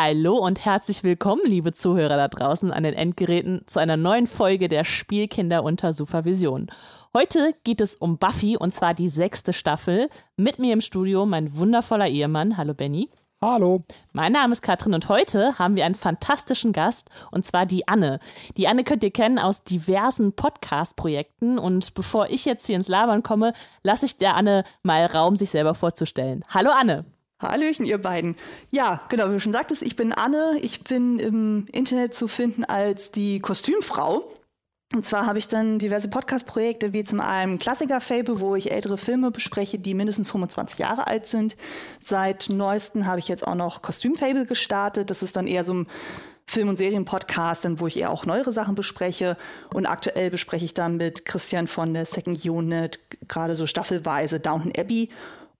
Hallo und herzlich willkommen, liebe Zuhörer da draußen an den Endgeräten, zu einer neuen Folge der Spielkinder unter Supervision. Heute geht es um Buffy und zwar die sechste Staffel. Mit mir im Studio mein wundervoller Ehemann. Hallo Benny. Hallo. Mein Name ist Katrin und heute haben wir einen fantastischen Gast und zwar die Anne. Die Anne könnt ihr kennen aus diversen Podcast-Projekten und bevor ich jetzt hier ins Labern komme, lasse ich der Anne mal Raum, sich selber vorzustellen. Hallo Anne. Hallöchen, ihr beiden. Ja, genau, wie du schon sagtest, ich bin Anne. Ich bin im Internet zu finden als die Kostümfrau. Und zwar habe ich dann diverse Podcast-Projekte, wie zum einen Klassiker-Fable, wo ich ältere Filme bespreche, die mindestens 25 Jahre alt sind. Seit neuesten habe ich jetzt auch noch Kostüm-Fable gestartet. Das ist dann eher so ein Film- und Serien-Podcast, wo ich eher auch neuere Sachen bespreche. Und aktuell bespreche ich dann mit Christian von der Second Unit gerade so staffelweise Downton Abbey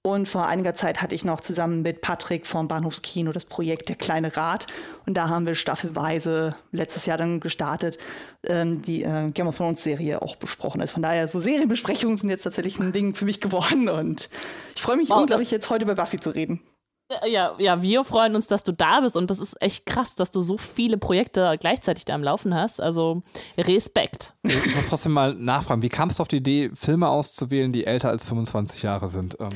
und vor einiger Zeit hatte ich noch zusammen mit Patrick vom Bahnhofskino das Projekt Der kleine Rat. Und da haben wir staffelweise letztes Jahr dann gestartet, ähm, die äh, Game of Thrones Serie auch besprochen. Also von daher, so Serienbesprechungen sind jetzt tatsächlich ein Ding für mich geworden. Und ich freue mich wow, unglaublich, jetzt heute über Buffy zu reden. Ja, ja, wir freuen uns, dass du da bist und das ist echt krass, dass du so viele Projekte gleichzeitig da am Laufen hast. Also Respekt. Ich muss trotzdem mal nachfragen, wie kamst du auf die Idee, Filme auszuwählen, die älter als 25 Jahre sind? Ähm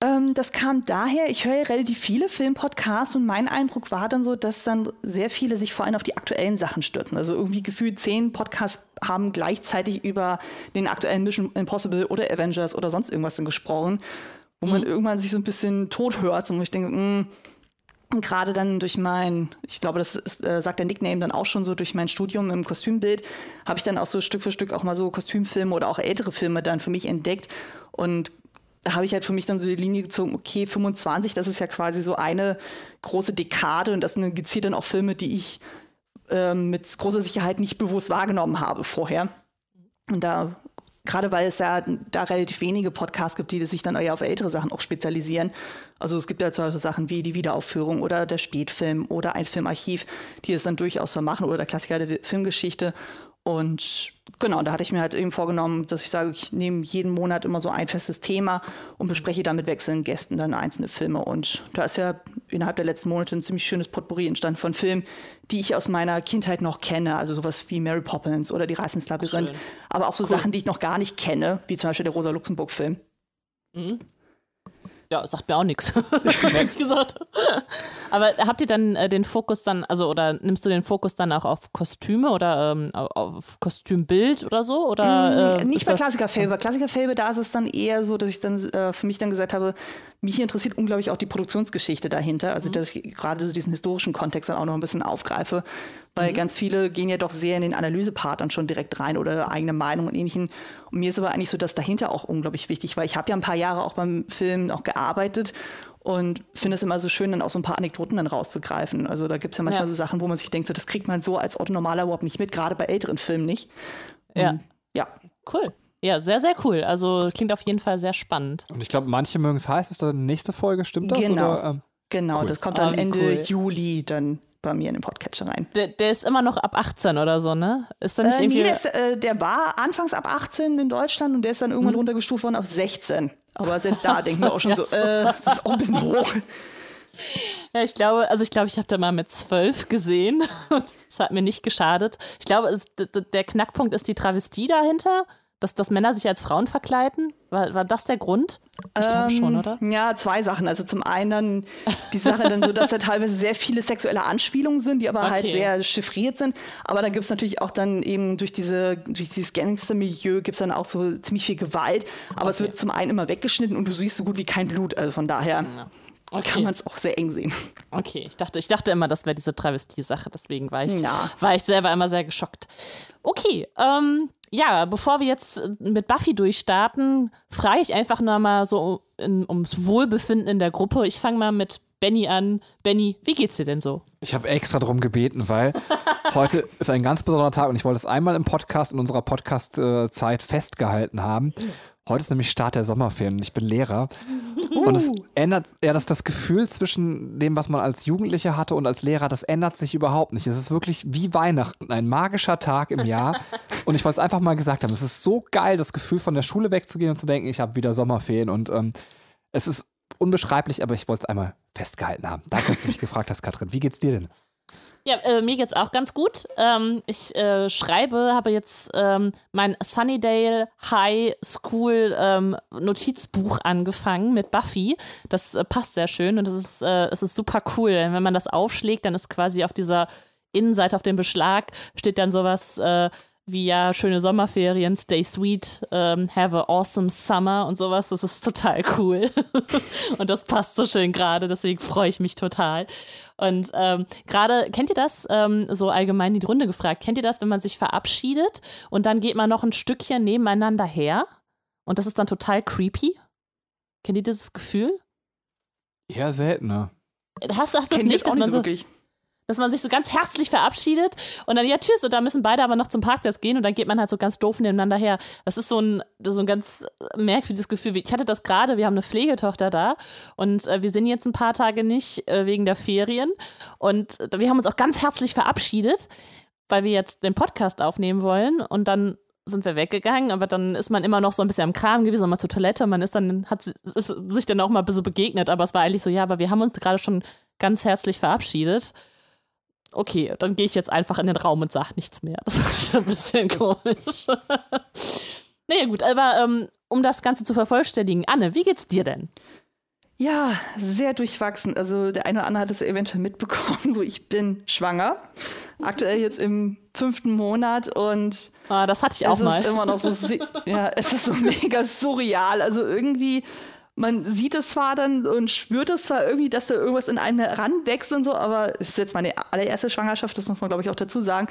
ähm, das kam daher, ich höre relativ viele Filmpodcasts und mein Eindruck war dann so, dass dann sehr viele sich vor allem auf die aktuellen Sachen stürzen. Also irgendwie gefühlt zehn Podcasts haben gleichzeitig über den aktuellen Mission Impossible oder Avengers oder sonst irgendwas gesprochen, wo mhm. man irgendwann sich so ein bisschen tot hört und ich denke, mh, hm, und gerade dann durch mein, ich glaube, das ist, äh, sagt der Nickname dann auch schon so, durch mein Studium im Kostümbild, habe ich dann auch so Stück für Stück auch mal so Kostümfilme oder auch ältere Filme dann für mich entdeckt. Und da habe ich halt für mich dann so die Linie gezogen, okay, 25, das ist ja quasi so eine große Dekade und das sind gezielt dann auch Filme, die ich ähm, mit großer Sicherheit nicht bewusst wahrgenommen habe vorher. Und da, gerade weil es ja da relativ wenige Podcasts gibt, die sich dann eher auf ältere Sachen auch spezialisieren. Also es gibt ja zum Beispiel Sachen wie die Wiederaufführung oder der Spätfilm oder ein Filmarchiv, die es dann durchaus so machen oder der Klassiker der Filmgeschichte. Und genau, da hatte ich mir halt eben vorgenommen, dass ich sage, ich nehme jeden Monat immer so ein festes Thema und bespreche dann mit wechselnden Gästen dann einzelne Filme. Und da ist ja innerhalb der letzten Monate ein ziemlich schönes Potpourri entstanden von Filmen, die ich aus meiner Kindheit noch kenne. Also sowas wie Mary Poppins oder Die Reise ins Labyrinth. Aber auch so cool. Sachen, die ich noch gar nicht kenne, wie zum Beispiel der Rosa Luxemburg-Film. Mhm. Ja, sagt mir auch nichts, ehrlich gesagt. Aber habt ihr dann äh, den Fokus dann, also oder nimmst du den Fokus dann auch auf Kostüme oder ähm, auf Kostümbild oder so? Oder, mm, äh, nicht bei Klassikerfilme. Bei Klassikerfilme, da ist es dann eher so, dass ich dann äh, für mich dann gesagt habe, mich interessiert unglaublich auch die Produktionsgeschichte dahinter, also mhm. dass ich gerade so diesen historischen Kontext dann auch noch ein bisschen aufgreife, weil mhm. ganz viele gehen ja doch sehr in den Analysepart dann schon direkt rein oder eigene Meinung und ähnlichen. Und mir ist aber eigentlich so das dahinter auch unglaublich wichtig, weil ich habe ja ein paar Jahre auch beim Film auch gearbeitet und finde es immer so schön, dann auch so ein paar Anekdoten dann rauszugreifen. Also da gibt es ja manchmal ja. so Sachen, wo man sich denkt, so, das kriegt man so als Otto Normaler überhaupt nicht mit, gerade bei älteren Filmen nicht. Ja. Und, ja. Cool. Ja, sehr, sehr cool. Also klingt auf jeden Fall sehr spannend. Und ich glaube, manche mögen es heiß. Ist das nächste Folge, stimmt das? Genau. Oder, ähm, genau, cool. das kommt dann oh, Ende cool. Juli dann bei mir in den Podcatcher rein. Der, der, ist immer noch ab 18 oder so, ne? Ist da nicht äh, irgendwie. Nee, der, ist, äh, der, war anfangs ab 18 in Deutschland und der ist dann irgendwann hm. runtergestuft worden auf 16. Aber selbst da denken wir auch schon so, äh, das ist auch ein bisschen hoch. Ja, ich glaube, also ich glaube, ich habe da mal mit zwölf gesehen und es hat mir nicht geschadet. Ich glaube, es, der Knackpunkt ist die Travestie dahinter dass, dass Männer sich als Frauen verkleiden? War, war das der Grund? Ich glaube ähm, schon, oder? Ja, zwei Sachen. Also zum einen die Sache dann so, dass da teilweise sehr viele sexuelle Anspielungen sind, die aber halt okay. halt sehr chiffriert sind. Aber da gibt es natürlich auch dann eben durch, diese, durch dieses Gangster-Milieu gibt es dann auch so ziemlich viel Gewalt. Aber okay. es wird zum einen immer weggeschnitten und du siehst so gut wie kein Blut. Also von daher. Ja. Okay. kann man es auch sehr eng sehen. Okay, ich dachte, ich dachte immer, das wäre diese Travestie-Sache, deswegen war ich, ja. war ich selber immer sehr geschockt. Okay, ähm, ja, bevor wir jetzt äh, mit Buffy durchstarten, frage ich einfach nur mal so in, ums Wohlbefinden in der Gruppe. Ich fange mal mit Benny an. Benny, wie geht's dir denn so? Ich habe extra darum gebeten, weil heute ist ein ganz besonderer Tag und ich wollte es einmal im Podcast, in unserer Podcast-Zeit festgehalten haben. Heute ist nämlich Start der Sommerferien und ich bin Lehrer. Uh. Und es ändert, ja, das, das Gefühl zwischen dem, was man als Jugendlicher hatte und als Lehrer, das ändert sich überhaupt nicht. Es ist wirklich wie Weihnachten, ein magischer Tag im Jahr. und ich wollte es einfach mal gesagt haben. Es ist so geil, das Gefühl von der Schule wegzugehen und zu denken, ich habe wieder Sommerferien. Und ähm, es ist unbeschreiblich, aber ich wollte es einmal festgehalten haben. Danke, dass du mich gefragt hast, Katrin. Wie geht's dir denn? Ja, äh, mir geht's auch ganz gut. Ähm, ich äh, schreibe, habe jetzt ähm, mein Sunnydale High School ähm, Notizbuch angefangen mit Buffy. Das äh, passt sehr schön und es ist, äh, es ist super cool. Wenn man das aufschlägt, dann ist quasi auf dieser Innenseite, auf dem Beschlag, steht dann sowas äh, wie ja schöne Sommerferien, stay sweet, um, ähm, have a awesome summer und sowas. Das ist total cool. und das passt so schön gerade, deswegen freue ich mich total. Und ähm, gerade, kennt ihr das, ähm, so allgemein in die Runde gefragt, kennt ihr das, wenn man sich verabschiedet und dann geht man noch ein Stückchen nebeneinander her und das ist dann total creepy? Kennt ihr dieses Gefühl? Eher seltener. Hast, hast du das nicht, dass man so, wirklich dass man sich so ganz herzlich verabschiedet und dann, ja, tschüss, und dann müssen beide aber noch zum Parkplatz gehen und dann geht man halt so ganz doof nebeneinander her. Das ist so ein, so ein ganz merkwürdiges Gefühl. Ich hatte das gerade, wir haben eine Pflegetochter da und äh, wir sind jetzt ein paar Tage nicht äh, wegen der Ferien und äh, wir haben uns auch ganz herzlich verabschiedet, weil wir jetzt den Podcast aufnehmen wollen und dann sind wir weggegangen, aber dann ist man immer noch so ein bisschen am Kram gewesen, mal zur Toilette. Man ist dann, hat ist sich dann auch mal so begegnet, aber es war eigentlich so, ja, aber wir haben uns gerade schon ganz herzlich verabschiedet okay, dann gehe ich jetzt einfach in den Raum und sage nichts mehr. Das ist ein bisschen komisch. naja, gut, aber ähm, um das Ganze zu vervollständigen, Anne, wie geht's dir denn? Ja, sehr durchwachsen. Also der eine oder andere hat es eventuell mitbekommen. So, ich bin schwanger. Aktuell jetzt im fünften Monat und ah, das hatte ich auch mal. Es ist immer noch so, ja, es ist so mega surreal. Also irgendwie man sieht es zwar dann und spürt es zwar irgendwie, dass da irgendwas in einen ranwächst und so, aber es ist jetzt meine allererste Schwangerschaft, das muss man glaube ich auch dazu sagen.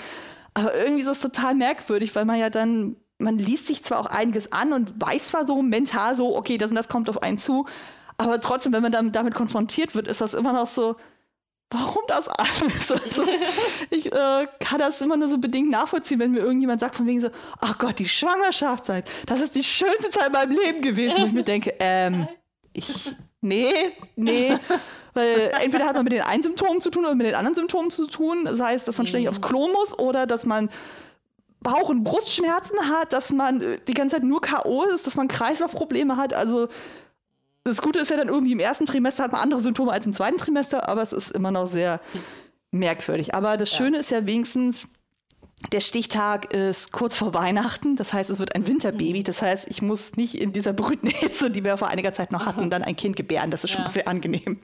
Aber irgendwie ist es total merkwürdig, weil man ja dann, man liest sich zwar auch einiges an und weiß zwar so mental so, okay, das und das kommt auf einen zu, aber trotzdem, wenn man dann damit konfrontiert wird, ist das immer noch so, warum das alles? Also, ich äh, kann das immer nur so bedingt nachvollziehen, wenn mir irgendjemand sagt, von wegen so, ach oh Gott, die Schwangerschaftszeit, das ist die schönste Zeit in meinem Leben gewesen, wo ich mir denke, ähm, ich, nee, nee. Weil entweder hat man mit den einen Symptomen zu tun oder mit den anderen Symptomen zu tun. Sei es, dass man ständig aufs Klo muss oder dass man Bauch- und Brustschmerzen hat, dass man äh, die ganze Zeit nur K.O. ist, dass man Kreislaufprobleme hat. Also das Gute ist ja dann irgendwie im ersten Trimester hat man andere Symptome als im zweiten Trimester, aber es ist immer noch sehr merkwürdig. Aber das Schöne ist ja wenigstens, der Stichtag ist kurz vor Weihnachten, das heißt, es wird ein Winterbaby. Das heißt, ich muss nicht in dieser brütenden Hitze, die wir vor einiger Zeit noch hatten, dann ein Kind gebären. Das ist schon ja. sehr angenehm.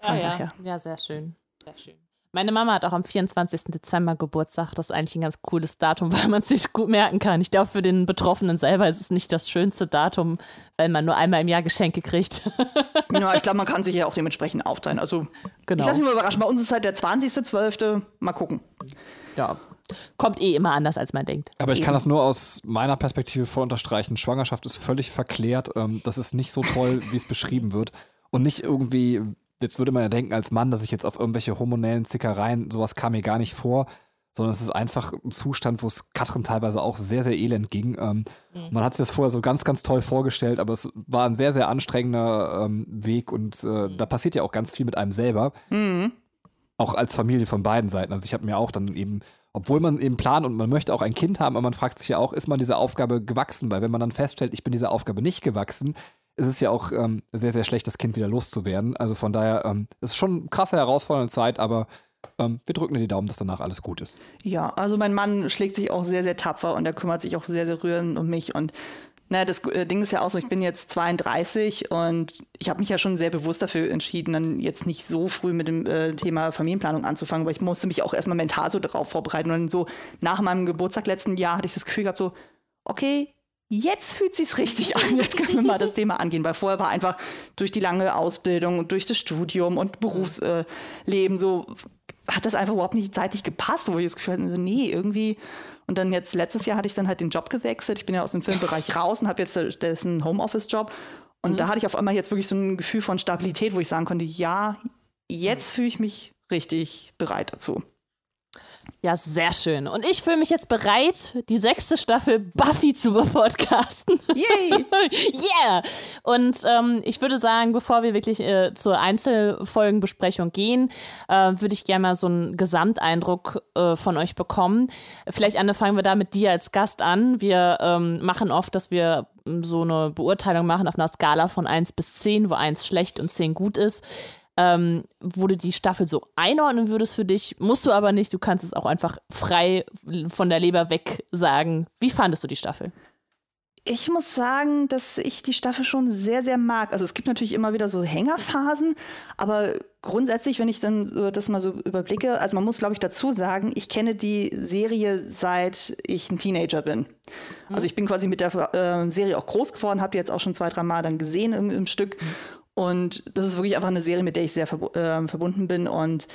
Ah, ja. ja, sehr schön. Sehr schön. Meine Mama hat auch am 24. Dezember Geburtstag. Das ist eigentlich ein ganz cooles Datum, weil man es sich gut merken kann. Ich glaube, für den Betroffenen selber ist es nicht das schönste Datum, weil man nur einmal im Jahr Geschenke kriegt. ja, ich glaube, man kann sich ja auch dementsprechend aufteilen. Also, genau. ich lasse mich mal überraschen. Bei uns ist halt der 20.12. Mal gucken. Ja, kommt eh immer anders, als man denkt. Aber ich kann das nur aus meiner Perspektive vor unterstreichen. Schwangerschaft ist völlig verklärt. Ähm, das ist nicht so toll, wie es beschrieben wird. Und nicht irgendwie, jetzt würde man ja denken als Mann, dass ich jetzt auf irgendwelche hormonellen Zickereien, sowas kam mir gar nicht vor, sondern es ist einfach ein Zustand, wo es Katrin teilweise auch sehr, sehr elend ging. Ähm, mhm. Man hat sich das vorher so ganz, ganz toll vorgestellt, aber es war ein sehr, sehr anstrengender ähm, Weg und äh, mhm. da passiert ja auch ganz viel mit einem selber. Mhm. Auch als Familie von beiden Seiten. Also ich habe mir auch dann eben obwohl man eben plant und man möchte auch ein Kind haben, aber man fragt sich ja auch, ist man dieser Aufgabe gewachsen? Weil wenn man dann feststellt, ich bin dieser Aufgabe nicht gewachsen, ist es ja auch ähm, sehr, sehr schlecht, das Kind wieder loszuwerden. Also von daher ähm, ist schon eine krasse, herausfordernde Zeit, aber ähm, wir drücken dir die Daumen, dass danach alles gut ist. Ja, also mein Mann schlägt sich auch sehr, sehr tapfer und er kümmert sich auch sehr, sehr rührend um mich und na, das äh, Ding ist ja auch so, ich bin jetzt 32 und ich habe mich ja schon sehr bewusst dafür entschieden, dann jetzt nicht so früh mit dem äh, Thema Familienplanung anzufangen, weil ich musste mich auch erstmal mental so darauf vorbereiten. Und so nach meinem Geburtstag letzten Jahr hatte ich das Gefühl gehabt, so, okay, jetzt fühlt sich's richtig an, jetzt können wir mal das Thema angehen, weil vorher war einfach durch die lange Ausbildung und durch das Studium und Berufsleben so, hat das einfach überhaupt nicht zeitlich gepasst, wo ich das Gefühl hatte, nee, irgendwie und dann jetzt letztes Jahr hatte ich dann halt den Job gewechselt. Ich bin ja aus dem Filmbereich raus und habe jetzt ein Homeoffice-Job. Und mhm. da hatte ich auf einmal jetzt wirklich so ein Gefühl von Stabilität, wo ich sagen konnte, ja, jetzt fühle ich mich richtig bereit dazu. Ja, sehr schön. Und ich fühle mich jetzt bereit, die sechste Staffel Buffy zu podcasten. Yay! yeah! Und ähm, ich würde sagen, bevor wir wirklich äh, zur Einzelfolgenbesprechung gehen, äh, würde ich gerne mal so einen Gesamteindruck äh, von euch bekommen. Vielleicht, Anne, fangen wir da mit dir als Gast an. Wir ähm, machen oft, dass wir so eine Beurteilung machen auf einer Skala von 1 bis 10, wo 1 schlecht und 10 gut ist ähm, wo du die Staffel so einordnen würdest für dich. Musst du aber nicht, du kannst es auch einfach frei von der Leber weg sagen. Wie fandest du die Staffel? Ich muss sagen, dass ich die Staffel schon sehr, sehr mag. Also es gibt natürlich immer wieder so Hängerphasen, aber grundsätzlich, wenn ich dann so das mal so überblicke, also man muss, glaube ich, dazu sagen, ich kenne die Serie seit ich ein Teenager bin. Mhm. Also ich bin quasi mit der äh, Serie auch groß geworden, habe die jetzt auch schon zwei, drei Mal dann gesehen im, im Stück. Mhm. Und das ist wirklich einfach eine Serie, mit der ich sehr verb äh, verbunden bin. Und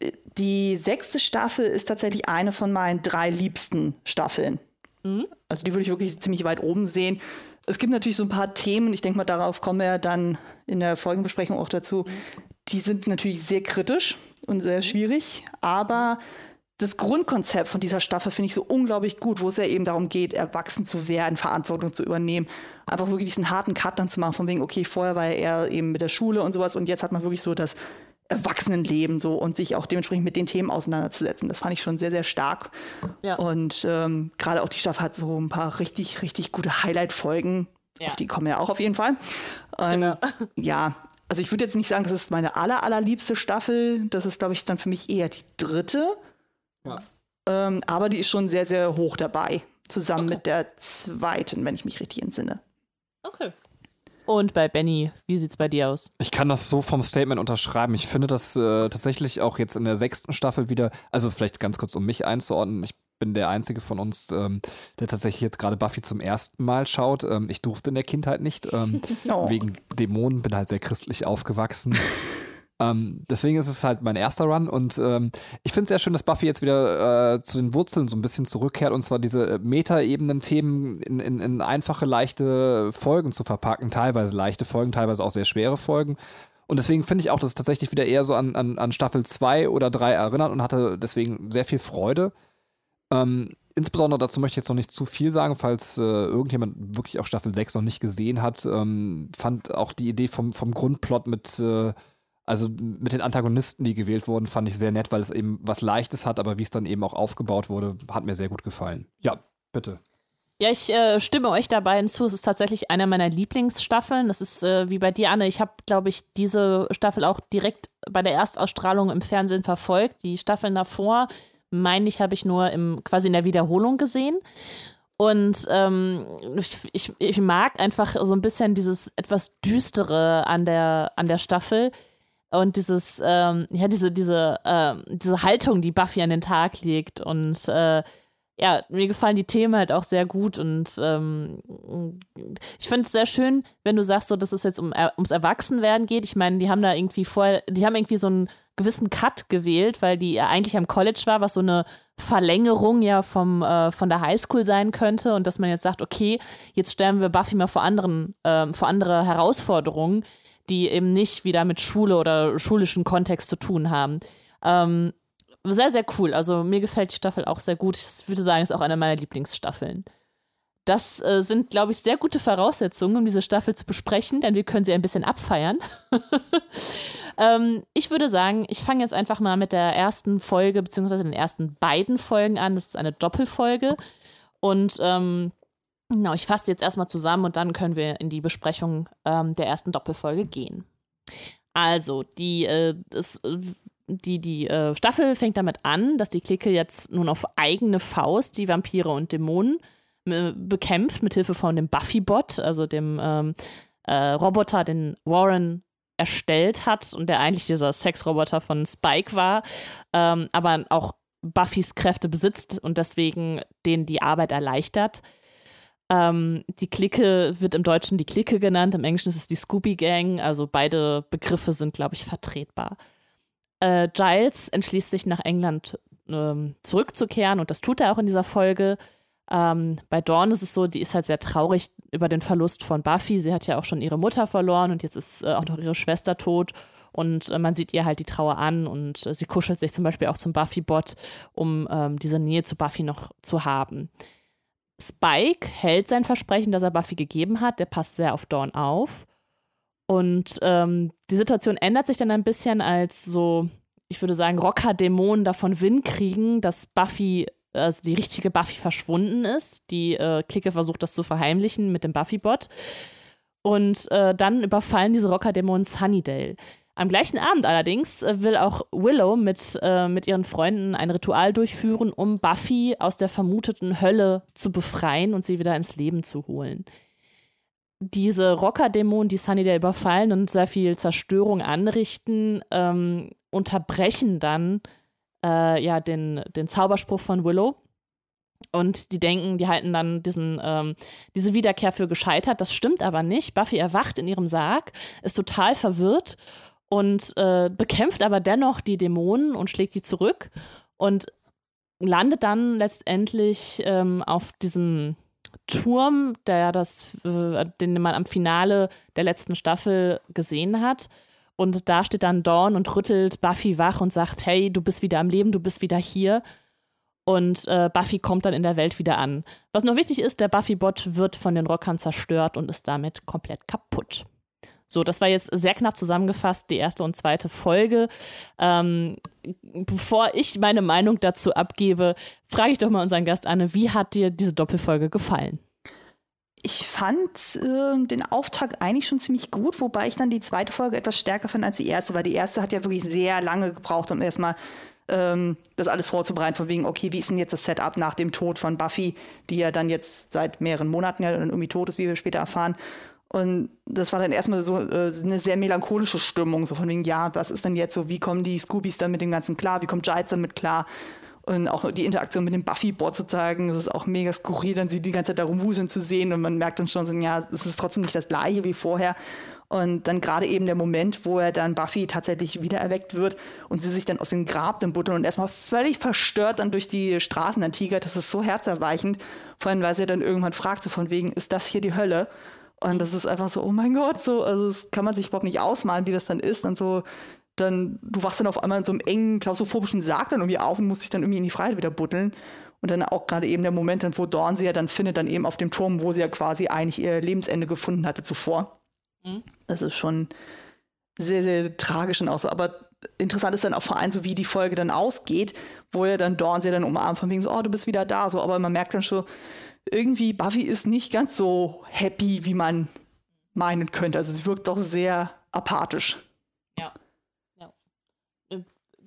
äh, die sechste Staffel ist tatsächlich eine von meinen drei liebsten Staffeln. Mhm. Also die würde ich wirklich ziemlich weit oben sehen. Es gibt natürlich so ein paar Themen, ich denke mal, darauf kommen wir dann in der Folgenbesprechung auch dazu. Die sind natürlich sehr kritisch und sehr schwierig, aber das Grundkonzept von dieser Staffel finde ich so unglaublich gut, wo es ja eben darum geht, erwachsen zu werden, Verantwortung zu übernehmen. Einfach wirklich diesen harten Cut dann zu machen, von wegen, okay, vorher war er eben mit der Schule und sowas und jetzt hat man wirklich so das Erwachsenenleben so und sich auch dementsprechend mit den Themen auseinanderzusetzen. Das fand ich schon sehr, sehr stark. Ja. Und ähm, gerade auch die Staffel hat so ein paar richtig, richtig gute Highlight-Folgen. Ja. Auf die kommen wir auch auf jeden Fall. Und, genau. Ja, also ich würde jetzt nicht sagen, das ist meine aller, allerliebste Staffel. Das ist, glaube ich, dann für mich eher die dritte. Ja. Ähm, aber die ist schon sehr, sehr hoch dabei. Zusammen okay. mit der zweiten, wenn ich mich richtig entsinne. Okay. Und bei Benny, wie sieht es bei dir aus? Ich kann das so vom Statement unterschreiben. Ich finde das äh, tatsächlich auch jetzt in der sechsten Staffel wieder, also vielleicht ganz kurz, um mich einzuordnen. Ich bin der einzige von uns, ähm, der tatsächlich jetzt gerade Buffy zum ersten Mal schaut. Ähm, ich durfte in der Kindheit nicht, ähm, oh. wegen Dämonen, bin halt sehr christlich aufgewachsen. Ähm, deswegen ist es halt mein erster Run und ähm, ich finde es sehr schön, dass Buffy jetzt wieder äh, zu den Wurzeln so ein bisschen zurückkehrt und zwar diese äh, Meta-Ebenen-Themen in, in, in, einfache, leichte Folgen zu verpacken. Teilweise leichte Folgen, teilweise auch sehr schwere Folgen. Und deswegen finde ich auch, dass es tatsächlich wieder eher so an, an, an Staffel 2 oder 3 erinnert und hatte deswegen sehr viel Freude. Ähm, insbesondere dazu möchte ich jetzt noch nicht zu viel sagen, falls äh, irgendjemand wirklich auch Staffel 6 noch nicht gesehen hat. Ähm, fand auch die Idee vom, vom Grundplot mit äh, also mit den Antagonisten, die gewählt wurden, fand ich sehr nett, weil es eben was Leichtes hat, aber wie es dann eben auch aufgebaut wurde, hat mir sehr gut gefallen. Ja, bitte. Ja, ich äh, stimme euch dabei hinzu. Es ist tatsächlich eine meiner Lieblingsstaffeln. Das ist äh, wie bei dir, Anne. Ich habe, glaube ich, diese Staffel auch direkt bei der Erstausstrahlung im Fernsehen verfolgt. Die Staffeln davor, meine ich, habe ich nur im, quasi in der Wiederholung gesehen. Und ähm, ich, ich mag einfach so ein bisschen dieses etwas Düstere an der, an der Staffel und dieses, ähm, ja, diese, diese, äh, diese Haltung, die Buffy an den Tag legt. Und äh, ja, mir gefallen die Themen halt auch sehr gut und ähm, ich finde es sehr schön, wenn du sagst, so, dass es jetzt um, äh, ums Erwachsenwerden geht. Ich meine, die haben da irgendwie vorher, die haben irgendwie so einen gewissen Cut gewählt, weil die eigentlich am College war, was so eine Verlängerung ja vom, äh, von der Highschool sein könnte und dass man jetzt sagt, okay, jetzt stellen wir Buffy mal vor anderen, äh, vor andere Herausforderungen die eben nicht wieder mit Schule oder schulischen Kontext zu tun haben. Ähm, sehr, sehr cool. Also mir gefällt die Staffel auch sehr gut. Ich würde sagen, es ist auch eine meiner Lieblingsstaffeln. Das äh, sind, glaube ich, sehr gute Voraussetzungen, um diese Staffel zu besprechen, denn wir können sie ein bisschen abfeiern. ähm, ich würde sagen, ich fange jetzt einfach mal mit der ersten Folge, beziehungsweise den ersten beiden Folgen an. Das ist eine Doppelfolge. Und ähm, Genau, ich fasse jetzt erstmal zusammen und dann können wir in die Besprechung ähm, der ersten Doppelfolge gehen. Also, die, äh, das, die, die äh, Staffel fängt damit an, dass die Clique jetzt nun auf eigene Faust die Vampire und Dämonen äh, bekämpft, mit Hilfe von dem Buffy-Bot, also dem ähm, äh, Roboter, den Warren erstellt hat und der eigentlich dieser Sexroboter von Spike war, ähm, aber auch Buffys Kräfte besitzt und deswegen denen die Arbeit erleichtert. Ähm, die Clique wird im Deutschen die Clique genannt, im Englischen ist es die Scooby Gang, also beide Begriffe sind, glaube ich, vertretbar. Äh, Giles entschließt sich nach England ähm, zurückzukehren und das tut er auch in dieser Folge. Ähm, bei Dawn ist es so, die ist halt sehr traurig über den Verlust von Buffy. Sie hat ja auch schon ihre Mutter verloren und jetzt ist äh, auch noch ihre Schwester tot. Und äh, man sieht ihr halt die Trauer an und äh, sie kuschelt sich zum Beispiel auch zum Buffy-Bot, um ähm, diese Nähe zu Buffy noch zu haben. Spike hält sein Versprechen, das er Buffy gegeben hat. Der passt sehr auf Dawn auf. Und ähm, die Situation ändert sich dann ein bisschen, als so, ich würde sagen, Rocker-Dämonen davon Wind kriegen, dass Buffy, also die richtige Buffy verschwunden ist. Die äh, Clique versucht das zu verheimlichen mit dem Buffy-Bot. Und äh, dann überfallen diese Rocker-Dämonen Sunnydale. Am gleichen Abend allerdings äh, will auch Willow mit, äh, mit ihren Freunden ein Ritual durchführen, um Buffy aus der vermuteten Hölle zu befreien und sie wieder ins Leben zu holen. Diese Rocker-Dämonen, die Sunnydale überfallen und sehr viel Zerstörung anrichten, ähm, unterbrechen dann äh, ja den, den Zauberspruch von Willow. Und die denken, die halten dann diesen, ähm, diese Wiederkehr für gescheitert. Das stimmt aber nicht. Buffy erwacht in ihrem Sarg, ist total verwirrt und äh, bekämpft aber dennoch die Dämonen und schlägt die zurück und landet dann letztendlich ähm, auf diesem Turm, der das, äh, den man am Finale der letzten Staffel gesehen hat. Und da steht dann Dawn und rüttelt Buffy wach und sagt, hey, du bist wieder am Leben, du bist wieder hier. Und äh, Buffy kommt dann in der Welt wieder an. Was noch wichtig ist, der Buffy-Bot wird von den Rockern zerstört und ist damit komplett kaputt. So, das war jetzt sehr knapp zusammengefasst, die erste und zweite Folge. Ähm, bevor ich meine Meinung dazu abgebe, frage ich doch mal unseren Gast Anne, wie hat dir diese Doppelfolge gefallen? Ich fand äh, den Auftakt eigentlich schon ziemlich gut, wobei ich dann die zweite Folge etwas stärker fand als die erste, weil die erste hat ja wirklich sehr lange gebraucht, um erstmal ähm, das alles vorzubereiten, von wegen, okay, wie ist denn jetzt das Setup nach dem Tod von Buffy, die ja dann jetzt seit mehreren Monaten ja dann irgendwie tot ist, wie wir später erfahren. Und das war dann erstmal so äh, eine sehr melancholische Stimmung, so von wegen, ja, was ist denn jetzt so, wie kommen die Scoobies dann mit dem Ganzen klar, wie kommt Giles damit klar? Und auch die Interaktion mit dem Buffy-Bot zu zeigen, das ist auch mega skurril, dann sie die ganze Zeit da rumwuseln zu sehen und man merkt dann schon so, ja, es ist trotzdem nicht das gleiche wie vorher. Und dann gerade eben der Moment, wo er dann Buffy tatsächlich wiedererweckt wird und sie sich dann aus dem Grab dann buddeln und erstmal völlig verstört dann durch die Straßen dann tigert, das ist so herzerweichend. Vor allem, weil sie dann irgendwann fragt, so von wegen, ist das hier die Hölle? Und das ist einfach so, oh mein Gott, so, also das kann man sich überhaupt nicht ausmalen, wie das dann ist. Und so, dann, du wachst dann auf einmal in so einem engen, klaustrophobischen Sarg dann irgendwie auf und musst dich dann irgendwie in die Freiheit wieder buddeln. Und dann auch gerade eben der Moment, dann, wo Dawn sie ja dann findet, dann eben auf dem Turm, wo sie ja quasi eigentlich ihr Lebensende gefunden hatte zuvor. Mhm. Das ist schon sehr, sehr tragisch und auch so. Aber interessant ist dann auch vor allem so, wie die Folge dann ausgeht, wo er dann Dawn sie dann umarmt, von wegen so, oh, du bist wieder da, so. Aber man merkt dann schon, irgendwie Buffy ist nicht ganz so happy, wie man meinen könnte. Also sie wirkt doch sehr apathisch. Ja. ja. Äh,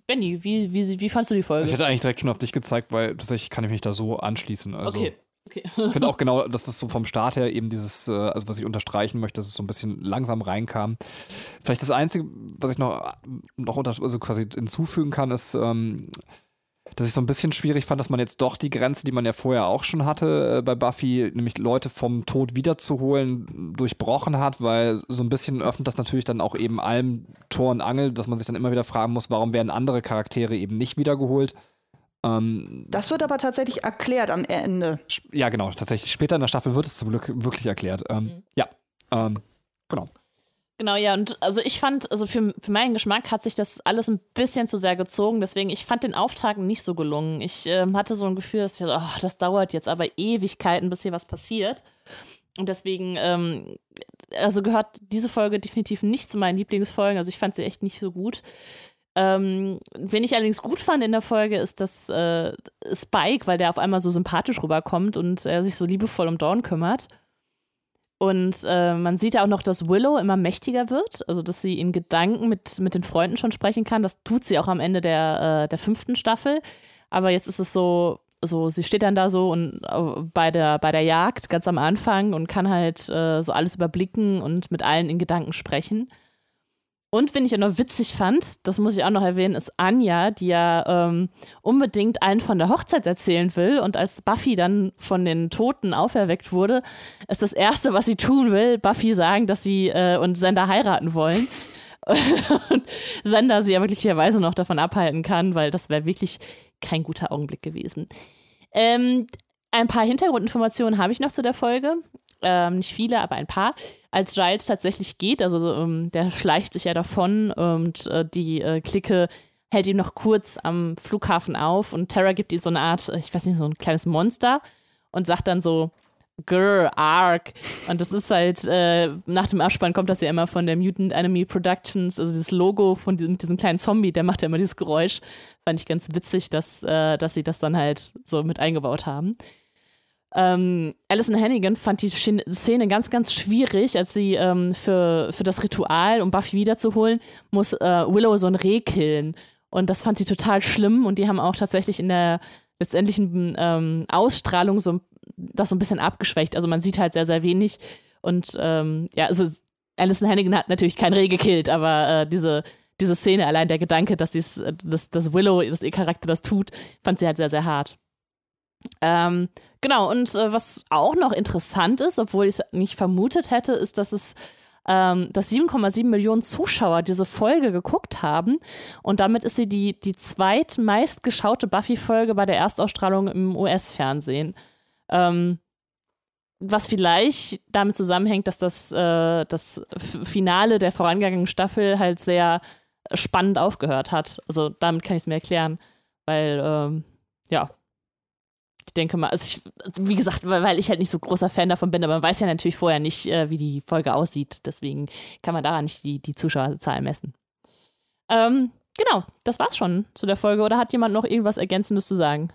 Benny, wie, wie, wie fandst du die Folge? Ich hätte eigentlich direkt schon auf dich gezeigt, weil tatsächlich kann ich mich da so anschließen. Also, okay. Okay. ich finde auch genau, dass das so vom Start her eben dieses, äh, also was ich unterstreichen möchte, dass es so ein bisschen langsam reinkam. Vielleicht das Einzige, was ich noch, noch unter, also quasi hinzufügen kann, ist, ähm, dass ich so ein bisschen schwierig fand, dass man jetzt doch die Grenze, die man ja vorher auch schon hatte äh, bei Buffy, nämlich Leute vom Tod wiederzuholen, durchbrochen hat, weil so ein bisschen öffnet das natürlich dann auch eben allem Tor und Angel, dass man sich dann immer wieder fragen muss, warum werden andere Charaktere eben nicht wiedergeholt. Ähm, das wird aber tatsächlich erklärt am Ende. Ja, genau, tatsächlich. Später in der Staffel wird es zum Glück wirklich erklärt. Ähm, mhm. Ja, ähm, genau. Genau, ja, und also ich fand, also für, für meinen Geschmack hat sich das alles ein bisschen zu sehr gezogen, deswegen, ich fand den Auftakt nicht so gelungen. Ich ähm, hatte so ein Gefühl, dass ich, oh, das dauert jetzt aber Ewigkeiten, bis hier was passiert. Und deswegen, ähm, also gehört diese Folge definitiv nicht zu meinen Lieblingsfolgen, also ich fand sie echt nicht so gut. Ähm, wen ich allerdings gut fand in der Folge ist das äh, Spike, weil der auf einmal so sympathisch rüberkommt und er sich so liebevoll um Dawn kümmert. Und äh, man sieht ja auch noch, dass Willow immer mächtiger wird, also dass sie in Gedanken mit, mit den Freunden schon sprechen kann. Das tut sie auch am Ende der, äh, der fünften Staffel. Aber jetzt ist es so, so, sie steht dann da so und äh, bei der, bei der Jagd ganz am Anfang und kann halt äh, so alles überblicken und mit allen in Gedanken sprechen. Und wenn ich ja noch witzig fand, das muss ich auch noch erwähnen, ist Anja, die ja ähm, unbedingt allen von der Hochzeit erzählen will. Und als Buffy dann von den Toten auferweckt wurde, ist das Erste, was sie tun will, Buffy sagen, dass sie äh, und Sender heiraten wollen. und Sender sie ja möglicherweise noch davon abhalten kann, weil das wäre wirklich kein guter Augenblick gewesen. Ähm, ein paar Hintergrundinformationen habe ich noch zu der Folge. Ähm, nicht viele, aber ein paar. Als Giles tatsächlich geht, also ähm, der schleicht sich ja davon und äh, die äh, Clique hält ihn noch kurz am Flughafen auf und Tara gibt ihm so eine Art, ich weiß nicht, so ein kleines Monster und sagt dann so, Grr, Ark. Und das ist halt, äh, nach dem Abspann kommt das ja immer von der Mutant Enemy Productions, also dieses Logo von diesem, diesem kleinen Zombie, der macht ja immer dieses Geräusch. Fand ich ganz witzig, dass, äh, dass sie das dann halt so mit eingebaut haben. Ähm, Alison Hannigan fand die Szene ganz, ganz schwierig, als sie ähm, für, für das Ritual, um Buffy wiederzuholen, muss äh, Willow so ein Reh killen. Und das fand sie total schlimm und die haben auch tatsächlich in der letztendlichen ähm, Ausstrahlung so das so ein bisschen abgeschwächt. Also man sieht halt sehr, sehr wenig. Und ähm, ja, also Alison Hannigan hat natürlich kein Reh gekillt, aber äh, diese, diese Szene, allein der Gedanke, dass, dies, dass, dass Willow, dass ihr Charakter das tut, fand sie halt sehr, sehr hart. Ähm, genau, und äh, was auch noch interessant ist, obwohl ich es nicht vermutet hätte, ist, dass es ähm, dass 7,7 Millionen Zuschauer diese Folge geguckt haben. Und damit ist sie die, die zweitmeist geschaute Buffy-Folge bei der Erstausstrahlung im US-Fernsehen. Ähm, was vielleicht damit zusammenhängt, dass das, äh, das Finale der vorangegangenen Staffel halt sehr spannend aufgehört hat. Also damit kann ich es mir erklären, weil, ähm, ja, denke mal, also ich, wie gesagt, weil ich halt nicht so großer Fan davon bin, aber man weiß ja natürlich vorher nicht, äh, wie die Folge aussieht. Deswegen kann man daran nicht die, die Zuschauerzahl messen. Ähm, genau, das war's schon zu der Folge. Oder hat jemand noch irgendwas Ergänzendes zu sagen?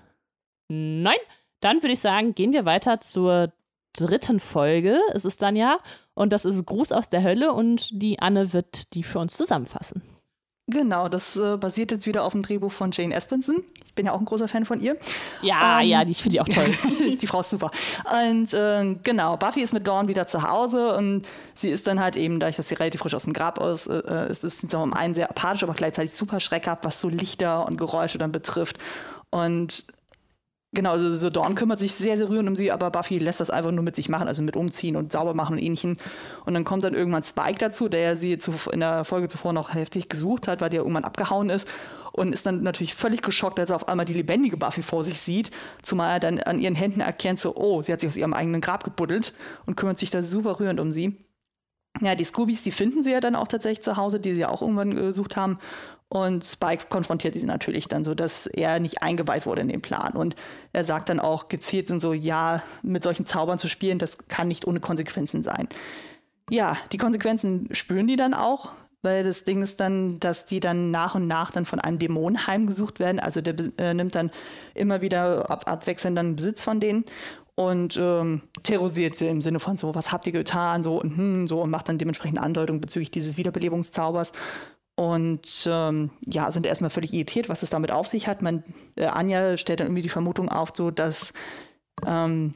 Nein? Dann würde ich sagen, gehen wir weiter zur dritten Folge. Es ist dann ja, und das ist Gruß aus der Hölle und die Anne wird die für uns zusammenfassen. Genau, das äh, basiert jetzt wieder auf dem Drehbuch von Jane Espenson. Ich bin ja auch ein großer Fan von ihr. Ja, ähm, ja, die finde ich auch toll. die Frau ist super. Und äh, genau, Buffy ist mit Dawn wieder zu Hause und sie ist dann halt eben, dadurch, dass sie relativ frisch aus dem Grab aus, äh, äh ist, ist sie zum einen sehr apathisch, aber gleichzeitig super schreckhaft, was so Lichter und Geräusche dann betrifft. Und Genau, also so Dawn kümmert sich sehr, sehr rührend um sie, aber Buffy lässt das einfach nur mit sich machen, also mit umziehen und sauber machen und ähnlichem. Und dann kommt dann irgendwann Spike dazu, der sie in der Folge zuvor noch heftig gesucht hat, weil der irgendwann abgehauen ist und ist dann natürlich völlig geschockt, als er auf einmal die lebendige Buffy vor sich sieht, zumal er dann an ihren Händen erkennt, so, oh, sie hat sich aus ihrem eigenen Grab gebuddelt und kümmert sich da super rührend um sie. Ja, die Scoobies, die finden sie ja dann auch tatsächlich zu Hause, die sie ja auch irgendwann gesucht haben. Und Spike konfrontiert sie natürlich dann so, dass er nicht eingeweiht wurde in den Plan. Und er sagt dann auch gezielt dann so, ja, mit solchen Zaubern zu spielen, das kann nicht ohne Konsequenzen sein. Ja, die Konsequenzen spüren die dann auch, weil das Ding ist dann, dass die dann nach und nach dann von einem Dämon heimgesucht werden. Also der äh, nimmt dann immer wieder ab, abwechselnd dann Besitz von denen und ähm, terrorisiert sie im Sinne von so, was habt ihr getan, so und hm, so und macht dann dementsprechend Andeutungen bezüglich dieses Wiederbelebungszaubers und ähm, ja, sind erstmal völlig irritiert, was es damit auf sich hat. Man, äh, Anja stellt dann irgendwie die Vermutung auf, so dass ähm,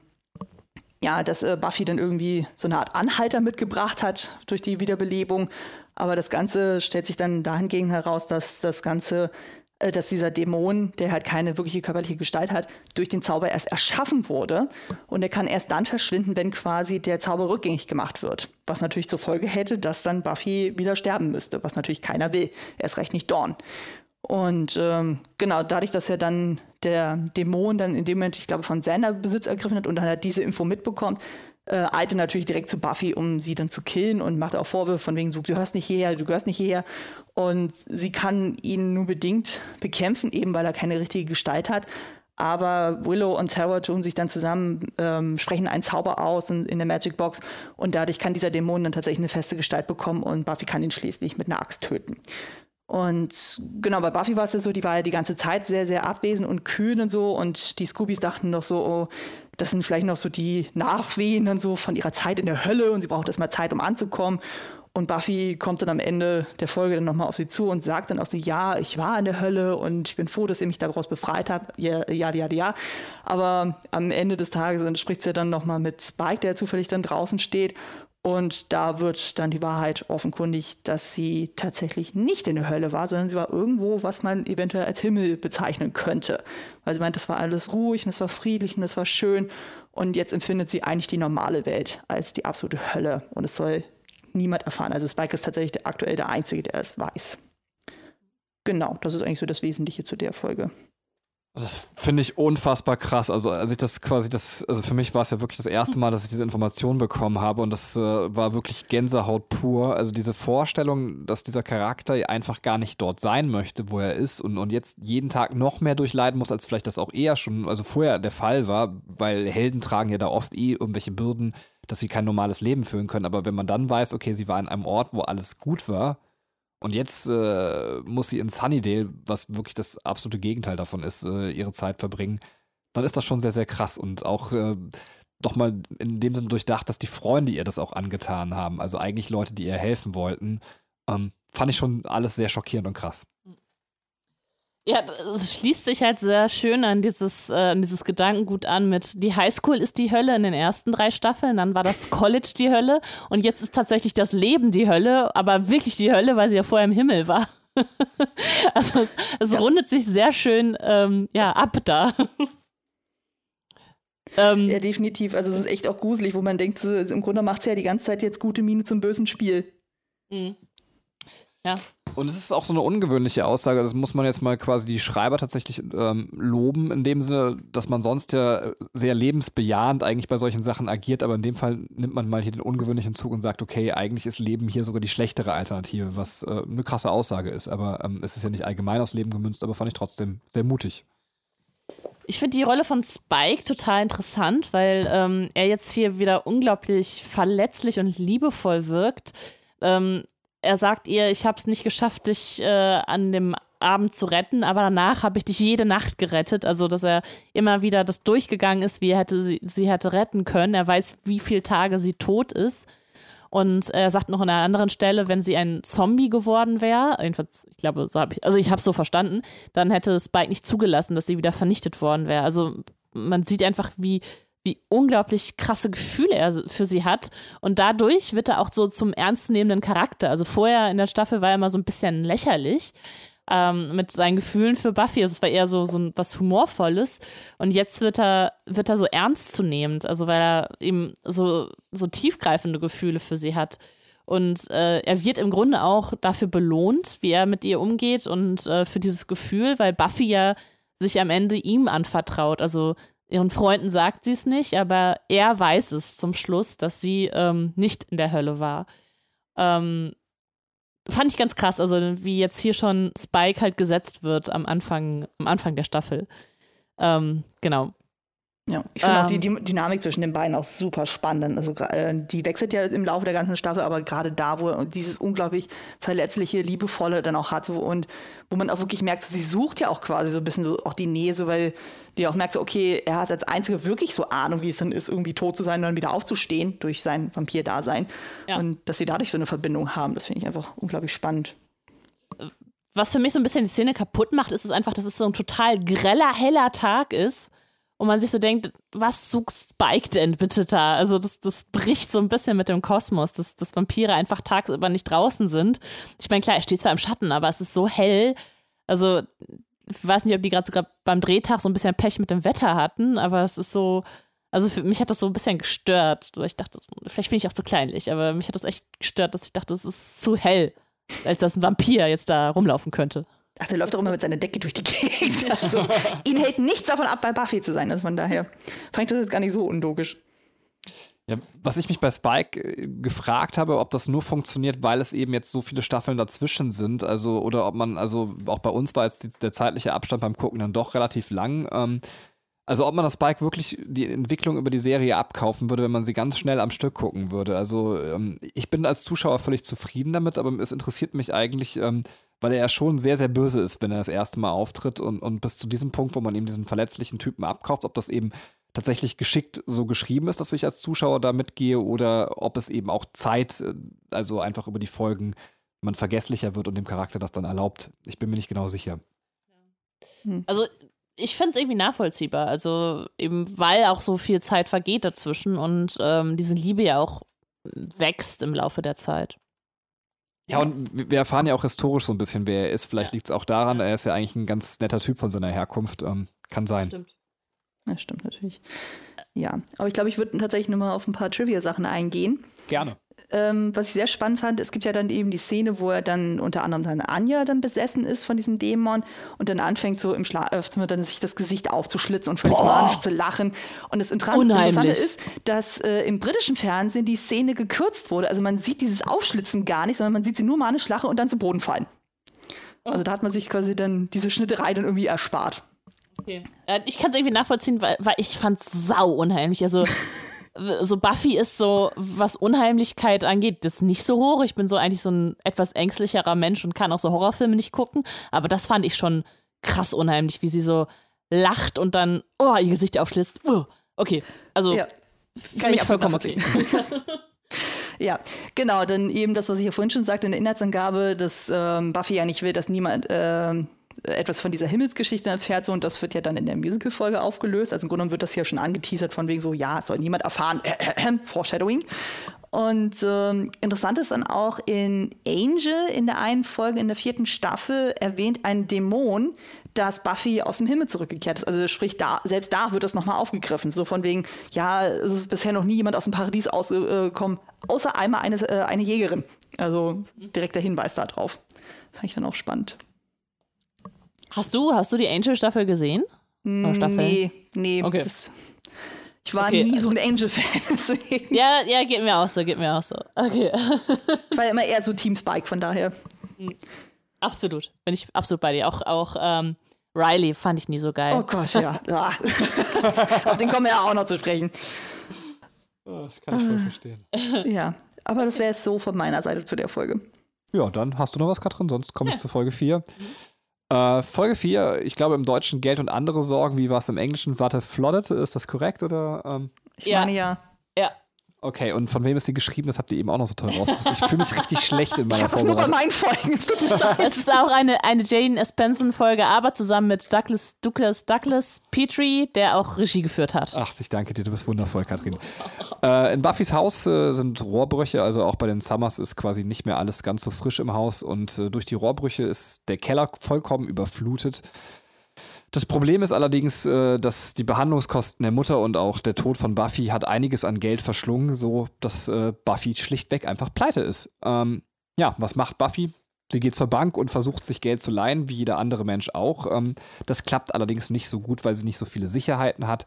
ja, dass äh, Buffy dann irgendwie so eine Art Anhalter mitgebracht hat durch die Wiederbelebung. Aber das Ganze stellt sich dann dahingegen heraus, dass das Ganze dass dieser Dämon, der halt keine wirkliche körperliche Gestalt hat, durch den Zauber erst erschaffen wurde. Und er kann erst dann verschwinden, wenn quasi der Zauber rückgängig gemacht wird. Was natürlich zur Folge hätte, dass dann Buffy wieder sterben müsste, was natürlich keiner will. Erst recht nicht Dawn. Und ähm, genau, dadurch, dass er dann der Dämon dann in dem Moment, ich glaube, von Xander Besitz ergriffen hat und dann halt diese Info mitbekommt, äh, eilte natürlich direkt zu Buffy, um sie dann zu killen und macht auch Vorwürfe von wegen so, du hörst nicht hierher, du gehörst nicht hierher. Und sie kann ihn nur bedingt bekämpfen, eben weil er keine richtige Gestalt hat. Aber Willow und Terror tun sich dann zusammen, ähm, sprechen einen Zauber aus in, in, der Magic Box und dadurch kann dieser Dämon dann tatsächlich eine feste Gestalt bekommen und Buffy kann ihn schließlich mit einer Axt töten. Und genau, bei Buffy war es ja so, die war ja die ganze Zeit sehr, sehr abwesend und kühl und so und die Scoobies dachten noch so, oh, das sind vielleicht noch so die Nachwehen dann so von ihrer Zeit in der Hölle und sie braucht erstmal Zeit, um anzukommen. Und Buffy kommt dann am Ende der Folge dann nochmal auf sie zu und sagt dann auch so, ja, ich war in der Hölle und ich bin froh, dass ihr mich daraus befreit habt. Ja, ja, ja, ja. Aber am Ende des Tages spricht sie dann nochmal mit Spike, der zufällig dann draußen steht. Und da wird dann die Wahrheit offenkundig, dass sie tatsächlich nicht in der Hölle war, sondern sie war irgendwo, was man eventuell als Himmel bezeichnen könnte. Weil sie meint, das war alles ruhig und es war friedlich und es war schön. Und jetzt empfindet sie eigentlich die normale Welt als die absolute Hölle. Und es soll niemand erfahren. Also Spike ist tatsächlich aktuell der Einzige, der es weiß. Genau, das ist eigentlich so das Wesentliche zu der Folge. Das finde ich unfassbar krass. Also, als ich das quasi, das, also für mich war es ja wirklich das erste Mal, dass ich diese Information bekommen habe und das äh, war wirklich Gänsehaut pur. Also, diese Vorstellung, dass dieser Charakter einfach gar nicht dort sein möchte, wo er ist und, und jetzt jeden Tag noch mehr durchleiden muss, als vielleicht das auch eher schon, also vorher der Fall war, weil Helden tragen ja da oft eh irgendwelche Bürden, dass sie kein normales Leben führen können. Aber wenn man dann weiß, okay, sie war an einem Ort, wo alles gut war, und jetzt äh, muss sie in Sunnydale, was wirklich das absolute Gegenteil davon ist, äh, ihre Zeit verbringen. Dann ist das schon sehr, sehr krass und auch äh, mal in dem Sinne durchdacht, dass die Freunde ihr das auch angetan haben. Also eigentlich Leute, die ihr helfen wollten. Ähm, fand ich schon alles sehr schockierend und krass. Ja, es schließt sich halt sehr schön an dieses, äh, dieses Gedankengut an mit die Highschool ist die Hölle in den ersten drei Staffeln, dann war das College die Hölle und jetzt ist tatsächlich das Leben die Hölle, aber wirklich die Hölle, weil sie ja vorher im Himmel war. also es, es ja. rundet sich sehr schön ähm, ja, ab da. ähm, ja, definitiv. Also es ist echt auch gruselig, wo man denkt, im Grunde macht sie ja die ganze Zeit jetzt gute Miene zum bösen Spiel. Mhm. Ja. Und es ist auch so eine ungewöhnliche Aussage. Das muss man jetzt mal quasi die Schreiber tatsächlich ähm, loben, in dem Sinne, dass man sonst ja sehr lebensbejahend eigentlich bei solchen Sachen agiert. Aber in dem Fall nimmt man mal hier den ungewöhnlichen Zug und sagt, okay, eigentlich ist Leben hier sogar die schlechtere Alternative, was äh, eine krasse Aussage ist. Aber ähm, es ist ja nicht allgemein aufs Leben gemünzt, aber fand ich trotzdem sehr mutig. Ich finde die Rolle von Spike total interessant, weil ähm, er jetzt hier wieder unglaublich verletzlich und liebevoll wirkt. Ähm, er sagt ihr, ich habe es nicht geschafft, dich äh, an dem Abend zu retten, aber danach habe ich dich jede Nacht gerettet. Also, dass er immer wieder das durchgegangen ist, wie er hätte sie, sie hätte retten können. Er weiß, wie viele Tage sie tot ist. Und er sagt noch an einer anderen Stelle, wenn sie ein Zombie geworden wäre, jedenfalls, ich glaube, so habe ich, also ich habe es so verstanden, dann hätte Spike nicht zugelassen, dass sie wieder vernichtet worden wäre. Also man sieht einfach, wie wie unglaublich krasse Gefühle er für sie hat. Und dadurch wird er auch so zum ernstzunehmenden Charakter. Also vorher in der Staffel war er immer so ein bisschen lächerlich ähm, mit seinen Gefühlen für Buffy. Also es war eher so, so was Humorvolles. Und jetzt wird er, wird er so ernstzunehmend, also weil er eben so, so tiefgreifende Gefühle für sie hat. Und äh, er wird im Grunde auch dafür belohnt, wie er mit ihr umgeht und äh, für dieses Gefühl, weil Buffy ja sich am Ende ihm anvertraut. Also Ihren Freunden sagt sie es nicht, aber er weiß es zum Schluss, dass sie ähm, nicht in der Hölle war. Ähm, fand ich ganz krass, also wie jetzt hier schon Spike halt gesetzt wird am Anfang, am Anfang der Staffel. Ähm, genau. Ja, ich finde ähm, auch die, die, Dynamik zwischen den beiden auch super spannend. Also äh, die wechselt ja im Laufe der ganzen Staffel, aber gerade da, wo dieses unglaublich verletzliche, liebevolle dann auch hat so, und wo man auch wirklich merkt, so, sie sucht ja auch quasi so ein bisschen so auch die Nähe, so weil die auch merkt, so, okay, er hat als Einziger wirklich so Ahnung, wie es dann ist, irgendwie tot zu sein und dann wieder aufzustehen durch sein Vampir-Dasein. Ja. Und dass sie dadurch so eine Verbindung haben, das finde ich einfach unglaublich spannend was für mich so ein bisschen die Szene kaputt macht, ist es einfach, dass es so ein total greller, heller Tag ist und man sich so denkt, was sucht Spike denn bitte da? Also das, das bricht so ein bisschen mit dem Kosmos, dass, dass Vampire einfach tagsüber nicht draußen sind. Ich meine, klar, er steht zwar im Schatten, aber es ist so hell. Also ich weiß nicht, ob die gerade sogar beim Drehtag so ein bisschen Pech mit dem Wetter hatten, aber es ist so, also für mich hat das so ein bisschen gestört. Ich dachte, vielleicht bin ich auch zu kleinlich, aber mich hat das echt gestört, dass ich dachte, es ist zu hell, als dass ein Vampir jetzt da rumlaufen könnte. Ach, der läuft doch immer mit seiner Decke durch die Gegend. Also, ihn hält nichts davon ab, bei Buffy zu sein. Also von daher fand ich das jetzt gar nicht so unlogisch. Ja, was ich mich bei Spike äh, gefragt habe, ob das nur funktioniert, weil es eben jetzt so viele Staffeln dazwischen sind, also oder ob man, also auch bei uns war jetzt der zeitliche Abstand beim Gucken dann doch relativ lang. Ähm, also ob man das Spike wirklich die Entwicklung über die Serie abkaufen würde, wenn man sie ganz schnell am Stück gucken würde. Also ähm, ich bin als Zuschauer völlig zufrieden damit, aber es interessiert mich eigentlich, ähm, weil er ja schon sehr, sehr böse ist, wenn er das erste Mal auftritt und, und bis zu diesem Punkt, wo man ihm diesen verletzlichen Typen abkauft, ob das eben tatsächlich geschickt so geschrieben ist, dass ich als Zuschauer da mitgehe oder ob es eben auch Zeit, äh, also einfach über die Folgen, man vergesslicher wird und dem Charakter das dann erlaubt. Ich bin mir nicht genau sicher. Hm. Also ich finde es irgendwie nachvollziehbar, also eben weil auch so viel Zeit vergeht dazwischen und ähm, diese Liebe ja auch wächst im Laufe der Zeit. Ja, und wir erfahren ja auch historisch so ein bisschen, wer er ist. Vielleicht liegt es auch daran, er ist ja eigentlich ein ganz netter Typ von seiner Herkunft. Ähm, kann sein. Stimmt. Ja, stimmt natürlich. Ja, aber ich glaube, ich würde tatsächlich nur mal auf ein paar Trivia-Sachen eingehen. Gerne. Ähm, was ich sehr spannend fand, es gibt ja dann eben die Szene, wo er dann unter anderem dann Anja dann besessen ist von diesem Dämon und dann anfängt so im Schlafzimmer dann sich das Gesicht aufzuschlitzen und völlig manisch zu lachen. Und das Interessante ist, dass äh, im britischen Fernsehen die Szene gekürzt wurde. Also man sieht dieses Aufschlitzen gar nicht, sondern man sieht sie nur manisch lachen und dann zu Boden fallen. Oh. Also da hat man sich quasi dann diese Schnitterei dann irgendwie erspart. Okay. Äh, ich kann es irgendwie nachvollziehen, weil, weil ich fand es sau unheimlich. Also so Buffy ist so, was Unheimlichkeit angeht, das nicht so hoch. Ich bin so eigentlich so ein etwas ängstlicherer Mensch und kann auch so Horrorfilme nicht gucken. Aber das fand ich schon krass unheimlich, wie sie so lacht und dann, oh, ihr Gesicht aufschlitzt. Uh, okay, also ja, kann ich vollkommen okay. Ja, genau, denn eben das, was ich ja vorhin schon sagte in der Inhaltsangabe, dass ähm, Buffy ja nicht will, dass niemand äh, etwas von dieser Himmelsgeschichte erfährt so und das wird ja dann in der Musical-Folge aufgelöst. Also im Grunde wird das ja schon angeteasert von wegen so, ja, soll niemand erfahren, äh, äh, Foreshadowing. Und ähm, interessant ist dann auch in Angel in der einen Folge in der vierten Staffel erwähnt ein Dämon, dass Buffy aus dem Himmel zurückgekehrt ist. Also sprich, da, selbst da wird das nochmal aufgegriffen. So von wegen, ja, es ist bisher noch nie jemand aus dem Paradies ausgekommen, äh, außer einmal eine, äh, eine Jägerin. Also direkter Hinweis darauf. Fand ich dann auch spannend. Hast du, hast du die Angel-Staffel gesehen? Hm, Staffel? Nee, nee. Okay. Das, ich war okay. nie so ein Angel-Fan. Ja, ja, geht mir auch so, geht mir auch so. Okay. Ich war ja immer eher so Team Spike, von daher. Hm. Absolut. Bin ich absolut bei dir. Auch, auch ähm, Riley fand ich nie so geil. Oh Gott, ja. ja. Auf den kommen wir ja auch noch zu sprechen. Oh, das kann ich voll verstehen. Ja, aber das wäre jetzt so von meiner Seite zu der Folge. Ja, dann hast du noch was, Katrin, sonst komme ich ja. zu Folge 4. Äh, Folge 4, ich glaube im Deutschen Geld und andere Sorgen. Wie war es im Englischen? Warte, Flooded, ist das korrekt? Oder, ähm? Ich ja. meine ja. Ja. Okay, und von wem ist die geschrieben? Das habt ihr eben auch noch so toll rausgesucht. Ich fühle mich richtig schlecht in meiner Folge. Ich habe nur bei meinen Folgen. Es ist auch eine, eine Jane Espenson-Folge, aber zusammen mit Douglas, Douglas, Douglas Petrie, der auch Regie geführt hat. Ach, ich danke dir, du bist wundervoll, Katrin. äh, in Buffys Haus äh, sind Rohrbrüche, also auch bei den Summers ist quasi nicht mehr alles ganz so frisch im Haus und äh, durch die Rohrbrüche ist der Keller vollkommen überflutet. Das Problem ist allerdings, äh, dass die Behandlungskosten der Mutter und auch der Tod von Buffy hat einiges an Geld verschlungen, so dass äh, Buffy schlichtweg einfach pleite ist. Ähm, ja, was macht Buffy? Sie geht zur Bank und versucht sich Geld zu leihen, wie jeder andere Mensch auch. Ähm, das klappt allerdings nicht so gut, weil sie nicht so viele Sicherheiten hat.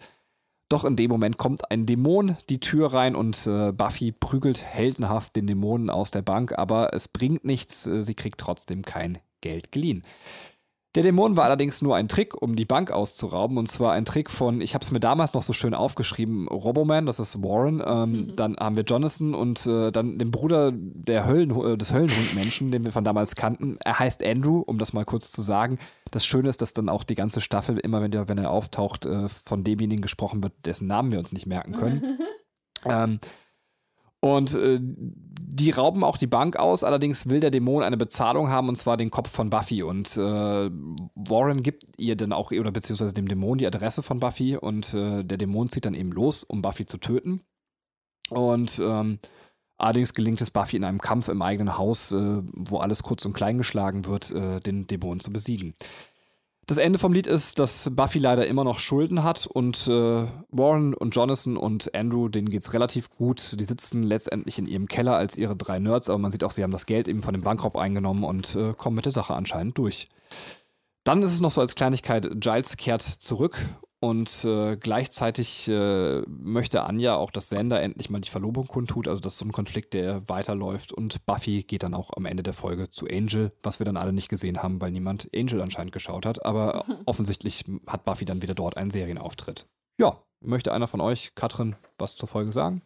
Doch in dem Moment kommt ein Dämon die Tür rein und äh, Buffy prügelt heldenhaft den Dämonen aus der Bank, aber es bringt nichts, äh, sie kriegt trotzdem kein Geld geliehen. Der Dämon war allerdings nur ein Trick, um die Bank auszurauben. Und zwar ein Trick von, ich habe es mir damals noch so schön aufgeschrieben, Roboman, das ist Warren. Ähm, mhm. Dann haben wir Jonathan und äh, dann den Bruder der Höllen, äh, des Höllenhundmenschen, den wir von damals kannten. Er heißt Andrew, um das mal kurz zu sagen. Das Schöne ist, dass dann auch die ganze Staffel, immer wenn, der, wenn er auftaucht, äh, von demjenigen gesprochen wird, dessen Namen wir uns nicht merken können. ähm, und äh, die rauben auch die Bank aus, allerdings will der Dämon eine Bezahlung haben und zwar den Kopf von Buffy. Und äh, Warren gibt ihr dann auch, oder beziehungsweise dem Dämon die Adresse von Buffy und äh, der Dämon zieht dann eben los, um Buffy zu töten. Und ähm, allerdings gelingt es Buffy in einem Kampf im eigenen Haus, äh, wo alles kurz und klein geschlagen wird, äh, den Dämon zu besiegen. Das Ende vom Lied ist, dass Buffy leider immer noch Schulden hat und äh, Warren und Jonathan und Andrew, denen geht's relativ gut. Die sitzen letztendlich in ihrem Keller als ihre drei Nerds, aber man sieht auch, sie haben das Geld eben von dem Bankraub eingenommen und äh, kommen mit der Sache anscheinend durch. Dann ist es noch so als Kleinigkeit, Giles kehrt zurück und äh, gleichzeitig äh, möchte Anja auch, dass Sander endlich mal die Verlobung kundtut. Also das ist so ein Konflikt, der weiterläuft. Und Buffy geht dann auch am Ende der Folge zu Angel, was wir dann alle nicht gesehen haben, weil niemand Angel anscheinend geschaut hat. Aber offensichtlich hat Buffy dann wieder dort einen Serienauftritt. Ja, möchte einer von euch, Katrin, was zur Folge sagen?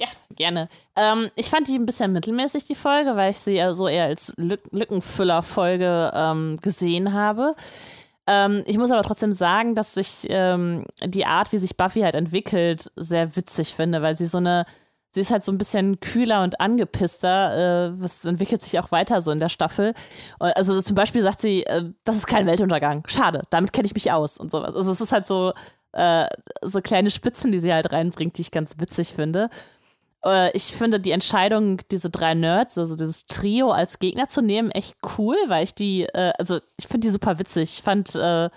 Ja, gerne. Ähm, ich fand die ein bisschen mittelmäßig, die Folge, weil ich sie so eher als Lück Lückenfüller-Folge ähm, gesehen habe. Ähm, ich muss aber trotzdem sagen, dass ich ähm, die Art, wie sich Buffy halt entwickelt, sehr witzig finde, weil sie so eine, sie ist halt so ein bisschen kühler und angepisster. Äh, was entwickelt sich auch weiter so in der Staffel. Also zum Beispiel sagt sie, äh, das ist kein Weltuntergang. Schade, damit kenne ich mich aus und sowas. Also es ist halt so, äh, so kleine Spitzen, die sie halt reinbringt, die ich ganz witzig finde. Äh, ich finde die Entscheidung, diese drei Nerds, also dieses Trio als Gegner zu nehmen, echt cool, weil ich die, äh, also ich finde die super witzig. Ich fand äh,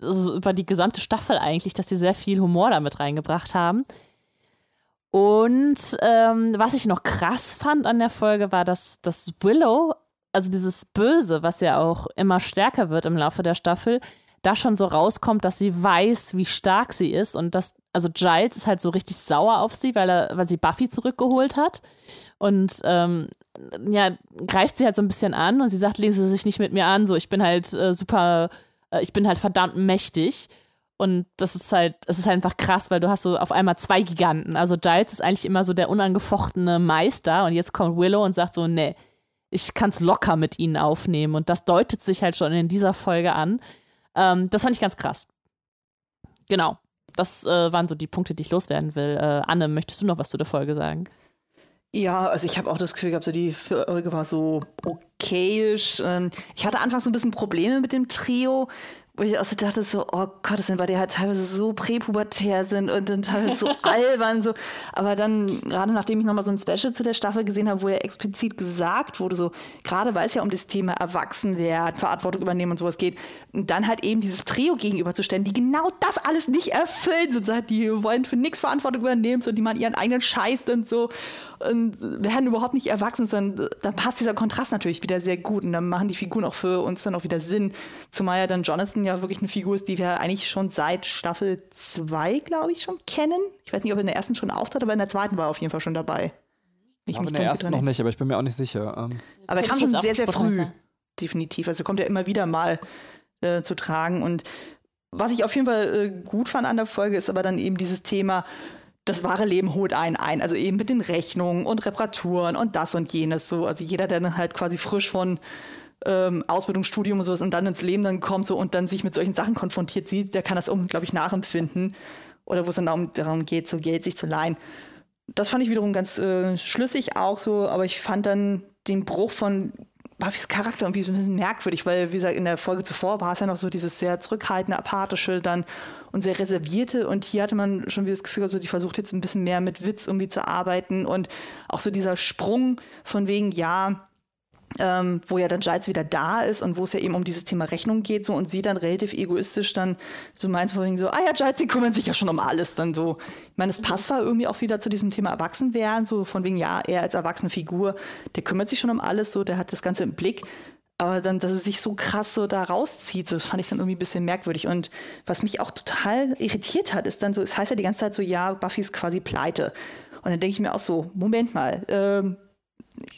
so über die gesamte Staffel eigentlich, dass sie sehr viel Humor damit reingebracht haben. Und ähm, was ich noch krass fand an der Folge war, dass, dass Willow, also dieses Böse, was ja auch immer stärker wird im Laufe der Staffel, da schon so rauskommt, dass sie weiß, wie stark sie ist und dass, also Giles ist halt so richtig sauer auf sie, weil er, weil sie Buffy zurückgeholt hat. Und ähm, ja, greift sie halt so ein bisschen an und sie sagt, lese sich nicht mit mir an, so ich bin halt äh, super, äh, ich bin halt verdammt mächtig. Und das ist halt, es ist halt einfach krass, weil du hast so auf einmal zwei Giganten. Also Giles ist eigentlich immer so der unangefochtene Meister und jetzt kommt Willow und sagt so, nee, ich kann es locker mit ihnen aufnehmen. Und das deutet sich halt schon in dieser Folge an. Ähm, das fand ich ganz krass. Genau. Das äh, waren so die Punkte, die ich loswerden will. Äh, Anne, möchtest du noch was zu der Folge sagen? Ja, also ich habe auch das Gefühl gehabt, so die Folge war so okayisch. Ähm, ich hatte anfangs so ein bisschen Probleme mit dem Trio, wo ich auch so dachte, so, oh Gott, weil die halt teilweise so präpubertär sind und dann teilweise so albern. So. Aber dann, gerade nachdem ich nochmal so ein Special zu der Staffel gesehen habe, wo ja explizit gesagt wurde, so, gerade weil es ja um das Thema Erwachsenwerden, Verantwortung übernehmen und sowas geht, und dann halt eben dieses Trio gegenüberzustellen, die genau das alles nicht erfüllen, sozusagen, die wollen für nichts Verantwortung übernehmen, so, die machen ihren eigenen Scheiß und so und werden überhaupt nicht erwachsen, dann, dann passt dieser Kontrast natürlich wieder sehr gut und dann machen die Figuren auch für uns dann auch wieder Sinn. Zumal ja dann Jonathan ja wirklich eine Figur ist, die wir eigentlich schon seit Staffel 2, glaube ich, schon kennen. Ich weiß nicht, ob er in der ersten schon auftrat, aber in der zweiten war er auf jeden Fall schon dabei. Ich glaube, in der ersten noch nicht, aber ich bin mir auch nicht sicher. Ähm. Aber er kam schon sehr, sehr früh. Definitiv. Also kommt ja immer wieder mal äh, zu tragen. Und was ich auf jeden Fall äh, gut fand an der Folge, ist aber dann eben dieses Thema, das wahre Leben holt einen ein. Also eben mit den Rechnungen und Reparaturen und das und jenes. So. Also jeder, der dann halt quasi frisch von ähm, Ausbildungsstudium und sowas und dann ins Leben dann kommt so, und dann sich mit solchen Sachen konfrontiert sieht, der kann das unglaublich nachempfinden. Oder wo es dann darum, darum geht, so Geld sich zu leihen. Das fand ich wiederum ganz äh, schlüssig auch so, aber ich fand dann den Bruch von Buffys Charakter irgendwie so ein bisschen merkwürdig, weil, wie gesagt, in der Folge zuvor war es ja noch so dieses sehr zurückhaltende, apathische dann und sehr reservierte. Und hier hatte man schon wie das Gefühl, also die versucht jetzt ein bisschen mehr mit Witz irgendwie zu arbeiten und auch so dieser Sprung von wegen, ja, ähm, wo ja dann Giles wieder da ist und wo es ja eben um dieses Thema Rechnung geht so und sie dann relativ egoistisch dann so meint vorhin so, ah ja, Giles, die kümmern sich ja schon um alles dann so. Ich meine, es passt zwar irgendwie auch wieder zu diesem Thema Erwachsenwerden, so von wegen, ja, er als erwachsene Figur, der kümmert sich schon um alles, so, der hat das Ganze im Blick. Aber dann, dass es sich so krass so da rauszieht, so, das fand ich dann irgendwie ein bisschen merkwürdig. Und was mich auch total irritiert hat, ist dann so, es heißt ja die ganze Zeit so, ja, Buffy ist quasi pleite. Und dann denke ich mir auch so, Moment mal, ähm,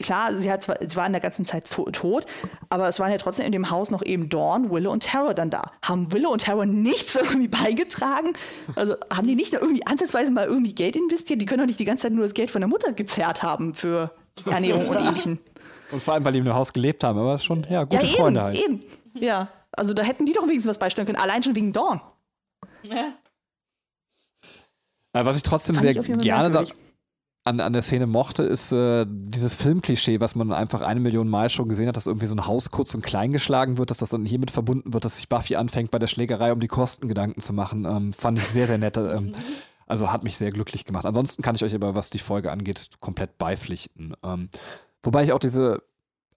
klar, sie, hat zwar, sie war in der ganzen Zeit tot, aber es waren ja trotzdem in dem Haus noch eben Dawn, Willow und Terror dann da. Haben Willow und Terror nichts irgendwie beigetragen? Also haben die nicht irgendwie ansatzweise mal irgendwie Geld investiert? Die können doch nicht die ganze Zeit nur das Geld von der Mutter gezerrt haben für Ernährung und Ähnlichem. Und vor allem, weil die dem Haus gelebt haben, aber schon, ja, gute ja, Freunde halt. Eben, ja. Also da hätten die doch wenigstens was beisteuern können, allein schon wegen Dawn. Ja. Was ich trotzdem Fand sehr ich gerne da, an, an der Szene mochte, ist äh, dieses Filmklischee, was man einfach eine Million Mal schon gesehen hat, dass irgendwie so ein Haus kurz und klein geschlagen wird, dass das dann hiermit verbunden wird, dass sich Buffy anfängt, bei der Schlägerei um die Kosten Gedanken zu machen. Ähm, fand ich sehr, sehr nett. Ähm, also hat mich sehr glücklich gemacht. Ansonsten kann ich euch aber, was die Folge angeht, komplett beipflichten. Ähm, wobei ich auch diese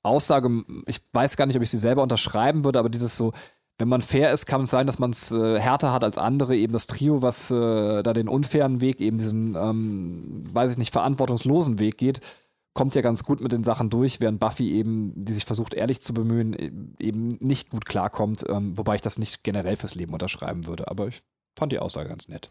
Aussage, ich weiß gar nicht, ob ich sie selber unterschreiben würde, aber dieses so, wenn man fair ist, kann es sein, dass man es äh, härter hat als andere. Eben das Trio, was äh, da den unfairen Weg, eben diesen, ähm, weiß ich nicht, verantwortungslosen Weg geht, kommt ja ganz gut mit den Sachen durch, während Buffy eben, die sich versucht, ehrlich zu bemühen, e-, eben nicht gut klarkommt. Ähm, wobei ich das nicht generell fürs Leben unterschreiben würde. Aber ich fand die Aussage ganz nett.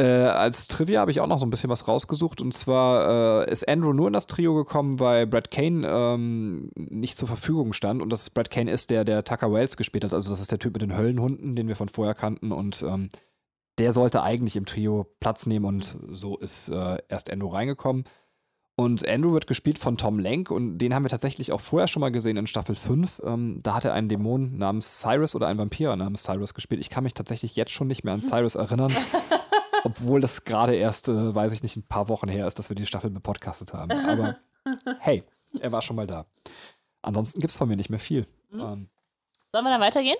Äh, als Trivia habe ich auch noch so ein bisschen was rausgesucht. Und zwar äh, ist Andrew nur in das Trio gekommen, weil Brad Kane ähm, nicht zur Verfügung stand. Und das Brad Kane ist der, der Tucker Wells gespielt hat. Also das ist der Typ mit den Höllenhunden, den wir von vorher kannten. Und ähm, der sollte eigentlich im Trio Platz nehmen. Und so ist äh, erst Andrew reingekommen. Und Andrew wird gespielt von Tom Lenk und den haben wir tatsächlich auch vorher schon mal gesehen in Staffel 5. Ähm, da hat er einen Dämon namens Cyrus oder einen Vampir namens Cyrus gespielt. Ich kann mich tatsächlich jetzt schon nicht mehr an Cyrus erinnern. Obwohl das gerade erst, äh, weiß ich nicht, ein paar Wochen her ist, dass wir die Staffel bepodcastet haben. Aber hey, er war schon mal da. Ansonsten gibt es von mir nicht mehr viel. Mhm. Ähm, Sollen wir dann weitergehen?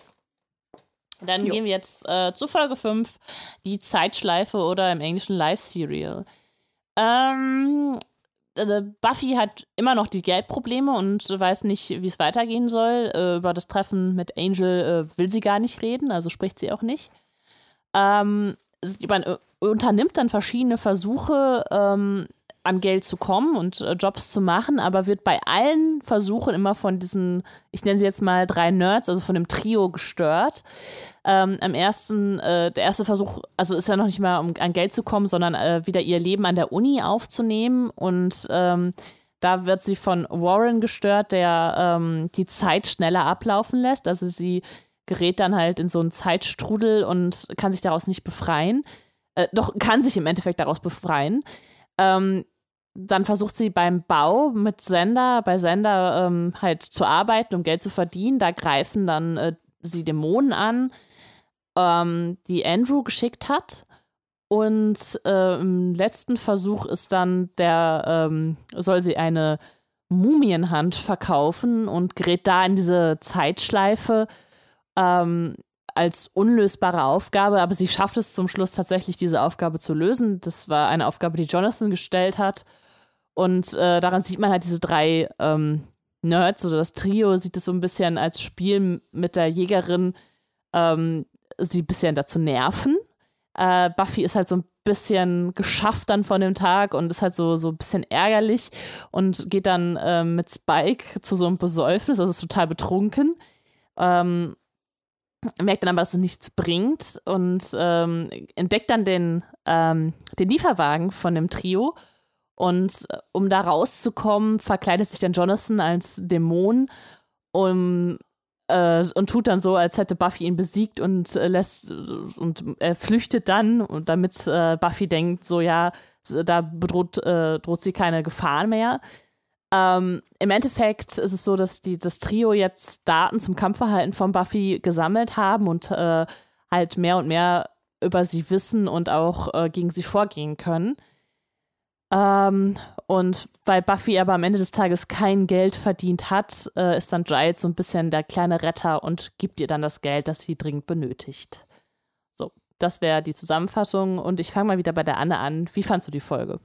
Dann jo. gehen wir jetzt äh, zu Folge 5, die Zeitschleife oder im Englischen Live-Serial. Ähm, äh, Buffy hat immer noch die Geldprobleme und weiß nicht, wie es weitergehen soll. Äh, über das Treffen mit Angel äh, will sie gar nicht reden, also spricht sie auch nicht. Ähm, man äh, unternimmt dann verschiedene Versuche, ähm, an Geld zu kommen und äh, Jobs zu machen, aber wird bei allen Versuchen immer von diesen, ich nenne sie jetzt mal drei Nerds, also von dem Trio gestört. Ähm, am ersten, äh, der erste Versuch, also ist ja noch nicht mal, um an Geld zu kommen, sondern äh, wieder ihr Leben an der Uni aufzunehmen und ähm, da wird sie von Warren gestört, der ähm, die Zeit schneller ablaufen lässt. Also sie gerät dann halt in so einen Zeitstrudel und kann sich daraus nicht befreien. Äh, doch kann sich im Endeffekt daraus befreien. Ähm, dann versucht sie beim Bau mit Sender, bei Sender ähm, halt zu arbeiten, um Geld zu verdienen. Da greifen dann äh, sie Dämonen an, ähm, die Andrew geschickt hat. Und äh, im letzten Versuch ist dann der, ähm, soll sie eine Mumienhand verkaufen und gerät da in diese Zeitschleife ähm, als unlösbare Aufgabe, aber sie schafft es zum Schluss tatsächlich, diese Aufgabe zu lösen. Das war eine Aufgabe, die Jonathan gestellt hat. Und äh, daran sieht man halt diese drei ähm, Nerds oder das Trio sieht es so ein bisschen als Spiel mit der Jägerin, ähm, sie ein bisschen dazu nerven. Äh, Buffy ist halt so ein bisschen geschafft dann von dem Tag und ist halt so, so ein bisschen ärgerlich und geht dann äh, mit Spike zu so einem Besäufnis, also ist total betrunken. Ähm, merkt dann aber, dass es nichts bringt und ähm, entdeckt dann den, ähm, den Lieferwagen von dem Trio. Und äh, um da rauszukommen, verkleidet sich dann Jonathan als Dämon um, äh, und tut dann so, als hätte Buffy ihn besiegt und äh, lässt und er flüchtet dann, und damit äh, Buffy denkt, so ja, da bedroht äh, droht sie keine Gefahr mehr. Ähm, Im Endeffekt ist es so, dass die, das Trio jetzt Daten zum Kampfverhalten von Buffy gesammelt haben und äh, halt mehr und mehr über sie wissen und auch äh, gegen sie vorgehen können. Ähm, und weil Buffy aber am Ende des Tages kein Geld verdient hat, äh, ist dann Giles so ein bisschen der kleine Retter und gibt ihr dann das Geld, das sie dringend benötigt. So, das wäre die Zusammenfassung und ich fange mal wieder bei der Anne an. Wie fandst du die Folge?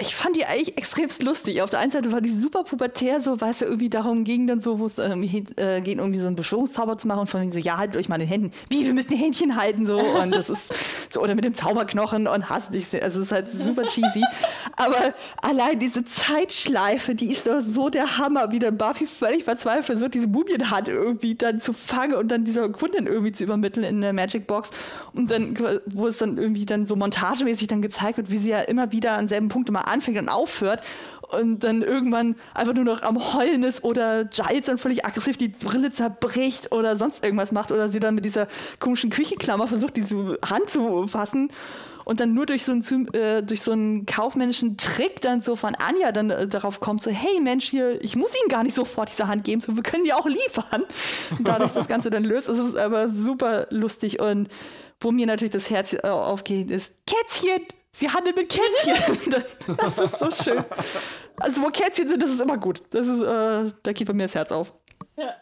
Ich fand die eigentlich extremst lustig. Auf der einen Seite war die super pubertär, so, weil es ja irgendwie darum ging, dann so, wo es ähm, äh, geht, irgendwie so einen Beschwörungszauber zu machen und von wegen so, ja, haltet euch mal den Händen. Wie, wir müssen die Händchen halten, so. Und das ist so, oder mit dem Zauberknochen und hast dich. Also, es ist halt super cheesy. Aber allein diese Zeitschleife, die ist doch so der Hammer, wie der Buffy völlig verzweifelt versucht, diese Mumienhand irgendwie dann zu fangen und dann dieser Kundin irgendwie zu übermitteln in der Magic Box. Und dann, wo es dann irgendwie dann so montagemäßig dann gezeigt wird, wie sie ja immer wieder an selben Punkt immer anfängt und aufhört und dann irgendwann einfach nur noch am Heulen ist oder Giles dann völlig aggressiv die Brille zerbricht oder sonst irgendwas macht oder sie dann mit dieser komischen Küchenklammer versucht, diese Hand zu fassen und dann nur durch so einen, äh, durch so einen kaufmännischen Trick dann so von Anja dann äh, darauf kommt, so, hey Mensch, hier, ich muss Ihnen gar nicht sofort diese Hand geben, so, wir können die auch liefern. Und dadurch das Ganze dann löst. Es ist aber super lustig und wo mir natürlich das Herz äh, aufgeht, ist Kätzchen, Sie handelt mit Kätzchen. das ist so schön. Also, wo Kätzchen sind, das ist immer gut. Das ist, äh, da geht bei mir das Herz auf. Ja.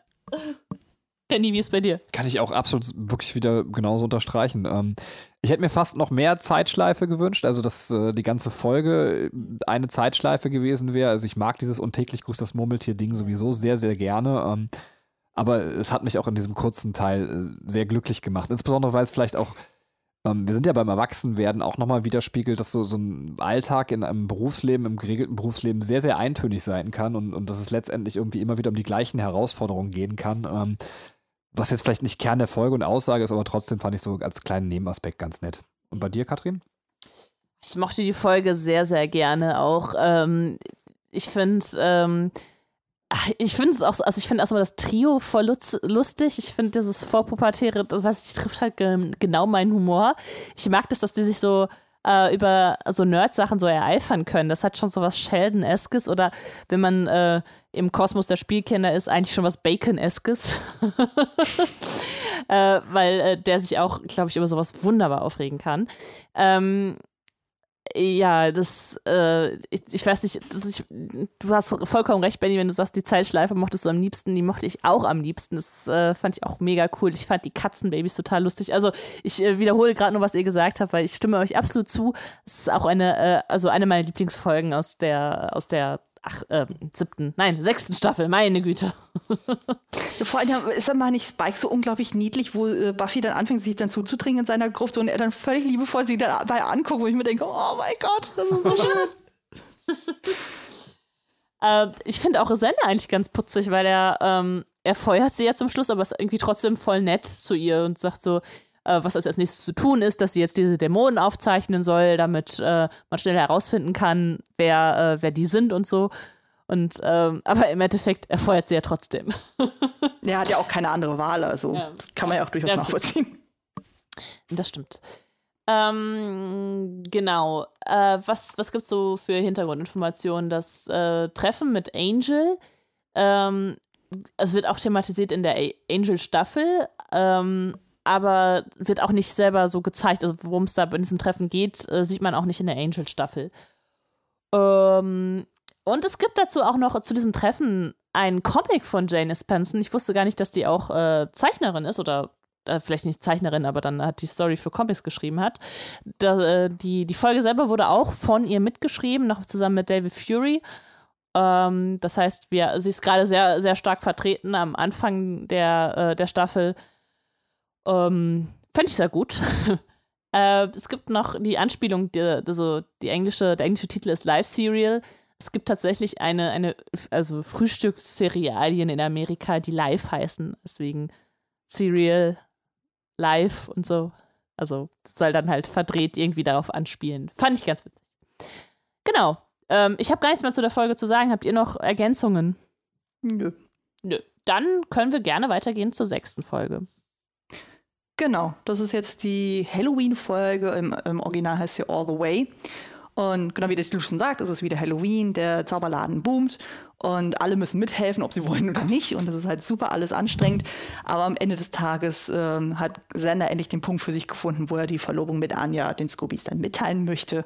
Penny, wie ist bei dir? Kann ich auch absolut wirklich wieder genauso unterstreichen. Ähm, ich hätte mir fast noch mehr Zeitschleife gewünscht, also dass äh, die ganze Folge eine Zeitschleife gewesen wäre. Also ich mag dieses untäglich grüßt das Murmeltier-Ding sowieso sehr, sehr gerne. Ähm, aber es hat mich auch in diesem kurzen Teil äh, sehr glücklich gemacht. Insbesondere, weil es vielleicht auch wir sind ja beim Erwachsenwerden auch nochmal widerspiegelt, dass so, so ein Alltag in einem Berufsleben, im geregelten Berufsleben sehr, sehr eintönig sein kann und, und dass es letztendlich irgendwie immer wieder um die gleichen Herausforderungen gehen kann. Ähm, was jetzt vielleicht nicht Kern der Folge und Aussage ist, aber trotzdem fand ich so als kleinen Nebenaspekt ganz nett. Und bei dir, Katrin? Ich mochte die Folge sehr, sehr gerne auch. Ähm, ich finde, ähm, ich finde es auch, also ich finde erstmal das Trio voll lustig. Ich finde dieses Vorpubertäre, das ich, trifft halt genau meinen Humor. Ich mag das, dass die sich so äh, über so Nerd-Sachen so ereifern können. Das hat schon so was Sheldon-eskes oder wenn man äh, im Kosmos der Spielkinder ist, eigentlich schon was Bacon-eskes. äh, weil äh, der sich auch, glaube ich, über sowas wunderbar aufregen kann. Ähm, ja, das, äh, ich, ich weiß nicht, das, ich, du hast vollkommen recht, Benny, wenn du sagst, die Zeitschleife mochtest du am liebsten, die mochte ich auch am liebsten. Das äh, fand ich auch mega cool. Ich fand die Katzenbabys total lustig. Also ich äh, wiederhole gerade nur, was ihr gesagt habt, weil ich stimme euch absolut zu. Es ist auch eine, äh, also eine meiner Lieblingsfolgen aus der, aus der ach, äh, siebten, nein, sechsten Staffel, meine Güte. Vor allem ist dann mal nicht Spike so unglaublich niedlich, wo äh, Buffy dann anfängt, sich dann zuzudringen in seiner Gruft und er dann völlig liebevoll sie dabei anguckt, wo ich mir denke, oh mein Gott, das ist so schön. äh, ich finde auch Sender eigentlich ganz putzig, weil er, ähm, er feuert sie ja zum Schluss, aber ist irgendwie trotzdem voll nett zu ihr und sagt so, äh, was als nächstes zu tun ist, dass sie jetzt diese Dämonen aufzeichnen soll, damit äh, man schnell herausfinden kann, wer, äh, wer die sind und so. Und ähm, aber im Endeffekt erfeuert sie ja trotzdem. Er hat ja auch keine andere Wahl, also ja. kann man ja auch durchaus ja, nachvollziehen. Das stimmt. Ähm, genau. Äh, was was gibt es so für Hintergrundinformationen? Das äh, Treffen mit Angel. Ähm, es wird auch thematisiert in der Angel-Staffel. Ähm, aber wird auch nicht selber so gezeigt. Also worum es da in diesem Treffen geht, äh, sieht man auch nicht in der Angel-Staffel. Ähm, und es gibt dazu auch noch zu diesem Treffen einen Comic von Jane Spencer. Ich wusste gar nicht, dass die auch äh, Zeichnerin ist oder äh, vielleicht nicht Zeichnerin, aber dann hat die Story für Comics geschrieben hat. Da, äh, die, die Folge selber wurde auch von ihr mitgeschrieben, noch zusammen mit David Fury. Ähm, das heißt, wir, sie ist gerade sehr, sehr stark vertreten am Anfang der, äh, der Staffel ähm, Fände ich sehr gut. äh, es gibt noch die Anspielung, die, also die englische, der englische Titel ist Live Serial. Es gibt tatsächlich eine, eine also Frühstücksserialien in Amerika, die live heißen. Deswegen Serial, Live und so. Also soll dann halt verdreht irgendwie darauf anspielen. Fand ich ganz witzig. Genau. Ähm, ich habe gar nichts mehr zu der Folge zu sagen. Habt ihr noch Ergänzungen? Nö. Nö. Dann können wir gerne weitergehen zur sechsten Folge. Genau, das ist jetzt die Halloween-Folge. Im, Im, Original heißt sie All the Way. Und genau wie der Titel schon sagt, ist es wieder Halloween, der Zauberladen boomt und alle müssen mithelfen, ob sie wollen oder nicht. Und das ist halt super alles anstrengend. Aber am Ende des Tages ähm, hat Sander endlich den Punkt für sich gefunden, wo er die Verlobung mit Anja den Scoobies dann mitteilen möchte.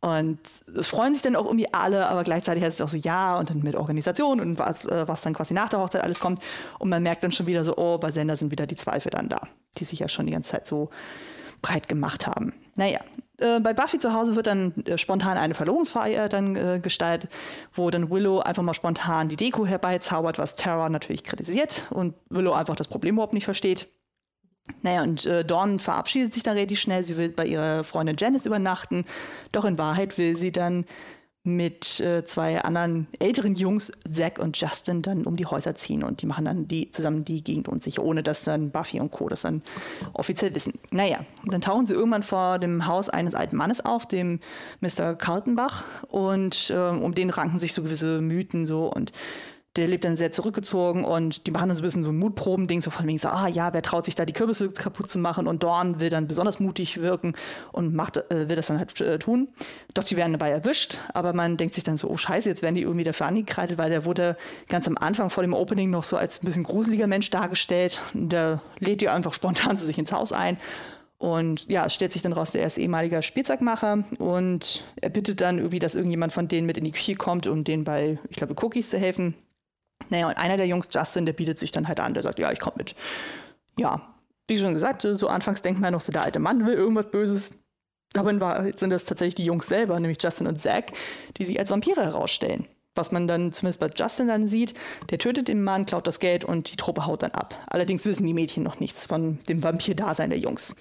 Und es freuen sich dann auch irgendwie alle, aber gleichzeitig heißt es auch so, ja, und dann mit Organisation und was, äh, was dann quasi nach der Hochzeit alles kommt. Und man merkt dann schon wieder so, oh, bei Sender sind wieder die Zweifel dann da, die sich ja schon die ganze Zeit so breit gemacht haben. Naja, äh, bei Buffy zu Hause wird dann äh, spontan eine Verlobungsfeier dann äh, gestaltet, wo dann Willow einfach mal spontan die Deko herbeizaubert, was Tara natürlich kritisiert und Willow einfach das Problem überhaupt nicht versteht. Naja, und äh, Dawn verabschiedet sich dann relativ schnell. Sie will bei ihrer Freundin Janice übernachten. Doch in Wahrheit will sie dann mit äh, zwei anderen älteren Jungs, Zack und Justin, dann um die Häuser ziehen. Und die machen dann die, zusammen die Gegend unsicher, ohne dass dann Buffy und Co. das dann offiziell wissen. Naja, dann tauchen sie irgendwann vor dem Haus eines alten Mannes auf, dem Mr. Kaltenbach. Und äh, um den ranken sich so gewisse Mythen so. Und der lebt dann sehr zurückgezogen und die machen dann so ein bisschen so ein Mutproben-Ding, so von wegen so, ah ja, wer traut sich da die Kürbisse kaputt zu machen und Dorn will dann besonders mutig wirken und macht, äh, will das dann halt äh, tun. Doch die werden dabei erwischt, aber man denkt sich dann so, oh scheiße, jetzt werden die irgendwie dafür angekreidet, weil der wurde ganz am Anfang vor dem Opening noch so als ein bisschen gruseliger Mensch dargestellt. Und der lädt die einfach spontan zu sich ins Haus ein. Und ja, es stellt sich dann raus, der ist ehemaliger Spielzeugmacher und er bittet dann irgendwie, dass irgendjemand von denen mit in die Küche kommt, um denen bei, ich glaube, Cookies zu helfen. Naja, und einer der Jungs, Justin, der bietet sich dann halt an, der sagt, ja, ich komme mit. Ja, wie schon gesagt, so anfangs denkt man noch so, der alte Mann will irgendwas Böses. Aber in Wahrheit sind das tatsächlich die Jungs selber, nämlich Justin und Zack, die sich als Vampire herausstellen. Was man dann zumindest bei Justin dann sieht, der tötet den Mann, klaut das Geld und die Truppe haut dann ab. Allerdings wissen die Mädchen noch nichts von dem Vampir-Dasein der Jungs.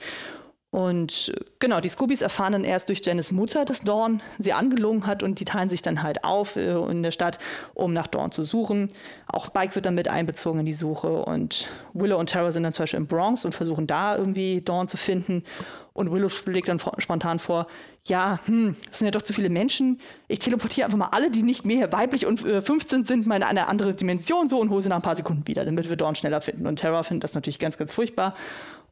Und äh, genau, die Scoobies erfahren dann erst durch Janice Mutter, dass Dawn sie angelogen hat und die teilen sich dann halt auf äh, in der Stadt, um nach Dawn zu suchen. Auch Spike wird dann mit einbezogen in die Suche und Willow und Tara sind dann zum Beispiel im Bronx und versuchen da irgendwie Dawn zu finden. Und Willow schlägt dann spontan vor, ja, hm, es sind ja doch zu viele Menschen. Ich teleportiere einfach mal alle, die nicht mehr weiblich und äh, 15 sind, mal in eine andere Dimension so und hole sie nach ein paar Sekunden wieder, damit wir Dawn schneller finden. Und Tara findet das natürlich ganz, ganz furchtbar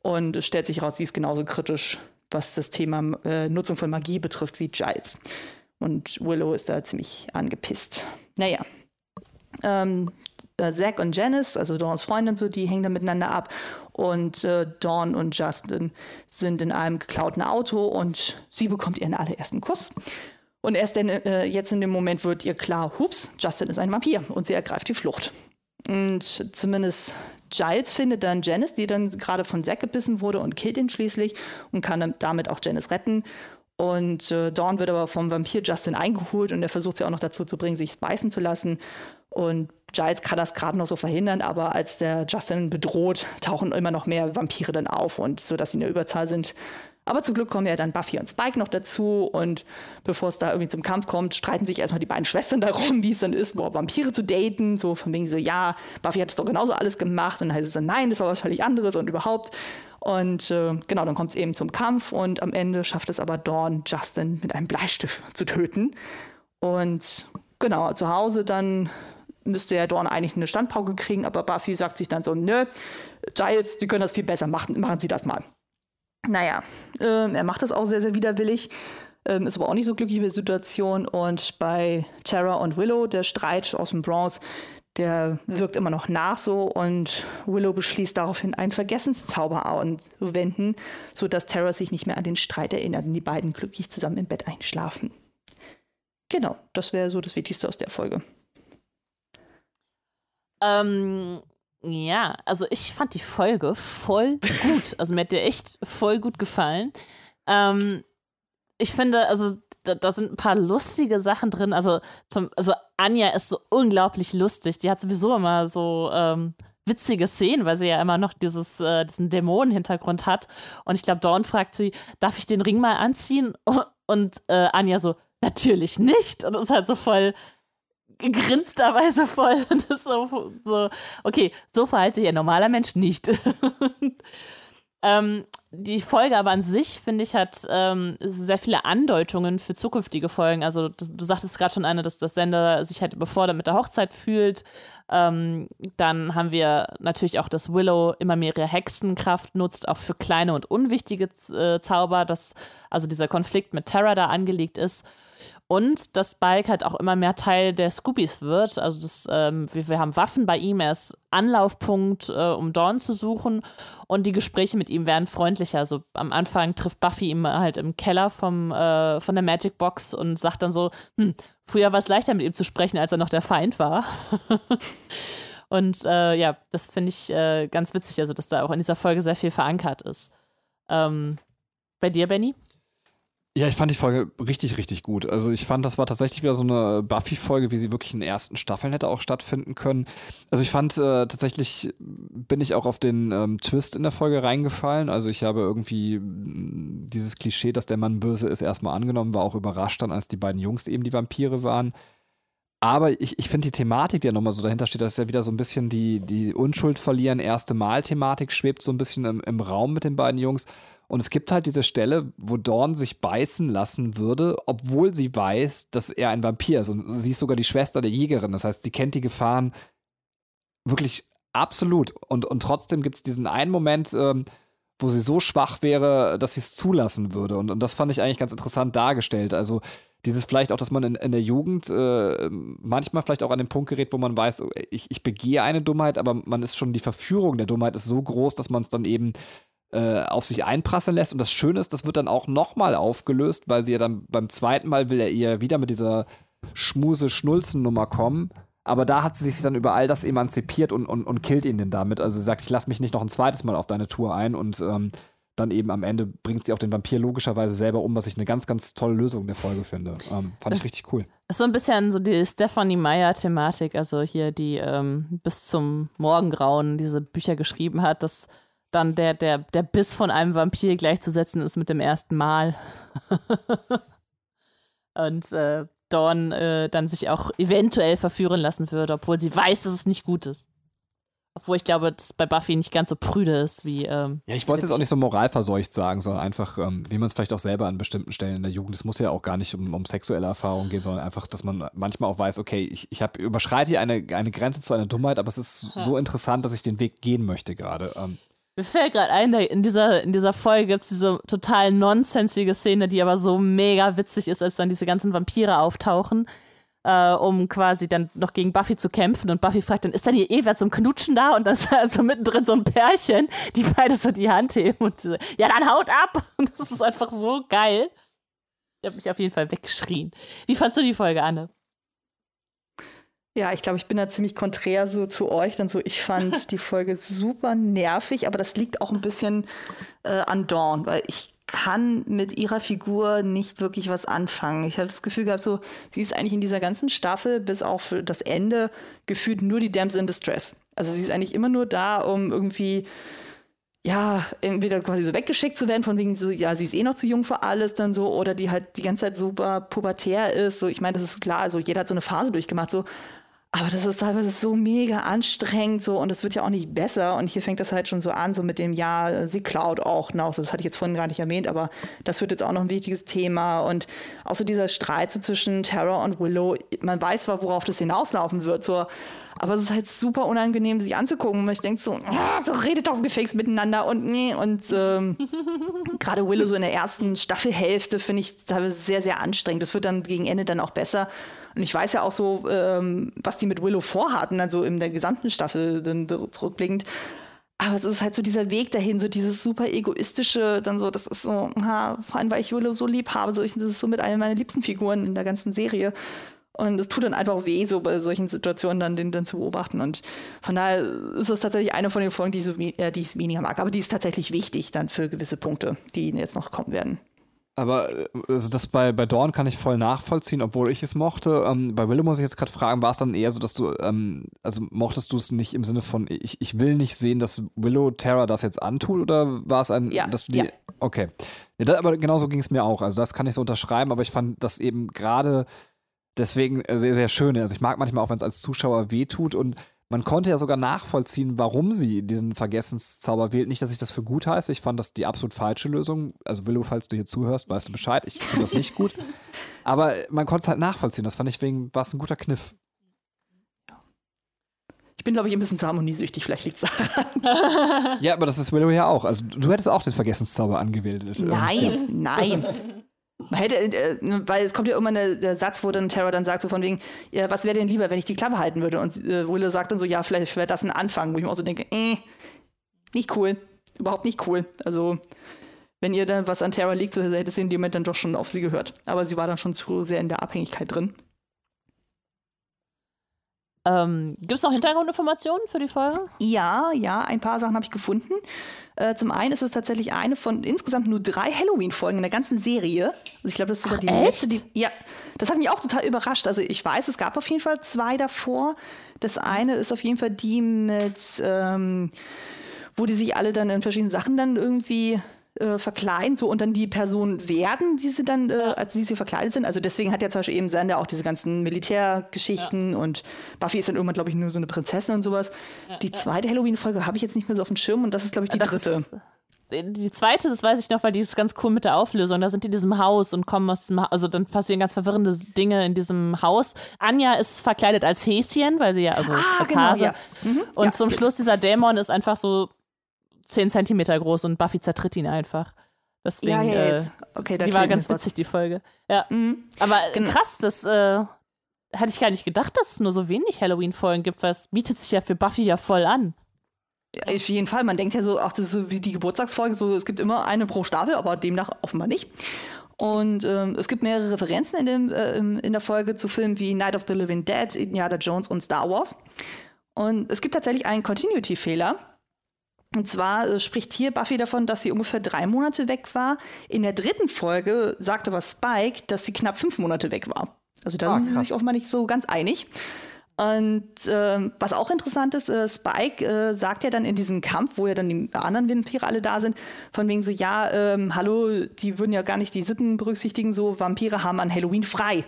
und es stellt sich raus, sie ist genauso kritisch, was das Thema äh, Nutzung von Magie betrifft, wie Giles. Und Willow ist da ziemlich angepisst. Naja. Ähm, äh, Zack und Janice, also Dawns Freundin, so, die hängen da miteinander ab. Und äh, Dawn und Justin sind in einem geklauten Auto und sie bekommt ihren allerersten Kuss. Und erst denn, äh, jetzt in dem Moment wird ihr klar, hups, Justin ist ein Vampir und sie ergreift die Flucht. Und zumindest Giles findet dann Janice, die dann gerade von Zack gebissen wurde und killt ihn schließlich und kann damit auch Janice retten. Und äh, Dawn wird aber vom Vampir Justin eingeholt und er versucht sie auch noch dazu zu bringen, sich beißen zu lassen. Und Giles kann das gerade noch so verhindern, aber als der Justin bedroht, tauchen immer noch mehr Vampire dann auf und so, dass sie in der Überzahl sind. Aber zum Glück kommen ja dann Buffy und Spike noch dazu und bevor es da irgendwie zum Kampf kommt, streiten sich erstmal die beiden Schwestern darum, wie es dann ist, boah, Vampire zu daten. So von wegen so, ja, Buffy hat es doch genauso alles gemacht und dann heißt es dann, nein, das war was völlig anderes und überhaupt. Und äh, genau, dann kommt es eben zum Kampf und am Ende schafft es aber Dawn, Justin mit einem Bleistift zu töten. Und genau, zu Hause dann müsste ja Dawn eigentlich eine Standpauke kriegen, aber Buffy sagt sich dann so, nö, Giles, die können das viel besser machen, machen Sie das mal. Naja, äh, er macht das auch sehr, sehr widerwillig, ähm, ist aber auch nicht so glücklich mit der Situation und bei Tara und Willow, der Streit aus dem Bronze, der wirkt immer noch nach so und Willow beschließt daraufhin einen Vergessenszauber anzuwenden, sodass Tara sich nicht mehr an den Streit erinnert und die beiden glücklich zusammen im Bett einschlafen. Genau, das wäre so das Wichtigste aus der Folge. Ähm, ja, also ich fand die Folge voll gut. Also mir hat dir echt voll gut gefallen. Ähm, ich finde, also da, da, sind ein paar lustige Sachen drin. Also, zum, also Anja ist so unglaublich lustig. Die hat sowieso immer so ähm, witzige Szenen, weil sie ja immer noch dieses, äh, diesen Dämonenhintergrund hat. Und ich glaube, Dawn fragt sie, darf ich den Ring mal anziehen? Und äh, Anja so, natürlich nicht. Und das ist halt so voll gegrinsterweise voll. Und ist so, so, okay, so verhält sich ein normaler Mensch nicht. ähm, die Folge aber an sich, finde ich, hat ähm, sehr viele Andeutungen für zukünftige Folgen. Also, du, du sagtest gerade schon eine, dass das Sender sich halt überfordert mit der Hochzeit fühlt. Ähm, dann haben wir natürlich auch, dass Willow immer mehr ihre Hexenkraft nutzt, auch für kleine und unwichtige äh, Zauber, dass also dieser Konflikt mit Terra da angelegt ist. Und dass Spike halt auch immer mehr Teil der Scoobies wird. Also das, ähm, wir, wir, haben Waffen bei ihm, er ist Anlaufpunkt, äh, um Dawn zu suchen. Und die Gespräche mit ihm werden freundlicher. Also am Anfang trifft Buffy ihn halt im Keller vom, äh, von der Magic Box und sagt dann so, hm, früher war es leichter mit ihm zu sprechen, als er noch der Feind war. und äh, ja, das finde ich äh, ganz witzig, also dass da auch in dieser Folge sehr viel verankert ist. Ähm, bei dir, Benny? Ja, ich fand die Folge richtig, richtig gut. Also ich fand, das war tatsächlich wieder so eine Buffy-Folge, wie sie wirklich in den ersten Staffeln hätte auch stattfinden können. Also ich fand äh, tatsächlich, bin ich auch auf den ähm, Twist in der Folge reingefallen. Also ich habe irgendwie mm, dieses Klischee, dass der Mann böse ist, erstmal angenommen, war auch überrascht dann, als die beiden Jungs eben die Vampire waren. Aber ich, ich finde die Thematik, die ja nochmal so dahinter steht, das ist ja wieder so ein bisschen die, die Unschuld verlieren, erste Mal-Thematik schwebt so ein bisschen im, im Raum mit den beiden Jungs. Und es gibt halt diese Stelle, wo Dawn sich beißen lassen würde, obwohl sie weiß, dass er ein Vampir ist. Und sie ist sogar die Schwester der Jägerin. Das heißt, sie kennt die Gefahren wirklich absolut. Und, und trotzdem gibt es diesen einen Moment, ähm, wo sie so schwach wäre, dass sie es zulassen würde. Und, und das fand ich eigentlich ganz interessant dargestellt. Also dieses vielleicht auch, dass man in, in der Jugend äh, manchmal vielleicht auch an den Punkt gerät, wo man weiß, ich, ich begehe eine Dummheit, aber man ist schon, die Verführung der Dummheit ist so groß, dass man es dann eben äh, auf sich einprasseln lässt. Und das Schöne ist, das wird dann auch nochmal aufgelöst, weil sie ja dann beim zweiten Mal will er ihr wieder mit dieser Schmuse-Schnulzen-Nummer kommen. Aber da hat sie sich dann über all das emanzipiert und, und, und killt ihn denn damit. Also sie sagt, ich lass mich nicht noch ein zweites Mal auf deine Tour ein und ähm, dann eben am Ende bringt sie auch den Vampir logischerweise selber um, was ich eine ganz, ganz tolle Lösung der Folge finde. Ähm, fand das ich richtig cool. Ist so ein bisschen so die Stephanie Meyer-Thematik, also hier, die ähm, bis zum Morgengrauen diese Bücher geschrieben hat, dass dann der, der, der Biss von einem Vampir gleichzusetzen ist mit dem ersten Mal. und äh, Dawn äh, dann sich auch eventuell verführen lassen würde, obwohl sie weiß, dass es nicht gut ist. Obwohl ich glaube, dass bei Buffy nicht ganz so prüde ist wie. Ähm, ja, ich wollte es jetzt auch nicht so moralverseucht sagen, sondern einfach, ähm, wie man es vielleicht auch selber an bestimmten Stellen in der Jugend, es muss ja auch gar nicht um, um sexuelle Erfahrungen gehen, sondern einfach, dass man manchmal auch weiß, okay, ich, ich hab, überschreite hier eine, eine Grenze zu einer Dummheit, aber es ist ja. so interessant, dass ich den Weg gehen möchte gerade. Ähm, mir fällt gerade ein, in dieser, in dieser Folge gibt es diese total nonsensige Szene, die aber so mega witzig ist, als dann diese ganzen Vampire auftauchen, äh, um quasi dann noch gegen Buffy zu kämpfen. Und Buffy fragt dann, ist dann hier eh zum Knutschen da? Und dann ist also mittendrin so ein Pärchen, die beide so die Hand heben und äh, ja, dann haut ab! Und das ist einfach so geil. Ich habe mich auf jeden Fall weggeschrien. Wie fandst du die Folge, Anne? Ja, ich glaube, ich bin da ziemlich konträr so zu euch. Dann so, ich fand die Folge super nervig, aber das liegt auch ein bisschen äh, an Dawn, weil ich kann mit ihrer Figur nicht wirklich was anfangen. Ich habe das Gefühl gehabt, so, sie ist eigentlich in dieser ganzen Staffel bis auf das Ende gefühlt nur die Damsel in Distress. Also sie ist eigentlich immer nur da, um irgendwie ja, entweder quasi so weggeschickt zu werden, von wegen so, ja, sie ist eh noch zu jung für alles, dann so, oder die halt die ganze Zeit super pubertär ist. So, ich meine, das ist klar, also jeder hat so eine Phase durchgemacht, so, aber das ist teilweise so mega anstrengend so und es wird ja auch nicht besser. Und hier fängt das halt schon so an, so mit dem Ja, sie klaut auch noch. Das hatte ich jetzt vorhin gar nicht erwähnt, aber das wird jetzt auch noch ein wichtiges Thema. Und auch so dieser Streit so zwischen Tara und Willow, man weiß zwar, worauf das hinauslaufen wird, so, aber es ist halt super unangenehm, sich anzugucken. Und ich denke so, ah, so redet doch gefixt miteinander und nee. Und ähm, gerade Willow so in der ersten Staffelhälfte finde ich teilweise sehr, sehr anstrengend. Das wird dann gegen Ende dann auch besser. Und ich weiß ja auch so, ähm, was die mit Willow vorhatten, also in der gesamten Staffel dann zurückblickend. Aber es ist halt so dieser Weg dahin, so dieses super egoistische, dann so, das ist so, ha, vor allem, weil ich Willow so lieb habe, so ich, das ist so mit einer meiner liebsten Figuren in der ganzen Serie. Und es tut dann einfach weh, so bei solchen Situationen dann den dann zu beobachten. Und von daher ist das tatsächlich eine von den Folgen, die, so, äh, die ich weniger mag. Aber die ist tatsächlich wichtig dann für gewisse Punkte, die jetzt noch kommen werden. Aber also das bei, bei Dawn kann ich voll nachvollziehen, obwohl ich es mochte. Ähm, bei Willow muss ich jetzt gerade fragen, war es dann eher so, dass du, ähm, also mochtest du es nicht im Sinne von, ich, ich will nicht sehen, dass Willow Terra das jetzt antut oder war es ein, ja, dass du die, ja. okay. Ja, das, aber genauso ging es mir auch. Also das kann ich so unterschreiben, aber ich fand das eben gerade deswegen sehr, sehr schön. Also ich mag manchmal auch, wenn es als Zuschauer wehtut und man konnte ja sogar nachvollziehen, warum sie diesen Vergessenszauber wählt. Nicht, dass ich das für gut heiße. Ich fand das die absolut falsche Lösung. Also Willow, falls du hier zuhörst, weißt du Bescheid. Ich finde das nicht gut. Aber man konnte es halt nachvollziehen. Das fand ich wegen, war es ein guter Kniff. Ich bin, glaube ich, ein bisschen zu harmoniesüchtig. Vielleicht liegt es daran. ja, aber das ist Willow ja auch. Also du hättest auch den Vergessenszauber angewählt. Nein, nein. Hätte, äh, weil es kommt ja immer der, der Satz, wo dann Terra dann sagt, so von wegen, ja, was wäre denn lieber, wenn ich die Klappe halten würde? Und äh, Willow sagt dann so, ja, vielleicht wäre das ein Anfang, wo ich mir auch so denke, äh, nicht cool. Überhaupt nicht cool. Also, wenn ihr dann was an Terra liegt, so hätte sie in dem Moment dann doch schon auf sie gehört. Aber sie war dann schon zu sehr in der Abhängigkeit drin. Ähm, Gibt es noch Hintergrundinformationen für die Folge? Ja, ja, ein paar Sachen habe ich gefunden. Äh, zum einen ist es tatsächlich eine von insgesamt nur drei Halloween-Folgen in der ganzen Serie. Also ich glaube, das ist sogar Ach, die echt? letzte. Die, ja, das hat mich auch total überrascht. Also ich weiß, es gab auf jeden Fall zwei davor. Das eine ist auf jeden Fall die mit, ähm, wo die sich alle dann in verschiedenen Sachen dann irgendwie äh, verkleiden so und dann die Personen werden, die sie dann, äh, als die sie verkleidet sind. Also deswegen hat ja zum Beispiel eben Sander auch diese ganzen Militärgeschichten ja. und Buffy ist dann irgendwann, glaube ich, nur so eine Prinzessin und sowas. Ja, die zweite Halloween-Folge habe ich jetzt nicht mehr so auf dem Schirm und das ist, glaube ich, die das dritte. Ist, die zweite, das weiß ich noch, weil die ist ganz cool mit der Auflösung. Da sind die in diesem Haus und kommen aus dem, ha also dann passieren ganz verwirrende Dinge in diesem Haus. Anja ist verkleidet als Häschen, weil sie ja, also ah, als genau, Hase. Ja. Mhm, und ja, zum. Schluss dieser Dämon ist einfach so 10 Zentimeter groß und Buffy zertritt ihn einfach. Deswegen, Ja, ja, äh, jetzt. Okay, die war ganz was. witzig, die Folge. Ja. Mhm. Aber Genau. krass, das äh, hätte ich gar nicht gedacht, dass es nur so wenig Halloween-Folgen gibt, weil es bietet sich ja für Buffy ja voll an. Ja, Auf jeden Fall. Man denkt ja so, ach, das ist so wie die Geburtstagsfolge, so es gibt immer eine pro Staffel, aber demnach offenbar nicht. Und ähm, es gibt mehrere Referenzen in, dem, äh, in der Folge zu Filmen wie Night of the Living Dead, Indiana Jones und Star Wars. Und es gibt tatsächlich einen Continuity-Fehler. Und zwar äh, spricht hier Buffy davon, dass sie ungefähr drei Monate weg war. In der dritten Folge sagt aber Spike, dass sie knapp fünf Monate weg war. Also da Ah, sind sie sich offenbar nicht so ganz einig. Und ähm, was auch interessant ist, äh, Spike äh, sagt ja dann in diesem Kampf, wo ja dann die anderen Vampire alle da sind, von wegen so, ja, ähm, hallo, die würden ja gar nicht die Sitten berücksichtigen, so Vampire haben an Halloween frei.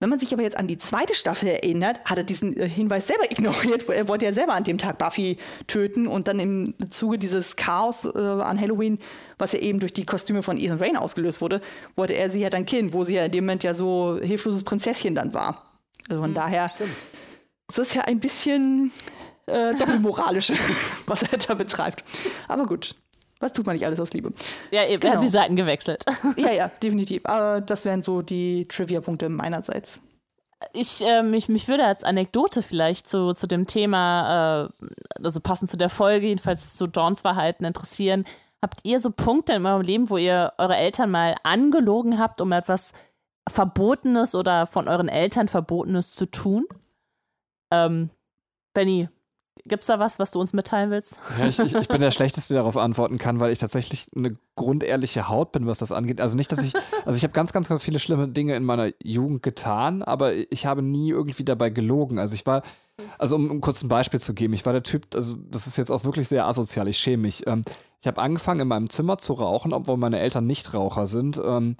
Wenn man sich aber jetzt an die zweite Staffel erinnert, hat er diesen äh, Hinweis selber ignoriert. Er wollte ja selber an dem Tag Buffy töten und dann im Zuge dieses Chaos äh, an Halloween, was ja eben durch die Kostüme von Ethan Rain ausgelöst wurde, wollte er sie ja dann killen, wo sie ja in dem Moment ja so hilfloses Prinzesschen dann war. Also von daher es ist ja ein bisschen äh, doppelmoralisch, was er da betreibt. Aber gut, was tut man nicht alles aus Liebe? Ja, er Genau. hat die Seiten gewechselt. Ja, ja, definitiv. Aber das wären so die Trivia-Punkte meinerseits. Ich, äh, mich, mich würde als Anekdote vielleicht zu, zu dem Thema, äh, also passend zu der Folge, jedenfalls zu Dawns Verhalten interessieren. Habt ihr so Punkte in eurem Leben, wo ihr eure Eltern mal angelogen habt, um etwas Verbotenes oder von euren Eltern Verbotenes zu tun? Ähm, Benny, Gibt es da was, was du uns mitteilen willst? Ja, ich, ich, ich, bin der Schlechteste, der darauf antworten kann, weil ich tatsächlich eine grundehrliche Haut bin, was das angeht. Also nicht, dass ich, also ich habe ganz, ganz, ganz viele schlimme Dinge in meiner Jugend getan, aber ich habe nie irgendwie dabei gelogen. Also ich war, also um, um kurz ein Beispiel zu geben, ich war der Typ, also das ist jetzt auch wirklich sehr asozial, ich schäme mich. Ähm, ich habe angefangen in meinem Zimmer zu rauchen, obwohl meine Eltern nicht Raucher sind. Ähm,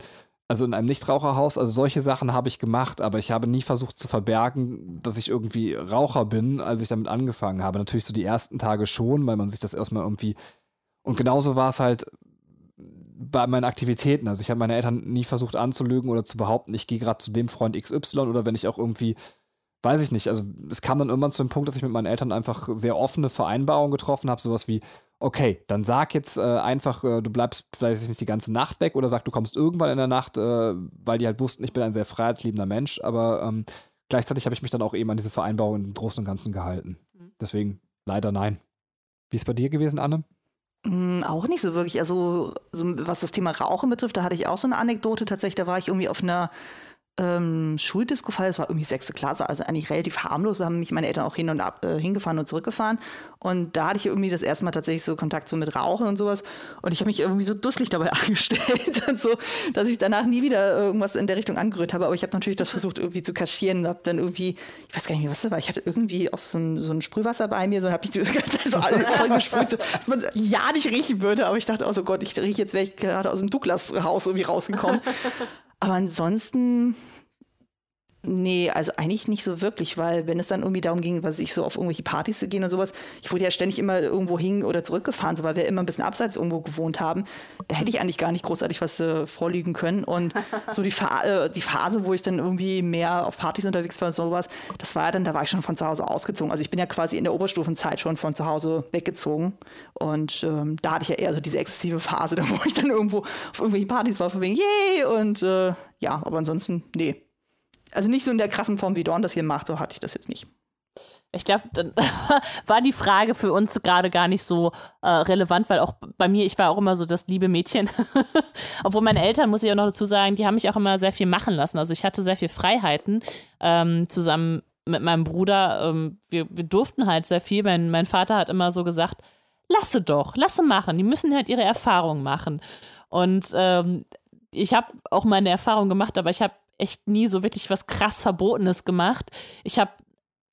also in einem Nichtraucherhaus, also solche Sachen habe ich gemacht, aber ich habe nie versucht zu verbergen, dass ich irgendwie Raucher bin, als ich damit angefangen habe. Natürlich so die ersten Tage schon, weil man sich das erstmal irgendwie. Und genauso war es halt bei meinen Aktivitäten. Also ich habe meine Eltern nie versucht anzulügen oder zu behaupten, ich gehe gerade zu dem Freund XY oder wenn ich auch irgendwie, weiß ich nicht, also es kam dann irgendwann zu dem Punkt, dass ich mit meinen Eltern einfach sehr offene Vereinbarungen getroffen habe, sowas wie, okay, dann sag jetzt äh, einfach, äh, du bleibst vielleicht nicht die ganze Nacht weg oder sag, du kommst irgendwann in der Nacht, äh, weil die halt wussten, ich bin ein sehr freiheitsliebender Mensch, aber ähm, gleichzeitig habe ich mich dann auch eben an diese Vereinbarung im Großen und Ganzen gehalten. Mhm. Deswegen leider nein. Wie ist es bei dir gewesen, Anne? Mm, auch nicht so wirklich. Also, so, was das Thema Rauchen betrifft, da hatte ich auch so eine Anekdote. Tatsächlich, da war ich irgendwie auf einer ähm, Schuldisco-Fall, das war irgendwie sechste Klasse, also eigentlich relativ harmlos, da haben mich meine Eltern auch hin und ab, äh, hingefahren und zurückgefahren. Und da hatte ich irgendwie das erste Mal tatsächlich so Kontakt so mit Rauchen und sowas. Und ich habe mich irgendwie so dusselig dabei angestellt und so, dass ich danach nie wieder irgendwas in der Richtung angerührt habe. Aber ich habe natürlich das versucht irgendwie zu kaschieren, habe dann irgendwie, ich weiß gar nicht mehr, was das war, ich hatte irgendwie auch so ein, so ein Sprühwasser bei mir, so habe ich das ganze so alle voll gesprüht, dass man ja nicht riechen würde. Aber ich dachte, oh so Gott, ich rieche jetzt, wäre ich gerade aus dem Douglas-Haus irgendwie rausgekommen. Aber ansonsten, Nee, also eigentlich nicht so wirklich, weil wenn es dann irgendwie darum ging, was ich so auf irgendwelche Partys zu gehen und sowas, ich wurde ja ständig immer irgendwo hin oder zurückgefahren, so weil wir immer ein bisschen abseits irgendwo gewohnt haben. Da hätte ich eigentlich gar nicht großartig was äh, vorliegen können. Und so die, Fa äh, die Phase, wo ich dann irgendwie mehr auf Partys unterwegs war und sowas, das war ja dann, da war ich schon von zu Hause ausgezogen. Also ich bin ja quasi in der Oberstufenzeit schon von zu Hause weggezogen. Und ähm, da hatte ich ja eher so diese exzessive Phase, da wo ich dann irgendwo auf irgendwelche Partys war, von wegen, yay! Und äh, ja, aber ansonsten, nee. Also nicht so in der krassen Form, wie Dorn das hier macht, so hatte ich das jetzt nicht. Ich glaube, dann war die Frage für uns gerade gar nicht so äh, relevant, weil auch bei mir, ich war auch immer so das liebe Mädchen. Obwohl meine Eltern, muss ich auch noch dazu sagen, die haben mich auch immer sehr viel machen lassen. Also ich hatte sehr viel Freiheiten ähm, zusammen mit meinem Bruder. Ähm, wir, wir, durften halt sehr viel. Mein, mein Vater hat immer so gesagt, lasse doch, lasse machen. Die müssen halt ihre Erfahrungen machen. Und ähm, ich habe auch meine Erfahrung gemacht, aber ich habe echt nie so wirklich was krass Verbotenes gemacht. Ich habe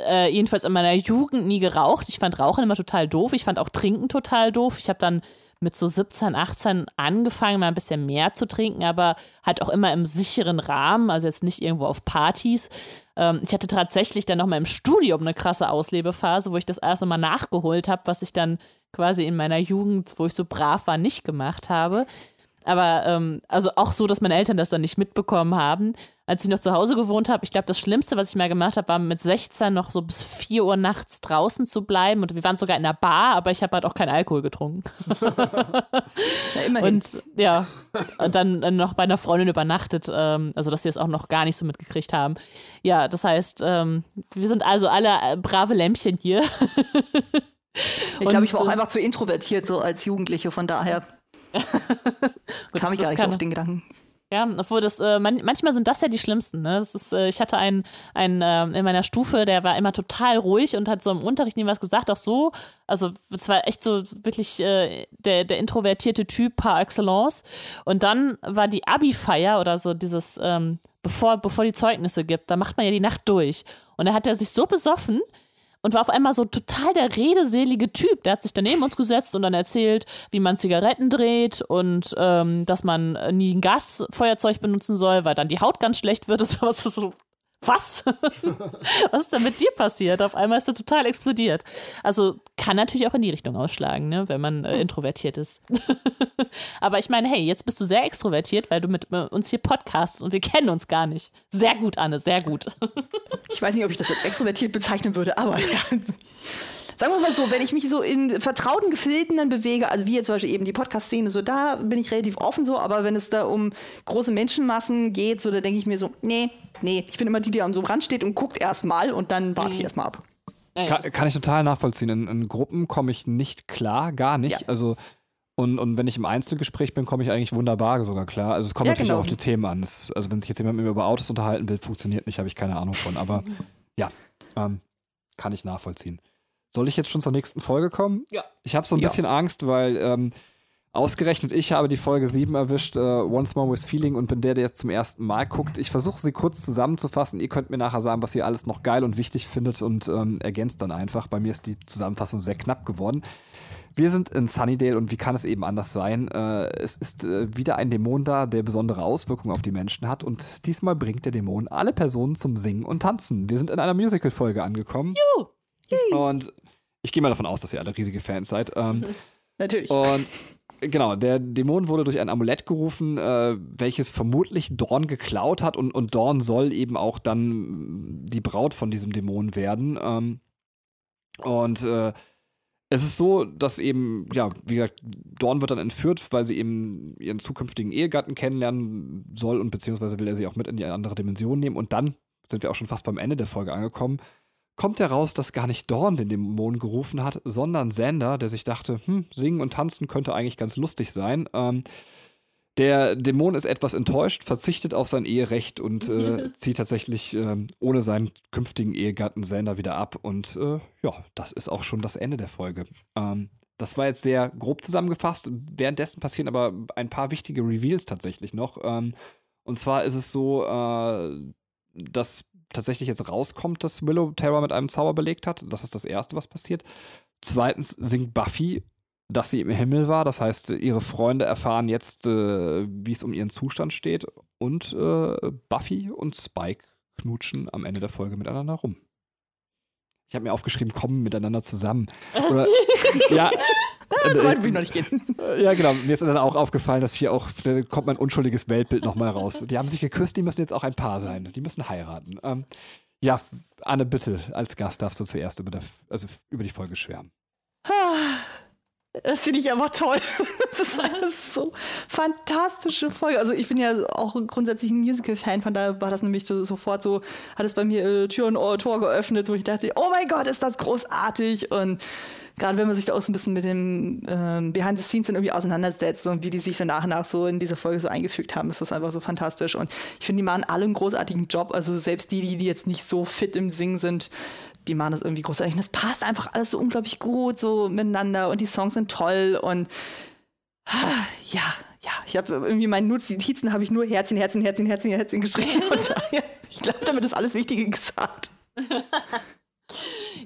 äh, jedenfalls in meiner Jugend nie geraucht. Ich fand Rauchen immer total doof. Ich fand auch Trinken total doof. Ich habe dann mit so 17, 18 angefangen, mal ein bisschen mehr zu trinken, aber halt auch immer im sicheren Rahmen, also jetzt nicht irgendwo auf Partys. Ähm, ich hatte tatsächlich dann noch mal im Studium eine krasse Auslebephase, wo ich das erste Mal nachgeholt habe, was ich dann quasi in meiner Jugend, wo ich so brav war, nicht gemacht habe. Aber ähm, also auch so, dass meine Eltern das dann nicht mitbekommen haben. Als ich noch zu Hause gewohnt habe, ich glaube, das Schlimmste, was ich mal gemacht habe, war mit 16 noch so bis 4 Uhr nachts draußen zu bleiben. Und wir waren sogar in der Bar, aber ich habe halt auch keinen Alkohol getrunken. ja, immerhin. Und ja, und dann, dann, noch bei einer Freundin übernachtet, ähm, also dass sie es auch noch gar nicht so mitgekriegt haben. Ja, das heißt, ähm, wir sind also alle äh, brave Lämpchen hier. ich glaube, ich war auch einfach zu introvertiert so als Jugendliche, von daher. Gut, Kam ich gar nicht auf den Gedanken. Ja, obwohl das, äh, man, manchmal sind das ja die schlimmsten. Ne? Das ist, äh, ich hatte einen, einen äh, in meiner Stufe, der war immer total ruhig und hat so im Unterricht nie was gesagt, auch so. Also, es war echt so wirklich äh, der, der introvertierte Typ par excellence. Und dann war die Abi-Feier oder so dieses, ähm, bevor, bevor die Zeugnisse gibt, da macht man ja die Nacht durch. Und da hat er sich so besoffen, und war auf einmal so total der redeselige Typ. Der hat sich daneben uns gesetzt und dann erzählt, wie man Zigaretten dreht und ähm, dass man nie ein Gasfeuerzeug benutzen soll, weil dann die Haut ganz schlecht wird und sowas. So, was? was ist denn mit dir passiert? Auf einmal ist er total explodiert. Also kann natürlich auch in die Richtung ausschlagen, ne, wenn man äh, introvertiert ist. Aber ich meine, hey, jetzt bist du sehr extrovertiert, weil du mit äh, uns hier podcastst und wir kennen uns gar nicht. Sehr gut, Anne, sehr gut. ich weiß nicht, ob ich das jetzt extrovertiert bezeichnen würde, aber ja. Sagen wir mal so, wenn ich mich so in vertrauten Gefilden dann bewege, also wie jetzt zum Beispiel eben die Podcast-Szene, so da bin ich relativ offen so, aber wenn es da um große Menschenmassen geht, so da denke ich mir so, nee, nee, ich bin immer die, die am so Rand steht und guckt erstmal und dann warte ich mhm. erstmal ab. Kann, kann, ich total nachvollziehen. In, in Gruppen komme ich nicht klar, gar nicht. Ja. Also und, und wenn ich im Einzelgespräch bin, komme ich eigentlich wunderbar sogar klar. Also es kommt ja, natürlich genau. auch auf die Themen an. Das, also wenn sich jetzt jemand mit mir über Autos unterhalten will, funktioniert nicht, habe ich keine Ahnung von. Aber ja, ähm, kann ich nachvollziehen. Soll ich jetzt schon zur nächsten Folge kommen? Ja. Ich habe so ein Ja. bisschen Angst, weil ähm, ausgerechnet ich habe die Folge 7 erwischt, äh, Once More with Feeling und bin der, der jetzt zum ersten Mal guckt. Ich versuche sie kurz zusammenzufassen. Ihr könnt mir nachher sagen, was ihr alles noch geil und wichtig findet und ähm, ergänzt dann einfach. Bei mir ist die Zusammenfassung sehr knapp geworden. Wir sind in Sunnydale und wie kann es eben anders sein? Äh, es ist äh, wieder ein Dämon da, der besondere Auswirkungen auf die Menschen hat und diesmal bringt der Dämon alle Personen zum Singen und Tanzen. Wir sind in einer Musical-Folge angekommen. Juhu. Und ich gehe mal davon aus, dass ihr alle riesige Fans seid. Ähm, Natürlich. und genau, der Dämon wurde durch ein Amulett gerufen, äh, welches vermutlich Dorn geklaut hat und, und Dorn soll eben auch dann die Braut von diesem Dämon werden. Ähm, und äh, es ist so, dass eben, ja, wie gesagt, Dorn wird dann entführt, weil sie eben ihren zukünftigen Ehegatten kennenlernen soll und beziehungsweise will er sie auch mit in die andere Dimension nehmen. Und dann sind wir auch schon fast beim Ende der Folge angekommen. Kommt heraus, dass gar nicht Dorn den Dämon gerufen hat, sondern Xander, der sich dachte, hm, singen und tanzen könnte eigentlich ganz lustig sein. Ähm, der Dämon ist etwas enttäuscht, verzichtet auf sein Eherecht und äh, zieht tatsächlich ähm, ohne seinen künftigen Ehegatten Xander wieder ab. Und äh, ja, das ist auch schon das Ende der Folge. Ähm, das war jetzt sehr grob zusammengefasst. Währenddessen passieren aber ein paar wichtige Reveals tatsächlich noch. Ähm, und zwar ist es so, äh, dass tatsächlich jetzt rauskommt, dass Willow Terror mit einem Zauber belegt hat. Das ist das Erste, was passiert. Zweitens singt Buffy, dass sie im Himmel war. Das heißt, ihre Freunde erfahren jetzt, äh, wie es um ihren Zustand steht. Und äh, Buffy und Spike knutschen am Ende der Folge miteinander rum. Ich habe mir aufgeschrieben, kommen miteinander zusammen. Oder, ja, so weit will ich noch nicht gehen. äh, ja, genau. Mir ist dann auch aufgefallen, dass hier auch, da kommt mein unschuldiges Weltbild nochmal raus. Die haben sich geküsst, die müssen jetzt auch ein Paar sein. Die müssen heiraten. Ähm, ja, Anne, bitte, als Gast darfst du zuerst über, der, also über die Folge schwärmen. Das finde ich aber toll. Das ist eine so fantastische Folge. Also ich bin ja auch grundsätzlich ein Musical-Fan, von daher war das nämlich so, sofort so, hat es bei mir äh, Tür und Tor geöffnet, wo ich dachte, oh mein Gott, ist das großartig. Und gerade wenn man sich da auch so ein bisschen mit dem ähm, Behind the Scenes dann irgendwie auseinandersetzt und wie die sich so nach und nach so in diese Folge so eingefügt haben, ist das einfach so fantastisch. Und ich finde, die machen alle einen großartigen Job. Also selbst die, die jetzt nicht so fit im Singen sind, die machen das irgendwie großartig. Und das passt einfach alles so unglaublich gut so miteinander und die Songs sind toll und ah, ja, ja, ich habe irgendwie meine Notizen habe ich nur Herzchen, Herzchen, Herzchen, Herzchen, Herzchen geschrieben. Und daher, ich glaube, damit ist alles Wichtige gesagt.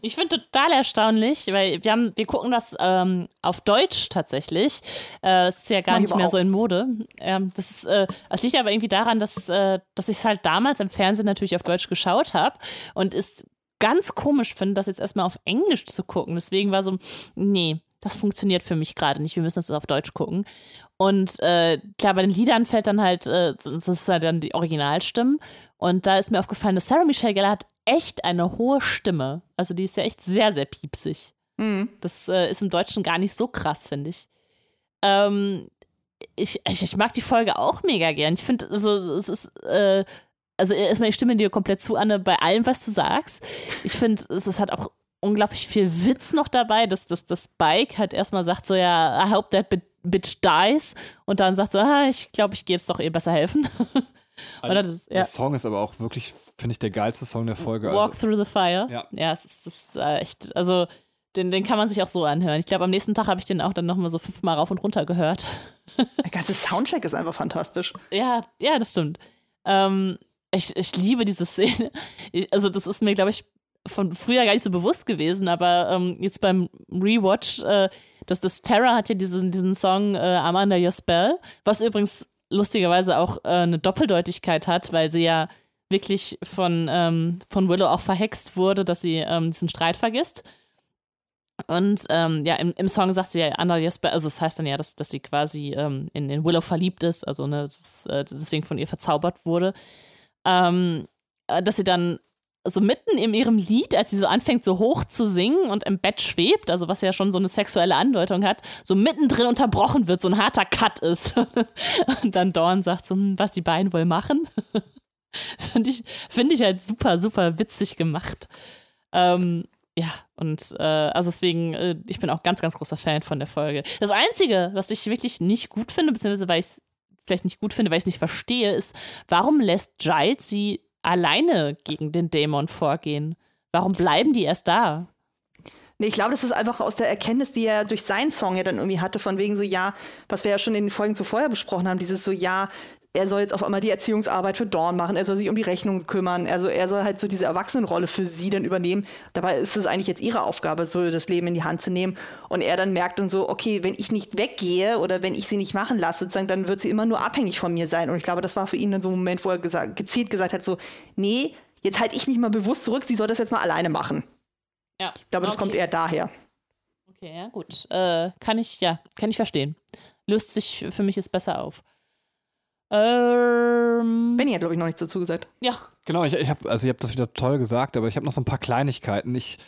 Ich finde total erstaunlich, weil wir haben, wir gucken das ähm, auf Deutsch tatsächlich. Äh, Es ist ja gar Mach ich nicht mehr auch. so in Mode. Ähm, das ist, äh, das liegt aber irgendwie daran, dass, äh, dass ich es halt damals im Fernsehen natürlich auf Deutsch geschaut habe und es ganz komisch finde, das jetzt erstmal auf Englisch zu gucken. Deswegen war so, nee, das funktioniert für mich gerade nicht. Wir müssen das auf Deutsch gucken. Und äh, klar, bei den Liedern fällt dann halt, äh, das ist halt dann die Originalstimmen. Und da ist mir aufgefallen, dass Sarah Michelle Gellar hat echt eine hohe Stimme. Also die ist ja echt sehr, sehr piepsig. Mhm. Das äh, ist im Deutschen gar nicht so krass, finde ich. Ähm, ich, ich. Ich mag die Folge auch mega gern. Ich finde, also, es ist, äh, also erstmal, ich stimme dir komplett zu, Anne, bei allem, was du sagst. Ich finde, es halt auch unglaublich viel Witz noch dabei, dass, dass das Spike halt erstmal sagt, so ja, I hope that bi- bitch dies und dann sagt so, ah, ich glaube, ich gehe jetzt doch ihr besser helfen. Oder das, ja. Der Song ist aber auch wirklich, finde ich, der geilste Song der Folge. Walk Also, Through the Fire. Ja. ja es ist, das ist äh, echt, also den, den kann man sich auch so anhören. Ich glaube, am nächsten Tag habe ich den auch dann nochmal so fünfmal rauf und runter gehört. Der ganze Soundtrack ist einfach fantastisch. Ja, ja, das stimmt. Ähm, ich, ich liebe diese Szene. Ich, also, das ist mir, glaube ich, von früher gar nicht so bewusst gewesen, aber ähm, jetzt beim Rewatch, äh, dass das Terra hat ja diesen, diesen Song äh, Under Your Spell, was übrigens lustigerweise auch äh, eine Doppeldeutigkeit hat, weil sie ja wirklich von, ähm, von Willow auch verhext wurde, dass sie ähm, diesen Streit vergisst. Und ähm, ja, im, im Song sagt sie ja Your Spell, also das heißt dann ja, dass, dass sie quasi ähm, in, in Willow verliebt ist, also ne, das, äh, deswegen von ihr verzaubert wurde. Ähm, äh, dass sie dann so mitten in ihrem Lied, als sie so anfängt, so hoch zu singen und im Bett schwebt, also was ja schon so eine sexuelle Andeutung hat, so mittendrin unterbrochen wird, so ein harter Cut ist. und dann Dawn sagt so, hm, was die beiden wohl machen. Finde ich, find ich halt super, super witzig gemacht. Ähm, ja, und äh, also deswegen, äh, ich bin auch ganz, ganz großer Fan von der Folge. Das Einzige, was ich wirklich nicht gut finde, beziehungsweise weil ich es vielleicht nicht gut finde, weil ich es nicht verstehe, ist, warum lässt Giles sie alleine gegen den Dämon vorgehen? Warum bleiben die erst da? Nee, ich glaube, das ist einfach aus der Erkenntnis, die er durch seinen Song ja dann irgendwie hatte, von wegen so, ja, was wir ja schon in den Folgen zuvor besprochen haben, dieses so, ja, er soll jetzt auf einmal die Erziehungsarbeit für Dawn machen, er soll sich um die Rechnung kümmern, also er soll halt so diese Erwachsenenrolle für sie dann übernehmen. Dabei ist es eigentlich jetzt ihre Aufgabe, so das Leben in die Hand zu nehmen. Und er dann merkt dann so, okay, wenn ich nicht weggehe oder wenn ich sie nicht machen lasse, dann wird sie immer nur abhängig von mir sein. Und ich glaube, das war für ihn dann so ein Moment, wo er gesagt, gezielt gesagt hat, so, nee, jetzt halte ich mich mal bewusst zurück, sie soll das jetzt mal alleine machen. Ja. Ich glaube, das okay. kommt eher daher. Okay, ja, gut. Äh, kann ich, ja, kann ich verstehen. Löst sich für mich jetzt besser auf. Ähm, Benny hat, glaube ich, noch nichts dazu gesagt. Ja. Genau, ich, ich habe also hab das wieder toll gesagt, aber ich habe noch so ein paar Kleinigkeiten. Ich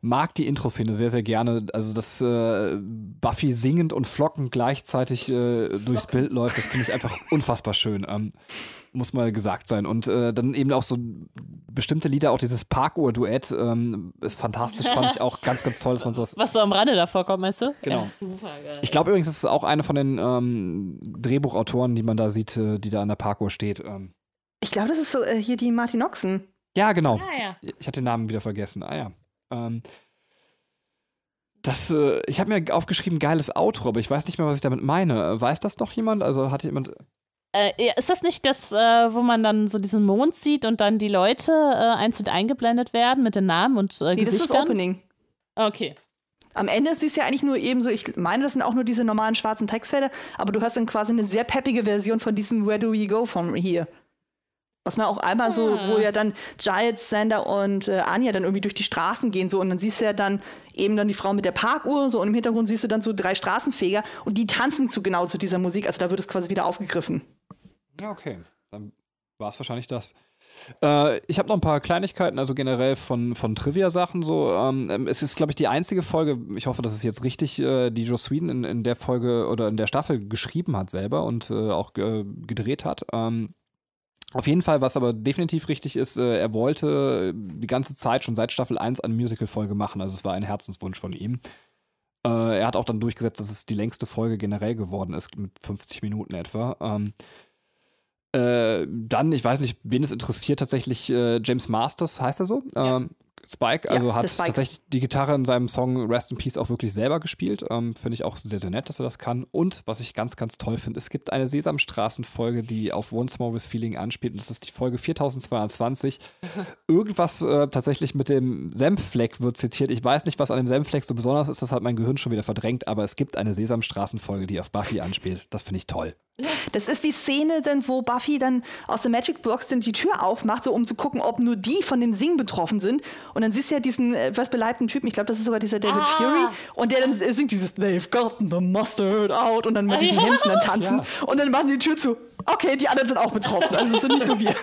mag die Intro-Szene sehr, sehr gerne. Also, dass äh, Buffy singend und flockend gleichzeitig äh, durchs Bild läuft, das finde ich einfach unfassbar schön. Ähm, muss mal gesagt sein. Und äh, dann eben auch so bestimmte Lieder, auch dieses Parkuhr-Duett ähm, ist fantastisch, fand ich auch ganz, ganz toll, dass man sowas. Was so am Rande davor kommt, weißt du? Genau. Ja, super geil. Ich glaube übrigens, das ist auch eine von den ähm, Drehbuchautoren, die man da sieht, äh, die da an der Parkuhr steht. Ähm. Ich glaube, das ist so äh, hier die Martin Oxen. Ja, genau. Ah, ja. Ich hatte den Namen wieder vergessen. Ah ja. Ähm, das, äh, ich habe mir aufgeschrieben, geiles Outro, aber ich weiß nicht mehr, was ich damit meine. Weiß das noch jemand? Also hat jemand. Äh, ist das nicht das, äh, wo man dann so diesen Mond sieht und dann die Leute äh, einzeln eingeblendet werden mit den Namen und äh, nee, Gesichtern? das ist das Opening. Okay. Am Ende siehst du ja eigentlich nur eben so, ich meine, das sind auch nur diese normalen schwarzen Textfelder, aber du hast dann quasi eine sehr peppige Version von diesem Where do we go from here? Was man auch einmal ah. so, wo ja dann Giles, Sander und äh, Anja dann irgendwie durch die Straßen gehen so und dann siehst du ja dann eben dann die Frau mit der Parkuhr so und im Hintergrund siehst du dann so drei Straßenfeger und die tanzen zu genau zu dieser Musik, also da wird es quasi wieder aufgegriffen. Ja, okay. Dann war es wahrscheinlich das. Äh, ich habe noch ein paar Kleinigkeiten, also generell von, von Trivia-Sachen so. Ähm, es ist, glaube ich, die einzige Folge, ich hoffe, das ist jetzt richtig, äh, die Joe Sweden in, in der Folge oder in der Staffel geschrieben hat selber und äh, auch gedreht hat. Ähm, auf jeden Fall, was aber definitiv richtig ist, äh, er wollte die ganze Zeit schon seit Staffel 1 eine Musical-Folge machen. Also es war ein Herzenswunsch von ihm. Äh, er hat auch dann durchgesetzt, dass es die längste Folge generell geworden ist, mit 50 Minuten etwa. Ähm, äh, dann, ich weiß nicht, wen es interessiert, tatsächlich äh, James Masters, heißt er so? Ja. Ähm, Spike, also ja, hat Spike. tatsächlich die Gitarre in seinem Song Rest in Peace auch wirklich selber gespielt. Ähm, finde ich auch sehr, sehr nett, dass er das kann. Und was ich ganz, ganz toll finde, es gibt eine Sesamstraßen-Folge, die auf Once More with Feeling anspielt. Und das ist die Folge 4220. Irgendwas äh, tatsächlich mit dem Senffleck wird zitiert. Ich weiß nicht, was an dem Senffleck so besonders ist. Das hat mein Gehirn schon wieder verdrängt. Aber es gibt eine Sesamstraßen-Folge, die auf Buffy anspielt. Das finde ich toll. Das ist die Szene, dann, wo Buffy dann aus der Magic Box dann die Tür aufmacht, so um zu gucken, ob nur die von dem Singen betroffen sind. Und dann siehst du ja diesen etwas beleibten Typen, ich glaube, das ist sogar dieser David ah. Fury, und der dann singt dieses They've gotten the mustard out und dann mit diesen. Händen dann tanzen. Ja. Und dann machen sie die Tür zu. Okay, die anderen sind auch betroffen, also es sind nicht nur wir.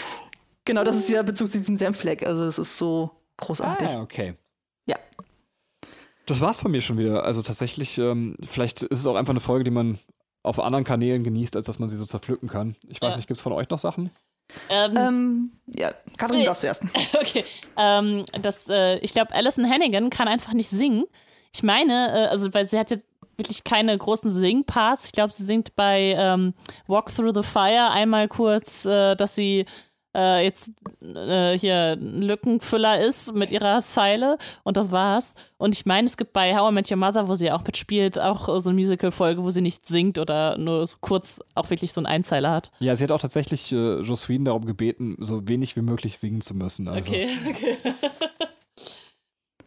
genau, das ist der Bezug zu diesem Senfleck. Also es ist so großartig. Ah, okay. Ja. Das war's von mir schon wieder. Also tatsächlich, ähm, vielleicht ist es auch einfach eine Folge, die man auf anderen Kanälen genießt, als dass man sie so zerpflücken kann. Ich weiß ja. nicht, gibt es von euch noch Sachen? Ähm, ähm, ja, Kathrin, du darfst zuerst. Okay. Ähm, das, äh, ich glaube, Alison Hannigan kann einfach nicht singen. Ich meine, äh, also, weil sie hat jetzt wirklich keine großen Singparts. Ich glaube, sie singt bei ähm, Walk Through the Fire einmal kurz, äh, dass sie äh, jetzt äh, hier ein Lückenfüller ist mit ihrer Zeile und das war's. Und ich meine, es gibt bei How I Met Your Mother, wo sie auch mitspielt, auch so eine Musical-Folge, wo sie nicht singt oder nur so kurz auch wirklich so einen Einzeiler hat. Ja, sie hat auch tatsächlich äh, Sweden darum gebeten, so wenig wie möglich singen zu müssen. Also. Okay, okay.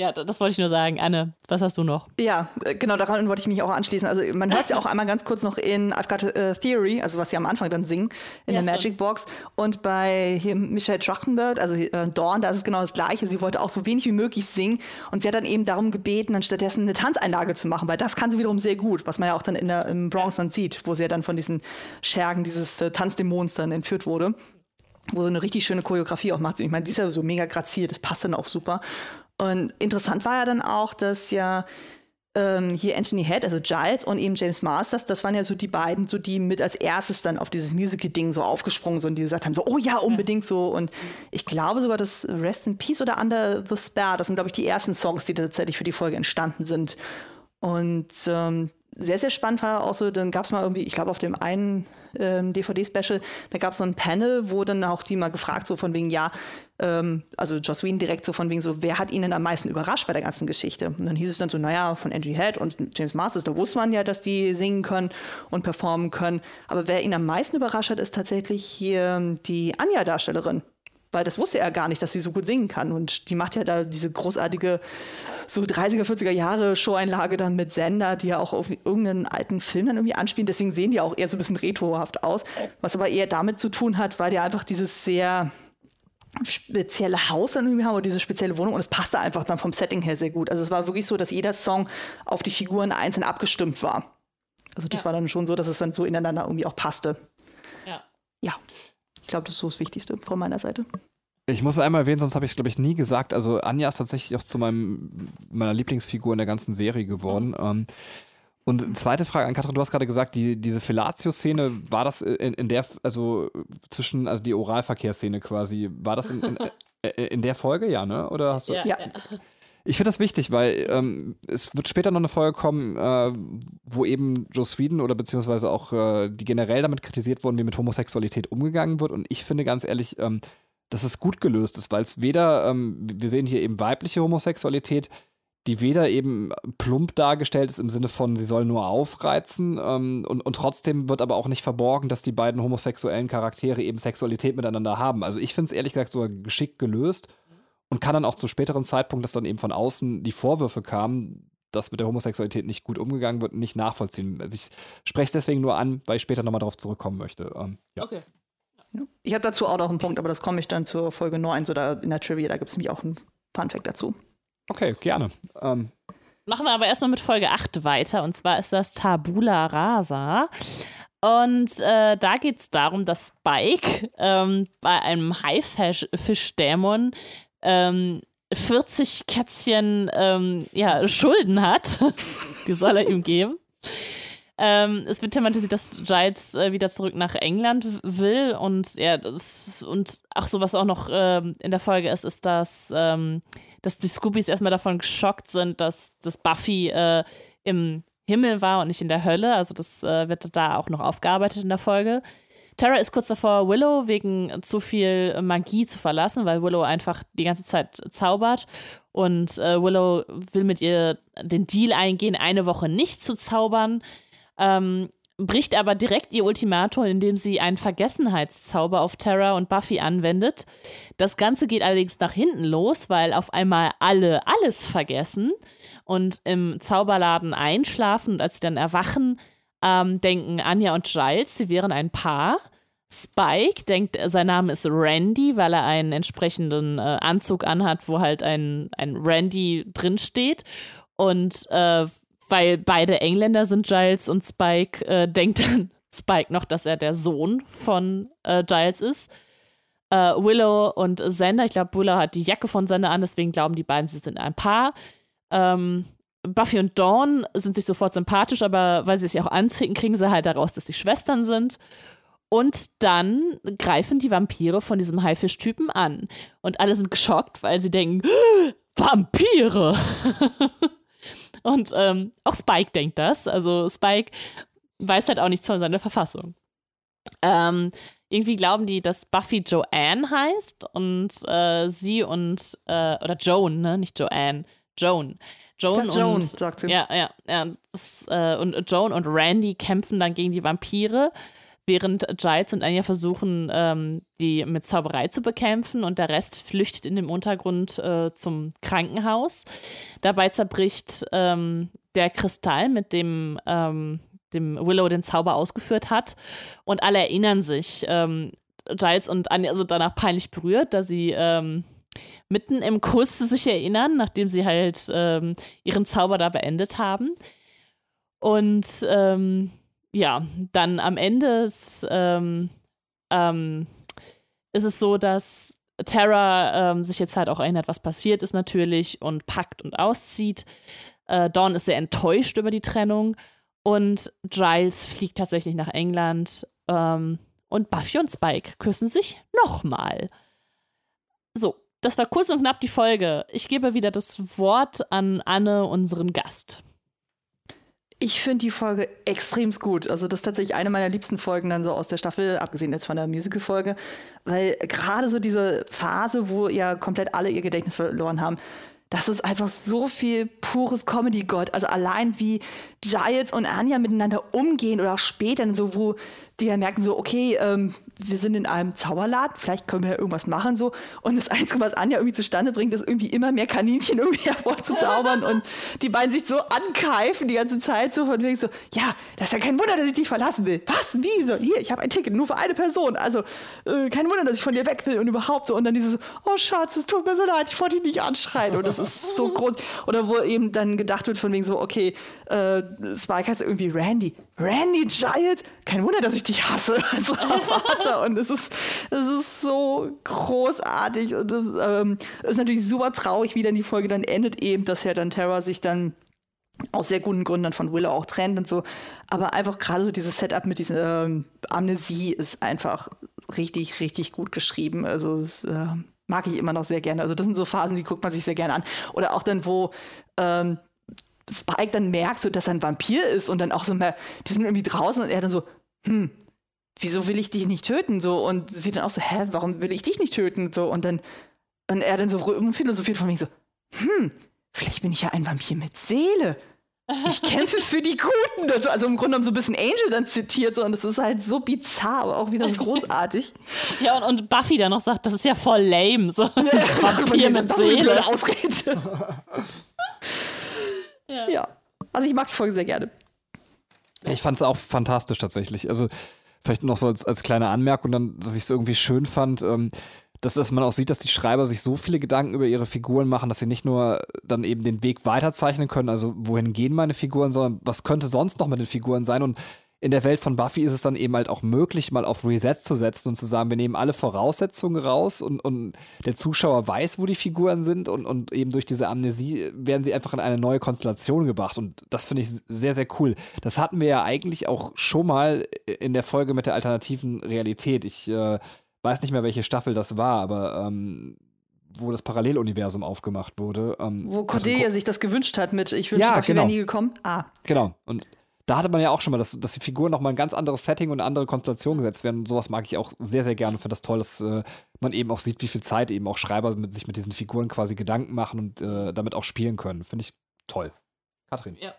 Ja, das wollte ich nur sagen. Anne, was hast du noch? Ja, äh, genau, daran wollte ich mich auch anschließen. Also man hört es ja auch einmal ganz kurz noch in I've Got a Theory, also was sie am Anfang dann singen, in ja, der Magic Box. Und bei hier Michelle Trachtenberg, also äh, Dawn, da ist es genau das Gleiche. Sie wollte auch so wenig wie möglich singen. Und sie hat dann eben darum gebeten, dann stattdessen eine Tanzeinlage zu machen, weil das kann sie wiederum sehr gut, was man ja auch dann in der, im Bronx dann sieht, wo sie ja dann von diesen Schergen dieses äh, Tanzdämons dann entführt wurde wo so eine richtig schöne Choreografie auch macht. Ich meine, die ist ja so mega grazil, das passt dann auch super. Und interessant war ja dann auch, dass ja ähm, hier Anthony Head, also Giles und eben James Masters, das waren ja so die beiden, so die mit als erstes dann auf dieses Musical-Ding so aufgesprungen sind, die gesagt haben, so, oh ja, unbedingt so. Und ich glaube sogar, dass Rest in Peace oder Under the Spare, das sind, glaube ich, die ersten Songs, die tatsächlich für die Folge entstanden sind. Und ähm, sehr, sehr spannend war auch so, dann gab es mal irgendwie, ich glaube auf dem einen ähm, DVD-Special, da gab es so ein Panel, wo dann auch die mal gefragt, so von wegen, ja, ähm, also Joss Whedon direkt so von wegen so, wer hat ihnen am meisten überrascht bei der ganzen Geschichte? Und dann hieß es dann so, naja, von Angie Head und James Masters, da wusste man ja, dass die singen können und performen können. Aber wer ihn am meisten überrascht hat, ist tatsächlich hier die Anja-Darstellerin. Weil das wusste er gar nicht, dass sie so gut singen kann. Und die macht ja da diese großartige so 30er, 40er Jahre Show-Einlage dann mit Sender, die ja auch auf irgendeinen alten Film dann irgendwie anspielen. Deswegen sehen die auch eher so ein bisschen retrohaft aus. Was aber eher damit zu tun hat, weil die einfach dieses sehr spezielle Haus dann irgendwie haben oder diese spezielle Wohnung und es passte einfach dann vom Setting her sehr gut. Also es war wirklich so, dass jeder Song auf die Figuren einzeln abgestimmt war. Also das ja. war dann schon so, dass es dann so ineinander irgendwie auch passte. Ja. Ja. Ich glaube, das ist so das Wichtigste von meiner Seite. Ich muss einmal erwähnen, sonst habe ich es, glaube ich, nie gesagt. Also Anja ist tatsächlich auch zu meinem, meiner Lieblingsfigur in der ganzen Serie geworden. Mhm. Und zweite Frage an Katrin, du hast gerade gesagt, die, diese Fellatio-Szene, war das in, in, der, also zwischen, also die Oralverkehrsszene quasi, war das in, in, äh, in, der Folge, ja, ne? Oder hast du? Ja. ja. Ich finde das wichtig, weil ähm, es wird später noch eine Folge kommen, äh, wo eben Joe Sweden oder beziehungsweise auch äh, die generell damit kritisiert wurden, wie mit Homosexualität umgegangen wird. Und ich finde ganz ehrlich, ähm, dass es gut gelöst ist, weil es weder, ähm, wir sehen hier eben weibliche Homosexualität, die weder eben plump dargestellt ist im Sinne von, sie soll nur aufreizen ähm, und, und trotzdem wird aber auch nicht verborgen, dass die beiden homosexuellen Charaktere eben Sexualität miteinander haben. Also ich finde es ehrlich gesagt sogar geschickt gelöst und kann dann auch zu späteren Zeitpunkt, dass dann eben von außen die Vorwürfe kamen, dass mit der Homosexualität nicht gut umgegangen wird, nicht nachvollziehen. Also ich spreche es deswegen nur an, weil ich später nochmal darauf zurückkommen möchte. Ähm, ja. Okay. Ich habe dazu auch noch einen Punkt, aber das komme ich dann zur Folge 9, so da in der Trivia, da gibt es nämlich auch einen Funfact dazu. Okay, gerne. Ähm. Machen wir aber erstmal mit Folge 8 weiter und zwar ist das Tabula Rasa. Und äh, da geht es darum, dass Spike ähm, bei einem Haifischdämon ähm, 40 Kätzchen ähm, ja, Schulden hat. Die soll er ihm geben. Ähm, es wird thematisiert, dass Giles äh, wieder zurück nach England will und ja, das, und auch so was auch noch ähm, in der Folge ist, ist, dass, ähm, dass die Scoobies erstmal davon geschockt sind, dass, dass Buffy äh, im Himmel war und nicht in der Hölle. Also das äh, wird da auch noch aufgearbeitet in der Folge. Tara ist kurz davor, Willow wegen zu viel Magie zu verlassen, weil Willow einfach die ganze Zeit zaubert. Und äh, Willow will mit ihr den Deal eingehen, eine Woche nicht zu zaubern ähm, bricht aber direkt ihr Ultimatum, indem sie einen Vergessenheitszauber auf Terra und Buffy anwendet. Das Ganze geht allerdings nach hinten los, weil auf einmal alle alles vergessen und im Zauberladen einschlafen und als sie dann erwachen, ähm, denken Anja und Giles, sie wären ein Paar. Spike denkt, sein Name ist Randy, weil er einen entsprechenden äh, Anzug anhat, wo halt ein, ein Randy drinsteht. Und äh, weil beide Engländer sind, Giles und Spike, äh, denkt dann Spike noch, dass er der Sohn von äh, Giles ist. Äh, Willow und Xander, ich glaube, Willow hat die Jacke von Xander an, deswegen glauben die beiden, sie sind ein Paar. Ähm, Buffy und Dawn sind sich sofort sympathisch, aber weil sie sich auch anziehen, kriegen sie halt daraus, dass die Schwestern sind. Und dann greifen die Vampire von diesem Haifisch-Typen an. Und alle sind geschockt, weil sie denken, Vampire! Und ähm, auch Spike denkt das. Also Spike weiß halt auch nichts von seiner Verfassung. Ähm, irgendwie glauben die, dass Buffy Joanne heißt und äh, sie und, äh, oder Joan, ne? Nicht Joanne, Joan. Joan, Joan und, sagt sie. Ja, ja, ja. Das, äh, und Joan und Randy kämpfen dann gegen die Vampire während Giles und Anya versuchen, ähm, die mit Zauberei zu bekämpfen und der Rest flüchtet in dem Untergrund äh, zum Krankenhaus. Dabei zerbricht ähm, der Kristall, mit dem, ähm, dem Willow den Zauber ausgeführt hat und alle erinnern sich. Ähm, Giles und Anya sind danach peinlich berührt, da sie ähm, mitten im Kuss sich erinnern, nachdem sie halt ähm, ihren Zauber da beendet haben. Und ähm, ja, dann am Ende ist, ähm, ähm, ist es so, dass Tara ähm, sich jetzt halt auch erinnert, was passiert ist natürlich und packt und auszieht. Äh, Dawn ist sehr enttäuscht über die Trennung und Giles fliegt tatsächlich nach England ähm, und Buffy und Spike küssen sich nochmal. So, das war kurz und knapp die Folge. Ich gebe wieder das Wort an Anne, unseren Gast Ich finde die Folge extrem gut. Also das ist tatsächlich eine meiner liebsten Folgen dann so aus der Staffel, abgesehen jetzt von der Musical-Folge, weil gerade so diese Phase, wo ja komplett alle ihr Gedächtnis verloren haben, das ist einfach so viel pures Comedy-Gott. Also allein wie Giles und Anja miteinander umgehen oder auch später so, wo die ja merken so, okay, ähm, wir sind in einem Zauberladen, vielleicht können wir ja irgendwas machen so. Und das Einzige, was Anja irgendwie zustande bringt, ist irgendwie immer mehr Kaninchen irgendwie hervorzuzaubern und die beiden sich so ankeifen die ganze Zeit so von wegen so, ja, das ist ja kein Wunder, dass ich dich verlassen will. Was? Wie? So, hier, ich habe ein Ticket, nur für eine Person. Also, äh, kein Wunder, dass ich von dir weg will und überhaupt so. Und dann dieses, oh Schatz, es tut mir so leid, ich wollte dich nicht anschreien. Und das ist so groß. Oder wo eben dann gedacht wird von wegen so, okay, äh, Spike heißt irgendwie Randy. Randy Giles? Kein Wunder, dass ich dich hasse als Vater. Und es ist, es ist so großartig. Und es ähm, ist natürlich super traurig, wie dann die Folge dann endet, eben, dass ja dann Terra sich dann aus sehr guten Gründen dann von Willow auch trennt und so. Aber einfach gerade so dieses Setup mit dieser ähm, Amnesie ist einfach richtig, richtig gut geschrieben. Also es, äh, mag ich immer noch sehr gerne. Also das sind so Phasen, die guckt man sich sehr gerne an. Oder auch dann, wo ähm, Spike dann merkt, so, dass er ein Vampir ist und dann auch so mehr, die sind irgendwie draußen und er dann so, hm, wieso will ich dich nicht töten? So, und sie dann auch so, hä, warum will ich dich nicht töten? So, und dann, und er dann so philosophiert von mir so, hm, vielleicht bin ich ja ein Vampir mit Seele. Ich kämpfe für die Guten. Also, also im Grunde genommen so ein bisschen Angel dann zitiert, so, und das ist halt so bizarr, aber auch wieder so großartig. ja, und, und Buffy dann noch sagt, das ist ja voll lame. So. Ja, Vampir mit Seele. Ausrede. Ja. ja. Also ich mag die Folge sehr gerne. Ich fand es auch fantastisch tatsächlich. Also vielleicht noch so als, als kleine Anmerkung dann, dass ich es irgendwie schön fand, ähm, dass, dass man auch sieht, dass die Schreiber sich so viele Gedanken über ihre Figuren machen, dass sie nicht nur dann eben den Weg weiterzeichnen können, also wohin gehen meine Figuren, sondern was könnte sonst noch mit den Figuren sein und in der Welt von Buffy ist es dann eben halt auch möglich, mal auf Reset zu setzen und zu sagen, wir nehmen alle Voraussetzungen raus und, und der Zuschauer weiß, wo die Figuren sind und, und eben durch diese Amnesie werden sie einfach in eine neue Konstellation gebracht. Und das finde ich sehr, sehr cool. Das hatten wir ja eigentlich auch schon mal in der Folge mit der alternativen Realität. Ich äh, weiß nicht mehr, welche Staffel das war, aber ähm, wo das Paralleluniversum aufgemacht wurde. Ähm, wo Cordelia sich das gewünscht hat mit Ich wünsche, ja, Buffy genau. wäre nie gekommen. Ah. Genau. Und da hatte man ja auch schon mal, dass, dass die Figuren nochmal ein ganz anderes Setting und eine andere Konstellation gesetzt werden. Und sowas mag ich auch sehr, sehr gerne. Finde das toll, dass äh, man eben auch sieht, wie viel Zeit eben auch Schreiber mit, sich mit diesen Figuren quasi Gedanken machen und äh, damit auch spielen können. Finde ich toll. Katrin. Ja.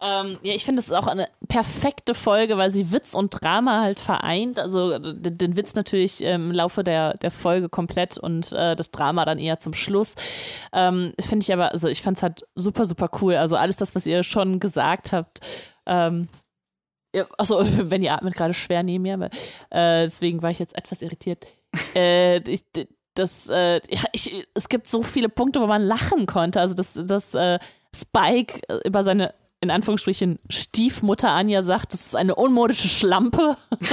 Ähm, ja, ich finde, es ist auch eine perfekte Folge, weil sie Witz und Drama halt vereint. Also den, den Witz natürlich im Laufe der, der Folge komplett und äh, das Drama dann eher zum Schluss. Ähm, finde ich aber, also ich fand es halt super, super cool. Also alles das, was ihr schon gesagt habt. Ähm, ja, achso, wenn ihr atmet gerade schwer neben mir, aber, äh, deswegen war ich jetzt etwas irritiert. äh, ich, das, äh, ja, ich, es gibt so viele Punkte, wo man lachen konnte. Also, dass, dass äh, Spike über seine in Anführungsstrichen Stiefmutter Anja sagt, das ist eine unmodische Schlampe.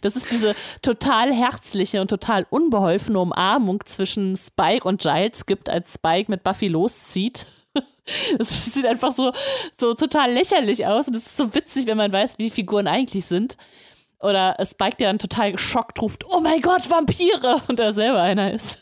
Das ist diese total herzliche und total unbeholfene Umarmung zwischen Spike und Giles gibt, als Spike mit Buffy loszieht. Es sieht einfach so, so total lächerlich aus und es ist so witzig, wenn man weiß, wie die Figuren eigentlich sind. Oder Spike, der dann total geschockt ruft, oh mein Gott, Vampire! Und er selber einer ist.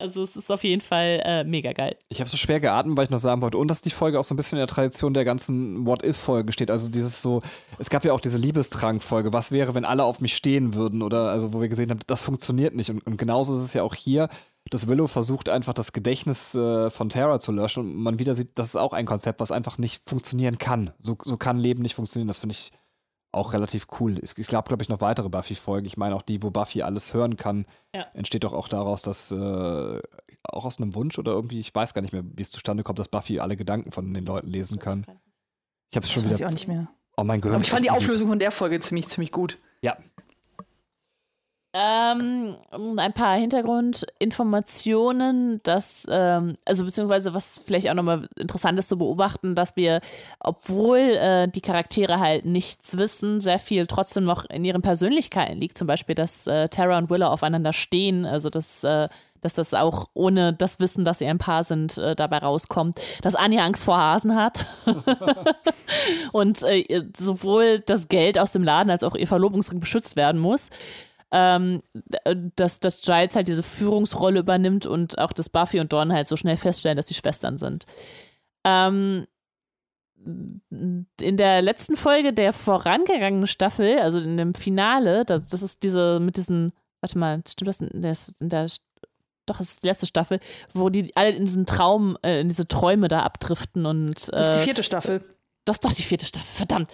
Also es ist auf jeden Fall äh, mega geil. Ich habe so schwer geatmet, weil ich noch sagen wollte. Und dass die Folge auch so ein bisschen in der Tradition der ganzen What-If-Folgen steht. Also dieses so, es gab ja auch diese Liebestrank-Folge. Was wäre, wenn alle auf mich stehen würden? Oder also wo wir gesehen haben, das funktioniert nicht. Und, und genauso ist es ja auch hier, dass Willow versucht einfach das Gedächtnis äh, von Terra zu löschen. Und man wieder sieht, das ist auch ein Konzept, was einfach nicht funktionieren kann. So, so kann Leben nicht funktionieren. Das finde ich auch relativ cool. Es gab, glaube ich, noch weitere Buffy-Folgen. Ich meine auch die, wo Buffy alles hören kann, ja. entsteht doch auch daraus, dass äh, auch aus einem Wunsch oder irgendwie, ich weiß gar nicht mehr, wie es zustande kommt, dass Buffy alle Gedanken von den Leuten lesen kann. Ich habe es schon wieder. Ich auch nicht mehr. Oh mein Gott. Aber ich fand die Auflösung von der Folge ziemlich, ziemlich gut. Ja, ähm, ein paar Hintergrundinformationen, dass, ähm, also beziehungsweise was vielleicht auch nochmal interessant ist zu beobachten, dass wir, obwohl äh, die Charaktere halt nichts wissen, sehr viel trotzdem noch in ihren Persönlichkeiten liegt. Zum Beispiel, dass äh, Tara und Willow aufeinander stehen, also dass, äh, dass das auch ohne das Wissen, dass sie ein Paar sind, äh, dabei rauskommt, dass Anja Angst vor Hasen hat. Und äh, sowohl das Geld aus dem Laden als auch ihr Verlobungsring beschützt werden muss ähm, äh, dass, dass Giles halt diese Führungsrolle übernimmt und auch, dass Buffy und Dawn halt so schnell feststellen, dass die Schwestern sind. Ähm, in der letzten Folge der vorangegangenen Staffel, also in dem Finale, das, das ist diese mit diesen, warte mal, stimmt das in der, in der doch, das ist die letzte Staffel, wo die alle in diesen Traum, äh, in diese Träume da abdriften und. Äh, das ist die vierte Staffel. Das ist doch die vierte Staffel, verdammt.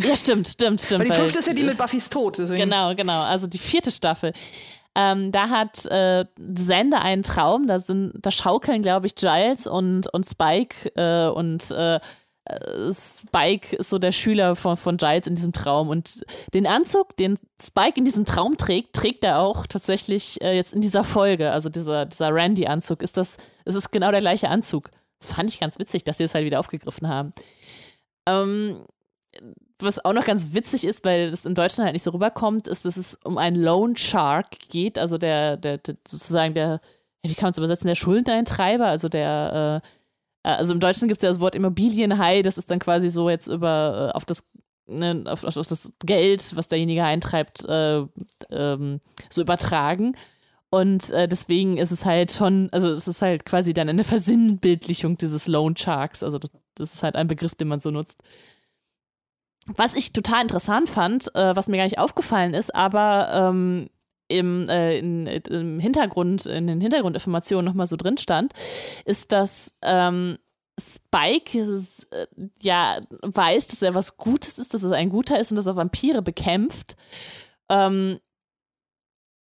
Ja, stimmt, stimmt, stimmt. Weil die fünfte ist ja die mit Buffys Tod. Deswegen. Genau, genau. Also die vierte Staffel. Ähm, da hat äh, Xander einen Traum, da sind, da schaukeln, glaube ich, Giles und, und Spike äh, und äh, Spike ist so der Schüler von, von Giles in diesem Traum. Und den Anzug, den Spike in diesem Traum trägt, trägt er auch tatsächlich äh, jetzt in dieser Folge. Also dieser, dieser Randy-Anzug. Ist das, es ist genau der gleiche Anzug. Das fand ich ganz witzig, dass sie es das halt wieder aufgegriffen haben. Ähm, was auch noch ganz witzig ist, weil das in Deutschland halt nicht so rüberkommt, ist, dass es um einen Loan Shark geht, also der, der, der sozusagen der, wie kann man es übersetzen, der Schuldeneintreiber, also der, äh, also im Deutschen gibt es ja das Wort Immobilienhai, das ist dann quasi so jetzt über äh, auf das ne, auf, auf, das Geld, was derjenige eintreibt, äh, ähm, so übertragen. Und äh, deswegen ist es halt schon, also es ist halt quasi dann eine Versinnbildlichung dieses Loan Sharks. Also das, das ist halt ein Begriff, den man so nutzt. Was ich total interessant fand, äh, was mir gar nicht aufgefallen ist, aber ähm, im, äh, in, im Hintergrund, in den Hintergrundinformationen nochmal so drin stand, ist, dass ähm, Spike ist, äh, ja weiß, dass er was Gutes ist, dass er ein Guter ist und dass er Vampire bekämpft. Ähm,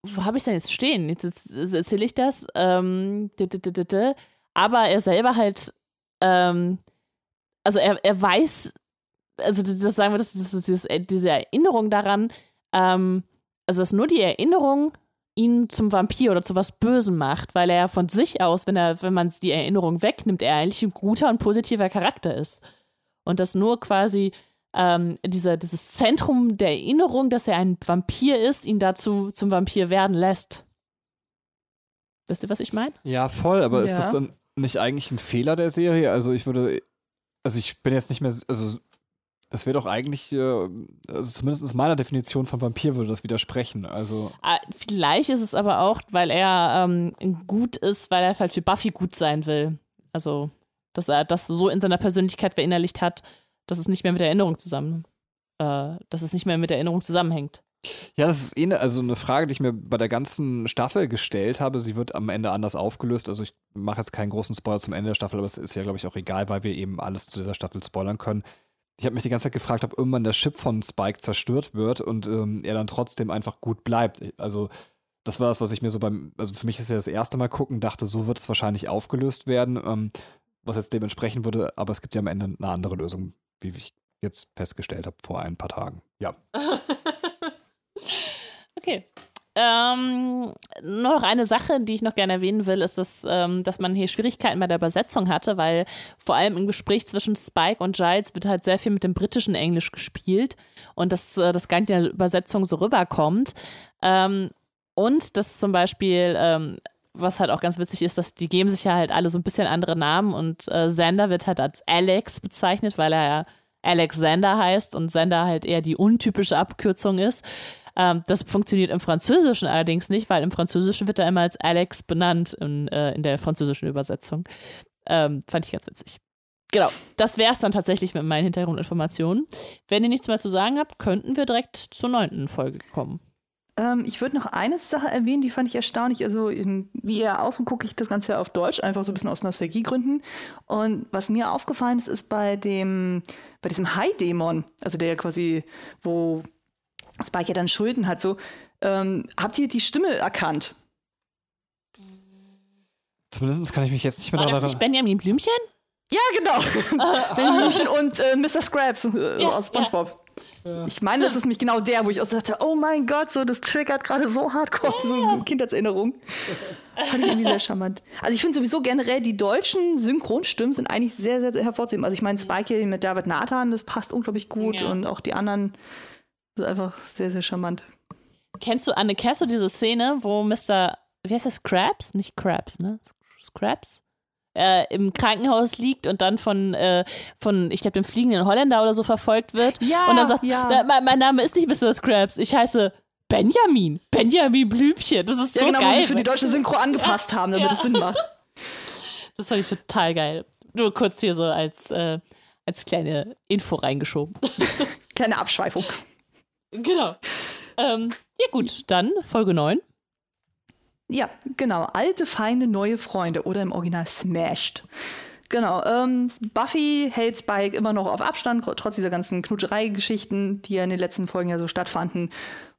wo habe ich denn jetzt stehen? Jetzt, jetzt erzähle ich das. Ähm, aber er selber halt, ähm, also er, er weiß also das sagen wir, das, das, das, diese Erinnerung daran, ähm, also dass nur die Erinnerung ihn zum Vampir oder zu was Bösem macht, weil er von sich aus, wenn er, wenn man die Erinnerung wegnimmt, er eigentlich ein guter und positiver Charakter ist. Und dass nur quasi ähm, dieser, dieses Zentrum der Erinnerung, dass er ein Vampir ist, ihn dazu zum Vampir werden lässt. Wisst ihr, was ich meine? Ja, voll, aber ja. ist das dann nicht eigentlich ein Fehler der Serie? Also ich würde, also ich bin jetzt nicht mehr, also das wäre doch eigentlich, äh, also zumindest meiner Definition von Vampir würde das widersprechen. Also ah, Vielleicht ist es aber auch, weil er ähm, gut ist, weil er halt für Buffy gut sein will. Also, dass er das so in seiner Persönlichkeit verinnerlicht hat, dass es nicht mehr mit der Erinnerung zusammen, äh, dass es nicht mehr mit der Erinnerung zusammenhängt. Ja, das ist eh ne, also eine Frage, die ich mir bei der ganzen Staffel gestellt habe. Sie wird am Ende anders aufgelöst. Also ich mache jetzt keinen großen Spoiler zum Ende der Staffel, aber es ist ja, glaube ich, auch egal, weil wir eben alles zu dieser Staffel spoilern können ich habe mich die ganze Zeit gefragt, ob irgendwann der Chip von Spike zerstört wird und ähm, er dann trotzdem einfach gut bleibt. Also das war das, was ich mir so beim, also für mich ist ja das erste Mal gucken, dachte, so wird es wahrscheinlich aufgelöst werden, ähm, was jetzt dementsprechend würde, aber es gibt ja am Ende eine andere Lösung, wie ich jetzt festgestellt habe vor ein paar Tagen. Ja. okay. Ähm, nur noch eine Sache, die ich noch gerne erwähnen will, ist, dass, ähm, dass man hier Schwierigkeiten bei der Übersetzung hatte, weil vor allem im Gespräch zwischen Spike und Giles wird halt sehr viel mit dem britischen Englisch gespielt und dass äh, das gar nicht in der Übersetzung so rüberkommt. Ähm, und dass zum Beispiel, ähm, was halt auch ganz witzig ist, dass die geben sich ja halt alle so ein bisschen andere Namen und äh, Xander wird halt als Alex bezeichnet, weil er ja Alexander heißt und Xander halt eher die untypische Abkürzung ist. Ähm, das funktioniert im Französischen allerdings nicht, weil im Französischen wird er immer als Alex benannt in, äh, in der französischen Übersetzung. Ähm, fand ich ganz witzig. Genau, das wäre es dann tatsächlich mit meinen Hintergrundinformationen. Wenn ihr nichts mehr zu sagen habt, könnten wir direkt zur neunten Folge kommen. Ähm, ich würde noch eine Sache erwähnen, die fand ich erstaunlich. Also, in, wie ihr außen gucke ich das Ganze auf Deutsch, einfach so ein bisschen aus Nostalgiegründen. Und was mir aufgefallen ist, ist bei dem, bei diesem High-Dämon, also der quasi, wo Spike ja dann Schulden hat, so, ähm, habt ihr die Stimme erkannt? Zumindest kann ich mich jetzt nicht mehr daran erinnern. Benjamin Blümchen? Ja, genau. Benjamin Blümchen und äh, Mr. Scraps äh, ja, aus SpongeBob. Ja. Ich meine, das ist nämlich genau der, wo ich auch dachte, oh mein Gott, so das triggert gerade so hardcore, so eine Kindheitserinnerung. Fand ich irgendwie sehr charmant. Also ich finde sowieso generell, die deutschen Synchronstimmen sind eigentlich sehr, sehr, sehr hervorzuheben. Also ich meine, Spike mit David Nathan, das passt unglaublich gut ja. und auch die anderen das ist einfach sehr, sehr charmant. Kennst du, Anne, kennst du diese Szene, wo Mr. Wie heißt das? Krabs? Nicht Krabs, ne? Scraps? Äh, im Krankenhaus liegt und dann von, äh, von ich glaube, dem fliegenden Holländer oder so verfolgt wird. Ja, und er sagt, ja. mein, mein, Name ist nicht Mr. Scraps, ich heiße Benjamin. Benjamin Blümchen. Das ist ja, so genau, geil. Ja, genau, für die deutsche Synchro angepasst ja, haben, damit es Sinn macht. Das fand ich total geil. Nur kurz hier so als, äh, als kleine Info reingeschoben. Kleine Abschweifung. Genau. Ähm, ja, gut, dann Folge 9. Ja, genau. Alte Feinde, neue Freunde oder im Original Smashed. Genau. Ähm, Buffy hält Spike immer noch auf Abstand, trotz dieser ganzen Knutscherei-Geschichten, die ja in den letzten Folgen ja so stattfanden,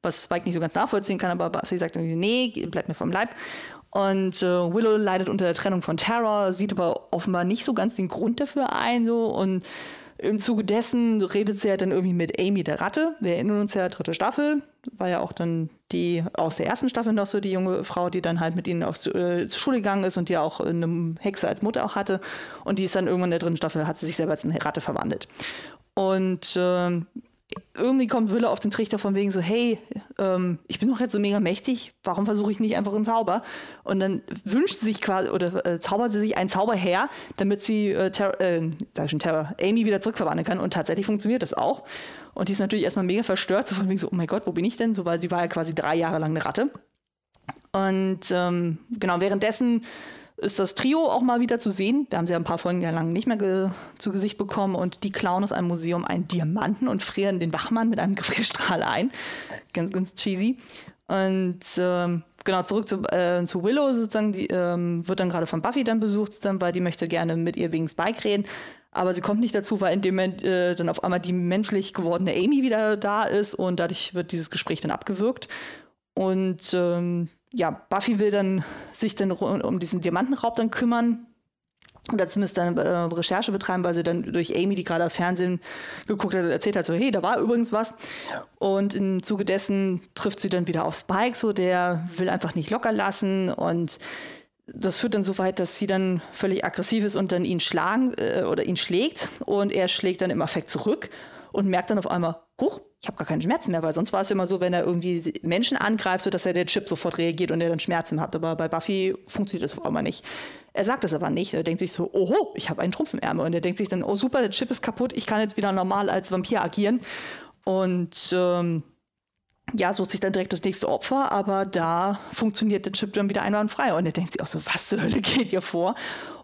was Spike nicht so ganz nachvollziehen kann, aber Buffy sagt irgendwie, nee, bleib mir vom Leib. Und äh, Willow leidet unter der Trennung von Terror, sieht aber offenbar nicht so ganz den Grund dafür ein, so und im Zuge dessen redet sie ja dann irgendwie mit Amy der Ratte. Wir erinnern uns ja, dritte Staffel. War ja auch dann die aus der ersten Staffel noch so die junge Frau, die dann halt mit ihnen aufs, äh, zur Schule gegangen ist und die auch eine Hexe als Mutter auch hatte. Und die ist dann irgendwann in der dritten Staffel, hat sie sich selber als eine Ratte verwandelt. Und äh, irgendwie kommt Wille auf den Trichter von wegen so, hey, ähm, ich bin doch jetzt so mega mächtig, warum versuche ich nicht einfach einen Zauber? Und dann wünscht sie sich quasi oder äh, zaubert sie sich einen Zauber her, damit sie äh, Ter äh, da ist schon Terror, Amy wieder zurückverwandeln kann. Und tatsächlich funktioniert das auch. Und die ist natürlich erstmal mega verstört, so von wegen so, oh mein Gott, wo bin ich denn? So, weil sie war ja quasi drei Jahre lang eine Ratte. Und ähm, genau, währenddessen ist das Trio auch mal wieder zu sehen. Wir haben sie ja ein paar Folgen ja lang nicht mehr ge zu Gesicht bekommen und die klauen aus einem Museum einen Diamanten und frieren den Wachmann mit einem Gefrierstrahl ein. Ganz, ganz cheesy. Und ähm, genau, zurück zu, äh, zu Willow sozusagen, die ähm, wird dann gerade von Buffy dann besucht, weil die möchte gerne mit ihr wegen Spike reden. Aber sie kommt nicht dazu, weil in dem Moment äh, dann auf einmal die menschlich gewordene Amy wieder da ist und dadurch wird dieses Gespräch dann abgewürgt. Und ähm, ja, Buffy will dann sich dann um diesen Diamantenraub dann kümmern oder zumindest dann äh, Recherche betreiben, weil sie dann durch Amy, die gerade auf Fernsehen geguckt hat, erzählt hat, so hey, da war übrigens was. Und im Zuge dessen trifft sie dann wieder auf Spike, so der will einfach nicht locker lassen. Und das führt dann so weit, dass sie dann völlig aggressiv ist und dann ihn schlagen äh, oder ihn schlägt. Und er schlägt dann im Affekt zurück und merkt dann auf einmal, huch, ich habe gar keine Schmerzen mehr, weil sonst war es immer so, wenn er irgendwie Menschen angreift, so dass er der Chip sofort reagiert und er dann Schmerzen hat. Aber bei Buffy funktioniert das auf einmal nicht. Er sagt es aber nicht. Er denkt sich so, oho, ich habe einen Trumpf im Ärmel. Und er denkt sich dann, oh super, der Chip ist kaputt, ich kann jetzt wieder normal als Vampir agieren. Und ähm, ja, sucht sich dann direkt das nächste Opfer, aber da funktioniert der Chip dann wieder einwandfrei. Und er denkt sich auch so, was zur Hölle geht hier vor?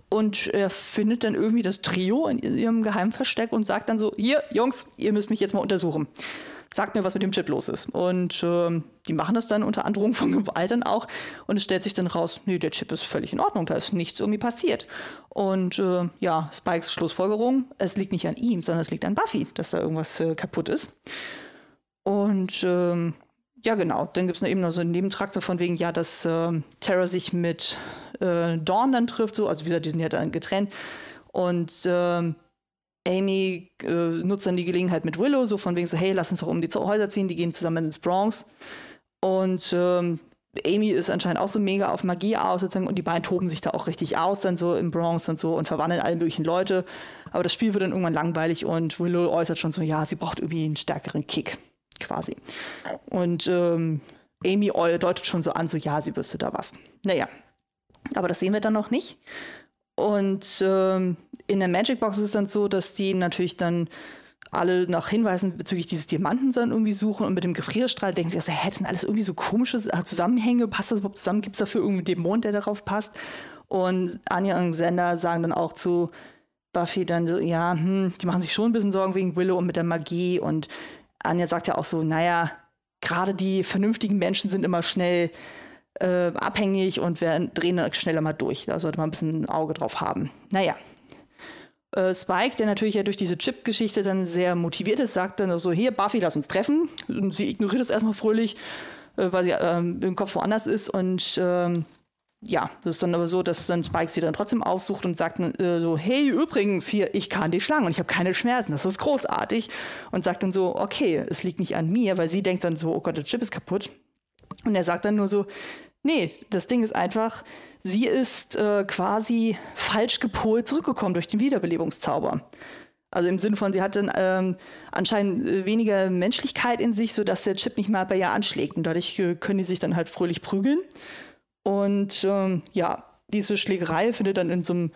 Und er findet dann irgendwie das Trio in ihrem Geheimversteck und sagt dann so: Hier, Jungs, ihr müsst mich jetzt mal untersuchen. Sagt mir, was mit dem Chip los ist. Und äh, die machen das dann unter Androhung von Gewalt dann auch. Und es stellt sich dann raus: Nee, der Chip ist völlig in Ordnung, da ist nichts irgendwie passiert. Und äh, ja, Spikes Schlussfolgerung: Es liegt nicht an ihm, sondern es liegt an Buffy, dass da irgendwas äh, kaputt ist. Und ähm, ja, genau. Dann gibt es eben noch so einen Nebentrakt so von wegen, ja, dass äh, Terra sich mit äh, Dawn dann trifft, so, also wie gesagt, die sind ja dann getrennt. Und äh, Amy nutzt dann die Gelegenheit mit Willow, so von wegen so, hey, lass uns doch um die Häuser ziehen, die gehen zusammen ins Bronx. Und ähm, Amy ist anscheinend auch so mega auf Magie aus sozusagen und die beiden toben sich da auch richtig aus dann so im Bronx und so und verwandeln alle möglichen Leute. Aber das Spiel wird dann irgendwann langweilig und Willow äußert schon so, ja, sie braucht irgendwie einen stärkeren Kick quasi. Und ähm, Amy deutet schon so an, so ja, sie wüsste da was. Naja, aber das sehen wir dann noch nicht. Und ähm, in der Magic Box ist es dann so, dass die natürlich dann alle nach Hinweisen bezüglich dieses Diamanten dann irgendwie suchen und mit dem Gefrierstrahl denken sie, also, hä, das sind alles irgendwie so komische Zusammenhänge, passt das überhaupt zusammen? Gibt es dafür irgendwie einen Dämon, der darauf passt? Und Anja und Sender sagen dann auch zu Buffy dann so, ja, hm, die machen sich schon ein bisschen Sorgen wegen Willow und mit der Magie und Anja sagt ja auch so, naja, gerade die vernünftigen Menschen sind immer schnell äh, abhängig und werden, drehen schneller mal durch. Da sollte man ein bisschen ein Auge drauf haben. Naja. Äh, Spike, der natürlich ja durch diese Chip-Geschichte dann sehr motiviert ist, sagt dann so, hier, Buffy, lass uns treffen. Und sie ignoriert es erstmal fröhlich, äh, weil sie ähm, im Kopf woanders ist und ähm, ja, das ist dann aber so, dass dann Spike sie dann trotzdem aufsucht und sagt äh, so, hey, übrigens, hier, ich kann die Schlangen und ich habe keine Schmerzen, das ist großartig. Und sagt dann so, okay, es liegt nicht an mir, weil sie denkt dann so, oh Gott, der Chip ist kaputt. Und er sagt dann nur so, nee, das Ding ist einfach, sie ist äh, quasi falsch gepolt zurückgekommen durch den Wiederbelebungszauber. Also im Sinne von, sie hatte ähm, anscheinend äh, weniger Menschlichkeit in sich, sodass der Chip nicht mal bei ihr anschlägt. Und dadurch äh, können die sich dann halt fröhlich prügeln. Und ähm, ja, diese Schlägerei findet dann in so einem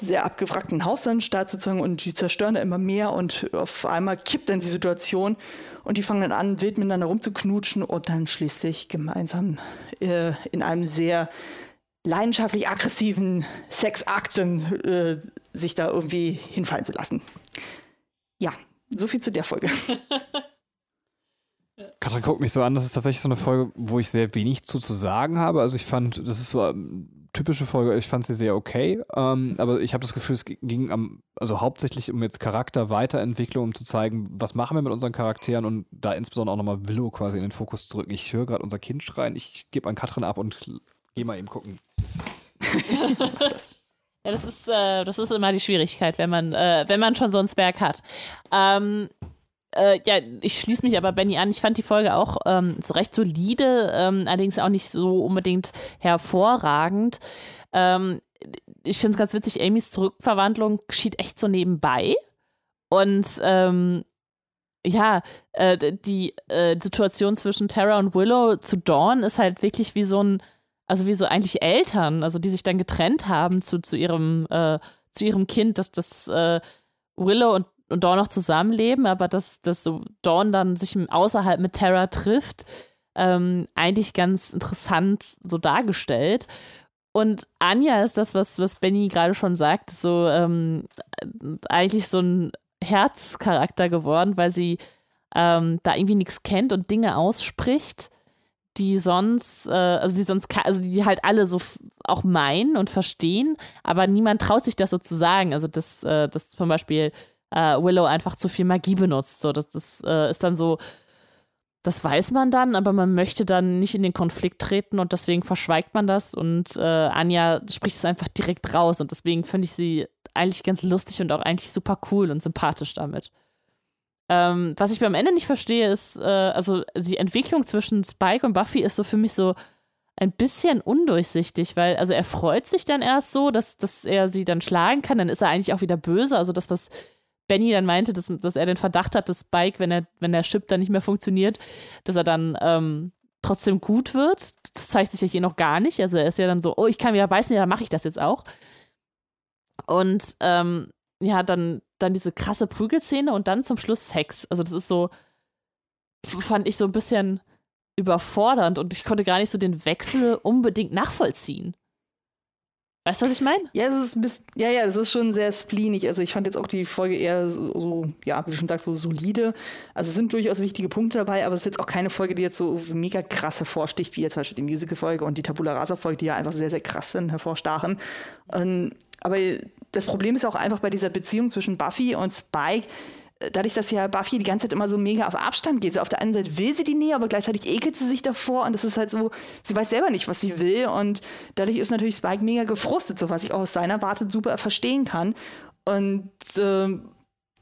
sehr abgewrackten Haus dann statt sozusagen und die zerstören da immer mehr und auf einmal kippt dann die Situation und die fangen dann an, wild miteinander rumzuknutschen und dann schließlich gemeinsam äh, in einem sehr leidenschaftlich aggressiven Sexakt äh, sich da irgendwie hinfallen zu lassen. ja, so viel zu der Folge. Katrin guckt mich so an, das ist tatsächlich so eine Folge, wo ich sehr wenig zu, zu sagen habe. Also ich fand, das ist so eine ähm, typische Folge, ich fand sie sehr okay, ähm, aber ich habe das Gefühl, es ging am, also hauptsächlich um jetzt Charakterweiterentwicklung, um zu zeigen, was machen wir mit unseren Charakteren und da insbesondere auch nochmal Willow quasi in den Fokus zu drücken. Ich höre gerade unser Kind schreien, ich gebe an Katrin ab und gehe mal eben gucken. ja, das ist, äh, das ist immer die Schwierigkeit, wenn man, äh, wenn man schon so ein Zwerg hat. Ähm, äh, ja, ich schließe mich aber Benny an. Ich fand die Folge auch ähm, so recht solide, ähm, allerdings auch nicht so unbedingt hervorragend. Ähm, ich finde es ganz witzig, Amys Zurückverwandlung geschieht echt so nebenbei. Und ähm, ja, äh, die äh, Situation zwischen Tara und Willow zu Dawn ist halt wirklich wie so ein, also wie so eigentlich Eltern, also die sich dann getrennt haben zu, zu ihrem, äh, zu ihrem Kind, dass das äh, Willow und und Dawn noch zusammenleben, aber dass, dass so Dawn dann sich außerhalb mit Terra trifft, ähm, eigentlich ganz interessant so dargestellt. Und Anja ist das, was, was Benny gerade schon sagt, so ähm, eigentlich so ein Herzcharakter geworden, weil sie ähm, da irgendwie nichts kennt und Dinge ausspricht, die sonst, äh, also die sonst, also die halt alle so auch meinen und verstehen, aber niemand traut sich das so zu sagen. Also dass, äh, dass zum Beispiel äh, Willow einfach zu viel Magie benutzt. So, das, das äh, ist dann so, das weiß man dann, aber man möchte dann nicht in den Konflikt treten und deswegen verschweigt man das und äh, Anja spricht es einfach direkt raus und deswegen finde ich sie eigentlich ganz lustig und auch eigentlich super cool und sympathisch damit. Ähm, was ich beim Ende nicht verstehe, ist, äh, also die Entwicklung zwischen Spike und Buffy ist so für mich so ein bisschen undurchsichtig, weil, also er freut sich dann erst so, dass, dass er sie dann schlagen kann, dann ist er eigentlich auch wieder böse. Also das, was Benny dann meinte, dass, dass er den Verdacht hat, dass Spike, wenn er, wenn der Chip dann nicht mehr funktioniert, dass er dann ähm, trotzdem gut wird. Das zeigt sich ja hier noch gar nicht. Also er ist ja dann so, oh, ich kann wieder beißen, ja, dann mache ich das jetzt auch. Und ähm, ja, dann, dann diese krasse Prügelszene und dann zum Schluss Sex. Also das ist so, fand ich so ein bisschen überfordernd und ich konnte gar nicht so den Wechsel unbedingt nachvollziehen. Weißt du, was ich meine? Ja, es ist ein bisschen, ja, ja, es ist schon sehr spleenig. Also ich fand jetzt auch die Folge eher so, so, ja, wie du schon sagst, so solide. Also es sind durchaus wichtige Punkte dabei, aber es ist jetzt auch keine Folge, die jetzt so mega krass hervorsticht, wie jetzt zum Beispiel die Musical-Folge und die Tabula Rasa-Folge, die ja einfach sehr, sehr krass sind, hervorstachen. Und, aber das Problem ist auch einfach bei dieser Beziehung zwischen Buffy und Spike, dadurch, dass ja Buffy die ganze Zeit immer so mega auf Abstand geht. So auf der einen Seite will sie die Nähe, aber gleichzeitig ekelt sie sich davor und das ist halt so, sie weiß selber nicht, was sie will und dadurch ist natürlich Spike mega gefrustet, so was ich auch aus seiner Warte super verstehen kann. Und äh,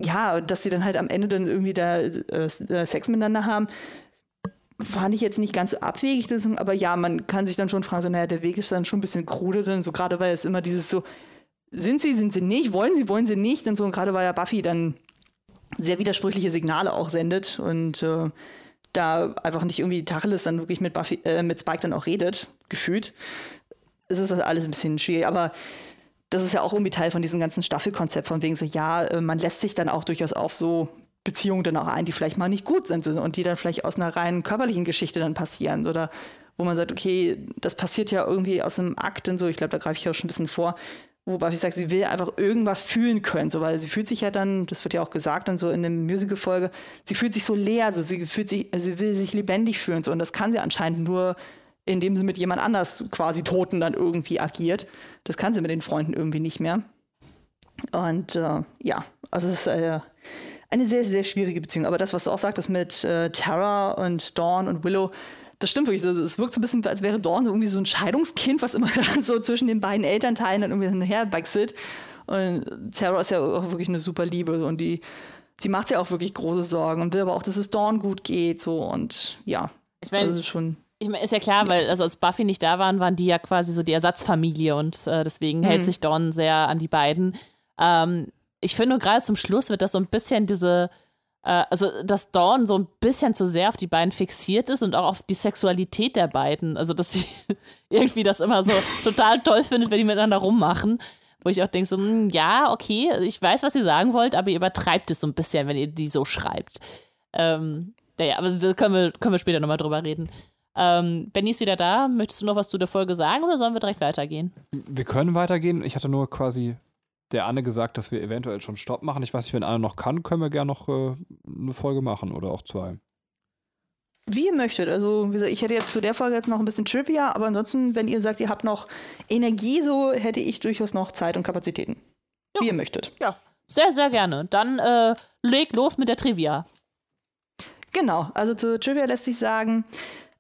ja, dass sie dann halt am Ende dann irgendwie da äh, Sex miteinander haben, fand ich jetzt nicht ganz so abwegig, das, aber ja, man kann sich dann schon fragen, so, naja, der Weg ist dann schon ein bisschen krude, dann so gerade weil es immer dieses so, sind sie, sind sie nicht, wollen sie, wollen sie nicht, und so, und gerade weil ja Buffy dann sehr widersprüchliche Signale auch sendet und äh, da einfach nicht irgendwie Tacheles dann wirklich mit, Buffy, äh, mit Spike dann auch redet, gefühlt. Es ist alles ein bisschen schwierig, aber das ist ja auch irgendwie Teil von diesem ganzen Staffelkonzept, von wegen so, ja, äh, man lässt sich dann auch durchaus auf so Beziehungen dann auch ein, die vielleicht mal nicht gut sind und die dann vielleicht aus einer rein körperlichen Geschichte dann passieren oder wo man sagt, okay, das passiert ja irgendwie aus einem Akt und so, ich glaube, da greife ich auch schon ein bisschen vor, wo Buffy sagt, sie will einfach irgendwas fühlen können, so, weil sie fühlt sich ja dann, das wird ja auch gesagt dann so in der Musical-Folge, sie fühlt sich so leer, so, sie fühlt sich, sie will sich lebendig fühlen, so, und das kann sie anscheinend nur, indem sie mit jemand anders quasi Toten dann irgendwie agiert. Das kann sie mit den Freunden irgendwie nicht mehr. Und äh, ja, also es ist äh, eine sehr, sehr schwierige Beziehung. Aber das, was du auch sagtest mit äh, Tara und Dawn und Willow, das stimmt wirklich. Es wirkt so ein bisschen, als wäre Dawn irgendwie so ein Scheidungskind, was immer dann so zwischen den beiden Elternteilen dann irgendwie hinher wechselt. Und Sarah ist ja auch wirklich eine super Liebe und die, die macht sich auch wirklich große Sorgen und will aber auch, dass es Dawn gut geht. So und ja, ich meine, das ist schon. Ich meine, ist ja klar, weil also als Buffy nicht da waren, waren die ja quasi so die Ersatzfamilie und äh, deswegen mhm. hält sich Dawn sehr an die beiden. Ähm, ich finde, gerade zum Schluss wird das so ein bisschen diese äh, also dass Dawn so ein bisschen zu sehr auf die beiden fixiert ist und auch auf die Sexualität der beiden. Also dass sie irgendwie das immer so total toll findet, wenn die miteinander rummachen. Wo ich auch denke, so, hm, ja, okay, ich weiß, was ihr sagen wollt, aber ihr übertreibt es so ein bisschen, wenn ihr die so schreibt. Ähm, naja, aber da können wir, können wir später nochmal drüber reden. Ähm, Benny ist wieder da. Möchtest du noch was zu der Folge sagen oder sollen wir direkt weitergehen? Wir können weitergehen. Ich hatte nur quasi der Anne gesagt, dass wir eventuell schon Stopp machen. Ich weiß nicht, wenn Anne noch kann, können wir gerne noch äh, eine Folge machen oder auch zwei. Wie ihr möchtet. Also, wie gesagt, ich hätte jetzt zu der Folge jetzt noch ein bisschen Trivia, aber ansonsten, wenn ihr sagt, ihr habt noch Energie, so hätte ich durchaus noch Zeit und Kapazitäten. Ja. Wie ihr möchtet. Ja, sehr, sehr gerne. Dann äh, leg los mit der Trivia. Genau, also zu Trivia lässt sich sagen,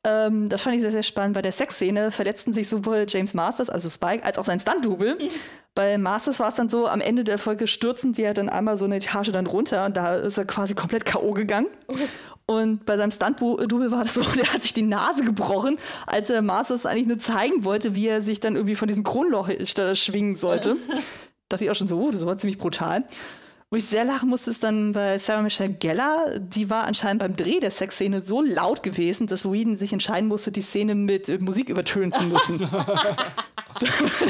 ähm, das fand ich sehr, sehr spannend. Bei der Sexszene verletzten sich sowohl James Masters, also Spike, als auch sein Stunt-Double. Mhm. Bei Masters war es dann so, am Ende der Folge stürzen die ja dann einmal so eine Etage dann runter und da ist er quasi komplett K.O. gegangen. Okay. Und bei seinem Stunt-Double war das so, der hat sich die Nase gebrochen, als er Masters eigentlich nur zeigen wollte, wie er sich dann irgendwie von diesem Kronloch schwingen sollte. Dachte ich auch schon so, oh, das war ziemlich brutal. Wo ich sehr lachen musste, ist dann bei Sarah Michelle Geller. Die war anscheinend beim Dreh der Sexszene so laut gewesen, dass Whedon sich entscheiden musste, die Szene mit äh, Musik übertönen zu müssen. da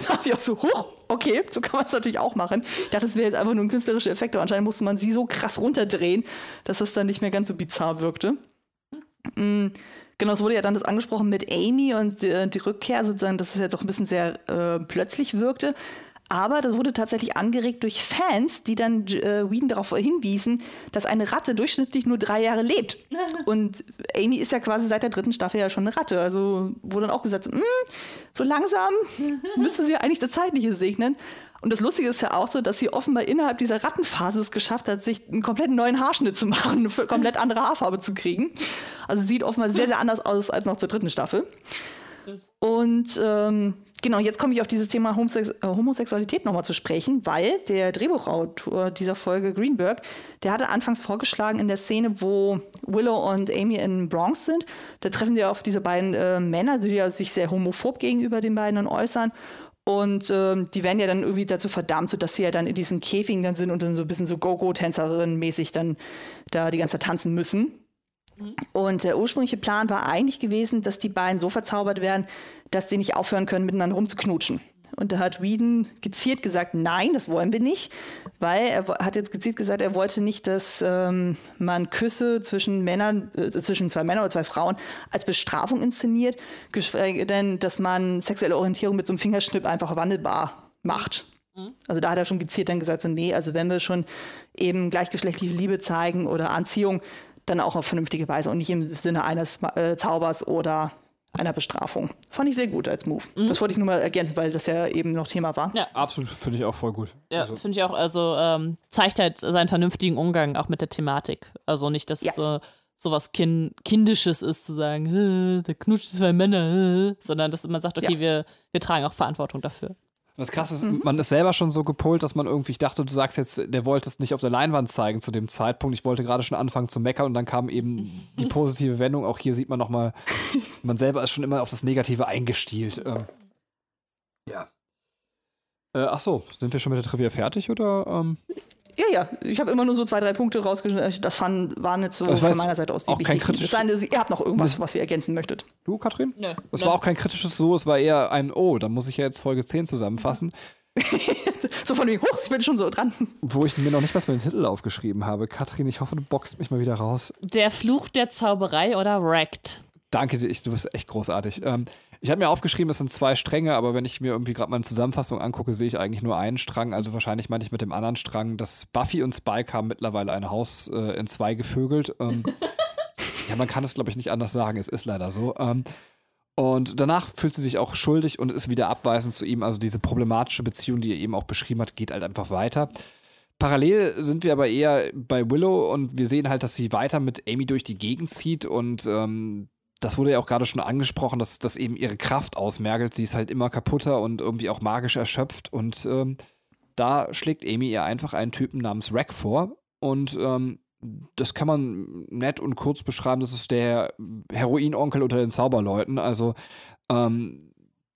dachte ich auch so, hoch, okay, so kann man es natürlich auch machen. Ich dachte, das wäre jetzt einfach nur ein künstlerischer Effekt, aber anscheinend musste man sie so krass runterdrehen, dass das dann nicht mehr ganz so bizarr wirkte. Mhm. Genau, es wurde ja dann das angesprochen mit Amy und die, äh, die Rückkehr sozusagen, dass es ja doch ein bisschen sehr äh, plötzlich wirkte. Aber das wurde tatsächlich angeregt durch Fans, die dann äh, Whedon darauf hinwiesen, dass eine Ratte durchschnittlich nur drei Jahre lebt. Und Amy ist ja quasi seit der dritten Staffel ja schon eine Ratte. Also wurde dann auch gesagt, hm, so langsam müsste sie eigentlich das Zeitliche segnen. Und das Lustige ist ja auch so, dass sie offenbar innerhalb dieser Rattenphase es geschafft hat, sich einen komplett neuen Haarschnitt zu machen, eine komplett andere Haarfarbe zu kriegen. Also sieht offenbar sehr, sehr anders aus als noch zur dritten Staffel. Und ähm, genau, jetzt komme ich auf dieses Thema Homosex äh, Homosexualität nochmal zu sprechen, weil der Drehbuchautor dieser Folge, Greenberg, der hatte anfangs vorgeschlagen in der Szene, wo Willow und Amy in Bronx sind, da treffen die auf diese beiden äh, Männer, die ja sich sehr homophob gegenüber den beiden äußern. Und ähm, die werden ja dann irgendwie dazu verdammt, sodass sie ja dann in diesen Käfigen dann sind und dann so ein bisschen so Go-Go-Tänzerin-mäßig dann da die ganze Zeit tanzen müssen. Und der ursprüngliche Plan war eigentlich gewesen, dass die beiden so verzaubert werden, dass sie nicht aufhören können, miteinander rumzuknutschen. Und da hat Whedon gezielt gesagt, nein, das wollen wir nicht, weil er hat jetzt gezielt gesagt, er wollte nicht, dass ähm, man Küsse zwischen Männern, äh, zwischen zwei Männern oder zwei Frauen als Bestrafung inszeniert, geschweige denn, dass man sexuelle Orientierung mit so einem Fingerschnipp einfach wandelbar macht. Mhm. Also da hat er schon gezielt dann gesagt, so nee, also wenn wir schon eben gleichgeschlechtliche Liebe zeigen oder Anziehung, dann auch auf vernünftige Weise und nicht im Sinne eines äh, Zaubers oder einer Bestrafung. Fand ich sehr gut als Move. Mhm. Das wollte ich nur mal ergänzen, weil das ja eben noch Thema war. Ja, absolut, finde ich auch voll gut. Ja, also. finde ich auch, also ähm, zeigt halt seinen vernünftigen Umgang auch mit der Thematik. Also nicht, dass ja. äh, sowas kind Kindisches ist, zu sagen, der knutscht zwei Männer, sondern dass man sagt, okay, ja. wir, wir tragen auch Verantwortung dafür. Das krasse ist, mhm. man ist selber schon so gepolt, dass man irgendwie, ich dachte, du sagst jetzt, der wollte es nicht auf der Leinwand zeigen zu dem Zeitpunkt. Ich wollte gerade schon anfangen zu meckern und dann kam eben die positive Wendung. Auch hier sieht man nochmal, man selber ist schon immer auf das Negative eingestielt. Ähm, ja. Äh, ach so, sind wir schon mit der Trivia fertig oder? Ähm? Ja, ja, ich habe immer nur so zwei, drei Punkte rausgeschnitten. Das fand, waren jetzt so von meiner Seite aus die auch kein kritisches Schein, Ihr habt noch irgendwas, was ihr ergänzen möchtet. Du, Katrin? Nö. Es war auch kein kritisches So, es war eher ein Oh, da muss ich ja jetzt Folge 10 zusammenfassen. so von wegen, hoch, ich bin schon so dran. Wo ich mir noch nicht was mit dem Titel aufgeschrieben habe. Katrin, ich hoffe, du boxst mich mal wieder raus. Der Fluch der Zauberei oder Wrecked? Danke dir, du bist echt großartig. Ähm, ich habe mir aufgeschrieben, es sind zwei Stränge, aber wenn ich mir irgendwie gerade mal eine Zusammenfassung angucke, sehe ich eigentlich nur einen Strang. Also wahrscheinlich meine ich mit dem anderen Strang, dass Buffy und Spike haben mittlerweile ein Haus äh, in zwei gevögelt. Ähm, ja, man kann es, glaube ich, nicht anders sagen. Es ist leider so. Ähm, und danach fühlt sie sich auch schuldig und ist wieder abweisend zu ihm. Also diese problematische Beziehung, die er eben auch beschrieben hat, geht halt einfach weiter. Parallel sind wir aber eher bei Willow und wir sehen halt, dass sie weiter mit Amy durch die Gegend zieht und ähm, das wurde ja auch gerade schon angesprochen, dass, dass eben ihre Kraft ausmergelt. Sie ist halt immer kaputter und irgendwie auch magisch erschöpft. Und ähm, da schlägt Amy ihr einfach einen Typen namens Rack vor. Und ähm, das kann man nett und kurz beschreiben. Das ist der Heroinonkel unter den Zauberleuten. Also ähm,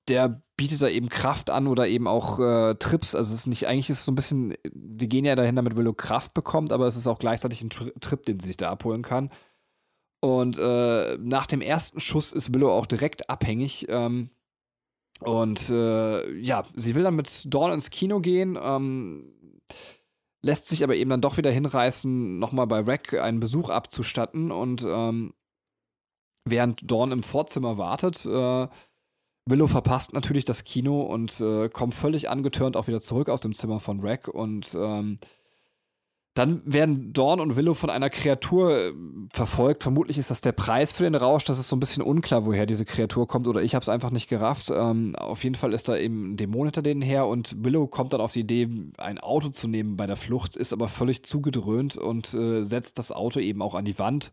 der bietet da eben Kraft an oder eben auch äh, Trips. Also es ist nicht, eigentlich ist es so ein bisschen, die gehen ja dahin, damit Willow Kraft bekommt, aber es ist auch gleichzeitig ein Tri Trip, den sie sich da abholen kann. Und äh, nach dem ersten Schuss ist Willow auch direkt abhängig. Ähm, und äh, ja, sie will dann mit Dawn ins Kino gehen, ähm, lässt sich aber eben dann doch wieder hinreißen, nochmal bei Rack einen Besuch abzustatten. Und ähm, während Dawn im Vorzimmer wartet, äh, Willow verpasst natürlich das Kino und äh, kommt völlig angetörnt auch wieder zurück aus dem Zimmer von Rack und ähm, dann werden Dawn und Willow von einer Kreatur äh, verfolgt. Vermutlich ist das der Preis für den Rausch. Das ist so ein bisschen unklar, woher diese Kreatur kommt. Oder ich habe es einfach nicht gerafft. Ähm, auf jeden Fall ist da eben ein Dämon hinter denen her. Und Willow kommt dann auf die Idee, ein Auto zu nehmen bei der Flucht, ist aber völlig zugedröhnt und äh, setzt das Auto eben auch an die Wand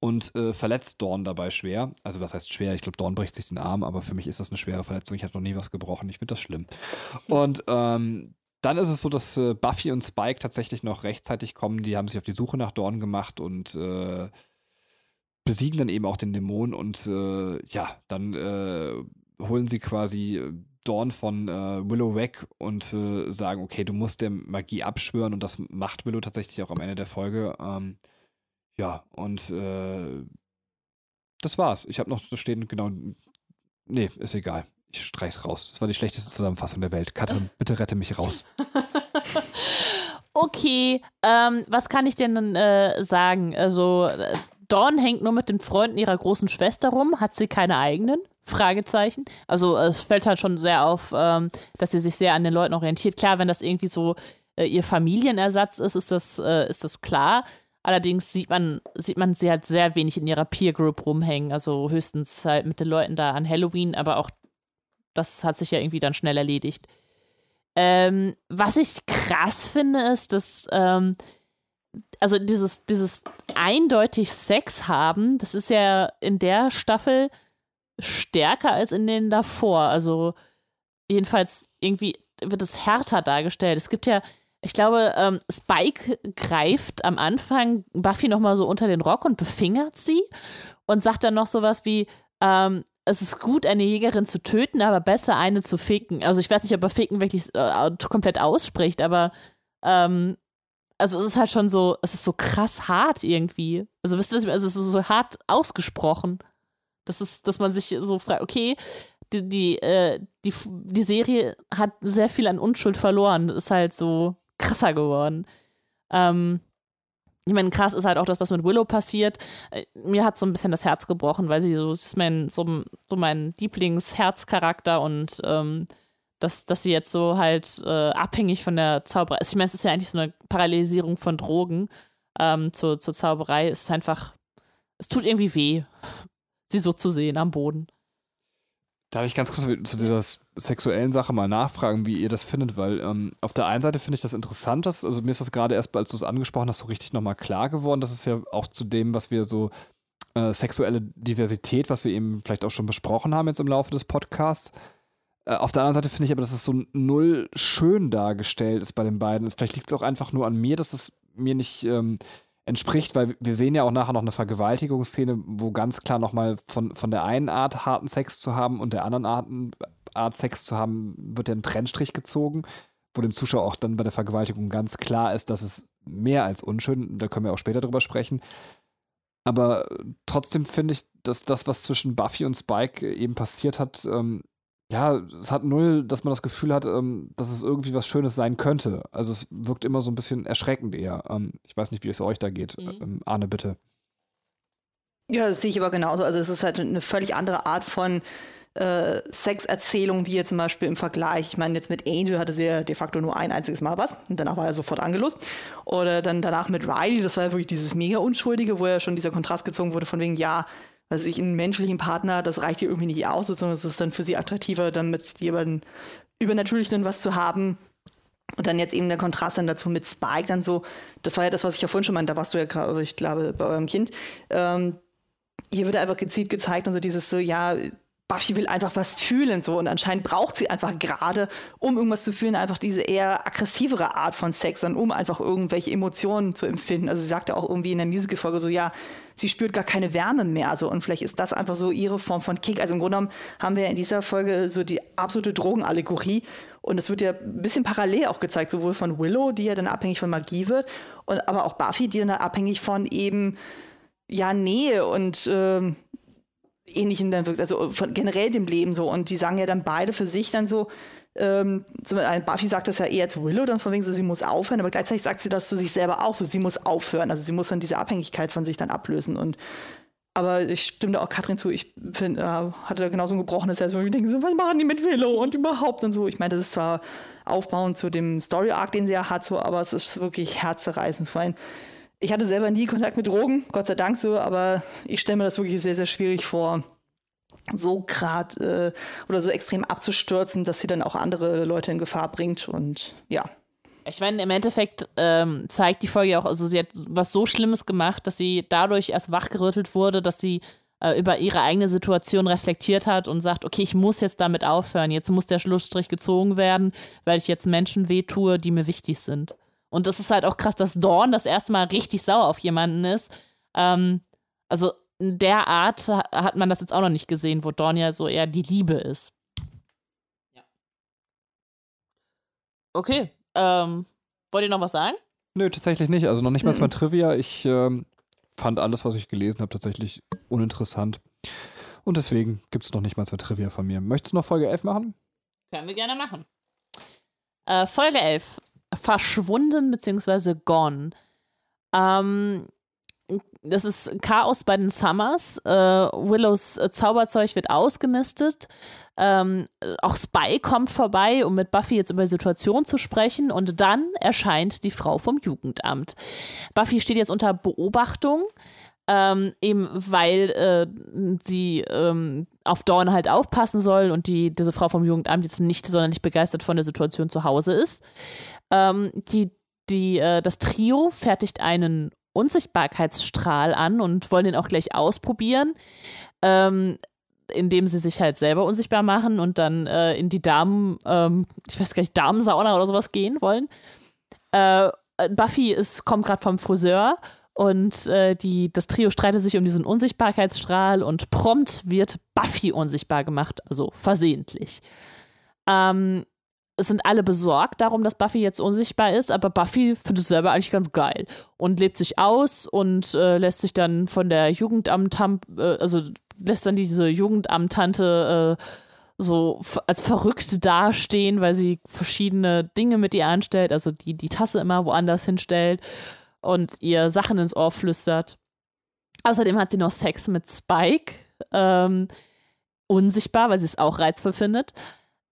und äh, verletzt Dawn dabei schwer. Also was heißt schwer? Ich glaube, Dawn bricht sich den Arm, aber für mich ist das eine schwere Verletzung. Ich habe noch nie was gebrochen. Ich finde das schlimm. Und ähm, dann ist es so, dass äh, Buffy und Spike tatsächlich noch rechtzeitig kommen. Die haben sich auf die Suche nach Dawn gemacht und äh, besiegen dann eben auch den Dämon und äh, ja, dann äh, holen sie quasi äh, Dawn von äh, Willow weg und sagen, okay, du musst der Magie abschwören und das macht Willow tatsächlich auch am Ende der Folge. Ähm, ja, und das war's. Ich habe noch so stehen, genau. Nee, ist egal. Ich streich's raus. Das war die schlechteste Zusammenfassung der Welt. Katrin, bitte rette mich raus. okay, ähm, was kann ich denn äh, sagen? Also, Dawn hängt nur mit den Freunden ihrer großen Schwester rum. Hat sie keine eigenen? Fragezeichen. Also, es fällt halt schon sehr auf, ähm, dass sie sich sehr an den Leuten orientiert. Klar, wenn das irgendwie so äh, ihr Familienersatz ist, ist das, äh, ist das klar. Allerdings sieht man, sieht man sie halt sehr wenig in ihrer Peer Group rumhängen. Also höchstens halt mit den Leuten da an Halloween, aber auch das hat sich ja irgendwie dann schnell erledigt. Ähm, was ich krass finde, ist, dass ähm, also dieses, dieses eindeutig Sex haben, das ist ja in der Staffel stärker als in den davor. Also jedenfalls irgendwie wird es härter dargestellt. Es gibt ja ich glaube, ähm, Spike greift am Anfang Buffy nochmal so unter den Rock und befingert sie und sagt dann noch sowas wie, ähm, es ist gut, eine Jägerin zu töten, aber besser eine zu ficken. Also ich weiß nicht, ob er ficken wirklich äh, komplett ausspricht, aber ähm, also es ist halt schon so, es ist so krass hart irgendwie. Also wisst ihr, es ist so hart ausgesprochen. Das ist, dass man sich so fragt, okay, die, die, äh, die, die Serie hat sehr viel an Unschuld verloren. Das ist halt so, krasser geworden. Ähm, ich meine, krass ist halt auch das, was mit Willow passiert. Äh, mir hat so ein bisschen das Herz gebrochen, weil sie so, das ist mein, so, so mein Lieblingsherzcharakter und ähm, dass, dass sie jetzt so halt äh, abhängig von der Zauberei ist. Ich meine, es ist ja eigentlich so eine Parallelisierung von Drogen ähm, zur, zur Zauberei. Es ist einfach, es tut irgendwie weh, sie so zu sehen am Boden. Darf ich ganz kurz zu dieser sexuellen Sache mal nachfragen, wie ihr das findet? Weil ähm, auf der einen Seite finde ich das interessant, dass, also mir ist das gerade erst, als du es angesprochen hast, so richtig nochmal klar geworden. Das ist ja auch zu dem, was wir so äh, sexuelle Diversität, was wir eben vielleicht auch schon besprochen haben jetzt im Laufe des Podcasts. Äh, auf der anderen Seite finde ich aber, dass es so null schön dargestellt ist bei den beiden. Vielleicht liegt es auch einfach nur an mir, dass es mir nicht ähm, entspricht, weil wir sehen ja auch nachher noch eine Vergewaltigungsszene, wo ganz klar nochmal von, von der einen Art harten Sex zu haben und der anderen Art, Art Sex zu haben, wird ja ein Trennstrich gezogen, wo dem Zuschauer auch dann bei der Vergewaltigung ganz klar ist, dass es mehr als unschön, da können wir auch später drüber sprechen. Aber trotzdem finde ich, dass das, was zwischen Buffy und Spike eben passiert hat, ähm, ja, es hat null, dass man das Gefühl hat, ähm, dass es irgendwie was Schönes sein könnte. Also es wirkt immer so ein bisschen erschreckend eher. Ähm, ich weiß nicht, wie es euch da geht. Mhm. Ähm, Arne, bitte. Ja, das sehe ich aber genauso. Also es ist halt eine völlig andere Art von äh, Sexerzählung, wie jetzt zum Beispiel im Vergleich. Ich meine, jetzt mit Angel hatte sie ja de facto nur ein einziges Mal was und danach war er sofort angelost. Oder dann danach mit Riley, das war ja wirklich dieses mega Unschuldige, wo ja schon dieser Kontrast gezogen wurde von wegen, ja, also ich einen menschlichen Partner, das reicht ihr irgendwie nicht aus, sondern es ist dann für sie attraktiver, dann mit jemandem übernatürlich dann was zu haben. Und dann jetzt eben der Kontrast dann dazu mit Spike dann so, das war ja das, was ich ja vorhin schon meinte, da warst du ja gerade, ich glaube, bei eurem Kind. Ähm, hier wird einfach gezielt gezeigt und so dieses so, ja, Buffy will einfach was fühlen so und anscheinend braucht sie einfach gerade, um irgendwas zu fühlen, einfach diese eher aggressivere Art von Sex, dann um einfach irgendwelche Emotionen zu empfinden. Also sie sagte auch irgendwie in der Musical-Folge so, ja, sie spürt gar keine Wärme mehr. Also und vielleicht ist das einfach so ihre Form von Kick. Also im Grunde genommen haben wir in dieser Folge so die absolute Drogenallegorie und es wird ja ein bisschen parallel auch gezeigt, sowohl von Willow, die ja dann abhängig von Magie wird, und aber auch Buffy, die dann abhängig von eben ja Nähe und ähm, Ähnlichem dann wirkt, also von generell dem Leben so. Und die sagen ja dann beide für sich dann so, ähm, Buffy sagt das ja eher zu Willow, dann von wegen so, sie muss aufhören, aber gleichzeitig sagt sie das zu sich selber auch so, sie muss aufhören. Also sie muss dann diese Abhängigkeit von sich dann ablösen. Und Aber ich stimme da auch Katrin zu. Ich find, äh, hatte da genauso ein gebrochenes Herz, wo ich denke, so, was machen die mit Willow und überhaupt und so. Ich meine, das ist zwar aufbauend zu dem Story-Arc, den sie ja hat, so, aber es ist wirklich herzerreißend. Vor allem, ich hatte selber nie Kontakt mit Drogen, Gott sei Dank so, aber ich stelle mir das wirklich sehr, sehr schwierig vor, so gerade äh, oder so extrem abzustürzen, dass sie dann auch andere Leute in Gefahr bringt und ja. Ich meine, im Endeffekt ähm, zeigt die Folge auch, also sie hat was so Schlimmes gemacht, dass sie dadurch erst wachgerüttelt wurde, dass sie äh, über ihre eigene Situation reflektiert hat und sagt, okay, ich muss jetzt damit aufhören, jetzt muss der Schlussstrich gezogen werden, weil ich jetzt Menschen wehtue, die mir wichtig sind. Und das ist halt auch krass, dass Dawn das erste Mal richtig sauer auf jemanden ist. Ähm, also in der Art hat man das jetzt auch noch nicht gesehen, wo Dawn ja so eher die Liebe ist. Ja. Okay, ähm, wollt ihr noch was sagen? Nö, tatsächlich nicht. Also noch nicht mal mhm. Trivia. Ich ähm, fand alles, was ich gelesen habe, tatsächlich uninteressant. Und deswegen gibt es noch nicht mal zwei Trivia von mir. Möchtest du noch Folge 11 machen? Können wir gerne machen. Äh, Folge 11. Verschwunden bzw. gone. Ähm, das ist Chaos bei den Summers. Äh, Willows äh, Zauberzeug wird ausgemistet. Ähm, auch Spy kommt vorbei, um mit Buffy jetzt über die Situation zu sprechen. Und dann erscheint die Frau vom Jugendamt. Buffy steht jetzt unter Beobachtung. Ähm, eben weil äh, sie ähm, auf Dawn halt aufpassen soll und die, diese Frau vom Jugendamt jetzt nicht sonderlich begeistert von der Situation zu Hause ist. Ähm, die, die, äh, das Trio fertigt einen Unsichtbarkeitsstrahl an und wollen den auch gleich ausprobieren, ähm, indem sie sich halt selber unsichtbar machen und dann äh, in die Damen, ähm, ich weiß gar nicht, Damensauna oder sowas gehen wollen. Äh, Buffy ist, kommt gerade vom Friseur und äh, die, das Trio streitet sich um diesen Unsichtbarkeitsstrahl und prompt wird Buffy unsichtbar gemacht, also versehentlich. Ähm, es sind alle besorgt darum, dass Buffy jetzt unsichtbar ist, aber Buffy findet es selber eigentlich ganz geil und lebt sich aus und äh, lässt sich dann von der Jugendamt, äh, also lässt dann diese Jugendamtante äh, so als verrückt dastehen, weil sie verschiedene Dinge mit ihr anstellt, also die die Tasse immer woanders hinstellt und ihr Sachen ins Ohr flüstert. Außerdem hat sie noch Sex mit Spike, ähm, unsichtbar, weil sie es auch reizvoll findet.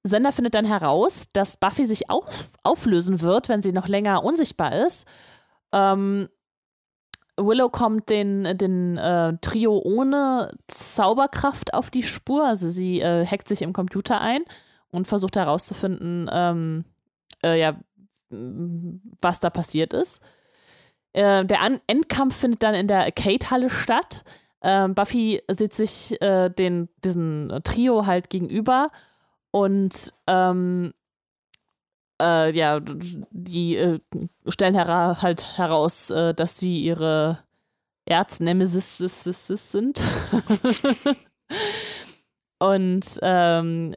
Sender findet dann heraus, dass Buffy sich auf, auflösen wird, wenn sie noch länger unsichtbar ist. Ähm, Willow kommt den, den äh, Trio ohne Zauberkraft auf die Spur. Also sie äh, hackt sich im Computer ein und versucht herauszufinden, ähm, äh, ja, was da passiert ist. Äh, der An Endkampf findet dann in der Arcade-Halle statt. Ähm, Buffy sieht sich äh, den, diesen Trio halt gegenüber und ähm, äh, ja, die äh, stellen hera halt heraus, äh, dass sie ihre Erznemesis sind. und ähm,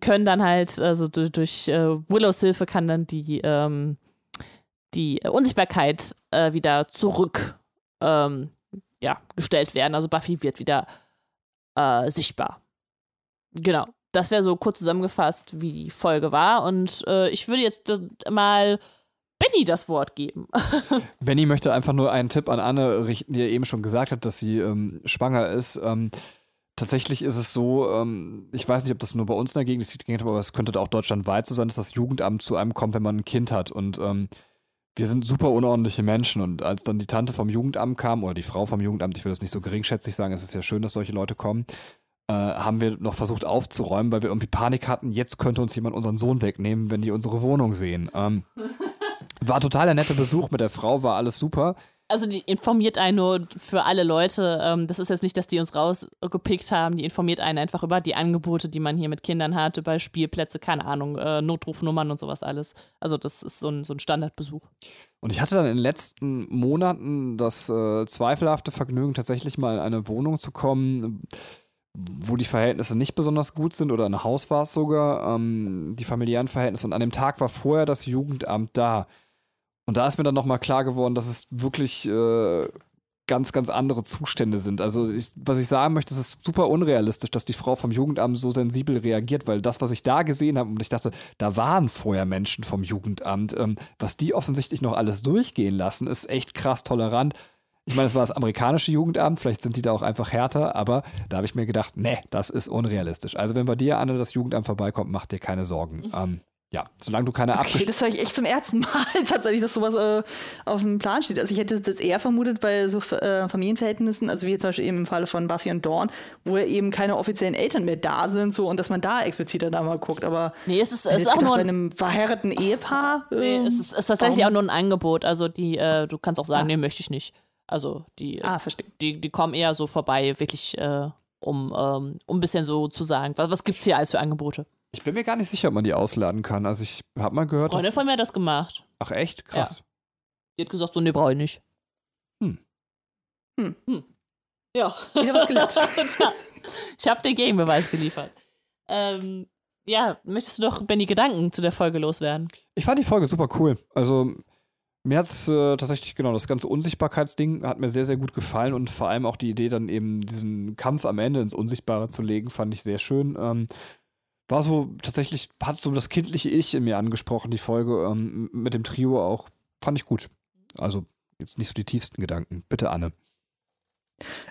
können dann halt, also durch, durch Willows Hilfe kann dann die, ähm, die Unsichtbarkeit äh, wieder zurück ähm, ja, gestellt werden. Also Buffy wird wieder äh, sichtbar. Genau das wäre so kurz zusammengefasst, wie die Folge war. Und äh, ich würde jetzt mal Benny das Wort geben. Benny möchte einfach nur einen Tipp an Anne richten, die ja eben schon gesagt hat, dass sie ähm, schwanger ist. Ähm, tatsächlich ist es so, ähm, ich weiß nicht, ob das nur bei uns in der Gegend ist, aber es könnte auch deutschlandweit so sein, dass das Jugendamt zu einem kommt, wenn man ein Kind hat. Und ähm, wir sind super unordentliche Menschen. Und als dann die Tante vom Jugendamt kam, oder die Frau vom Jugendamt, ich will das nicht so geringschätzig sagen, es ist ja schön, dass solche Leute kommen, äh, haben wir noch versucht aufzuräumen, weil wir irgendwie Panik hatten, jetzt könnte uns jemand unseren Sohn wegnehmen, wenn die unsere Wohnung sehen. Ähm, war total der nette Besuch mit der Frau, war alles super. Also die informiert einen nur für alle Leute. Ähm, das ist jetzt nicht, dass die uns rausgepickt haben. Die informiert einen einfach über die Angebote, die man hier mit Kindern hat, über Spielplätze, keine Ahnung, äh, Notrufnummern und sowas alles. Also das ist so ein, so ein Standardbesuch. Und ich hatte dann in den letzten Monaten das äh, zweifelhafte Vergnügen, tatsächlich mal in eine Wohnung zu kommen wo die Verhältnisse nicht besonders gut sind oder ein Haus war es sogar, ähm, die familiären Verhältnisse. Und an dem Tag war vorher das Jugendamt da. Und da ist mir dann nochmal klar geworden, dass es wirklich äh, ganz, ganz andere Zustände sind. Also, ich, was ich sagen möchte, es ist super unrealistisch, dass die Frau vom Jugendamt so sensibel reagiert, weil das, was ich da gesehen habe, und ich dachte, da waren vorher Menschen vom Jugendamt, ähm, was die offensichtlich noch alles durchgehen lassen, ist echt krass tolerant Ich meine, es war das amerikanische Jugendamt, vielleicht sind die da auch einfach härter, aber da habe ich mir gedacht, nee, das ist unrealistisch. Also wenn bei dir, Anne, das Jugendamt vorbeikommt, mach dir keine Sorgen. Mhm. Ähm, ja, solange du keine okay, Das höre ich echt zum ersten Mal tatsächlich, dass sowas äh, auf dem Plan steht. Also ich hätte das eher vermutet bei so äh, Familienverhältnissen, also wie zum Beispiel eben im Falle von Buffy und Dawn, wo eben keine offiziellen Eltern mehr da sind, so und dass man da expliziter da mal guckt. Aber nee, es ist, es ist auch nur bei einem verheirateten Ehepaar. Äh, nee, es ist, es ist tatsächlich warum? auch nur ein Angebot. Also die, äh, du kannst auch sagen, ah. nee, möchte ich nicht. Also die, ah, die, die kommen eher so vorbei, wirklich, äh, um, ähm, um ein bisschen so zu sagen, was, was gibt es hier alles für Angebote? Ich bin mir gar nicht sicher, ob man die ausladen kann. Also ich habe mal gehört. Freundin von mir hat das gemacht. Ach echt? Krass. Ja. Die hat gesagt, so, nee, brauche ich nicht. Hm. Hm. hm. Ja. Ich habe gelernt. ich habe den Gegenbeweis geliefert. Ähm, ja, möchtest du doch, Benny, Gedanken zu der Folge loswerden? Ich fand die Folge super cool. Also mir hat es äh, tatsächlich, genau, das ganze Unsichtbarkeitsding hat mir sehr, sehr gut gefallen und vor allem auch die Idee, dann eben diesen Kampf am Ende ins Unsichtbare zu legen, fand ich sehr schön. Ähm, war so tatsächlich, hat so das kindliche Ich in mir angesprochen, die Folge ähm, mit dem Trio auch. Fand ich gut. Also jetzt nicht so die tiefsten Gedanken. Bitte, Anne.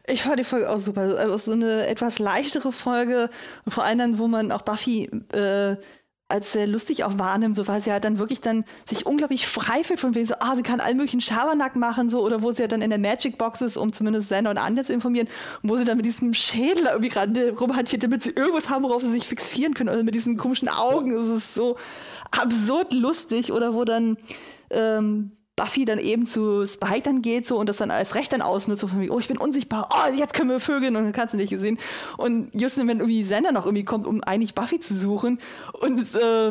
Ich fand die Folge auch super. Also so eine etwas leichtere Folge, vor allem dann, wo man auch Buffy äh, als sehr lustig auch wahrnimmt, so weil sie halt dann wirklich dann sich unglaublich frei fühlt von wegen so, ah, sie kann allen möglichen Schabernack machen, so, oder wo sie ja dann in der Magic Box ist, um zumindest Sender und Anja zu informieren, und wo sie dann mit diesem Schädel irgendwie gerade rumhantiert, damit sie irgendwas haben, worauf sie sich fixieren können, oder mit diesen komischen Augen, das ist so absurd lustig, oder wo dann ähm, Buffy dann eben zu Spike dann geht so und das dann als Recht dann ausnutzt, so von mir, oh, ich bin unsichtbar, oh, jetzt können wir vögeln und dann kannst du nicht sehen. Und just wenn irgendwie Sender noch irgendwie kommt, um eigentlich Buffy zu suchen und äh,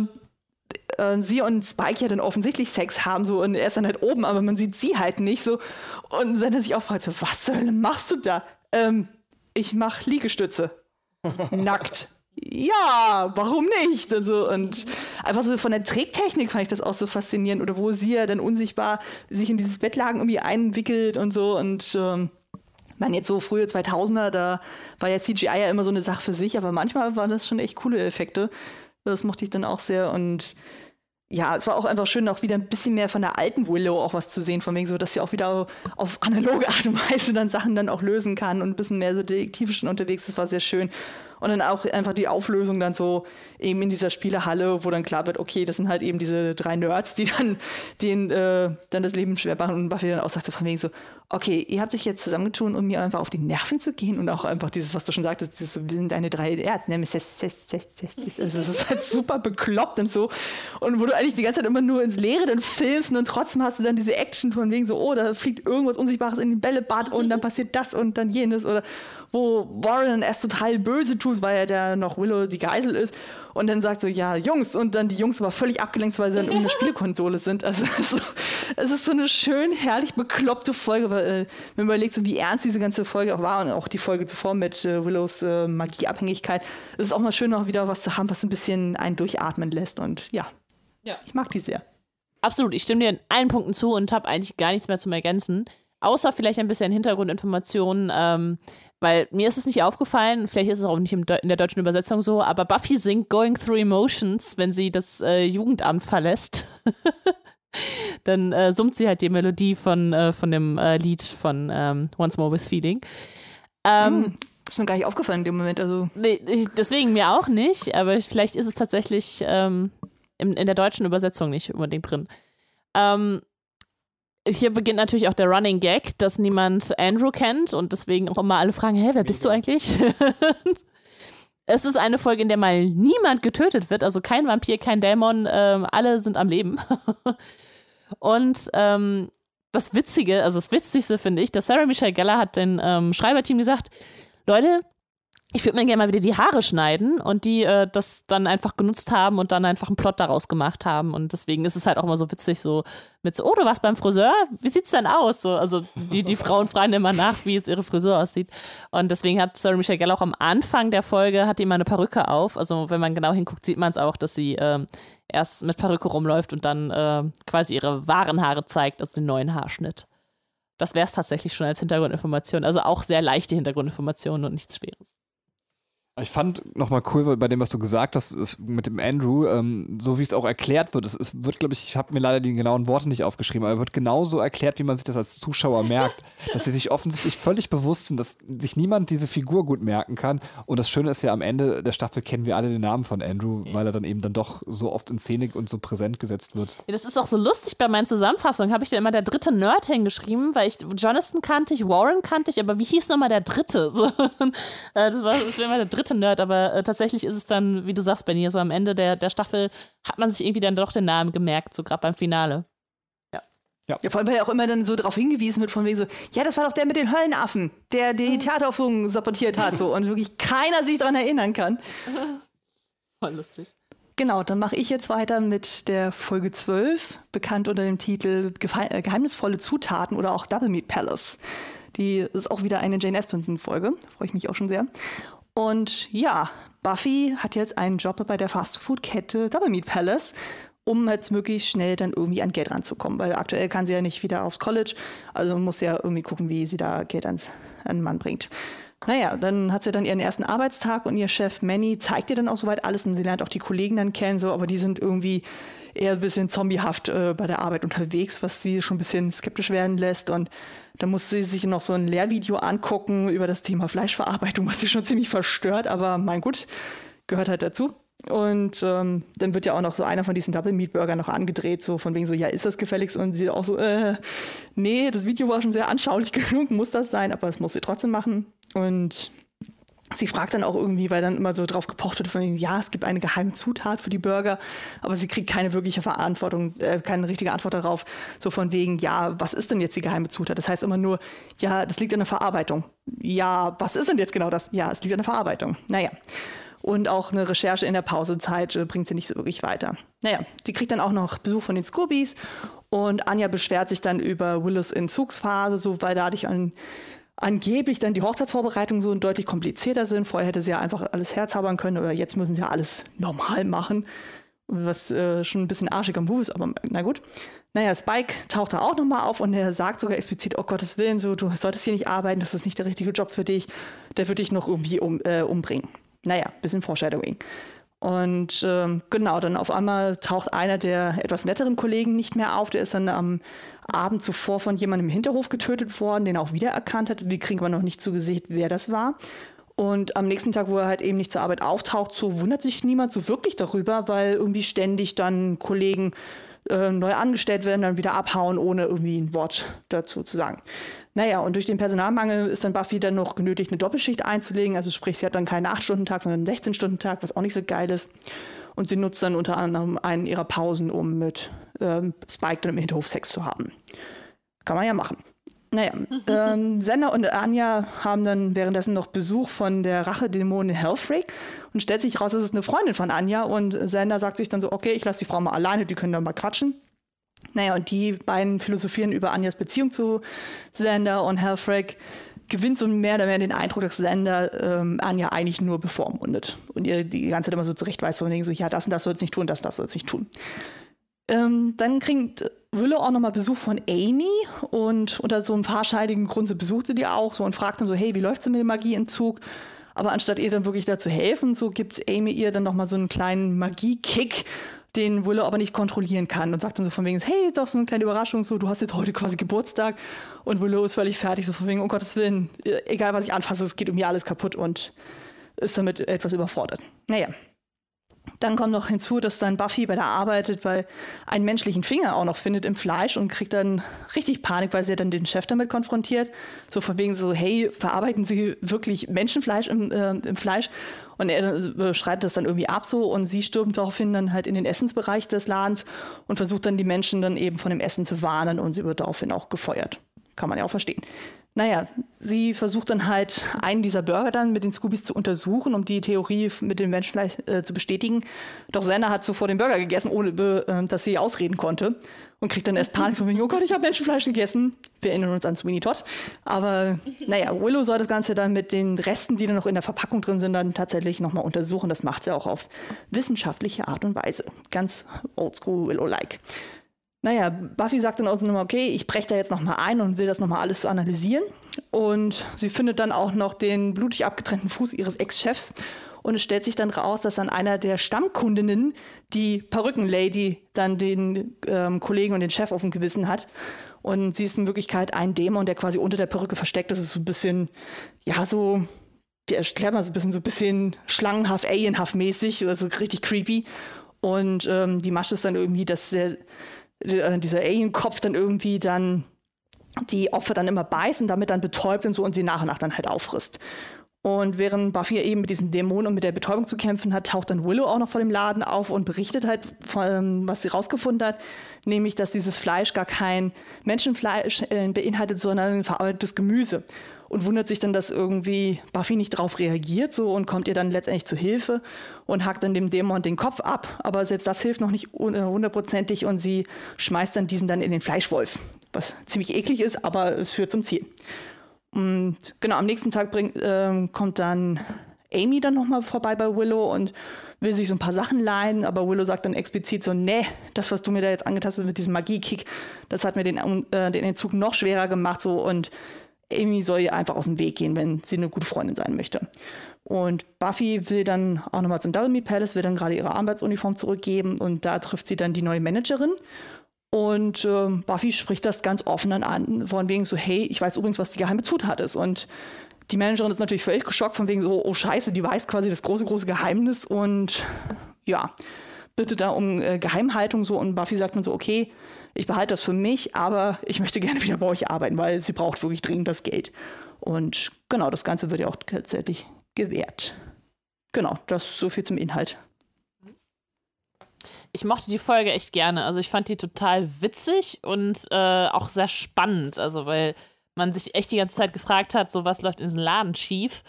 äh, sie und Spike ja dann offensichtlich Sex haben so und er ist dann halt oben, aber man sieht sie halt nicht so und Sender sich auch fragt so, was zur Hölle machst du da? Ähm, ich mach Liegestütze. Nackt ja, warum nicht? Also, und einfach so von der Trägtechnik fand ich das auch so faszinierend. Oder wo sie ja dann unsichtbar sich in dieses Bettlagen irgendwie einwickelt und so. Und ähm, man jetzt so frühe 2000er, da war ja CGI ja immer so eine Sache für sich, aber manchmal waren das schon echt coole Effekte. Das mochte ich dann auch sehr. Und ja, es war auch einfach schön, auch wieder ein bisschen mehr von der alten Willow auch was zu sehen, von wegen so, dass sie auch wieder auf analoge Art und Weise dann Sachen dann auch lösen kann und ein bisschen mehr so detektivisch unterwegs. Das war sehr schön. Und dann auch einfach die Auflösung dann so eben in dieser Spielehalle, wo dann klar wird, okay, das sind halt eben diese drei Nerds, die dann den äh, dann das Leben schwer machen. Und Buffy dann auch sagte von wegen so, okay, ihr habt euch jetzt zusammengetun, um mir einfach auf die Nerven zu gehen und auch einfach dieses, was du schon sagtest, dieses, wir sind eine drei Erznemesis. Also es ist halt super bekloppt und so. Und wo du eigentlich die ganze Zeit immer nur ins Leere dann filmst und trotzdem hast du dann diese Action von wegen so, oh, da fliegt irgendwas Unsichtbares in den Bällebad und dann passiert das und dann jenes oder wo Warren erst total böse tut, weil er da noch Willow die Geisel ist und dann sagt so, ja, Jungs, und dann die Jungs aber völlig abgelenkt, weil sie dann irgendeine Spielekonsole sind. Also es ist, so, es ist so eine schön, herrlich bekloppte Folge, weil äh, wenn man überlegt, so wie ernst diese ganze Folge auch war und auch die Folge zuvor mit äh, Willows äh, Magieabhängigkeit, es ist auch mal schön, auch wieder was zu haben, was ein bisschen einen durchatmen lässt. Und ja, ja. ich mag die sehr. Absolut, ich stimme dir in allen Punkten zu und habe eigentlich gar nichts mehr zum Ergänzen. Außer vielleicht ein bisschen Hintergrundinformationen. Ähm, weil mir ist es nicht aufgefallen, vielleicht ist es auch nicht in der deutschen Übersetzung so, aber Buffy singt Going Through Emotions, wenn sie das äh, Jugendamt verlässt. Dann äh, summt sie halt die Melodie von, äh, von dem äh, Lied von ähm, Once More with Feeling. Ähm, mm, ist mir gar nicht aufgefallen in dem Moment. Also. Nee, ich, deswegen mir auch nicht, aber vielleicht ist es tatsächlich ähm, in, in der deutschen Übersetzung nicht unbedingt drin. Ähm, hier beginnt natürlich auch der Running Gag, dass niemand Andrew kennt und deswegen auch immer alle fragen, hey, wer bist du eigentlich? es ist eine Folge, in der mal niemand getötet wird, also kein Vampir, kein Dämon, ähm, alle sind am Leben. und ähm, das Witzige, also das Witzigste finde ich, dass Sarah Michelle Geller hat dem ähm, Schreiberteam gesagt, Leute, ich würde mir gerne mal wieder die Haare schneiden und die äh, das dann einfach genutzt haben und dann einfach einen Plot daraus gemacht haben. Und deswegen ist es halt auch immer so witzig, so mit so, oh, du warst beim Friseur? Wie sieht's denn aus? So, also die, die Frauen fragen immer nach, wie jetzt ihre Frisur aussieht. Und deswegen hat Sarah Michelle Gell auch am Anfang der Folge hat immer eine Perücke auf. Also wenn man genau hinguckt, sieht man es auch, dass sie äh, erst mit Perücke rumläuft und dann äh, quasi ihre wahren Haare zeigt, also den neuen Haarschnitt. Das wäre es tatsächlich schon als Hintergrundinformation. Also auch sehr leichte Hintergrundinformationen und nichts Schweres. Ich fand nochmal cool bei dem, was du gesagt hast, ist mit dem Andrew, ähm, so wie es auch erklärt wird. Es, es wird, glaube ich, ich habe mir leider die genauen Worte nicht aufgeschrieben, aber er wird genauso erklärt, wie man sich das als Zuschauer merkt. dass sie sich offensichtlich völlig bewusst sind, dass sich niemand diese Figur gut merken kann. Und das Schöne ist ja, am Ende der Staffel kennen wir alle den Namen von Andrew, weil er dann eben dann doch so oft in Szene und so präsent gesetzt wird. Ja, das ist auch so lustig bei meinen Zusammenfassungen. Habe ich da immer der dritte Nerd hingeschrieben, weil ich Jonathan kannte ich, Warren kannte ich, aber wie hieß nochmal der dritte? So, äh, das war, das war immer der dritte Nerd, aber äh, tatsächlich ist es dann, wie du sagst, Benny, so am Ende der, der Staffel hat man sich irgendwie dann doch den Namen gemerkt, so gerade beim Finale. Ja. Ja. ja, vor allem, weil er auch immer dann so darauf hingewiesen wird, von wegen so, ja, das war doch der mit den Höllenaffen, der die Theateraufführung sabotiert hat, so, und wirklich keiner sich daran erinnern kann. Voll lustig. Genau, dann mache ich jetzt weiter mit der Folge 12, bekannt unter dem Titel äh, Geheimnisvolle Zutaten oder auch Double Meat Palace. Die ist auch wieder eine Jane Espenson-Folge, freue ich mich auch schon sehr. Und ja, Buffy hat jetzt einen Job bei der Fastfood-Kette Double Meat Palace, um jetzt möglichst schnell dann irgendwie an Geld ranzukommen. Weil aktuell kann sie ja nicht wieder aufs College, also muss ja irgendwie gucken, wie sie da Geld ans, an den Mann bringt. Naja, dann hat sie dann ihren ersten Arbeitstag und ihr Chef Manny zeigt ihr dann auch soweit alles und sie lernt auch die Kollegen dann kennen, so, aber die sind irgendwie eher ein bisschen zombiehaft äh, bei der Arbeit unterwegs, was sie schon ein bisschen skeptisch werden lässt. Und dann muss sie sich noch so ein Lehrvideo angucken über das Thema Fleischverarbeitung, was sie schon ziemlich verstört, aber mein gut, gehört halt dazu. Und ähm, dann wird ja auch noch so einer von diesen Double Meat Burger noch angedreht, so von wegen so, ja, ist das gefälligst? Und sie auch so, äh, nee, das Video war schon sehr anschaulich genug, muss das sein, aber es muss sie trotzdem machen. Und sie fragt dann auch irgendwie, weil dann immer so drauf gepocht wird, von wegen, ja, es gibt eine geheime Zutat für die Burger, aber sie kriegt keine wirkliche Verantwortung, äh, keine richtige Antwort darauf, so von wegen, ja, was ist denn jetzt die geheime Zutat? Das heißt immer nur, ja, das liegt an der Verarbeitung. Ja, was ist denn jetzt genau das? Ja, es liegt an der Verarbeitung. Naja. Und auch eine Recherche in der Pausezeit äh, bringt sie nicht so wirklich weiter. Naja, die kriegt dann auch noch Besuch von den Scoobies und Anja beschwert sich dann über Willis Entzugsphase, so weil dadurch an angeblich dann die Hochzeitsvorbereitungen so deutlich komplizierter sind. Vorher hätte sie ja einfach alles herzaubern können, aber jetzt müssen sie ja alles normal machen, was äh, schon ein bisschen arschig am Move ist, aber na gut. Naja, Spike taucht da auch nochmal auf und er sagt sogar explizit, oh Gottes Willen, so, du solltest hier nicht arbeiten, das ist nicht der richtige Job für dich, der wird dich noch irgendwie um, äh, umbringen. Naja, bisschen Foreshadowing. Und ähm, genau, dann auf einmal taucht einer der etwas netteren Kollegen nicht mehr auf. Der ist dann am Abend zuvor von jemandem im Hinterhof getötet worden, den er auch wiedererkannt hat. Wir kriegen aber noch nicht zu Gesicht, wer das war. Und am nächsten Tag, wo er halt eben nicht zur Arbeit auftaucht, so wundert sich niemand so wirklich darüber, weil irgendwie ständig dann Kollegen äh, neu angestellt werden, dann wieder abhauen, ohne irgendwie ein Wort dazu zu sagen. Naja, und durch den Personalmangel ist dann Buffy dann noch genötigt, eine Doppelschicht einzulegen. Also sprich, sie hat dann keinen 8-Stunden-Tag, sondern einen 16-Stunden-Tag, was auch nicht so geil ist. Und sie nutzt dann unter anderem einen ihrer Pausen, um mit ähm, Spike dann im Hinterhof Sex zu haben. Kann man ja machen. Naja, ähm, Senna und Anja haben dann währenddessen noch Besuch von der Rachedämonin Hellfreak und stellt sich raus, es ist eine Freundin von Anja und Senna sagt sich dann so, okay, ich lasse die Frau mal alleine, die können dann mal quatschen. Naja, und die beiden philosophieren über Anjas Beziehung zu Xander und Helfrek gewinnt so mehr oder weniger den Eindruck, dass Xander ähm, Anja eigentlich nur bevormundet und ihr die ganze Zeit immer so zurecht weiß, von wegen so, ja, das und das soll es nicht tun, das und das soll es nicht tun. Ähm, dann kriegt Willow auch nochmal Besuch von Amy und unter so einem fahrscheidigen Grund so besucht sie die auch so und fragt dann so, hey, wie läuft's denn mit dem Magieentzug? Aber anstatt ihr dann wirklich da zu helfen, so gibt Amy ihr dann nochmal so einen kleinen Magie-Kick den Willow aber nicht kontrollieren kann und sagt dann so von wegen, hey, doch so eine kleine Überraschung, so du hast jetzt heute quasi Geburtstag und Willow ist völlig fertig, so von wegen, um Gottes Willen, egal was ich anfasse, es geht um mir alles kaputt und ist damit etwas überfordert. Naja, dann kommt noch hinzu, dass dann Buffy bei der Arbeit bei einen menschlichen Finger auch noch findet im Fleisch und kriegt dann richtig Panik, weil sie dann den Chef damit konfrontiert. So von wegen so, hey, verarbeiten Sie wirklich Menschenfleisch im, äh, im Fleisch? Und er äh, schreitet das dann irgendwie ab so und sie stürmt daraufhin dann halt in den Essensbereich des Ladens und versucht dann die Menschen dann eben von dem Essen zu warnen und sie wird daraufhin auch gefeuert. Kann man ja auch verstehen. Naja, sie versucht dann halt einen dieser Burger dann mit den Scoobies zu untersuchen, um die Theorie mit dem Menschenfleisch äh, zu bestätigen. Doch Senna hat zuvor den Burger gegessen, ohne äh, dass sie ausreden konnte. Und kriegt dann erst Panik von mir, oh Gott, ich habe Menschenfleisch gegessen. Wir erinnern uns an Sweeney Todd. Aber naja, Willow soll das Ganze dann mit den Resten, die dann noch in der Verpackung drin sind, dann tatsächlich nochmal untersuchen. Das macht sie auch auf wissenschaftliche Art und Weise. Ganz oldschool Willow-like. Naja, Buffy sagt dann auch so nochmal, okay, ich breche da jetzt nochmal ein und will das nochmal alles analysieren. Und sie findet dann auch noch den blutig abgetrennten Fuß ihres Ex-Chefs. Und es stellt sich dann raus, dass dann einer der Stammkundinnen die Perückenlady dann den ähm, Kollegen und den Chef auf dem Gewissen hat. Und sie ist in Wirklichkeit ein Dämon, der quasi unter der Perücke versteckt. Das ist so ein bisschen, ja, so, wie erklärt man so ein bisschen, so ein bisschen schlangenhaft, alienhaft mäßig, also richtig creepy. Und ähm, die Masche ist dann irgendwie, dass der dieser Alien-Kopf dann irgendwie dann die Opfer dann immer beißt und damit dann betäubt und so und sie nach und nach dann halt auffrisst. Und während Buffy eben mit diesem Dämon und mit der Betäubung zu kämpfen hat, taucht dann Willow auch noch vor dem Laden auf und berichtet halt, von, was sie rausgefunden hat, nämlich, dass dieses Fleisch gar kein Menschenfleisch äh, beinhaltet, sondern verarbeitetes Gemüse und wundert sich dann, dass irgendwie Buffy nicht darauf reagiert so und kommt ihr dann letztendlich zu Hilfe und hackt dann dem Dämon den Kopf ab. Aber selbst das hilft noch nicht äh, hundertprozentig und sie schmeißt dann diesen dann in den Fleischwolf, was ziemlich eklig ist, aber es führt zum Ziel. Und genau, am nächsten Tag bringt, äh, kommt dann Amy dann nochmal vorbei bei Willow und will sich so ein paar Sachen leihen, aber Willow sagt dann explizit so, nee, das, was du mir da jetzt angetastet hast mit diesem Magiekick, das hat mir den, äh, den Entzug noch schwerer gemacht so und Amy soll ihr einfach aus dem Weg gehen, wenn sie eine gute Freundin sein möchte. Und Buffy will dann auch nochmal zum Double Meat Palace, will dann gerade ihre Arbeitsuniform zurückgeben und da trifft sie dann die neue Managerin. Und äh, Buffy spricht das ganz offen dann an, von wegen so, hey, ich weiß übrigens, was die geheime Zutat ist. Und die Managerin ist natürlich völlig geschockt, von wegen so, oh scheiße, die weiß quasi das große, große Geheimnis und ja, bitte da um äh, Geheimhaltung so. Und Buffy sagt dann so, okay, ich behalte das für mich, aber ich möchte gerne wieder bei euch arbeiten, weil sie braucht wirklich dringend das Geld. Und genau, das Ganze wird ja auch tatsächlich gewährt. Genau, das so viel zum Inhalt. Ich mochte die Folge echt gerne. Also ich fand die total witzig und äh, auch sehr spannend. Also weil man sich echt die ganze Zeit gefragt hat, so was läuft in diesem Laden schief.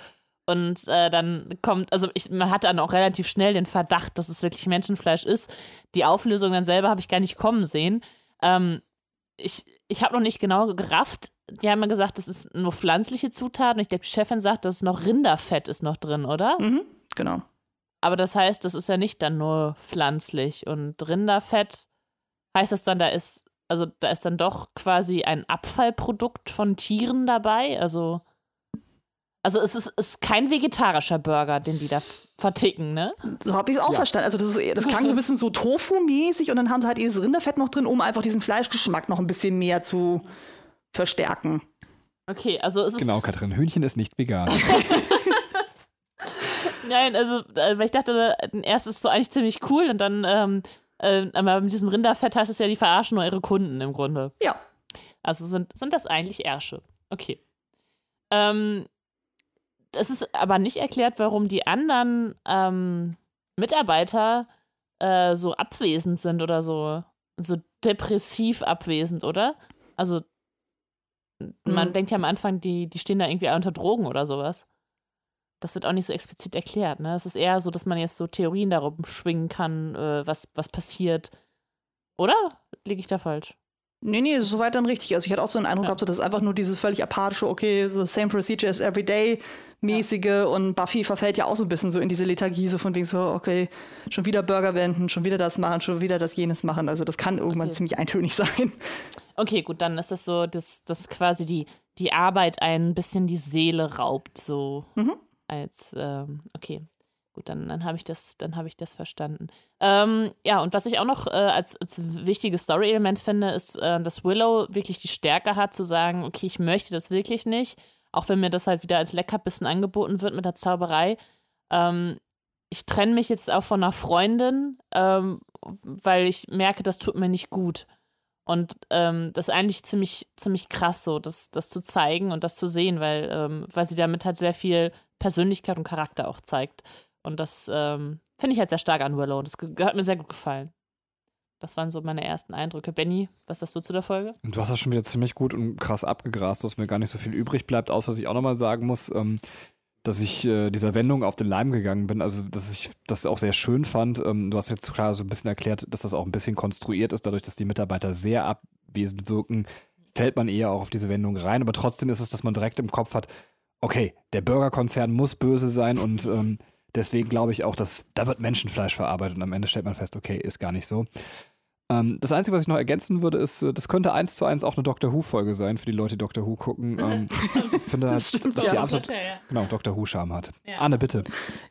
Und äh, dann kommt, also ich, man hat dann auch relativ schnell den Verdacht, dass es wirklich Menschenfleisch ist. Die Auflösung dann selber habe ich gar nicht kommen sehen. Ähm, ich ich habe noch nicht genau gerafft. Die haben ja gesagt, das ist nur pflanzliche Zutaten. Ich glaube, die Chefin sagt, dass noch Rinderfett ist noch drin, oder? Mhm, genau. Aber das heißt, das ist ja nicht dann nur pflanzlich. Und Rinderfett heißt das dann, da ist, also da ist dann doch quasi ein Abfallprodukt von Tieren dabei. Also also es ist, ist kein vegetarischer Burger, den die da verticken, ne? So habe ich es auch ja. verstanden. Also das, ist, das klang so ein bisschen so Tofu-mäßig und dann haben sie halt dieses Rinderfett noch drin, um einfach diesen Fleischgeschmack noch ein bisschen mehr zu verstärken. Okay, also es ist. Genau, Katrin, Hühnchen ist nicht vegan. Nein, also, äh, weil ich dachte, erst ist es so eigentlich ziemlich cool und dann, ähm, äh, aber mit diesem Rinderfett heißt es ja, die verarschen nur ihre Kunden im Grunde. Ja. Also sind, sind das eigentlich Ärsche. Okay. Ähm, es ist aber nicht erklärt, warum die anderen ähm, Mitarbeiter äh, so abwesend sind oder so, so depressiv abwesend, oder? Also man mhm. denkt ja am Anfang, die, die stehen da irgendwie unter Drogen oder sowas. Das wird auch nicht so explizit erklärt, ne? Es ist eher so, dass man jetzt so Theorien darum schwingen kann, äh, was, was passiert. Oder? Liege ich da falsch? Nee, nee, ist soweit dann richtig. Also ich hatte auch so einen Eindruck ja. gehabt, dass einfach nur dieses völlig apathische, okay, the same procedure as every day mäßige ja. und Buffy verfällt ja auch so ein bisschen so in diese Lethargie, so von wegen so, okay, schon wieder Burger wenden, schon wieder das machen, schon wieder das jenes machen. Also das kann irgendwann okay. ziemlich eintönig sein. Okay, gut, dann ist das so, dass, dass quasi die, die Arbeit ein bisschen die Seele raubt, so mhm. als, ähm, okay. Gut, dann, dann habe ich, das, hab ich das verstanden. Ähm, ja, und was ich auch noch äh, als, als wichtiges Story-Element finde, ist, äh, dass Willow wirklich die Stärke hat, zu sagen, okay, ich möchte das wirklich nicht, auch wenn mir das halt wieder als Leckerbissen angeboten wird mit der Zauberei. Ähm, ich trenne mich jetzt auch von einer Freundin, ähm, weil ich merke, das tut mir nicht gut. Und ähm, das ist eigentlich ziemlich, ziemlich krass, so das, das zu zeigen und das zu sehen, weil, ähm, weil sie damit halt sehr viel Persönlichkeit und Charakter auch zeigt. Und das ähm, finde ich halt sehr stark an Willow. Das hat mir sehr gut gefallen. Das waren so meine ersten Eindrücke. Benny, was hast du zu der Folge? Du hast das schon wieder ziemlich gut und krass abgegrast, dass mir gar nicht so viel übrig bleibt, außer dass ich auch nochmal sagen muss, ähm, dass ich äh, dieser Wendung auf den Leim gegangen bin. Also, dass ich das auch sehr schön fand. Ähm, du hast jetzt klar so ein bisschen erklärt, dass das auch ein bisschen konstruiert ist, dadurch, dass die Mitarbeiter sehr abwesend wirken, fällt man eher auch auf diese Wendung rein. Aber trotzdem ist es, dass man direkt im Kopf hat, okay, der Burgerkonzern muss böse sein und ähm, Deswegen glaube ich auch, dass da wird Menschenfleisch verarbeitet und am Ende stellt man fest, okay, ist gar nicht so. Ähm, das Einzige, was ich noch ergänzen würde, ist, äh, das könnte eins zu eins auch eine Doctor Who-Folge sein, für die Leute, die Doctor Who gucken. Ähm, ich finde, halt, stimmt, dass ja. sie absolut genau, Doctor Who-Charme hat. Ja. Anne, bitte.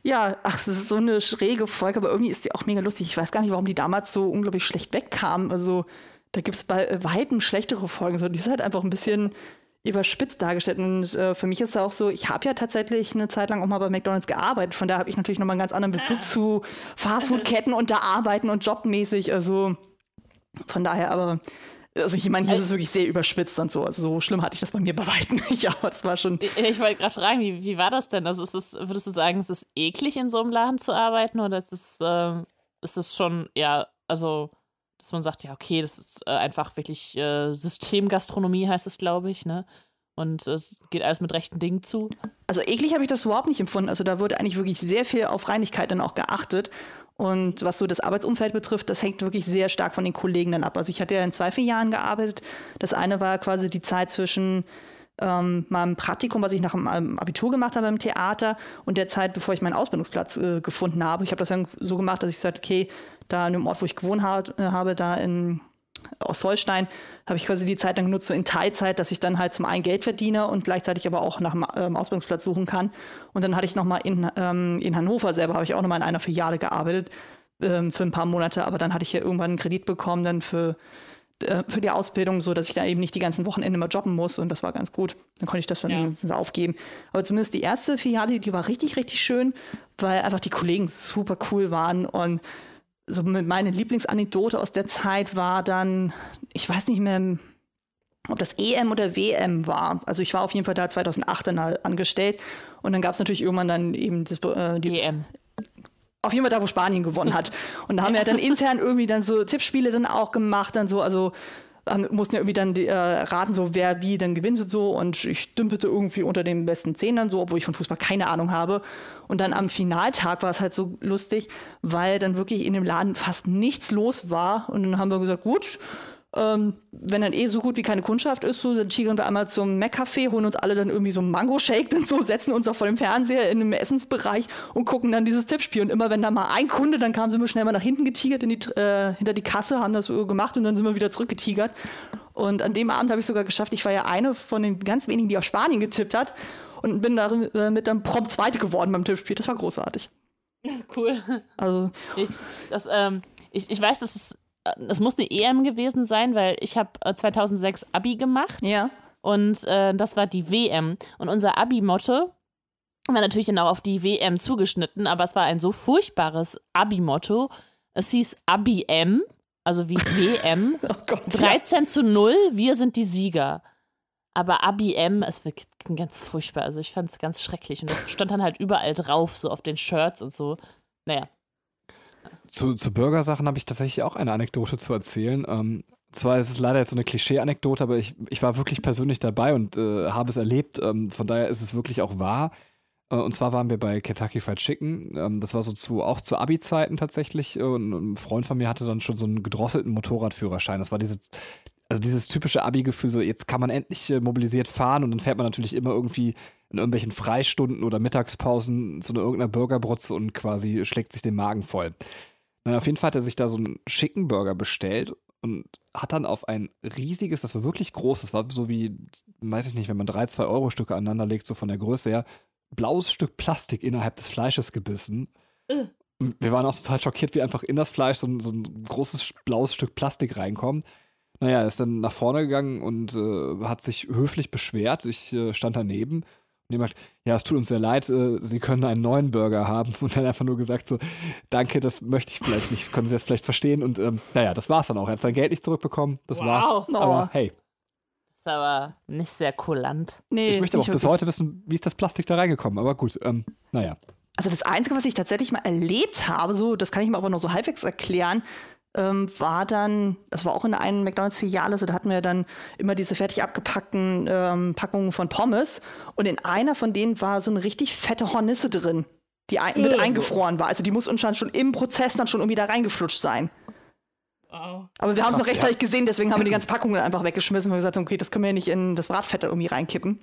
Ja, ach, es ist so eine schräge Folge, aber irgendwie ist die auch mega lustig. Ich weiß gar nicht, warum die damals so unglaublich schlecht wegkam. Also, da gibt es bei weitem schlechtere Folgen. So, die ist halt einfach ein bisschen überspitzt dargestellt. Und äh, für mich ist es auch so, ich habe ja tatsächlich eine Zeit lang auch mal bei McDonalds gearbeitet. Von daher habe ich natürlich nochmal einen ganz anderen Bezug ah. zu Fastfood-Ketten und da arbeiten und jobmäßig. Also von daher aber, also ich meine, hier ist es wirklich sehr überspitzt und so. Also so schlimm hatte ich das bei mir bei weitem nicht, aber das war schon. Ich, ich wollte gerade fragen, wie, wie war das denn? Also ist das, würdest du sagen, ist es eklig, in so einem Laden zu arbeiten oder ist es, äh, ist es schon, ja, also dass man sagt, ja, okay, das ist äh, einfach wirklich äh, Systemgastronomie, heißt es, glaube ich, ne? Und es geht alles mit rechten Dingen zu. Also eklig habe ich das überhaupt nicht empfunden. Also da wurde eigentlich wirklich sehr viel auf Reinigkeit dann auch geachtet. Und was so das Arbeitsumfeld betrifft, das hängt wirklich sehr stark von den Kollegen dann ab. Also ich hatte ja in zwei, vier Jahren gearbeitet. Das eine war quasi die Zeit zwischen ähm, meinem Praktikum, was ich nach dem Abitur gemacht habe im Theater und der Zeit, bevor ich meinen Ausbildungsplatz äh, gefunden habe. Ich habe das dann so gemacht, dass ich gesagt okay, da in dem Ort, wo ich gewohnt hab, habe, da in aus Solstein habe ich quasi die Zeit dann genutzt, so in Teilzeit, dass ich dann halt zum einen Geld verdiene und gleichzeitig aber auch nach dem ähm, Ausbildungsplatz suchen kann. Und dann hatte ich nochmal in, ähm, in Hannover selber, habe ich auch nochmal in einer Filiale gearbeitet ähm, für ein paar Monate, aber dann hatte ich ja irgendwann einen Kredit bekommen dann für, äh, für die Ausbildung, so dass ich da eben nicht die ganzen Wochenende mal jobben muss und das war ganz gut. Dann konnte ich das dann ja. aufgeben. Aber zumindest die erste Filiale, die war richtig, richtig schön, weil einfach die Kollegen super cool waren und so meine Lieblingsanekdote aus der Zeit war dann, ich weiß nicht mehr, ob das EM oder WM war. Also ich war auf jeden Fall da 2008 dann halt angestellt und dann gab es natürlich irgendwann dann eben das, äh, die EM. Auf jeden Fall da, wo Spanien gewonnen hat. Und da haben wir dann intern irgendwie dann so Tippspiele dann auch gemacht, dann so, also ähm, mussten ja irgendwie dann äh, raten, so wer wie dann gewinnt und so. Und ich dümpelte irgendwie unter den besten zehn dann so, obwohl ich von Fußball keine Ahnung habe. Und dann am Finaltag war es halt so lustig, weil dann wirklich in dem Laden fast nichts los war. Und dann haben wir gesagt, gut, ähm, wenn dann eh so gut wie keine Kundschaft ist, so, dann tigern wir einmal zum Mac-Café, holen uns alle dann irgendwie so einen Mango-Shake und so, setzen uns auch vor dem Fernseher in dem Essensbereich und gucken dann dieses Tippspiel. Und immer wenn da mal ein Kunde, dann kam, sind wir schnell mal nach hinten getigert, in die, äh, hinter die Kasse, haben das so gemacht und dann sind wir wieder zurückgetigert. Und an dem Abend habe ich sogar geschafft, ich war ja eine von den ganz wenigen, die auf Spanien getippt hat und bin damit äh, dann prompt Zweite geworden beim Tippspiel. Das war großartig. Cool. Also. Ich, das, ähm, ich, ich weiß, dass es es muss eine EM gewesen sein, weil ich habe 2006 äh, Abi gemacht. Ja. Und äh, das war die WM. Und unser Abi-Motto war natürlich dann auch auf die WM zugeschnitten, aber es war ein so furchtbares Abi-Motto. Es hieß Abi-M, also wie WM. oh Gott, 13 ja. zu 0, wir sind die Sieger. Aber Abi-M, es war ganz furchtbar. Also ich fand es ganz schrecklich. Und das stand dann halt überall drauf, so auf den Shirts und so. Naja, zu, zu Bürgersachen habe ich tatsächlich auch eine Anekdote zu erzählen. Ähm, zwar ist es leider jetzt so eine Klischee-Anekdote, aber ich, ich war wirklich persönlich dabei und äh, habe es erlebt. Ähm, von daher ist es wirklich auch wahr. Äh, und zwar waren wir bei Kentucky Fried Chicken. Ähm, das war so zu, auch zu Abi-Zeiten tatsächlich. Und ein Freund von mir hatte dann schon so einen gedrosselten Motorradführerschein. Das war diese, also dieses typische Abi-Gefühl, so jetzt kann man endlich äh, mobilisiert fahren und dann fährt man natürlich immer irgendwie in irgendwelchen Freistunden oder Mittagspausen zu einer irgendeiner Burgerbrutze und quasi schlägt sich den Magen voll. Na, auf jeden Fall hat er sich da so einen schicken Burger bestellt und hat dann auf ein riesiges, das war wirklich groß, das war so wie, weiß ich nicht, wenn man drei, zwei Euro Stücke aneinander legt, so von der Größe her, blaues Stück Plastik innerhalb des Fleisches gebissen. Mhm. Wir waren auch total schockiert, wie einfach in das Fleisch so ein, so ein großes blaues Stück Plastik reinkommt. Naja, er ist dann nach vorne gegangen und äh, hat sich höflich beschwert. Ich äh, stand daneben und jemand, ja, es tut uns sehr leid, äh, Sie können einen neuen Burger haben. Und dann einfach nur gesagt so, danke, das möchte ich vielleicht nicht, können Sie das vielleicht verstehen? Und ähm, naja, das war's dann auch. Er hat sein Geld nicht zurückbekommen, das wow. war's. Oh. Aber hey. Das ist aber nicht sehr kulant. Nee, ich möchte aber auch bis heute wissen, wie ist das Plastik da reingekommen? Aber gut, ähm, naja. Also das Einzige, was ich tatsächlich mal erlebt habe, so, das kann ich mir aber nur so halbwegs erklären, ähm, war dann, das war auch in einer McDonalds-Filiale, so da hatten wir dann immer diese fertig abgepackten ähm, Packungen von Pommes und in einer von denen war so eine richtig fette Hornisse drin, die ein, mit eingefroren war. Also die muss uns schon im Prozess dann schon irgendwie da reingeflutscht sein. Wow. Aber wir haben es noch rechtzeitig ja. gesehen, deswegen haben wir die ganze Packung einfach weggeschmissen und gesagt, okay, das können wir ja nicht in das Bratfett irgendwie reinkippen.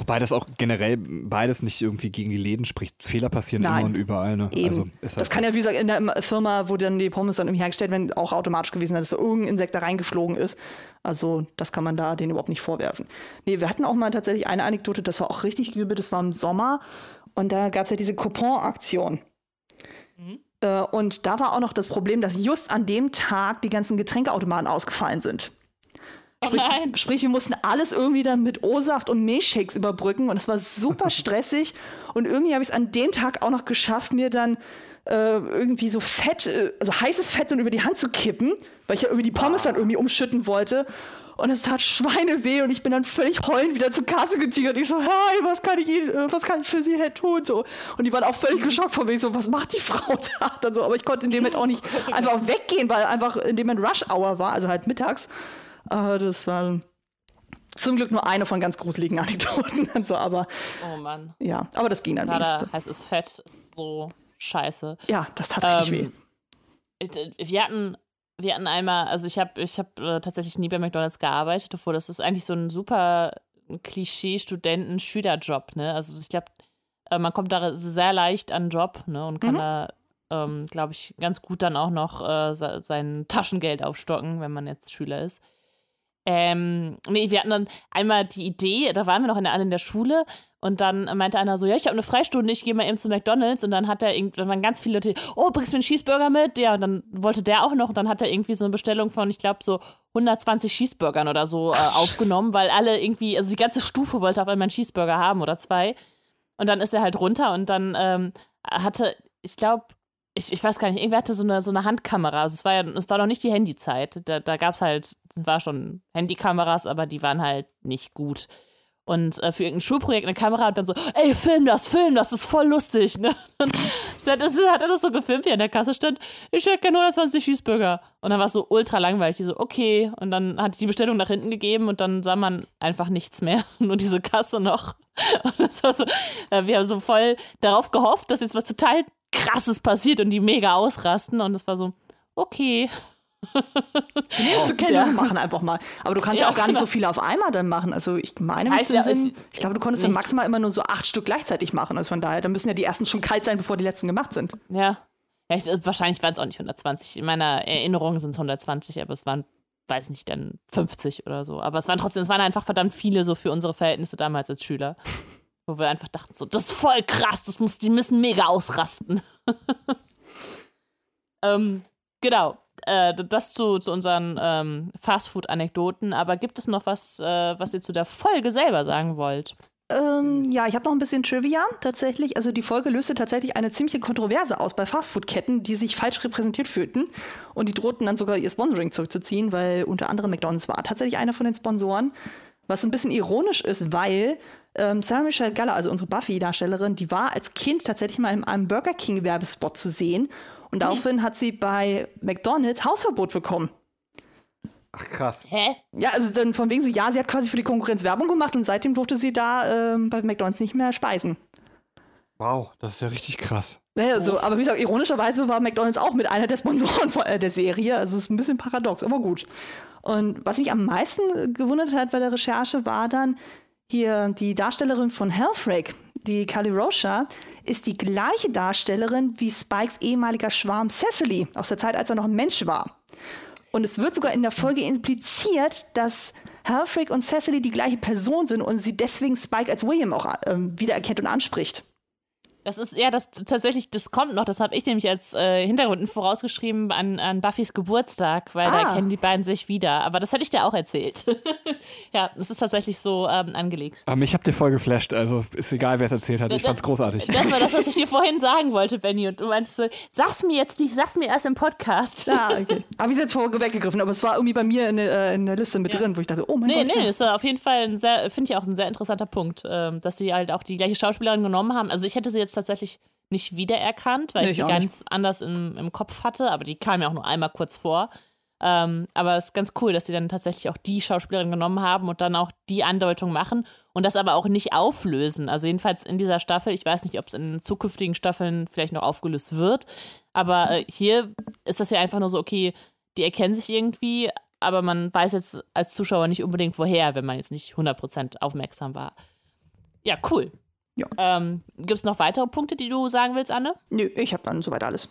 Wobei das auch generell beides nicht irgendwie gegen die Läden spricht. Fehler passieren Nein. immer und überall. Ne? Eben. Also ist das halt kann so. ja, wie gesagt, in der Firma, wo dann die Pommes dann irgendwie hergestellt werden, auch automatisch gewesen sein, dass da irgendein Insekt da reingeflogen ist. Also das kann man da denen überhaupt nicht vorwerfen. Nee, wir hatten auch mal tatsächlich eine Anekdote, das war auch richtig übel, das war im Sommer und da gab es ja diese Coupon-Aktion. Äh, Und da war auch noch das Problem, dass just an dem Tag die ganzen Getränkeautomaten ausgefallen sind. Oh Sprich, nein. sprich, wir mussten alles irgendwie dann mit O-Saft und Milchshakes überbrücken und es war super stressig. und irgendwie habe ich es an dem Tag auch noch geschafft, mir dann äh, irgendwie so Fett, äh, also heißes Fett dann über die Hand zu kippen, weil ich ja irgendwie die Pommes dann irgendwie umschütten wollte. Und es tat Schweineweh und ich bin dann völlig heulend wieder zur Kasse getigert. Ich so, hey, was kann ich, äh, was kann ich für Sie halt tun? So. Und die waren auch völlig geschockt von mir. Ich so, was macht die Frau da? Dann so, aber ich konnte in dem Moment auch nicht einfach weggehen, weil einfach in dem Moment Rush Hour war, also halt mittags. Aber das war zum Glück nur eine von ganz gruseligen Anekdoten. und so, aber Oh Mann. ja, aber das ging dann Gerade wenigstens. heißes Fett ist so scheiße. Ja, das tat richtig weh. Ähm, äh, wir hatten, wir hatten einmal, also ich habe ich hab, äh, tatsächlich nie bei McDonalds gearbeitet, obwohl das ist eigentlich so ein super Klischee-Studenten-Schülerjob, ne? Also ich glaube, äh, man kommt da sehr leicht an den Job, ne? Und kann Mhm. da, ähm, glaube ich, ganz gut dann auch noch äh, se- sein Taschengeld aufstocken, wenn man jetzt Schüler ist. Ähm, nee, wir hatten dann einmal die Idee, da waren wir noch in der, in der Schule und dann meinte einer so, ja, ich habe eine Freistunde, ich gehe mal eben zu McDonalds und dann hat er irgendwie, dann waren ganz viele Leute, oh, bringst du mir einen Cheeseburger mit? Ja, und dann wollte der auch noch und dann hat er irgendwie so eine Bestellung von, ich glaube, so 120 Cheeseburgern oder so äh, aufgenommen, weil alle irgendwie, also die ganze Stufe wollte auf einmal einen Cheeseburger haben oder zwei und dann ist er halt runter und dann ähm, hatte, ich glaube, ich, ich weiß gar nicht, irgendwer hatte so eine, so eine Handkamera. Also es war ja, es war noch nicht die Handyzeit. Da, da gab es halt, es war schon Handykameras, aber die waren halt nicht gut. Und äh, für irgendein Schulprojekt eine Kamera und dann so, ey, film das, film das, das ist voll lustig. Ne? Dann ist, hat er das so gefilmt, wie er in der Kasse stand. Ich hätte gerne 120 Cheeseburger. Und dann war es so ultra langweilig. Die so, okay. Und dann hat die Bestellung nach hinten gegeben und dann sah man einfach nichts mehr. Nur diese Kasse noch. Und das war so, äh, wir haben so voll darauf gehofft, dass jetzt was total krasses passiert und die mega ausrasten. Und es war so, okay. Du nimmst du Kenntnisse Ja. machen einfach mal. Aber du kannst ja, Ja, auch gar nicht genau. so viele auf einmal dann machen. Also ich meine, Heißt ja, Sinn, ich glaube, du konntest nicht- maximal immer nur so acht Stück gleichzeitig machen. Also von daher, dann müssen ja die ersten schon kalt sein, bevor die letzten gemacht sind. Ja. ich, wahrscheinlich waren es auch nicht 120. In meiner Erinnerung sind es 120, aber es waren, weiß nicht, dann 50 oder so. Aber es waren trotzdem, es waren einfach verdammt viele so für unsere Verhältnisse damals als Schüler. Wo wir einfach dachten, so, das ist voll krass, das muss, die müssen mega ausrasten. ähm, genau. Äh, das zu, zu unseren ähm, Fastfood-Anekdoten. Aber gibt es noch was, äh, was ihr zu der Folge selber sagen wollt? Ähm, ja, ich habe noch ein bisschen Trivia tatsächlich. Also die Folge löste tatsächlich eine ziemliche Kontroverse aus bei Fastfood-Ketten, die sich falsch repräsentiert fühlten. Und die drohten dann sogar ihr Sponsoring zurückzuziehen, weil unter anderem McDonald's war tatsächlich einer von den Sponsoren. Was ein bisschen ironisch ist, weil ähm, Sarah Michelle Gellar, also unsere Buffy-Darstellerin, die war als Kind tatsächlich mal in einem Burger King-Werbespot zu sehen. Und daraufhin hat sie bei McDonald's Hausverbot bekommen. Ach krass. Hä? Ja, also dann von wegen so, ja, sie hat quasi für die Konkurrenz Werbung gemacht und seitdem durfte sie da ähm, bei McDonalds nicht mehr speisen. Wow, das ist ja richtig krass. Naja, so, aber wie gesagt, ironischerweise war McDonalds auch mit einer der Sponsoren von, äh, der Serie. Also es ist ein bisschen paradox, aber gut. Und was mich am meisten äh, gewundert hat bei der Recherche, war dann hier die Darstellerin von Hellfreak, die Kali Rocha, ist die gleiche Darstellerin wie Spikes ehemaliger Schwarm Cecily aus der Zeit, als er noch ein Mensch war. Und es wird sogar in der Folge impliziert, dass Hellfreak und Cecily die gleiche Person sind und sie deswegen Spike als William auch ähm, wiedererkennt und anspricht. Das ist, ja, das tatsächlich, das kommt noch. Das habe ich nämlich als äh, Hintergrund vorausgeschrieben an, an Buffys Geburtstag, weil da Ah. kennen die beiden sich wieder. Aber das hätte ich dir auch erzählt. ja, das ist tatsächlich so ähm, angelegt. Aber mich habt ihr voll geflasht, also ist egal, wer es erzählt hat. Ich Das- fand's großartig. Das war das, was ich dir vorhin sagen wollte, Benny. Und du meintest so, sag's mir jetzt nicht, sag's mir erst im Podcast. Ja, okay. Habe ich jetzt vorher weggegriffen, aber es war irgendwie bei mir in, der- äh, in der Liste mit drin, wo ich dachte, oh mein Nee, Gott. nee, ja. ist auf jeden Fall ein sehr, finde ich auch ein sehr interessanter Punkt, ähm, dass sie halt auch die gleiche Schauspielerin genommen haben. Also ich hätte sie jetzt tatsächlich nicht wiedererkannt, weil Nee, ich die ganz anders im, im Kopf hatte, aber die kam ja auch nur einmal kurz vor. Ähm, aber es ist ganz cool, dass sie dann tatsächlich auch die Schauspielerin genommen haben und dann auch die Andeutung machen und das aber auch nicht auflösen. Also jedenfalls in dieser Staffel, ich weiß nicht, ob es in zukünftigen Staffeln vielleicht noch aufgelöst wird, aber äh, hier ist das ja einfach nur so, okay, die erkennen sich irgendwie, aber man weiß jetzt als Zuschauer nicht unbedingt woher, wenn man jetzt nicht 100% aufmerksam war. Ja, cool. Ja. Ähm, Gibt es noch weitere Punkte, die du sagen willst, Anne? Nö, ich habe dann soweit alles.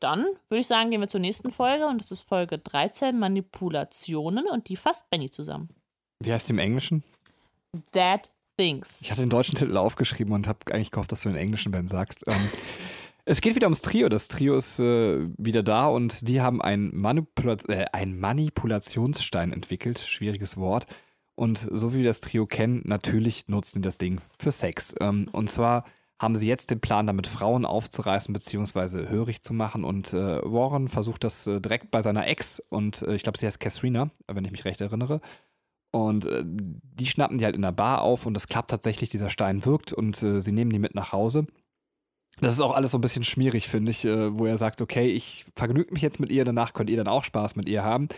Dann würde ich sagen, gehen wir zur nächsten Folge und das ist Folge 13, Manipulationen und die fasst Benny zusammen. Wie heißt die im Englischen? Dead Things. Ich hatte den deutschen Titel aufgeschrieben und habe eigentlich gehofft, dass du den englischen Ben sagst. Ähm, es geht wieder ums Trio. Das Trio ist äh, wieder da und die haben einen, Manipula äh, einen Manipulationsstein entwickelt. Schwieriges Wort. Und so wie wir das Trio kennen, natürlich nutzen die das Ding für Sex. Ähm, und zwar haben sie jetzt den Plan, damit Frauen aufzureißen bzw. hörig zu machen. Und äh, Warren versucht das äh, direkt bei seiner Ex und äh, ich glaube, sie heißt Katharina, wenn ich mich recht erinnere. Und äh, die schnappen die halt in der Bar auf und es klappt tatsächlich, dieser Stein wirkt und äh, sie nehmen die mit nach Hause. Das ist auch alles so ein bisschen schmierig, finde ich, äh, wo er sagt, okay, ich vergnüge mich jetzt mit ihr, danach könnt ihr dann auch Spaß mit ihr haben.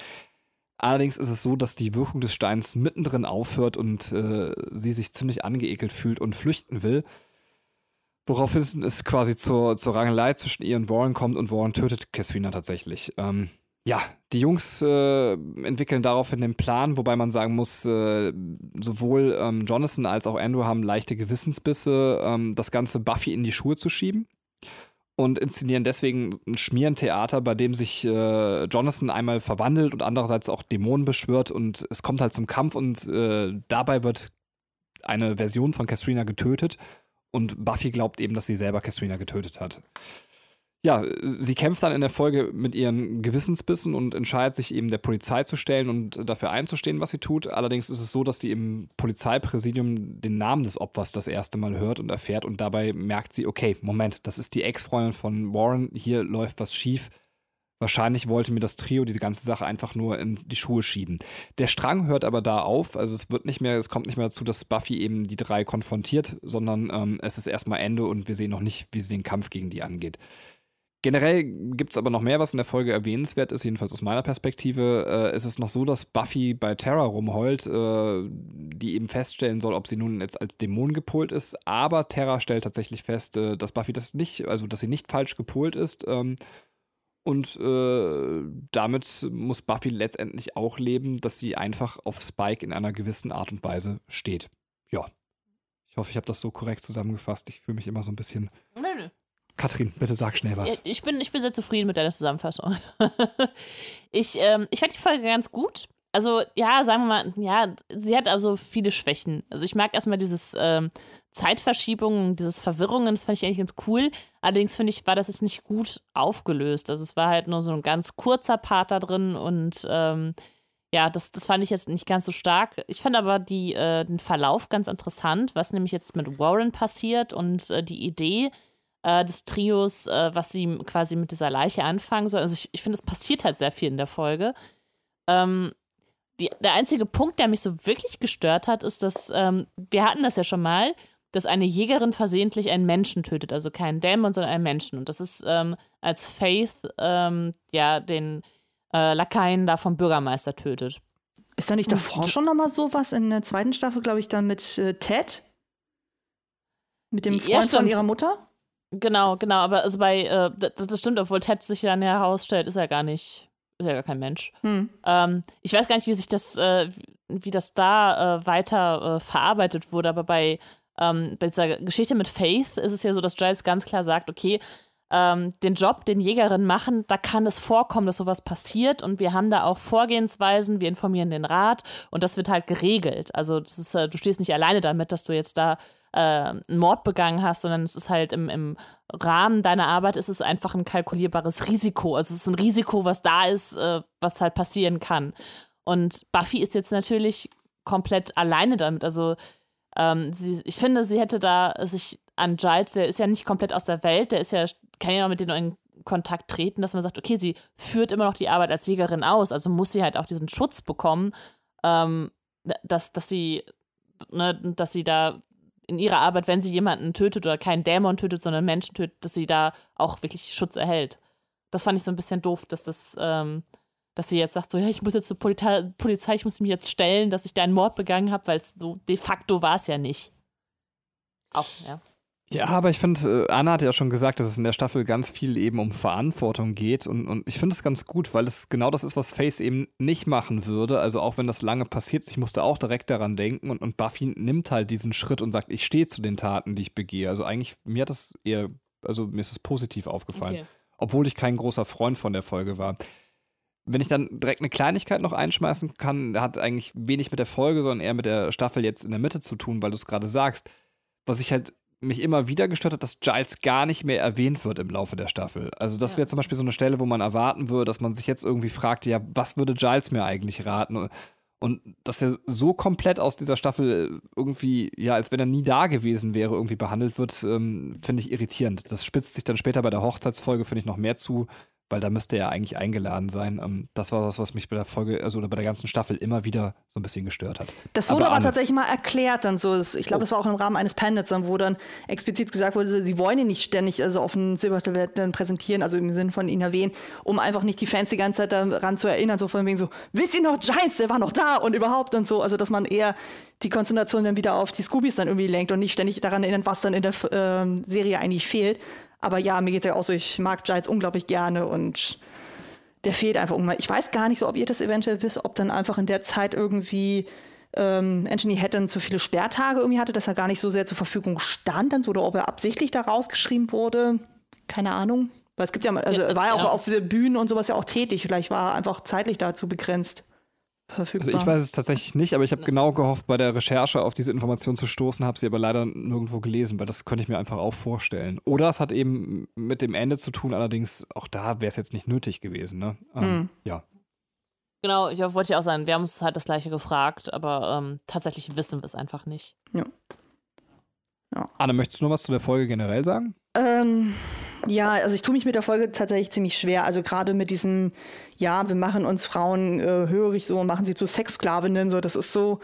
Allerdings ist es so, dass die Wirkung des Steins mittendrin aufhört und äh, sie sich ziemlich angeekelt fühlt und flüchten will. Woraufhin es quasi zur, zur Rangelei zwischen ihr und Warren kommt und Warren tötet Casrina tatsächlich. Ähm, ja, die Jungs äh, entwickeln daraufhin den Plan, wobei man sagen muss, äh, sowohl ähm, Jonathan als auch Andrew haben leichte Gewissensbisse, ähm, das ganze Buffy in die Schuhe zu schieben und inszenieren deswegen ein Schmierentheater, bei dem sich äh, Jonathan einmal verwandelt und andererseits auch Dämonen beschwört und es kommt halt zum Kampf und äh, dabei wird eine Version von Katrina getötet und Buffy glaubt eben, dass sie selber Katrina getötet hat ja, sie kämpft dann in der Folge mit ihren Gewissensbissen und entscheidet sich eben der Polizei zu stellen und dafür einzustehen, was sie tut. Allerdings ist es so, dass sie im Polizeipräsidium den Namen des Opfers das erste Mal hört und erfährt und dabei merkt sie, okay, Moment, das ist die Ex-Freundin von Warren, hier läuft was schief. Wahrscheinlich wollte mir das Trio diese ganze Sache einfach nur in die Schuhe schieben. Der Strang hört aber da auf, also es wird nicht mehr, es kommt nicht mehr dazu, dass Buffy eben die drei konfrontiert, sondern ähm, es ist erstmal Ende und wir sehen noch nicht, wie sie den Kampf gegen die angeht. Generell gibt es aber noch mehr, was in der Folge erwähnenswert ist, jedenfalls aus meiner Perspektive. Äh, ist es noch so, dass Buffy bei Terra rumheult, äh, die eben feststellen soll, ob sie nun jetzt als Dämon gepolt ist. Aber Terra stellt tatsächlich fest, äh, dass Buffy das nicht, also dass sie nicht falsch gepolt ist. Ähm, und äh, damit muss Buffy letztendlich auch leben, dass sie einfach auf Spike in einer gewissen Art und Weise steht. Ja. Ich hoffe, ich habe das so korrekt zusammengefasst. Ich fühle mich immer so ein bisschen. Nö, nö. Katrin, bitte sag schnell was. Ich bin, ich bin sehr zufrieden mit deiner Zusammenfassung. ich ähm, ich fand die Folge ganz gut. Also, ja, sagen wir mal, ja, sie hat also viele Schwächen. Also, ich mag erstmal dieses ähm, Zeitverschiebungen, dieses Verwirrungen, das fand ich eigentlich ganz cool. Allerdings finde ich, war das jetzt nicht gut aufgelöst. Also, es war halt nur so ein ganz kurzer Part da drin und ähm, ja, das, das fand ich jetzt nicht ganz so stark. Ich fand aber die, äh, den Verlauf ganz interessant, was nämlich jetzt mit Warren passiert und äh, die Idee, äh, des Trios, äh, was sie quasi mit dieser Leiche anfangen soll. Also ich, ich finde, es passiert halt sehr viel in der Folge. Ähm, die, der einzige Punkt, der mich so wirklich gestört hat, ist, dass ähm, wir hatten das ja schon mal, dass eine Jägerin versehentlich einen Menschen tötet, also keinen Dämon, sondern einen Menschen. Und das ist ähm, als Faith ähm, ja den äh, Lakaien da vom Bürgermeister tötet. Ist da nicht davor schon noch mal sowas in der zweiten Staffel, glaube ich, dann mit äh, Ted? Mit dem Freund ja, von ihrer Mutter? Genau, genau, aber also bei, äh, das, das, stimmt, obwohl Ted sich dann herausstellt, ist er gar nicht, ist er gar kein Mensch. Hm. Ähm, ich weiß gar nicht, wie sich das, äh, wie das da äh, weiter äh, verarbeitet wurde, aber bei, ähm, bei dieser Geschichte mit Faith ist es ja so, dass Giles ganz klar sagt, okay, ähm, den Job, den Jägerinnen machen, da kann es vorkommen, dass sowas passiert und wir haben da auch Vorgehensweisen, wir informieren den Rat und das wird halt geregelt. Also das ist, äh, du stehst nicht alleine damit, dass du jetzt da äh, einen Mord begangen hast, sondern es ist halt im, im Rahmen deiner Arbeit ist es einfach ein kalkulierbares Risiko. Also es ist ein Risiko, was da ist, äh, was halt passieren kann. Und Buffy ist jetzt natürlich komplett alleine damit. Also ähm, sie, ich finde, sie hätte da sich an Giles, der ist ja nicht komplett aus der Welt, der ist ja, kann ja noch mit denen in Kontakt treten, dass man sagt, okay, sie führt immer noch die Arbeit als Jägerin aus, also muss sie halt auch diesen Schutz bekommen, ähm, dass, dass sie, ne, dass sie da in ihrer Arbeit, wenn sie jemanden tötet oder keinen Dämon tötet, sondern Menschen tötet, dass sie da auch wirklich Schutz erhält. Das fand ich so ein bisschen doof, dass das, ähm, dass sie jetzt sagt, so, ja, ich muss jetzt zur Polizei, Polizei ich muss mich jetzt stellen, dass ich da einen Mord begangen habe, weil so de facto war es ja nicht. Auch, ja. Ja, aber ich finde, äh, Anna hat ja schon gesagt, dass es in der Staffel ganz viel eben um Verantwortung geht. Und, und ich finde es ganz gut, weil es genau das ist, was Face eben nicht machen würde. Also auch wenn das lange passiert ist, ich musste auch direkt daran denken. Und, und Buffy nimmt halt diesen Schritt und sagt, ich stehe zu den Taten, die ich begehe. Also eigentlich, mir hat das eher, also mir ist es positiv aufgefallen. Okay. Obwohl ich kein großer Freund von der Folge war. Wenn ich dann direkt eine Kleinigkeit noch einschmeißen kann, hat eigentlich wenig mit der Folge, sondern eher mit der Staffel jetzt in der Mitte zu tun, weil du es gerade sagst. Was ich halt mich immer wieder gestört hat, dass Giles gar nicht mehr erwähnt wird im Laufe der Staffel. Also das ja. wäre zum Beispiel so eine Stelle, wo man erwarten würde, dass man sich jetzt irgendwie fragt, ja, was würde Giles mir eigentlich raten? Und dass er so komplett aus dieser Staffel irgendwie, ja, als wenn er nie da gewesen wäre, irgendwie behandelt wird, ähm, finde ich irritierend. Das spitzt sich dann später bei der Hochzeitsfolge, finde ich, noch mehr zu, weil da müsste er eigentlich eingeladen sein. Ähm, das war was, was mich bei der Folge, also oder bei der ganzen Staffel immer wieder so ein bisschen gestört hat. Das wurde aber, aber tatsächlich mal erklärt dann so. Ich glaube, oh. das war auch im Rahmen eines Panels, wo dann explizit gesagt wurde, sie wollen ihn nicht ständig also auf den Silbertabletten präsentieren, also im Sinne von ihn erwähnen, um einfach nicht die Fans die ganze Zeit daran zu erinnern, so von wegen so, wisst ihr noch, Giants, der war noch da und überhaupt und so. Also, dass man eher die Konzentration dann wieder auf die Scoobies dann irgendwie lenkt und nicht ständig daran erinnert, was dann in der äh, Serie eigentlich fehlt. Aber ja, mir geht es ja auch so, ich mag Giles unglaublich gerne und der fehlt einfach irgendwann. Ich weiß gar nicht so, ob ihr das eventuell wisst, ob dann einfach in der Zeit irgendwie ähm, Anthony Hatton zu viele Sperrtage irgendwie hatte, dass er gar nicht so sehr zur Verfügung stand dann so, oder ob er absichtlich da rausgeschrieben wurde. Keine Ahnung. Weil es gibt ja, also er war ja auch auf Bühnen und sowas ja auch tätig. Vielleicht war er einfach zeitlich dazu begrenzt verfügbar? Also ich weiß es tatsächlich nicht, aber ich habe genau gehofft, bei der Recherche auf diese Information zu stoßen, habe sie aber leider nirgendwo gelesen, weil das könnte ich mir einfach auch vorstellen. Oder es hat eben mit dem Ende zu tun, allerdings auch da wäre es jetzt nicht nötig gewesen. Ne? Ähm, mhm. Ja. Genau, ich wollte ja auch sagen, wir haben uns halt das gleiche gefragt, aber ähm, tatsächlich wissen wir es einfach nicht. Ja. ja. Anne, möchtest du noch was zu der Folge generell sagen? Ähm, ja, also ich tue mich mit der Folge tatsächlich ziemlich schwer. Also gerade mit diesem, ja, wir machen uns Frauen äh, hörig so und machen sie zu Sexsklavinnen, so, das ist so,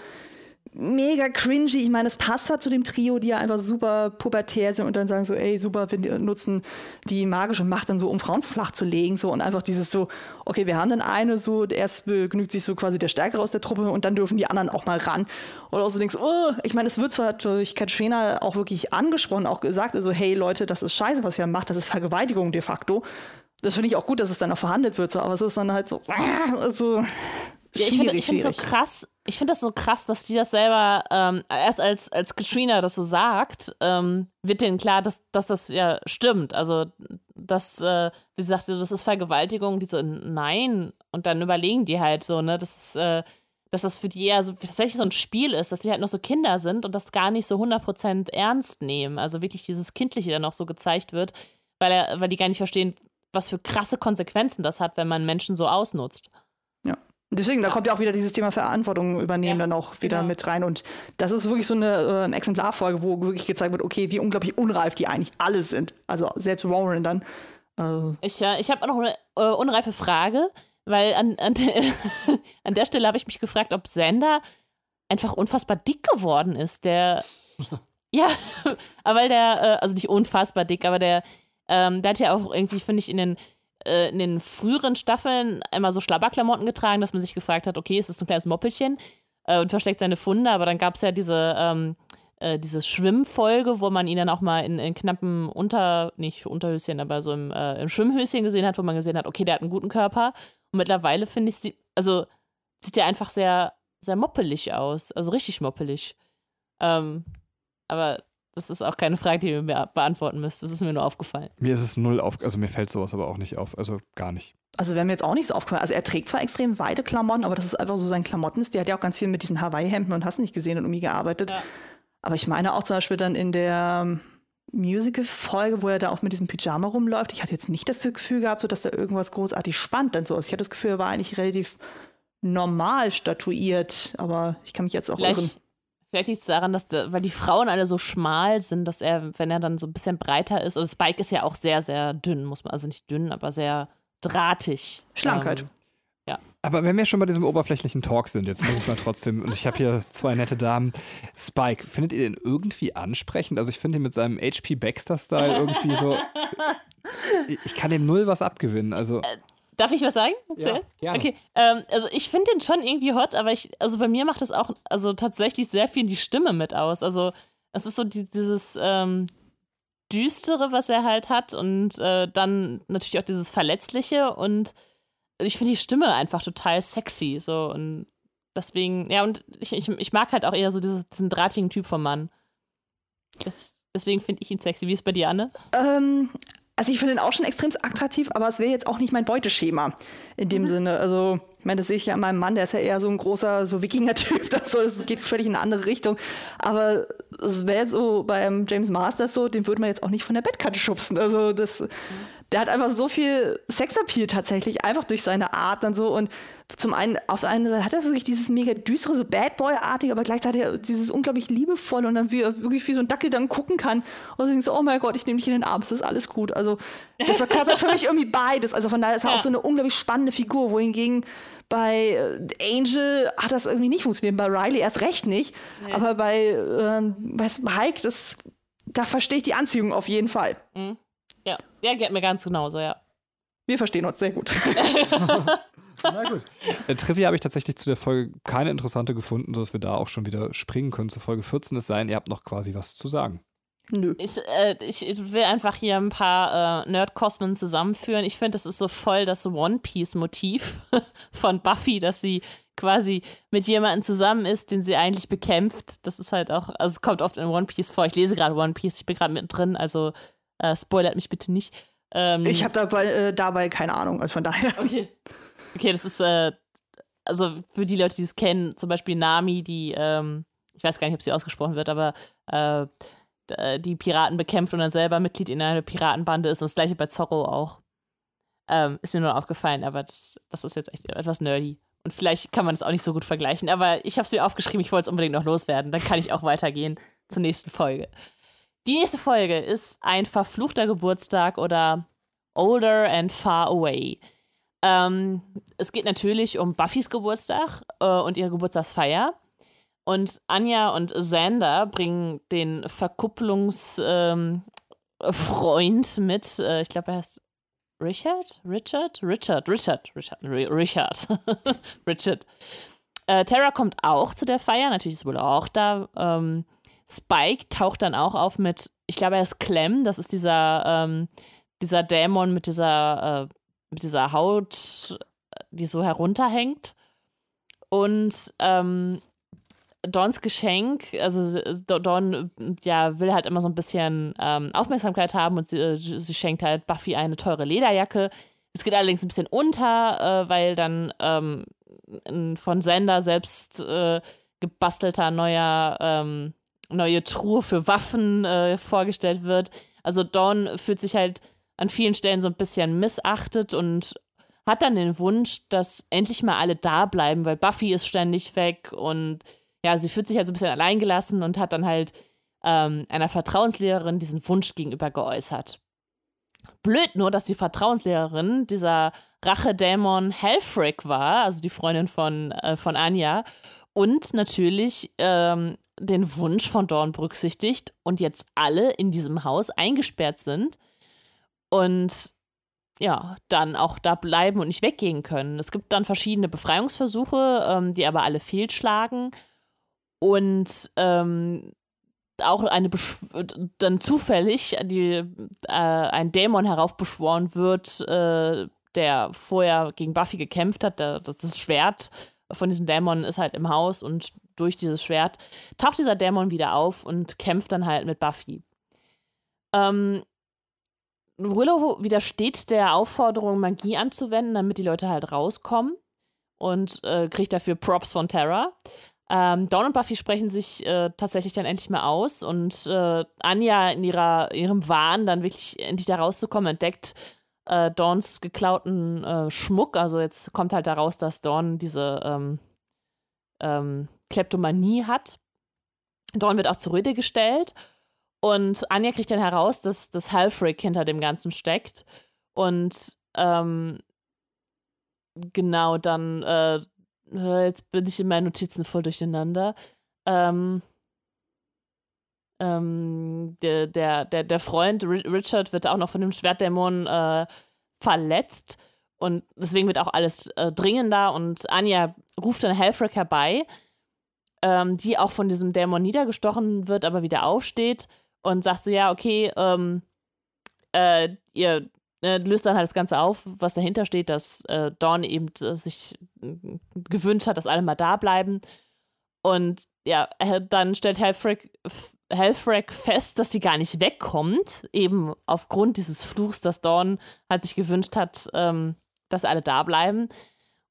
mega cringy. Ich meine, es passt zwar zu dem Trio, die ja einfach super pubertär sind und dann sagen so, ey, super, wir nutzen die magische Macht dann so, um Frauen flach zu legen, so und einfach dieses so, okay, wir haben dann eine so, erst genügt sich so quasi der Stärkere aus der Truppe und dann dürfen die anderen auch mal ran. Oder auch so denkst, oh, ich meine, es wird zwar durch Katrina auch wirklich angesprochen, auch gesagt, also, hey Leute, das ist scheiße, was ihr macht, das ist Vergewaltigung de facto. Das finde ich auch gut, dass es dann auch verhandelt wird, so, aber es ist dann halt so, also, ja, ich finde find so krass, ich finde das so krass, dass die das selber, ähm, erst als, als Katrina das so sagt, ähm, wird denen klar, dass, dass das ja stimmt. Also, dass, äh, wie sagt sie, das ist Vergewaltigung, die so, nein. Und dann überlegen die halt so, ne, dass, äh, dass das für die eher so, tatsächlich so ein Spiel ist, dass die halt noch so Kinder sind und das gar nicht so 100% ernst nehmen. Also wirklich dieses Kindliche dann noch so gezeigt wird, weil, er, weil die gar nicht verstehen, was für krasse Konsequenzen das hat, wenn man Menschen so ausnutzt. Deswegen, da kommt ja auch wieder dieses Thema Verantwortung übernehmen ja, dann auch wieder genau. mit rein. Und das ist wirklich so eine äh, Exemplarfolge, wo wirklich gezeigt wird, okay, wie unglaublich unreif die eigentlich alle sind. Also selbst Warren dann. Äh. Ich, ja, ich habe noch eine äh, unreife Frage, weil an, an, de an der Stelle habe ich mich gefragt, ob Sander einfach unfassbar dick geworden ist. Der. ja, aber weil der, äh, also nicht unfassbar dick, aber der, ähm, der hat ja auch irgendwie, finde ich, in den äh, in den früheren Staffeln einmal so Schlabberklamotten getragen, dass man sich gefragt hat, okay, ist das ein kleines Moppelchen äh, und versteckt seine Funde, aber dann gab es ja diese, ähm, äh, diese Schwimmfolge, wo man ihn dann auch mal in, in knappen Unter, nicht Unterhöschen, aber so im, äh, im Schwimmhöschen gesehen hat, wo man gesehen hat, okay, der hat einen guten Körper. Und mittlerweile finde ich, sie, also sieht der einfach sehr, sehr moppelig aus, also richtig moppelig. Ähm, aber das ist auch keine Frage, die ihr mir beantworten müsst. Das ist mir nur aufgefallen. Mir ist es null auf, also mir fällt sowas aber auch nicht auf, also gar nicht. Also wäre mir jetzt auch nicht so aufgefallen. Also er trägt zwar extrem weite Klamotten, aber das ist einfach so sein Klamottenstil. Der hat ja auch ganz viel mit diesen Hawaii-Hemden und hast nicht gesehen und irgendwie gearbeitet. Ja. Aber ich meine auch zum Beispiel dann in der ähm, Musical-Folge, wo er da auch mit diesem Pyjama rumläuft. Ich hatte jetzt nicht das Gefühl gehabt, so, dass da irgendwas großartig spannend dann so ist. Ich hatte das Gefühl, er war eigentlich relativ normal statuiert, aber ich kann mich jetzt auch Vielleicht irren. Vielleicht liegt es daran, dass, der, weil die Frauen alle so schmal sind, dass er, wenn er dann so ein bisschen breiter ist, und Spike ist ja auch sehr, sehr dünn, muss man, also nicht dünn, aber sehr drahtig. Schlankheit. Ähm, ja. Aber wenn wir schon bei diesem oberflächlichen Talk sind, jetzt muss ich mal trotzdem, und ich habe hier zwei nette Damen. Spike, findet ihr den irgendwie ansprechend? Also ich finde ihn mit seinem HP Baxter-Style irgendwie so. Ich kann dem null was abgewinnen. Also. Darf ich was sagen? Ja, gerne. Okay, ähm, also ich finde den schon irgendwie hot, aber ich, also bei mir macht das auch, also tatsächlich sehr viel die Stimme mit aus. Also es ist so die, dieses, ähm, Düstere, was er halt hat und äh, dann natürlich auch dieses Verletzliche und ich finde die Stimme einfach total sexy, so und deswegen, ja, und ich, ich, ich mag halt auch eher so dieses, diesen drahtigen Typ vom Mann. Das, deswegen finde ich ihn sexy. Wie ist es bei dir, Anne? Ähm, also ich finde ihn auch schon extrem attraktiv, aber es wäre jetzt auch nicht mein Beuteschema in dem mhm. Sinne. Also, ich meine, das sehe ich ja an meinem Mann, der ist ja eher so ein großer, so Wikinger-Typ, das, das geht völlig in eine andere Richtung. Aber es wäre so beim James Masters so, den würde man jetzt auch nicht von der Bettkante schubsen. Also das, der hat einfach so viel Sexappeal tatsächlich, einfach durch seine Art dann so. Und zum einen, auf der einen Seite hat er wirklich dieses mega düstere, so Bad Boy-artige, aber gleichzeitig dieses unglaublich liebevolle und dann wie er wirklich wie so ein Dackel dann gucken kann. Und dann so, oh mein Gott, ich nehme dich in den Arm, es ist alles gut. Also das verkörpert für mich irgendwie beides. Also von daher ist er ja. auch so eine unglaublich spannende Figur, wohingegen bei äh, Angel hat das irgendwie nicht funktioniert, bei Riley erst recht nicht. Nee. Aber bei, ähm, bei Spike, das, da verstehe ich die Anziehung auf jeden Fall. Mhm. Ja, ja, geht mir ganz genauso, ja. Wir verstehen uns sehr gut. Na gut. Äh, Trivia habe ich tatsächlich zu der Folge keine interessante gefunden, sodass wir da auch schon wieder springen können zu Folge 14. Es sei denn, ihr habt noch quasi was zu sagen. Nö. Ich, äh, ich will einfach hier ein paar äh, Nerd-Kosmen zusammenführen. Ich finde, das ist so voll das One Piece-Motiv von Buffy, dass sie quasi mit jemandem zusammen ist, den sie eigentlich bekämpft. Das ist halt auch, also es kommt oft in One Piece vor. Ich lese gerade One Piece, ich bin gerade mittendrin, also äh, spoilert mich bitte nicht. Ähm, ich habe dabei, äh, dabei keine Ahnung, also von daher. Okay. Okay, das ist, äh, also für die Leute, die es kennen, zum Beispiel Nami, die, ähm, ich weiß gar nicht, ob sie ausgesprochen wird, aber äh, die Piraten bekämpft und dann selber Mitglied in einer Piratenbande ist. Und das gleiche bei Zorro auch. Ähm, ist mir nur aufgefallen, aber das, das ist jetzt echt etwas nerdy. Und vielleicht kann man das auch nicht so gut vergleichen, aber ich habe es mir aufgeschrieben, ich wollte es unbedingt noch loswerden. Dann kann ich auch weitergehen zur nächsten Folge. Die nächste Folge ist ein verfluchter Geburtstag oder Older and Far Away. Ähm, es geht natürlich um Buffys Geburtstag äh, und ihre Geburtstagsfeier. Und Anja und Xander bringen den Verkupplungsfreund ähm, mit. Äh, ich glaube, er heißt Richard? Richard? Richard, Richard, Richard, Richard. Richard. Äh, Tara kommt auch zu der Feier, natürlich ist wohl auch da. Ähm, Spike taucht dann auch auf mit, ich glaube, er ist Clem, das ist dieser, ähm, dieser Dämon mit dieser, äh, mit dieser Haut, die so herunterhängt. Und ähm, Dons Geschenk, also Don ja, will halt immer so ein bisschen ähm, Aufmerksamkeit haben und sie, äh, sie, schenkt halt Buffy eine teure Lederjacke. Es geht allerdings ein bisschen unter, äh, weil dann ähm, von Sender selbst äh, gebastelter neuer ähm, neue Truhe für Waffen äh, vorgestellt wird. Also Dawn fühlt sich halt an vielen Stellen so ein bisschen missachtet und hat dann den Wunsch, dass endlich mal alle da bleiben, weil Buffy ist ständig weg und ja, sie fühlt sich halt so ein bisschen alleingelassen und hat dann halt ähm, einer Vertrauenslehrerin diesen Wunsch gegenüber geäußert. Blöd nur, dass die Vertrauenslehrerin dieser Rachedämon Helfrick war, also die Freundin von, äh, von Anja, und natürlich ähm, den Wunsch von Dawn berücksichtigt und jetzt alle in diesem Haus eingesperrt sind und ja, dann auch da bleiben und nicht weggehen können. Es gibt dann verschiedene Befreiungsversuche, ähm, die aber alle fehlschlagen und ähm, auch eine Besch dann zufällig die, äh, ein Dämon heraufbeschworen wird, äh, der vorher gegen Buffy gekämpft hat. Der, das Schwert von diesem Dämon ist halt im Haus und durch dieses Schwert taucht dieser Dämon wieder auf und kämpft dann halt mit Buffy. Ähm, Willow widersteht der Aufforderung, Magie anzuwenden, damit die Leute halt rauskommen und äh, kriegt dafür Props von Terra. Ähm, Dawn und Buffy sprechen sich äh, tatsächlich dann endlich mal aus und äh, Anja in ihrer, ihrem Wahn dann wirklich endlich da rauszukommen, entdeckt äh, Dawns geklauten äh, Schmuck. Also jetzt kommt halt daraus, dass Dawn diese ähm, ähm, Kleptomanie hat. Dawn wird auch zur Rede gestellt und Anja kriegt dann heraus, dass das Halfrick hinter dem Ganzen steckt. Und ähm, genau dann, äh, jetzt bin ich in meinen Notizen voll durcheinander. Ähm, ähm, der, der, der, der Freund Richard wird auch noch von dem Schwertdämon äh, verletzt. Und deswegen wird auch alles äh, dringender. Und Anja ruft dann Helfrick herbei, ähm, die auch von diesem Dämon niedergestochen wird, aber wieder aufsteht und sagt so, ja, okay, ähm, äh, ihr äh, löst dann halt das Ganze auf, was dahinter steht, dass äh, Dawn eben äh, sich äh, gewünscht hat, dass alle mal da bleiben. Und ja, äh, dann stellt Helfrick, Helfrick fest, dass sie gar nicht wegkommt, eben aufgrund dieses Fluchs, dass Dawn halt sich gewünscht hat, ähm, dass alle da bleiben.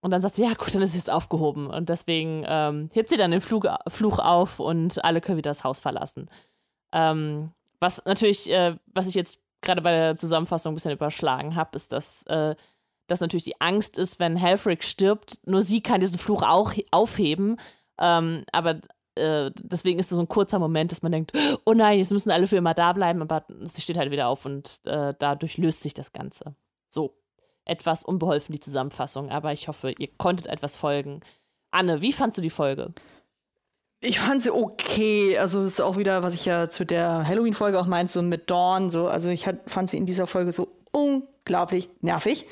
Und dann sagt sie, ja gut, dann ist es jetzt aufgehoben. Und deswegen ähm, hebt sie dann den Flug, Fluch auf und alle können wieder das Haus verlassen. Ähm, was natürlich, äh, was ich jetzt gerade bei der Zusammenfassung ein bisschen überschlagen habe, ist, dass äh, das natürlich die Angst ist, wenn Helfrick stirbt, nur sie kann diesen Fluch auch aufheben. Ähm, aber äh, deswegen ist es so ein kurzer Moment, dass man denkt, oh nein, jetzt müssen alle für immer da bleiben, aber sie steht halt wieder auf und äh, dadurch löst sich das Ganze. So, etwas unbeholfen die Zusammenfassung, aber ich hoffe, ihr konntet etwas folgen. Anne, wie fandst du die Folge? Ich fand sie okay. Also, es ist auch wieder, was ich ja zu der Halloween-Folge auch meinte, so mit Dawn. So. Also, ich fand sie in dieser Folge so unglaublich nervig.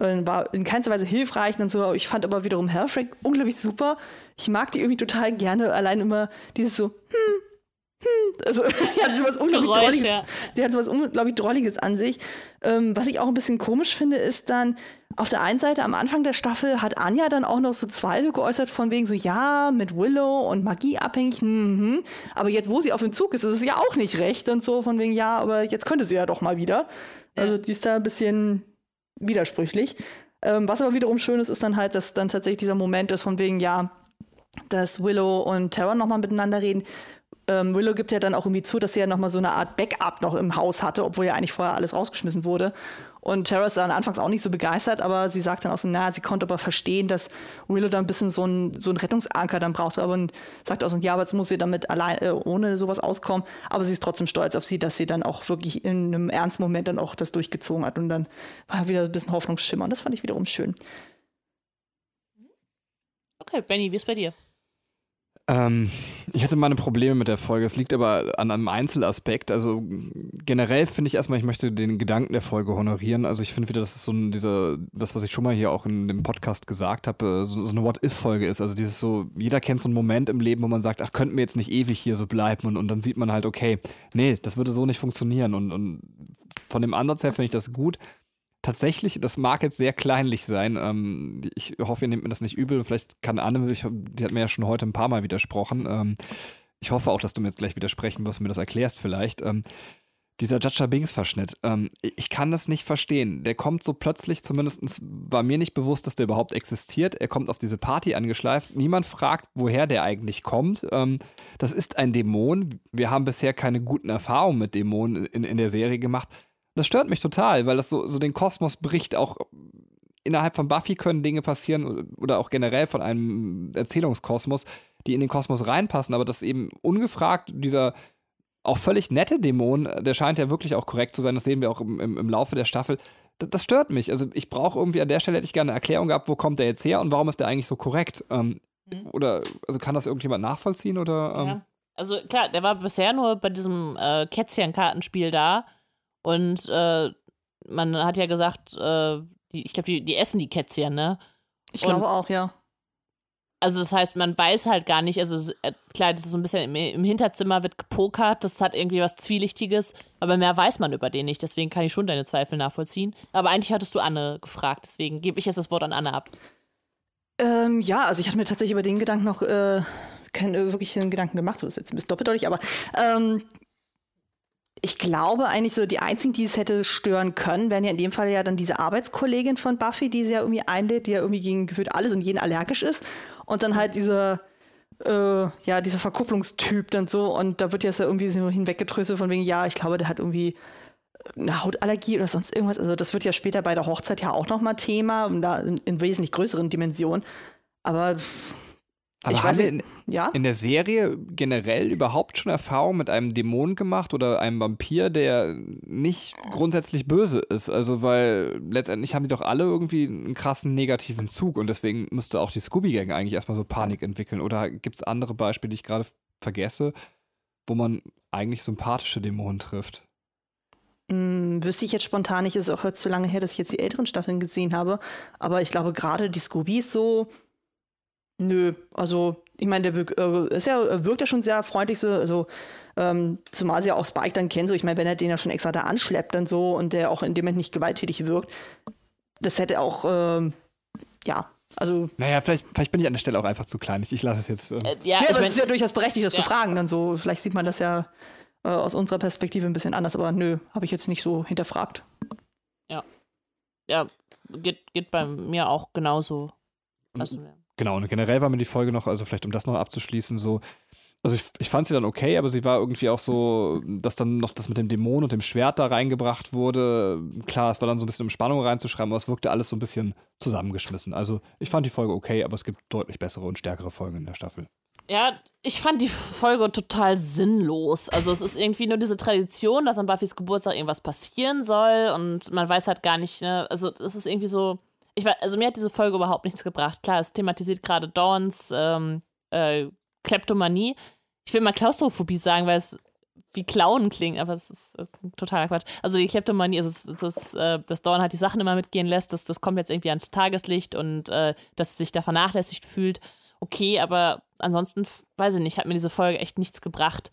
Und war in keinster Weise hilfreich und so. Ich fand aber wiederum Helfrick unglaublich super. Ich mag die irgendwie total gerne. Allein immer dieses so, hm, hm. Also, die hat sowas unglaublich Geräusch, Drolliges. Ja. Die hat sowas unglaublich Drolliges an sich. Ähm, was ich auch ein bisschen komisch finde, ist dann, auf der einen Seite am Anfang der Staffel hat Anja dann auch noch so Zweifel geäußert von wegen so, ja, mit Willow und Magie abhängig, mhm. aber jetzt, wo sie auf dem Zug ist, ist es ja auch nicht recht und so von wegen, ja, aber jetzt könnte sie ja doch mal wieder. Also die ist da ein bisschen widersprüchlich. Ähm, was aber wiederum schön ist, ist dann halt, dass dann tatsächlich dieser Moment ist von wegen, ja, dass Willow und Tara nochmal miteinander reden ähm, Willow gibt ja dann auch irgendwie zu, dass sie ja nochmal so eine Art Backup noch im Haus hatte, obwohl ja eigentlich vorher alles rausgeschmissen wurde. Und Tara ist dann anfangs auch nicht so begeistert, aber sie sagt dann auch so, na, sie konnte aber verstehen, dass Willow dann ein bisschen so ein, so Rettungsanker dann brauchte, aber und sagt auch so, ja, aber jetzt muss sie damit allein, äh, ohne sowas auskommen. Aber sie ist trotzdem stolz auf sie, dass sie dann auch wirklich in einem ernsten Moment dann auch das durchgezogen hat und dann war wieder ein bisschen Hoffnungsschimmer. Und das fand ich wiederum schön. Okay, Benny, wie ist bei dir? Ähm, ich hatte meine Probleme mit der Folge. Es liegt aber an einem Einzelaspekt. Also generell finde ich erstmal, ich möchte den Gedanken der Folge honorieren. Also ich finde wieder, dass es so ein, dieser, das, was ich schon mal hier auch in dem Podcast gesagt habe, äh, so, so eine What-If-Folge ist. Also dieses so, jeder kennt so einen Moment im Leben, wo man sagt, ach, könnten wir jetzt nicht ewig hier so bleiben und, und dann sieht man halt, okay, nee, das würde so nicht funktionieren. Und, und von dem Ansatz her finde ich das gut tatsächlich, das mag jetzt sehr kleinlich sein. Ähm, ich hoffe, ihr nehmt mir das nicht übel. Vielleicht kann Anne, ich, die hat mir ja schon heute ein paar Mal widersprochen. Ähm, ich hoffe auch, dass du mir jetzt gleich widersprechen wirst und mir das erklärst vielleicht. Ähm, dieser Jaja Bings-Verschnitt, ähm, ich kann das nicht verstehen. Der kommt so plötzlich, zumindest war mir nicht bewusst, dass der überhaupt existiert. Er kommt auf diese Party angeschleift. Niemand fragt, woher der eigentlich kommt. Ähm, das ist ein Dämon. Wir haben bisher keine guten Erfahrungen mit Dämonen in, in der Serie gemacht. Das stört mich total, weil das so, so den Kosmos bricht. Auch innerhalb von Buffy können Dinge passieren oder auch generell von einem Erzählungskosmos, die in den Kosmos reinpassen, aber das eben ungefragt dieser auch völlig nette Dämon, der scheint ja wirklich auch korrekt zu sein, das sehen wir auch im, im, im Laufe der Staffel. Das, das stört mich. Also ich brauche irgendwie an der Stelle hätte ich gerne eine Erklärung gehabt, wo kommt der jetzt her und warum ist der eigentlich so korrekt? Ähm, mhm. Oder also kann das irgendjemand nachvollziehen oder? Ähm? Ja. Also klar, der war bisher nur bei diesem äh, Kätzchen-Kartenspiel da und äh, man hat ja gesagt, äh, die, ich glaube, die, die essen die Kätzchen, ne? Ich glaube auch, ja. Also das heißt, man weiß halt gar nicht, also äh, klar, das ist so ein bisschen im, im, Hinterzimmer wird gepokert, das hat irgendwie was Zwielichtiges, aber mehr weiß man über den nicht, deswegen kann ich schon deine Zweifel nachvollziehen. Aber eigentlich hattest du Anne gefragt, deswegen gebe ich jetzt das Wort an Anne ab. Ähm, ja, also ich hatte mir tatsächlich über den Gedanken noch äh, keinen äh, wirklichen Gedanken gemacht, so ist jetzt ein bisschen doppeldeutig, aber ähm, ich glaube eigentlich so, die einzigen, die es hätte stören können, wären ja in dem Fall ja dann diese Arbeitskollegin von Buffy, die sie ja irgendwie einlädt, die ja irgendwie gegen gefühlt alles und jeden allergisch ist. Und dann halt dieser, äh, ja, dieser Verkupplungstyp dann so. Und da wird jetzt ja irgendwie so hinweggetröstet von wegen, ja, ich glaube, der hat irgendwie eine Hautallergie oder sonst irgendwas. Also das wird ja später bei der Hochzeit ja auch nochmal Thema, da in, in wesentlich größeren Dimensionen. Aber aber ich haben wir in, ja? in, der Serie generell überhaupt schon Erfahrung mit einem Dämon gemacht oder einem Vampir, der nicht grundsätzlich böse ist? Also, weil letztendlich haben die doch alle irgendwie einen krassen negativen Zug und deswegen müsste auch die Scooby-Gang eigentlich erstmal so Panik entwickeln. Oder gibt es andere Beispiele, die ich gerade vergesse, wo man eigentlich sympathische Dämonen trifft? Hm, wüsste ich jetzt spontan nicht, ist auch zu lange her, dass ich jetzt die älteren Staffeln gesehen habe. Aber ich glaube, gerade die Scooby ist so Nö, also ich meine, der äh, ist ja, wirkt ja schon sehr freundlich so, also ähm, zumal sie ja auch Spike dann kennen, so ich meine, wenn er den ja schon extra da anschleppt dann so und der auch in dem Moment nicht gewalttätig wirkt, das hätte auch, ähm, ja, also. Naja, vielleicht, vielleicht bin ich an der Stelle auch einfach zu klein. Ich, ich lasse es jetzt. Ähm. Äh, ja, ja aber es ist ja durchaus berechtigt, das ja. zu fragen. Dann so, vielleicht sieht man das ja äh, aus unserer Perspektive ein bisschen anders, aber nö, habe ich jetzt nicht so hinterfragt. Ja. Ja, geht, geht bei mir auch genauso. Also, ja. Genau, und generell war mir die Folge noch, also vielleicht um das noch abzuschließen, so, also ich, ich fand sie dann okay, aber sie war irgendwie auch so, dass dann noch das mit dem Dämon und dem Schwert da reingebracht wurde. Klar, es war dann so ein bisschen um Spannung reinzuschreiben, aber es wirkte alles so ein bisschen zusammengeschmissen. Also ich fand die Folge okay, aber es gibt deutlich bessere und stärkere Folgen in der Staffel. Ja, ich fand die Folge total sinnlos. Also es ist irgendwie nur diese Tradition, dass an Buffys Geburtstag irgendwas passieren soll und man weiß halt gar nicht, ne? Also es ist irgendwie so, ich weiß, also mir hat diese Folge überhaupt nichts gebracht. Klar, es thematisiert gerade Dawns ähm, äh, Kleptomanie. Ich will mal Klaustrophobie sagen, weil es wie Klauen klingt, aber das ist äh, totaler Quatsch. Also die Kleptomanie, also es, es ist, äh, dass Dawn halt die Sachen immer mitgehen lässt, das, das kommt jetzt irgendwie ans Tageslicht und äh, dass sie sich da vernachlässigt fühlt. Okay, aber ansonsten, weiß ich nicht, hat mir diese Folge echt nichts gebracht.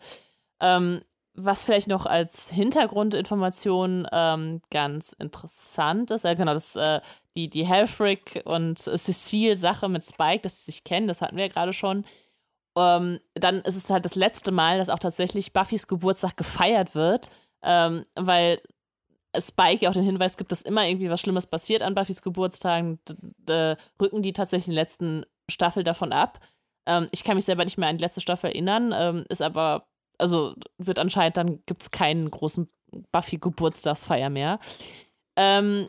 Ähm, was vielleicht noch als Hintergrundinformation ähm, ganz interessant ist, äh, genau, das, äh, die, die Helfrick und Cecile-Sache mit Spike, dass sie sich kennen, das hatten wir ja gerade schon. Ähm, dann ist es halt das letzte Mal, dass auch tatsächlich Buffys Geburtstag gefeiert wird, ähm, weil Spike ja auch den Hinweis gibt, dass immer irgendwie was Schlimmes passiert an Buffys Geburtstagen, rücken die tatsächlich in der letzten Staffel davon ab. Ähm, ich kann mich selber nicht mehr an die letzte Staffel erinnern, ähm, ist aber, also wird anscheinend, dann gibt es keinen großen Buffy-Geburtstagsfeier mehr. Ähm,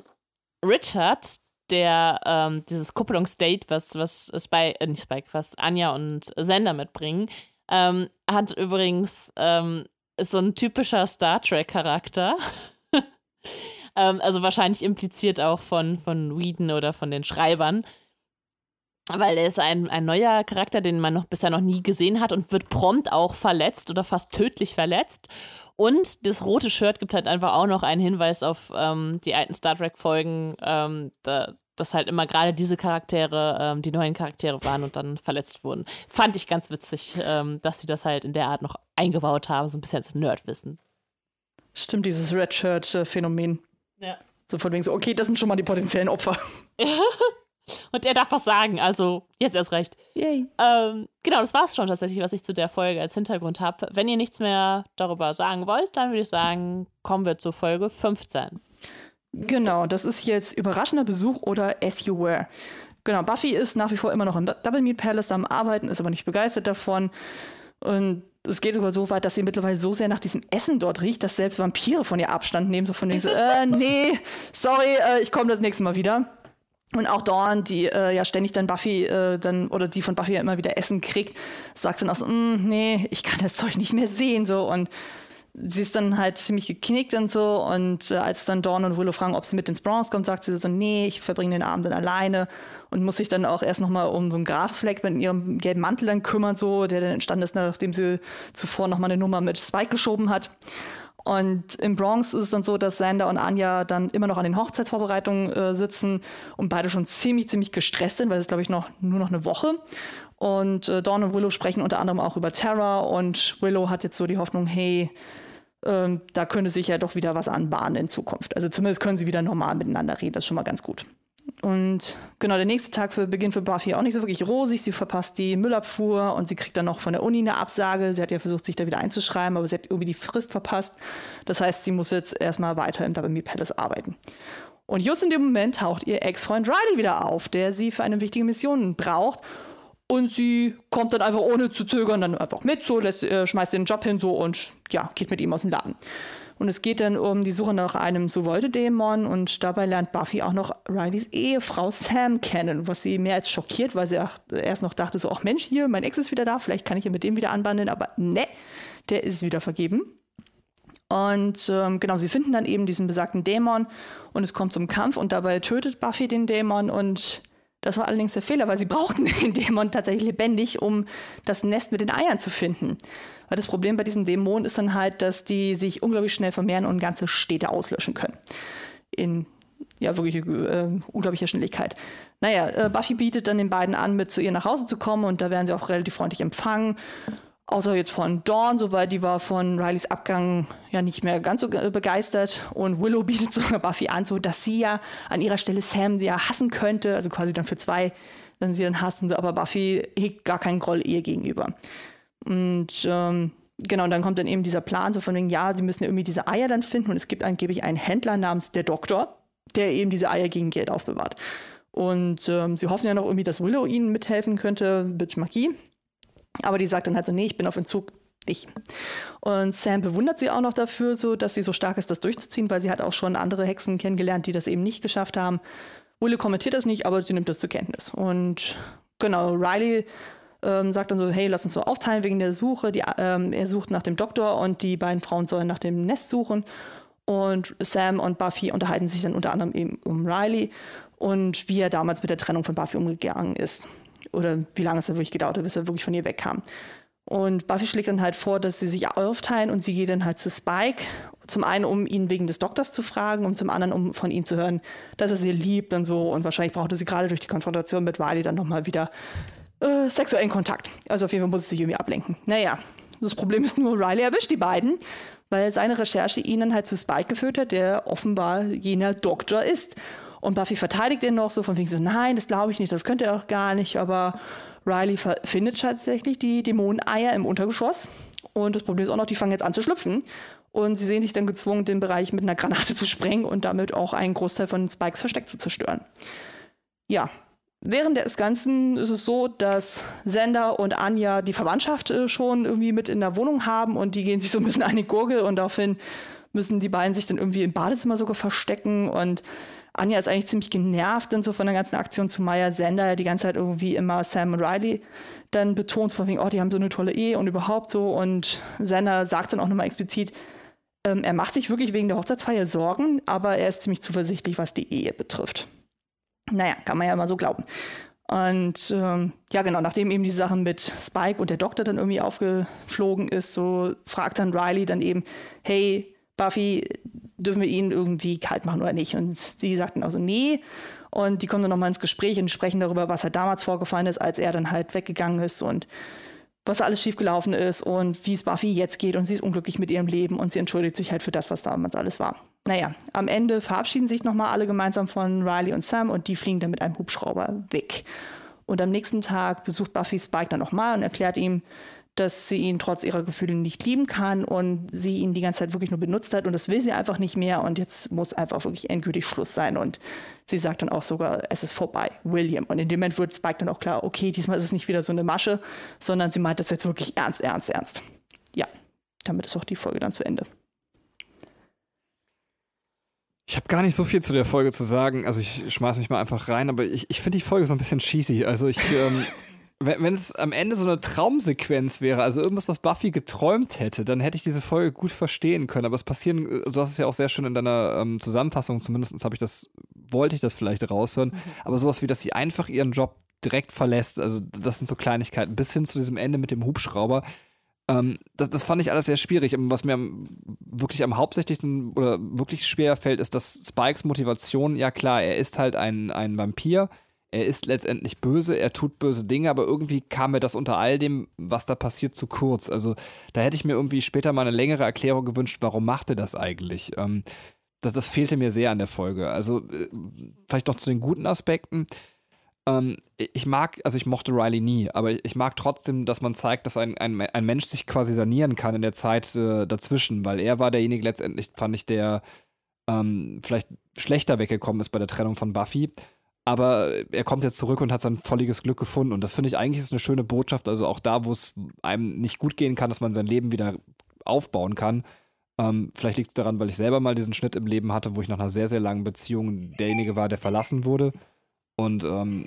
Richard, der ähm, dieses Kupplungsdate, was, was Spike, äh, nicht Spike, was Anja und Sender mitbringen, ähm, hat übrigens ähm, so ein typischer Star Trek-Charakter. ähm, also wahrscheinlich impliziert auch von, von Whedon oder von den Schreibern. Weil er ist ein, ein neuer Charakter, den man noch bisher noch nie gesehen hat und wird prompt auch verletzt oder fast tödlich verletzt. Und das rote Shirt gibt halt einfach auch noch einen Hinweis auf ähm, die alten Star Trek-Folgen, ähm, da, dass halt immer gerade diese Charaktere ähm, die neuen Charaktere waren und dann verletzt wurden. Fand ich ganz witzig, ähm, dass sie das halt in der Art noch eingebaut haben, so ein bisschen als Nerdwissen. Stimmt, dieses Red Shirt-Phänomen. Ja. So von wegen so, okay, das sind schon mal die potenziellen Opfer. Und er darf was sagen, also jetzt erst recht. Yay. Ähm, genau, das war es schon tatsächlich, was ich zu der Folge als Hintergrund habe. Wenn ihr nichts mehr darüber sagen wollt, dann würde ich sagen, kommen wir zur Folge 15. Genau, das ist jetzt überraschender Besuch oder As You Were. Genau, Buffy ist nach wie vor immer noch im Double Meat Palace am Arbeiten, ist aber nicht begeistert davon. Und es geht sogar so weit, dass sie mittlerweile so sehr nach diesem Essen dort riecht, dass selbst Vampire von ihr Abstand nehmen, so von denen so, äh, nee, sorry, äh, ich komme das nächste Mal wieder. Und auch Dawn, die äh, ja ständig dann Buffy äh, dann oder die von Buffy ja immer wieder Essen kriegt, sagt dann auch so, mm, nee, ich kann das Zeug nicht mehr sehen so und sie ist dann halt ziemlich geknickt und so und äh, als dann Dawn und Willow fragen, ob sie mit ins Bronze kommt, sagt sie so, nee, ich verbringe den Abend dann alleine und muss sich dann auch erst nochmal um so einen Grasfleck mit ihrem gelben Mantel dann kümmern, so, der dann entstanden ist, nachdem sie zuvor nochmal eine Nummer mit Spike geschoben hat. Und im Bronx ist es dann so, dass Sander und Anja dann immer noch an den Hochzeitsvorbereitungen äh, sitzen und beide schon ziemlich, ziemlich gestresst sind, weil es, glaube ich, noch nur noch eine Woche. Und äh, Dawn und Willow sprechen unter anderem auch über Terra und Willow hat jetzt so die Hoffnung, hey, äh, da könnte sich ja doch wieder was anbahnen in Zukunft. Also zumindest können sie wieder normal miteinander reden, das ist schon mal ganz gut. Und genau, der nächste Tag für, beginnt für Buffy auch nicht so wirklich rosig. Sie verpasst die Müllabfuhr und sie kriegt dann noch von der Uni eine Absage. Sie hat ja versucht, sich da wieder einzuschreiben, aber sie hat irgendwie die Frist verpasst. Das heißt, sie muss jetzt erstmal weiter im Double Meat Palace arbeiten. Und just in dem Moment taucht ihr Ex-Freund Riley wieder auf, der sie für eine wichtige Mission braucht. Und sie kommt dann einfach ohne zu zögern dann einfach mit, so lässt, äh, schmeißt den Job hin so und ja, geht mit ihm aus dem Laden. Und es geht dann um die Suche nach einem Suvolte-Dämon und dabei lernt Buffy auch noch Rileys Ehefrau Sam kennen, was sie mehr als schockiert, weil sie erst noch dachte so, ach Mensch, hier, mein Ex ist wieder da, vielleicht kann ich ja mit dem wieder anbandeln, aber ne, der ist wieder vergeben. Und ähm, genau, sie finden dann eben diesen besagten Dämon und es kommt zum Kampf und dabei tötet Buffy den Dämon und das war allerdings der Fehler, weil sie brauchten den Dämon tatsächlich lebendig, um das Nest mit den Eiern zu finden. Weil das Problem bei diesen Dämonen ist dann halt, dass die sich unglaublich schnell vermehren und ganze Städte auslöschen können. In ja, wirklich äh, unglaubliche Schnelligkeit. Naja, äh, Buffy bietet dann den beiden an, mit zu ihr nach Hause zu kommen und da werden sie auch relativ freundlich empfangen. Außer jetzt von Dawn, soweit die war von Rileys Abgang ja nicht mehr ganz so begeistert. Und Willow bietet sogar Buffy an, so dass sie ja an ihrer Stelle Sam ja hassen könnte, also quasi dann für zwei, dann sie dann hassen, aber Buffy hegt gar keinen Groll ihr gegenüber. Und ähm, genau, und dann kommt dann eben dieser Plan, so von wegen, ja, sie müssen irgendwie diese Eier dann finden und es gibt angeblich einen Händler namens der Doktor, der eben diese Eier gegen Geld aufbewahrt. Und ähm, sie hoffen ja noch irgendwie, dass Willow ihnen mithelfen könnte mit Magie. Aber die sagt dann halt so, nee, ich bin auf Entzug, ich. Und Sam bewundert sie auch noch dafür, so, dass sie so stark ist, das durchzuziehen, weil sie hat auch schon andere Hexen kennengelernt, die das eben nicht geschafft haben. Willow kommentiert das nicht, aber sie nimmt das zur Kenntnis. Und genau, Riley ähm, sagt dann so, hey, lass uns so aufteilen wegen der Suche. Die, ähm, er sucht nach dem Doktor und die beiden Frauen sollen nach dem Nest suchen. Und Sam und Buffy unterhalten sich dann unter anderem eben um Riley und wie er damals mit der Trennung von Buffy umgegangen ist oder wie lange es da wirklich gedauert hat, bis er wirklich von ihr wegkam. Und Buffy schlägt dann halt vor, dass sie sich aufteilen und sie geht dann halt zu Spike. Zum einen, um ihn wegen des Doktors zu fragen und zum anderen, um von ihm zu hören, dass er sie liebt und so. Und wahrscheinlich brauchte sie gerade durch die Konfrontation mit Wiley dann nochmal wieder äh, sexuellen Kontakt. Also auf jeden Fall muss sie sich irgendwie ablenken. Naja, das Problem ist nur, Riley erwischt die beiden, weil seine Recherche ihn dann halt zu Spike geführt hat, der offenbar jener Doktor ist. Und Buffy verteidigt ihn noch so von wegen so, nein, das glaube ich nicht, das könnte er auch gar nicht. Aber Riley findet tatsächlich die Dämoneneier im Untergeschoss. Und das Problem ist auch noch, die fangen jetzt an zu schlüpfen. Und sie sehen sich dann gezwungen, den Bereich mit einer Granate zu sprengen und damit auch einen Großteil von Spikes Versteck zu zerstören. Ja, Während des Ganzen ist es so, dass Sender und Anja die Verwandtschaft äh, schon irgendwie mit in der Wohnung haben und die gehen sich so ein bisschen an die Gurgel und daraufhin müssen die beiden sich dann irgendwie im Badezimmer sogar verstecken und Anja ist eigentlich ziemlich genervt dann so von der ganzen Aktion zu Maya Sender, die ganze Zeit irgendwie immer Sam und Riley dann betont, von wegen, oh, die haben so eine tolle Ehe und überhaupt so. Und Sender sagt dann auch nochmal explizit, ähm, er macht sich wirklich wegen der Hochzeitsfeier Sorgen, aber er ist ziemlich zuversichtlich, was die Ehe betrifft. Naja, kann man ja mal so glauben. Und ähm, ja, genau, nachdem eben die Sache mit Spike und der Doktor dann irgendwie aufgeflogen ist, so fragt dann Riley dann eben, hey, Buffy, dürfen wir ihn irgendwie kalt machen oder nicht? Und sie sagten also, nee. Und die kommen dann nochmal ins Gespräch und sprechen darüber, was halt damals vorgefallen ist, als er dann halt weggegangen ist und was alles schiefgelaufen ist und wie es Buffy jetzt geht und sie ist unglücklich mit ihrem Leben und sie entschuldigt sich halt für das, was damals alles war. Naja, am Ende verabschieden sich nochmal alle gemeinsam von Riley und Sam und die fliegen dann mit einem Hubschrauber weg. Und am nächsten Tag besucht Buffy Spike dann nochmal und erklärt ihm, dass sie ihn trotz ihrer Gefühle nicht lieben kann und sie ihn die ganze Zeit wirklich nur benutzt hat und das will sie einfach nicht mehr und jetzt muss einfach wirklich endgültig Schluss sein und sie sagt dann auch sogar, es ist vorbei, William. Und in dem Moment wird Spike dann auch klar, okay, diesmal ist es nicht wieder so eine Masche, sondern sie meint das jetzt wirklich ernst, ernst, ernst. Ja, damit ist auch die Folge dann zu Ende. Ich habe gar nicht so viel zu der Folge zu sagen. Also ich schmeiß mich mal einfach rein, aber ich, ich finde die Folge so ein bisschen cheesy. Also ich, ähm, wenn es am Ende so eine Traumsequenz wäre, also irgendwas, was Buffy geträumt hätte, dann hätte ich diese Folge gut verstehen können. Aber es passieren, du hast es ja auch sehr schön in deiner ähm, Zusammenfassung, zumindest habe ich das, wollte ich das vielleicht raushören, mhm. aber sowas wie, dass sie einfach ihren Job direkt verlässt, also das sind so Kleinigkeiten, bis hin zu diesem Ende mit dem Hubschrauber. Ähm, das, das fand ich alles sehr schwierig. Was mir wirklich am hauptsächlichsten oder wirklich schwer fällt, ist, dass Spikes Motivation, ja klar, er ist halt ein, ein Vampir, er ist letztendlich böse, er tut böse Dinge, aber irgendwie kam mir das unter all dem, was da passiert, zu kurz. Also da hätte ich mir irgendwie später mal eine längere Erklärung gewünscht, warum macht er das eigentlich? Ähm, das, das fehlte mir sehr an der Folge. Also äh, vielleicht noch zu den guten Aspekten. Ähm, ich mag, also ich mochte Riley nie, aber ich mag trotzdem, dass man zeigt, dass ein, ein, ein Mensch sich quasi sanieren kann in der Zeit äh, dazwischen, weil er war derjenige letztendlich, fand ich, der ähm, vielleicht schlechter weggekommen ist bei der Trennung von Buffy. Aber er kommt jetzt zurück und hat sein volliges Glück gefunden. Und das finde ich eigentlich ist eine schöne Botschaft. Also auch da, wo es einem nicht gut gehen kann, dass man sein Leben wieder aufbauen kann. Ähm, vielleicht liegt es daran, weil ich selber mal diesen Schnitt im Leben hatte, wo ich nach einer sehr, sehr langen Beziehung derjenige war, der verlassen wurde. Und ähm,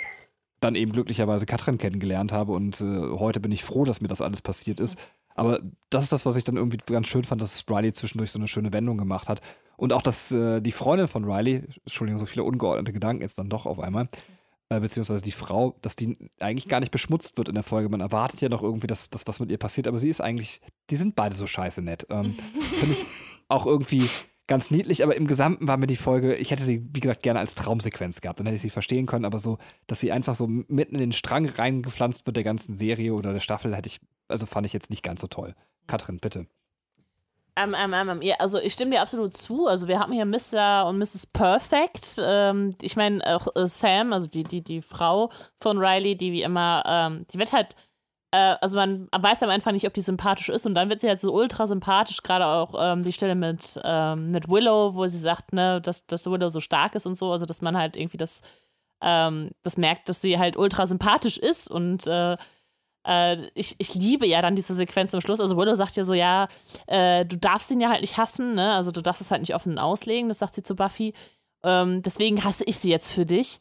dann eben glücklicherweise Katrin kennengelernt habe. Und äh, heute bin ich froh, dass mir das alles passiert ist. Aber das ist das, was ich dann irgendwie ganz schön fand, dass Riley zwischendurch so eine schöne Wendung gemacht hat. Und auch, dass äh, die Freundin von Riley, Entschuldigung, so viele ungeordnete Gedanken jetzt dann doch auf einmal, äh, beziehungsweise die Frau, dass die eigentlich gar nicht beschmutzt wird in der Folge. Man erwartet ja doch irgendwie, dass das was mit ihr passiert, aber sie ist eigentlich, die sind beide so scheiße nett. Ähm, Finde ich auch irgendwie ganz niedlich, aber im Gesamten war mir die Folge, ich hätte sie, wie gesagt, gerne als Traumsequenz gehabt. Dann hätte ich sie verstehen können, aber so, dass sie einfach so mitten in den Strang reingepflanzt wird der ganzen Serie oder der Staffel, hätte ich, also fand ich jetzt nicht ganz so toll. Katrin, bitte. Um, um, um, ja, also ich stimme dir absolut zu. Also wir haben hier Mr. und Mrs. Perfect. Ähm, ich meine, auch äh, Sam, also die, die, die Frau von Riley, die wie immer, ähm, die wird halt äh, also man weiß am Anfang nicht, ob die sympathisch ist und dann wird sie halt so ultra sympathisch, gerade auch ähm, die Stelle mit, ähm, mit Willow, wo sie sagt, ne, dass, dass Willow so stark ist und so, also dass man halt irgendwie das, ähm, das merkt, dass sie halt ultra sympathisch ist und äh, äh, ich, ich liebe ja dann diese Sequenz am Schluss. Also Willow sagt ja so, ja, äh, du darfst ihn ja halt nicht hassen, ne? Also du darfst es halt nicht offen auslegen, das sagt sie zu Buffy. Ähm, deswegen hasse ich sie jetzt für dich.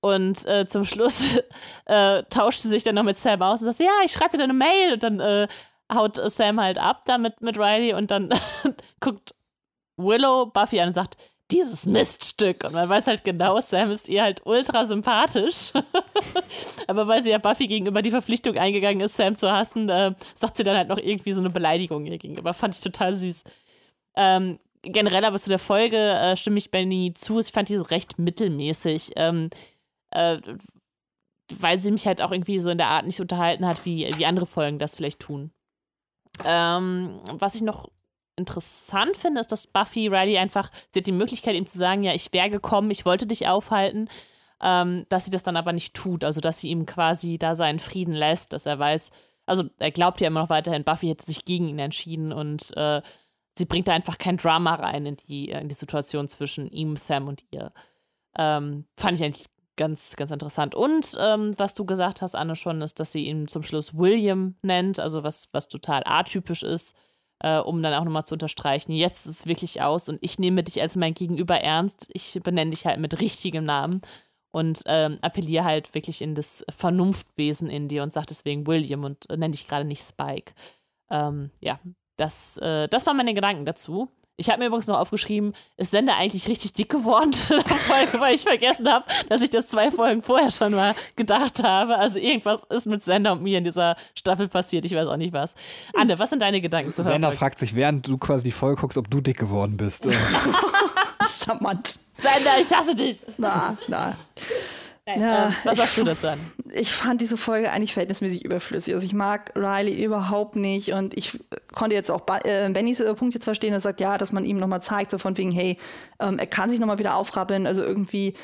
Und äh, zum Schluss äh, tauscht sie sich dann noch mit Sam aus und sagt, ja, ich schreibe dir eine Mail. Und dann äh, haut Sam halt ab da mit, mit Riley und dann guckt Willow Buffy an und sagt, dieses Miststück. Und man weiß halt genau, Sam ist ihr halt ultra sympathisch. Aber weil sie ja Buffy gegenüber die Verpflichtung eingegangen ist, Sam zu hassen, äh, sagt sie dann halt noch irgendwie so eine Beleidigung ihr gegenüber. Fand ich total süß. Ähm, generell aber zu der Folge äh, stimme ich Benny zu. Ich fand die recht mittelmäßig. Ähm, äh, weil sie mich halt auch irgendwie so in der Art nicht unterhalten hat, wie, wie andere Folgen das vielleicht tun. Ähm, was ich noch interessant finde, ist, dass Buffy Riley einfach, sie hat die Möglichkeit, ihm zu sagen, ja, ich wäre gekommen, ich wollte dich aufhalten, ähm, dass sie das dann aber nicht tut, also dass sie ihm quasi da seinen Frieden lässt, dass er weiß, also er glaubt ja immer noch weiterhin, Buffy hätte sich gegen ihn entschieden und äh, sie bringt da einfach kein Drama rein in die, in die Situation zwischen ihm, Sam und ihr. Ähm, fand ich eigentlich ganz, ganz interessant. Und ähm, was du gesagt hast, Anne, schon, ist, dass sie ihn zum Schluss William nennt, also was, was total atypisch ist, äh, um dann auch nochmal zu unterstreichen, jetzt ist es wirklich aus und ich nehme dich als mein Gegenüber ernst. Ich benenne dich halt mit richtigem Namen und ähm, appelliere halt wirklich in das Vernunftwesen in dir und sage deswegen William und äh, nenne dich gerade nicht Spike. Ähm, ja, das, äh, das waren meine Gedanken dazu. Ich habe mir übrigens noch aufgeschrieben, ist Sender eigentlich richtig dick geworden, weil ich vergessen habe, dass ich das zwei Folgen vorher schon mal gedacht habe. Also irgendwas ist mit Sender und mir in dieser Staffel passiert. Ich weiß auch nicht was. Anne, was sind deine Gedanken zu Sender fragt sich, während du quasi die Folge guckst, ob du dick geworden bist. Charmant. Sender, ich hasse dich. Na, na. Ja, äh, was sagst du dazu an? Ich fand diese Folge eigentlich verhältnismäßig überflüssig. Also ich mag Riley überhaupt nicht und ich konnte jetzt auch äh, Bennys äh, Punkt jetzt verstehen, er sagt ja, dass man ihm nochmal zeigt, so von wegen, hey, ähm, er kann sich nochmal wieder aufrappeln. Also irgendwie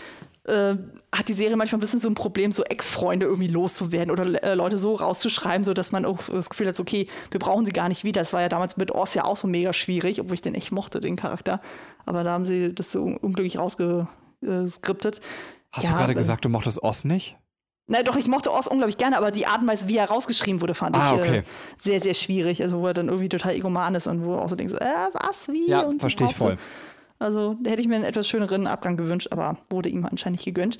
äh, hat die Serie manchmal ein bisschen so ein Problem, so Ex-Freunde irgendwie loszuwerden oder äh, Leute so rauszuschreiben, so dass man auch das Gefühl hat, okay, wir brauchen sie gar nicht wieder. Das war ja damals mit Oz ja auch so mega schwierig, obwohl ich den echt mochte, den Charakter. Aber da haben sie das so unglücklich rausgeskriptet. Hast ja, du gerade gesagt, du mochtest Oz nicht? Na doch, ich mochte Oz unglaublich gerne, aber die Art und Weise, wie er rausgeschrieben wurde, fand ah, ich okay. äh, sehr, sehr schwierig. Also wo er dann irgendwie total egoman ist und wo du auch so denkst, äh, was, wie? Ja, verstehe ich voll. Also da hätte ich mir einen etwas schöneren Abgang gewünscht, aber wurde ihm anscheinend nicht gegönnt.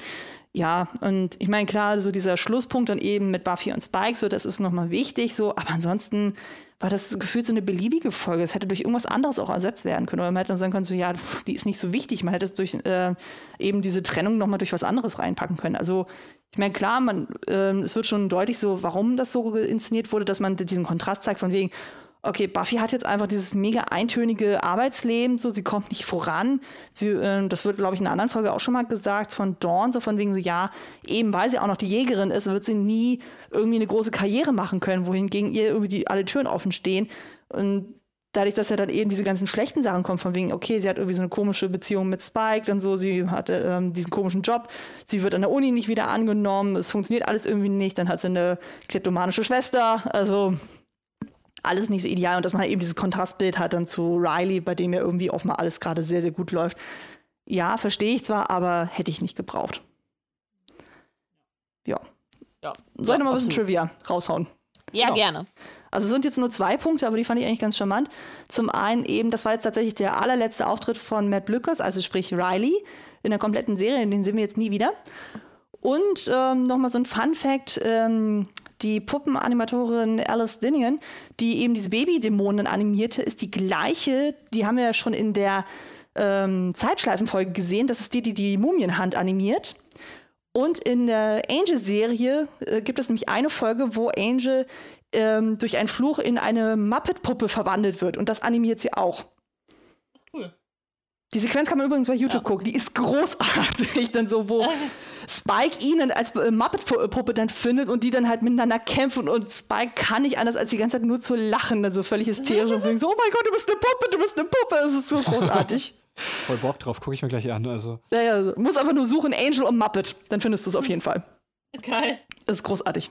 Ja, und ich meine, klar, so dieser Schlusspunkt dann eben mit Buffy und Spike, so das ist nochmal wichtig, so, aber ansonsten war das gefühlt so eine beliebige Folge. Es hätte durch irgendwas anderes auch ersetzt werden können. Oder man hätte dann sagen können, so, ja, die ist nicht so wichtig. Man hätte es durch äh, eben diese Trennung nochmal durch was anderes reinpacken können. Also, ich meine, klar, man, äh, es wird schon deutlich so, warum das so inszeniert wurde, dass man diesen Kontrast zeigt von wegen, okay, Buffy hat jetzt einfach dieses mega eintönige Arbeitsleben, so sie kommt nicht voran. Sie, äh, das wird, glaube ich, in einer anderen Folge auch schon mal gesagt von Dawn, so von wegen so, ja, eben weil sie auch noch die Jägerin ist, wird sie nie irgendwie eine große Karriere machen können, wohingegen ihr irgendwie alle Türen offen stehen. Und dadurch, dass ja dann eben diese ganzen schlechten Sachen kommen, von wegen, okay, sie hat irgendwie so eine komische Beziehung mit Spike, dann so, sie hatte ähm, diesen komischen Job, sie wird an der Uni nicht wieder angenommen, es funktioniert alles irgendwie nicht, dann hat sie eine kleptomanische Schwester, also alles nicht so ideal und dass man eben dieses Kontrastbild hat dann zu Riley, bei dem ja irgendwie offenbar alles gerade sehr, sehr gut läuft. Ja, verstehe ich zwar, aber hätte ich nicht gebraucht. Ja. ja. Soll ich ja, mal ein bisschen Trivia raushauen? Ja, genau. gerne. Also es sind jetzt nur zwei Punkte, aber die fand ich eigentlich ganz charmant. Zum einen eben, das war jetzt tatsächlich der allerletzte Auftritt von Matt Blückers, also sprich Riley, in der kompletten Serie, den sehen wir jetzt nie wieder. Und ähm, nochmal so ein Fun Fact, ähm, die Puppenanimatorin Alice Dinian, die eben diese Babydämonen animierte, ist die gleiche, die haben wir ja schon in der ähm, Zeitschleifenfolge gesehen. Das ist die, die die Mumienhand animiert. Und in der Angel-Serie äh, gibt es nämlich eine Folge, wo Angel ähm, durch einen Fluch in eine Muppet-Puppe verwandelt wird. Und das animiert sie auch. Die Sequenz kann man übrigens bei YouTube ja. gucken, die ist großartig. Dann so, wo Spike ihn als äh, Muppet-Puppe dann findet und die dann halt miteinander kämpfen und Spike kann nicht anders, als die ganze Zeit nur zu lachen, dann so völlig hysterisch und so, oh mein Gott, du bist eine Puppe, du bist eine Puppe. Das ist so großartig. Voll Bock drauf, gucke ich mir gleich an. Also. Ja, ja, muss einfach nur suchen, Angel und Muppet, dann findest du es auf jeden Fall. Geil. Das ist großartig.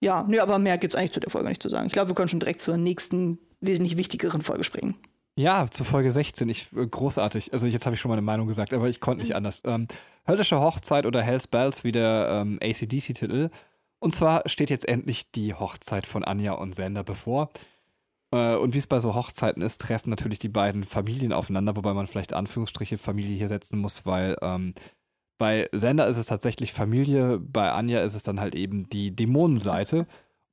Ja, nee, aber mehr gibt es eigentlich zu der Folge nicht zu sagen. Ich glaube, wir können schon direkt zur nächsten, wesentlich wichtigeren Folge springen. Ja, zu Folge 16. Ich, äh, großartig. Also jetzt habe ich schon meine Meinung gesagt, aber ich konnte nicht mhm. anders. Ähm, Höllische Hochzeit oder Hell's Bells, wie der ähm, ACDC-Titel. Und zwar steht jetzt endlich die Hochzeit von Anja und Sender bevor. Äh, und wie es bei so Hochzeiten ist, treffen natürlich die beiden Familien aufeinander, wobei man vielleicht Anführungsstriche Familie hier setzen muss, weil ähm, bei Sender ist es tatsächlich Familie, bei Anja ist es dann halt eben die Dämonenseite.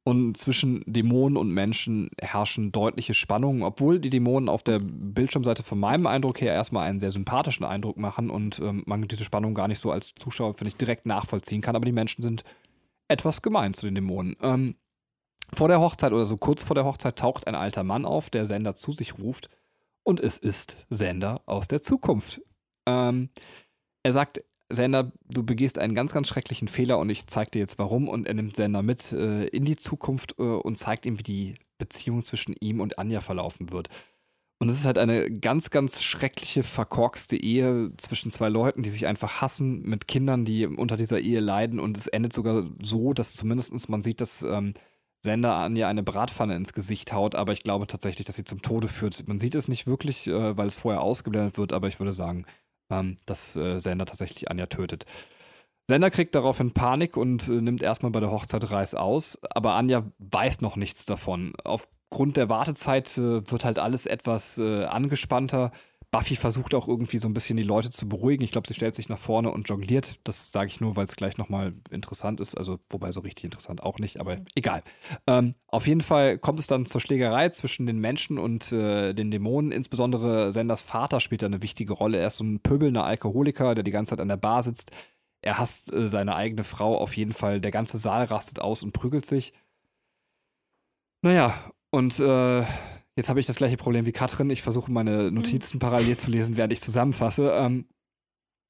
Und zwischen Dämonen und Menschen herrschen deutliche Spannungen, obwohl die Dämonen auf der Bildschirmseite von meinem Eindruck her erstmal einen sehr sympathischen Eindruck machen und ähm, man diese Spannung gar nicht so als Zuschauer, finde ich, direkt nachvollziehen kann. Aber die Menschen sind etwas gemein zu den Dämonen. Ähm, vor der Hochzeit oder so kurz vor der Hochzeit taucht ein alter Mann auf, der Sender zu sich ruft. Und es ist Sender aus der Zukunft. Ähm, er sagt, Sender, du begehst einen ganz, ganz schrecklichen Fehler und ich zeige dir jetzt warum. Und er nimmt Sender mit äh, in die Zukunft äh, und zeigt ihm, wie die Beziehung zwischen ihm und Anja verlaufen wird. Und es ist halt eine ganz, ganz schreckliche, verkorkste Ehe zwischen zwei Leuten, die sich einfach hassen, mit Kindern, die unter dieser Ehe leiden. Und es endet sogar so, dass zumindest man sieht, dass ähm, Sender Anja eine Bratpfanne ins Gesicht haut. Aber ich glaube tatsächlich, dass sie zum Tode führt. Man sieht es nicht wirklich, äh, weil es vorher ausgeblendet wird. Aber ich würde sagen, ähm, dass äh, Sender tatsächlich Anja tötet. Sender kriegt daraufhin Panik und äh, nimmt erstmal bei der Hochzeit Reis aus, aber Anja weiß noch nichts davon. Aufgrund der Wartezeit äh, wird halt alles etwas äh, angespannter. Buffy versucht auch irgendwie so ein bisschen die Leute zu beruhigen. Ich glaube, sie stellt sich nach vorne und jongliert. Das sage ich nur, weil es gleich nochmal interessant ist. Also, wobei so richtig interessant auch nicht, aber egal. Ähm, auf jeden Fall kommt es dann zur Schlägerei zwischen den Menschen und äh, den Dämonen. Insbesondere Senders Vater spielt da eine wichtige Rolle. Er ist so ein pöbelnder Alkoholiker, der die ganze Zeit an der Bar sitzt. Er hasst äh, seine eigene Frau auf jeden Fall. Der ganze Saal rastet aus und prügelt sich. Naja, und äh, Jetzt habe ich das gleiche Problem wie Katrin. Ich versuche meine mhm. Notizen parallel zu lesen, während ich zusammenfasse. Ähm,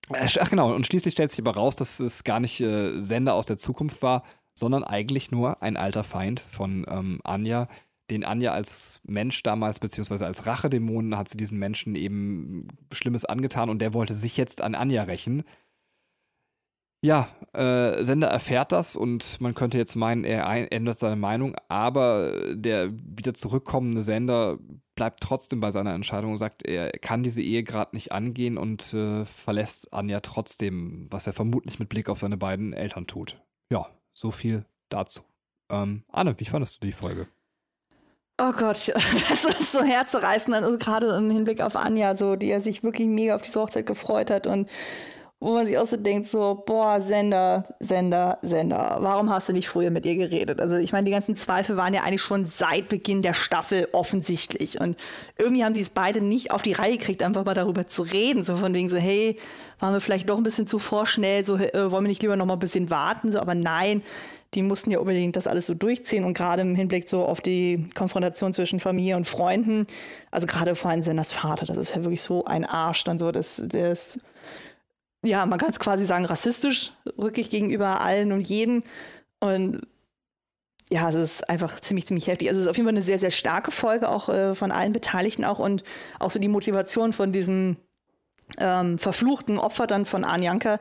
äh, ach genau, und schließlich stellt sich aber raus, dass es gar nicht äh, Sender aus der Zukunft war, sondern eigentlich nur ein alter Feind von ähm, Anja, den Anja als Mensch damals, beziehungsweise als Rachedämon, hat sie diesen Menschen eben Schlimmes angetan und der wollte sich jetzt an Anja rächen. Ja, äh, Sender erfährt das und man könnte jetzt meinen, er ändert seine Meinung, aber der wieder zurückkommende Sender bleibt trotzdem bei seiner Entscheidung und sagt, er kann diese Ehe gerade nicht angehen und äh, verlässt Anja trotzdem, was er vermutlich mit Blick auf seine beiden Eltern tut. Ja, so viel dazu. Ähm, Anne, wie fandest du die Folge? Oh Gott, das ist so herzzerreißend, also gerade im Hinblick auf Anja, so, die er sich wirklich mega auf diese Hochzeit gefreut hat und wo man sich auch so denkt, so, boah, Sender, Sender, Sender, warum hast du nicht früher mit ihr geredet? Also ich meine, die ganzen Zweifel waren ja eigentlich schon seit Beginn der Staffel offensichtlich. Und irgendwie haben die es beide nicht auf die Reihe gekriegt, einfach mal darüber zu reden. So von wegen so, hey, waren wir vielleicht doch ein bisschen zu vorschnell, so äh, wollen wir nicht lieber noch mal ein bisschen warten? So, aber nein, die mussten ja unbedingt das alles so durchziehen und gerade im Hinblick so auf die Konfrontation zwischen Familie und Freunden, also gerade vor allem Senders Vater, das ist ja wirklich so ein Arsch, dann so, das, das ja, man kann es quasi sagen, rassistisch, rückig gegenüber allen und jeden. Und ja, es ist einfach ziemlich, ziemlich heftig. Also es ist auf jeden Fall eine sehr, sehr starke Folge, auch äh, von allen Beteiligten auch und auch so die Motivation von diesem ähm, verfluchten Opfer dann von Anjanka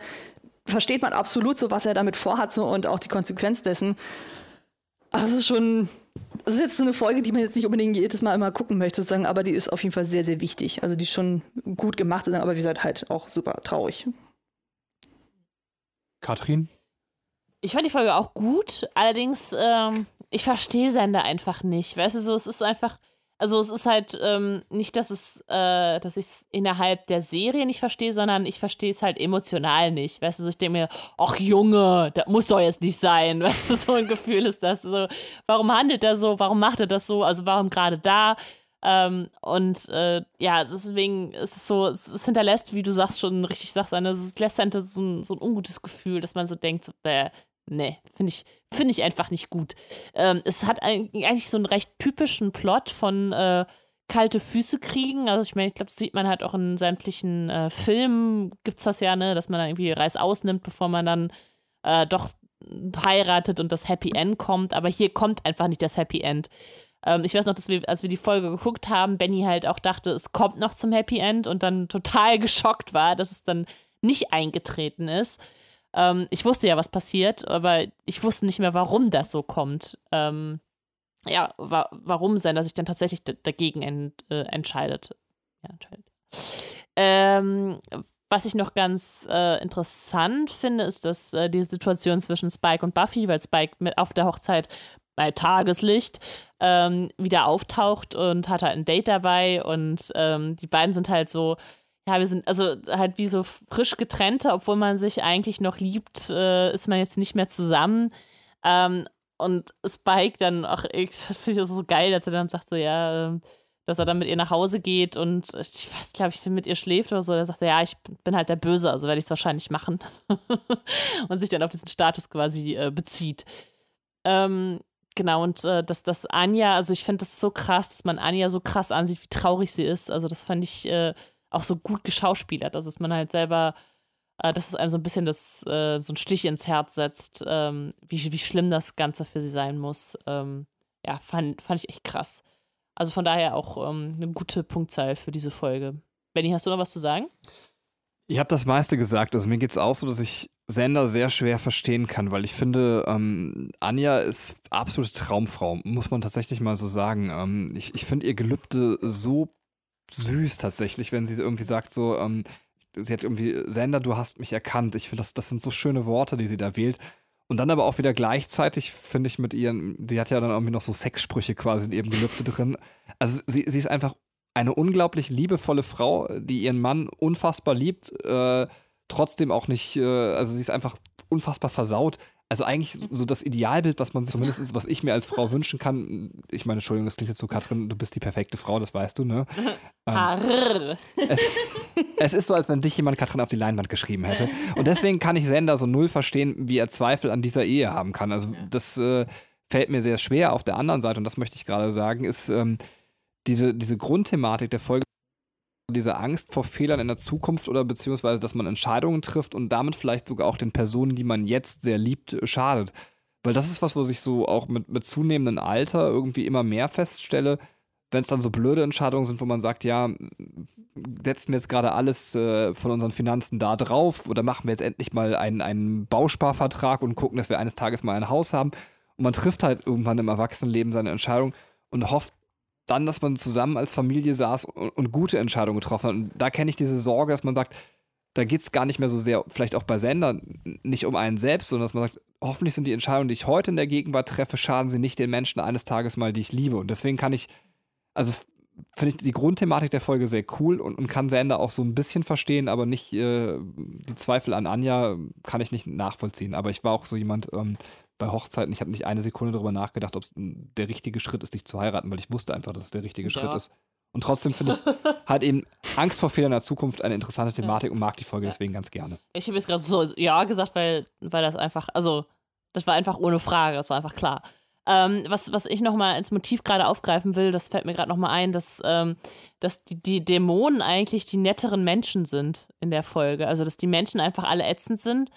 versteht man absolut so, was er damit vorhat so, und auch die Konsequenz dessen. Aber es ist schon, es ist jetzt so eine Folge, die man jetzt nicht unbedingt jedes Mal immer gucken möchte, sozusagen, aber die ist auf jeden Fall sehr, sehr wichtig. Also die ist schon gut gemacht, aber wie gesagt, halt auch super traurig. Katrin? Ich fand die Folge auch gut, allerdings, ähm, ich verstehe Sender einfach nicht. Weißt du, so, es ist einfach, also es ist halt ähm, nicht, dass es, äh, dass ich es innerhalb der Serie nicht verstehe, sondern ich verstehe es halt emotional nicht. Weißt du, so, ich denke mir, ach Junge, das muss doch jetzt nicht sein. Weißt du, so ein Gefühl ist das. So, warum handelt er so? Warum macht er das so? Also warum gerade da? Ähm, und äh, ja, deswegen ist es so, es, hinterlässt, wie du sagst, schon richtig sagst, eine, es lässt hinter so ein, so ein ungutes Gefühl, dass man so denkt, so, äh, nee, finde ich, finde ich einfach nicht gut. Ähm, es hat eigentlich so einen recht typischen Plot von äh, kalte Füße kriegen. Also ich meine, ich glaube, das sieht man halt auch in sämtlichen äh, Filmen, es das ja, ne, dass man dann irgendwie Reis ausnimmt, bevor man dann äh, doch heiratet und das Happy End kommt. Aber hier kommt einfach nicht das Happy End. Ähm, ich weiß noch, dass wir, als wir die Folge geguckt haben, Benny halt auch dachte, es kommt noch zum Happy End und dann total geschockt war, dass es dann nicht eingetreten ist. Ähm, ich wusste ja, was passiert, aber ich wusste nicht mehr, warum das so kommt. Ähm, ja, wa warum er sich dann tatsächlich dagegen ent äh, entscheidet. Ja, entscheidet. Ähm, was ich noch ganz äh, interessant finde, ist, dass äh, die Situation zwischen Spike und Buffy, weil Spike mit auf der Hochzeit bei Tageslicht ähm, wieder auftaucht und hat halt ein Date dabei und ähm, die beiden sind halt so, ja, wir sind also halt wie so frisch getrennte, obwohl man sich eigentlich noch liebt, äh, ist man jetzt nicht mehr zusammen. Ähm, und Spike dann auch, ich finde das so geil, dass er dann sagt so, ja, ähm, dass er dann mit ihr nach Hause geht und ich weiß, glaube ich, mit ihr schläft oder so. Er sagt, ja, ich bin halt der Böse, also werde ich es wahrscheinlich machen. und sich dann auf diesen Status quasi äh, bezieht. Ähm, genau, und äh, dass das Anja, also ich finde das so krass, dass man Anja so krass ansieht, wie traurig sie ist. Also das fand ich äh, auch so gut geschauspielert. Also dass man halt selber äh, dass es einem so ein bisschen das, äh, so ein Stich ins Herz setzt, ähm, wie, wie schlimm das Ganze für sie sein muss. Ähm, ja, fand, fand ich echt krass. Also von daher auch ähm, eine gute Punktzahl für diese Folge. Benny, hast du noch was zu sagen? Ihr habt das meiste gesagt. Also mir geht es auch so, dass ich Sender sehr schwer verstehen kann, weil ich finde, ähm, Anja ist absolute Traumfrau, muss man tatsächlich mal so sagen. Ähm, ich ich finde ihr Gelübde so süß tatsächlich, wenn sie irgendwie sagt so, ähm, sie hat irgendwie, Sender, du hast mich erkannt. Ich finde, das, das sind so schöne Worte, die sie da wählt. Und dann aber auch wieder gleichzeitig, finde ich, mit ihren, die hat ja dann irgendwie noch so Sexsprüche quasi in ihrem Gelübde drin. Also sie, sie ist einfach eine unglaublich liebevolle Frau, die ihren Mann unfassbar liebt, äh, trotzdem auch nicht, äh, also sie ist einfach unfassbar versaut also eigentlich so das Idealbild, was man zumindest, was ich mir als Frau wünschen kann. Ich meine, Entschuldigung, das klingt jetzt so, Katrin, du bist die perfekte Frau, das weißt du, ne? Ähm, es, es, ist so, als wenn dich jemand Katrin auf die Leinwand geschrieben hätte. Und deswegen kann ich Sender so null verstehen, wie er Zweifel an dieser Ehe haben kann. Also das äh, fällt mir sehr schwer. Auf der anderen Seite, und das möchte ich gerade sagen, ist ähm, diese, diese Grundthematik der Folge diese Angst vor Fehlern in der Zukunft oder beziehungsweise, dass man Entscheidungen trifft und damit vielleicht sogar auch den Personen, die man jetzt sehr liebt, schadet. Weil das ist was, wo ich so auch mit, mit zunehmendem Alter irgendwie immer mehr feststelle, wenn es dann so blöde Entscheidungen sind, wo man sagt, ja, setzen wir jetzt gerade alles äh, von unseren Finanzen da drauf oder machen wir jetzt endlich mal einen, einen Bausparvertrag und gucken, dass wir eines Tages mal ein Haus haben. Und man trifft halt irgendwann im Erwachsenenleben seine Entscheidung und hofft dann, dass man zusammen als Familie saß und, und gute Entscheidungen getroffen hat. Und da kenne ich diese Sorge, dass man sagt, da geht es gar nicht mehr so sehr, vielleicht auch bei Sendern, nicht um einen selbst, sondern dass man sagt, hoffentlich sind die Entscheidungen, die ich heute in der Gegenwart treffe, schaden sie nicht den Menschen eines Tages mal, die ich liebe. Und deswegen kann ich, also finde ich die Grundthematik der Folge sehr cool und, und kann Sender auch so ein bisschen verstehen, aber nicht äh, die Zweifel an Anja kann ich nicht nachvollziehen. Aber ich war auch so jemand, ähm, bei Hochzeiten, ich habe nicht eine Sekunde darüber nachgedacht, ob es der richtige Schritt ist, dich zu heiraten, weil ich wusste einfach, dass es der richtige ja. Schritt ist. Und trotzdem finde ich halt eben Angst vor Fehlern in der Zukunft eine interessante Thematik ja. und mag die Folge ja. deswegen ganz gerne. Ich habe jetzt gerade so ja gesagt, weil, weil das einfach, also das war einfach ohne Frage, das war einfach klar. Ähm, was, was ich nochmal als Motiv gerade aufgreifen will, das fällt mir gerade nochmal ein, dass, ähm, dass die, die Dämonen eigentlich die netteren Menschen sind in der Folge. Also, dass die Menschen einfach alle ätzend sind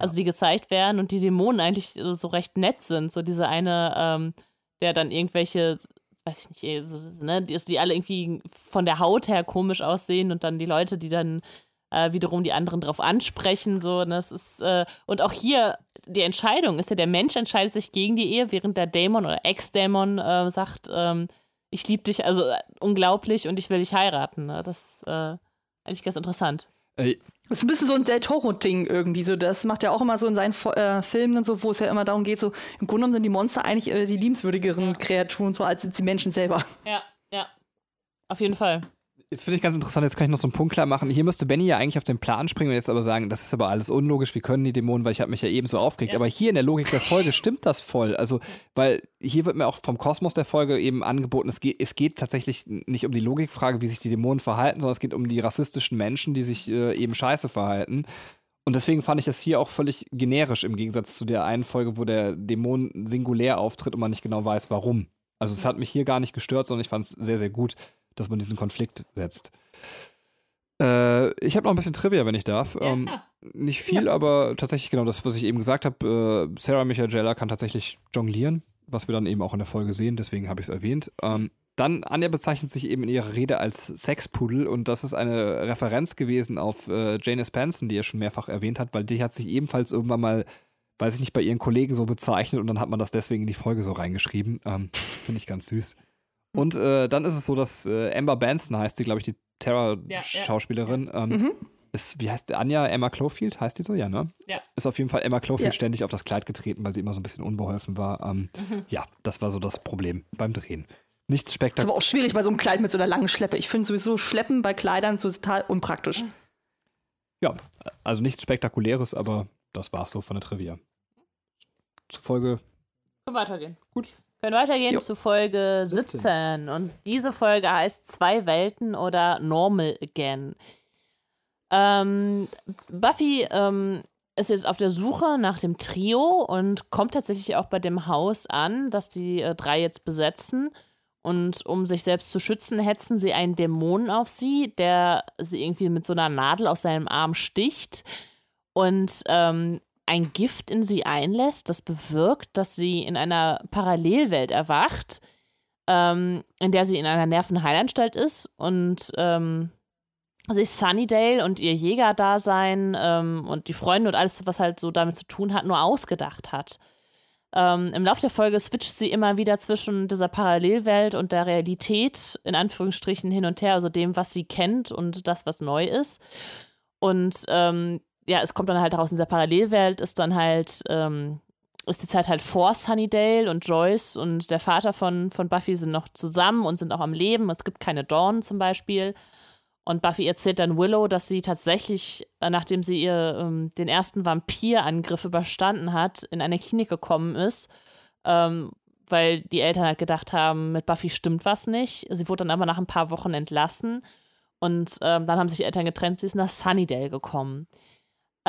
also die gezeigt werden und die Dämonen eigentlich so recht nett sind. So diese eine, ähm, der dann irgendwelche, weiß ich nicht, eh, so, ne, die, die alle irgendwie von der Haut her komisch aussehen und dann die Leute, die dann äh, wiederum die anderen drauf ansprechen. So, ne, das ist, äh, und auch hier die Entscheidung ist ja, der Mensch entscheidet sich gegen die Ehe, während der Dämon oder Ex-Dämon äh, sagt, ähm, ich liebe dich, also äh, unglaublich und ich will dich heiraten. Ne? Das ist äh, eigentlich ganz interessant. Ey, das ist ein bisschen so ein Del Toro-Ding irgendwie. So, das macht er auch immer so in seinen äh, Filmen und so, wo es ja immer darum geht, so im Grunde genommen sind die Monster eigentlich äh, die liebenswürdigeren ja. Kreaturen, so als die Menschen selber. Ja, ja. Auf jeden Fall. Jetzt finde ich ganz interessant, jetzt kann ich noch so einen Punkt klar machen. Hier müsste Benny ja eigentlich auf den Plan springen und jetzt aber sagen, das ist aber alles unlogisch, wie können die Dämonen, weil ich habe mich ja eben so aufgeregt. Ja. Aber hier in der Logik der Folge stimmt das voll. Also, weil hier wird mir auch vom Kosmos der Folge eben angeboten, es geht, es geht tatsächlich nicht um die Logikfrage, wie sich die Dämonen verhalten, sondern es geht um die rassistischen Menschen, die sich äh, eben scheiße verhalten. Und deswegen fand ich das hier auch völlig generisch im Gegensatz zu der einen Folge, wo der Dämon singulär auftritt und man nicht genau weiß, warum. Also es hat mich hier gar nicht gestört, sondern ich fand es sehr, sehr gut. Dass man diesen Konflikt setzt. Äh, ich habe noch ein bisschen Trivia, wenn ich darf. Ja, ähm, nicht viel, ja. aber tatsächlich genau das, was ich eben gesagt habe. Äh, Sarah Michael Gellar kann tatsächlich jonglieren, was wir dann eben auch in der Folge sehen, deswegen habe ich es erwähnt. Ähm, dann, Anja bezeichnet sich eben in ihrer Rede als Sexpudel und das ist eine Referenz gewesen auf äh, Janice Benson, die er schon mehrfach erwähnt hat, weil die hat sich ebenfalls irgendwann mal, weiß ich nicht, bei ihren Kollegen so bezeichnet und dann hat man das deswegen in die Folge so reingeschrieben. Ähm, Finde ich ganz süß. Und äh, dann ist es so, dass äh, Amber Benson heißt sie, glaube ich, die Terror-Schauspielerin. Ja, ja. ähm, mhm. Ist, wie heißt die? Anja Emma Clofield? Heißt die so? Ja, ne? Ja. Ist auf jeden Fall Emma Clofield ja. ständig auf das Kleid getreten, weil sie immer so ein bisschen unbeholfen war. Ähm, mhm. Ja, das war so das Problem beim Drehen. Nichts spektakulär. Ist aber auch schwierig bei so einem Kleid mit so einer langen Schleppe. Ich finde sowieso Schleppen bei Kleidern so total unpraktisch. Ja, also nichts Spektakuläres, aber das war's so von der Trivia. Zu Folge. Können weitergehen. Gut. Können weitergehen jo. zu Folge 17. 17. Und diese Folge heißt Zwei Welten oder Normal Again. Ähm, Buffy ähm, ist jetzt auf der Suche nach dem Trio und kommt tatsächlich auch bei dem Haus an, das die äh, drei jetzt besetzen. Und um sich selbst zu schützen, hetzen sie einen Dämonen auf sie, der sie irgendwie mit so einer Nadel aus seinem Arm sticht. Und ähm, ein Gift in sie einlässt, das bewirkt, dass sie in einer Parallelwelt erwacht, ähm, in der sie in einer Nervenheilanstalt ist und ähm, sich Sunnydale und ihr Jägerdasein ähm, und die Freunde und alles, was halt so damit zu tun hat, nur ausgedacht hat. Ähm, Im Laufe der Folge switcht sie immer wieder zwischen dieser Parallelwelt und der Realität, in Anführungsstrichen, hin und her, also dem, was sie kennt und das, was neu ist. Und ähm, ja, es kommt dann halt heraus, in dieser Parallelwelt ist dann halt, ähm, ist die Zeit halt vor Sunnydale und Joyce und der Vater von, von Buffy sind noch zusammen und sind auch am Leben. Es gibt keine Dawn zum Beispiel. Und Buffy erzählt dann Willow, dass sie tatsächlich, äh, nachdem sie ihr ähm, den ersten Vampirangriff überstanden hat, in eine Klinik gekommen ist, ähm, weil die Eltern halt gedacht haben, mit Buffy stimmt was nicht. Sie wurde dann aber nach ein paar Wochen entlassen und ähm, dann haben sich die Eltern getrennt, sie ist nach Sunnydale gekommen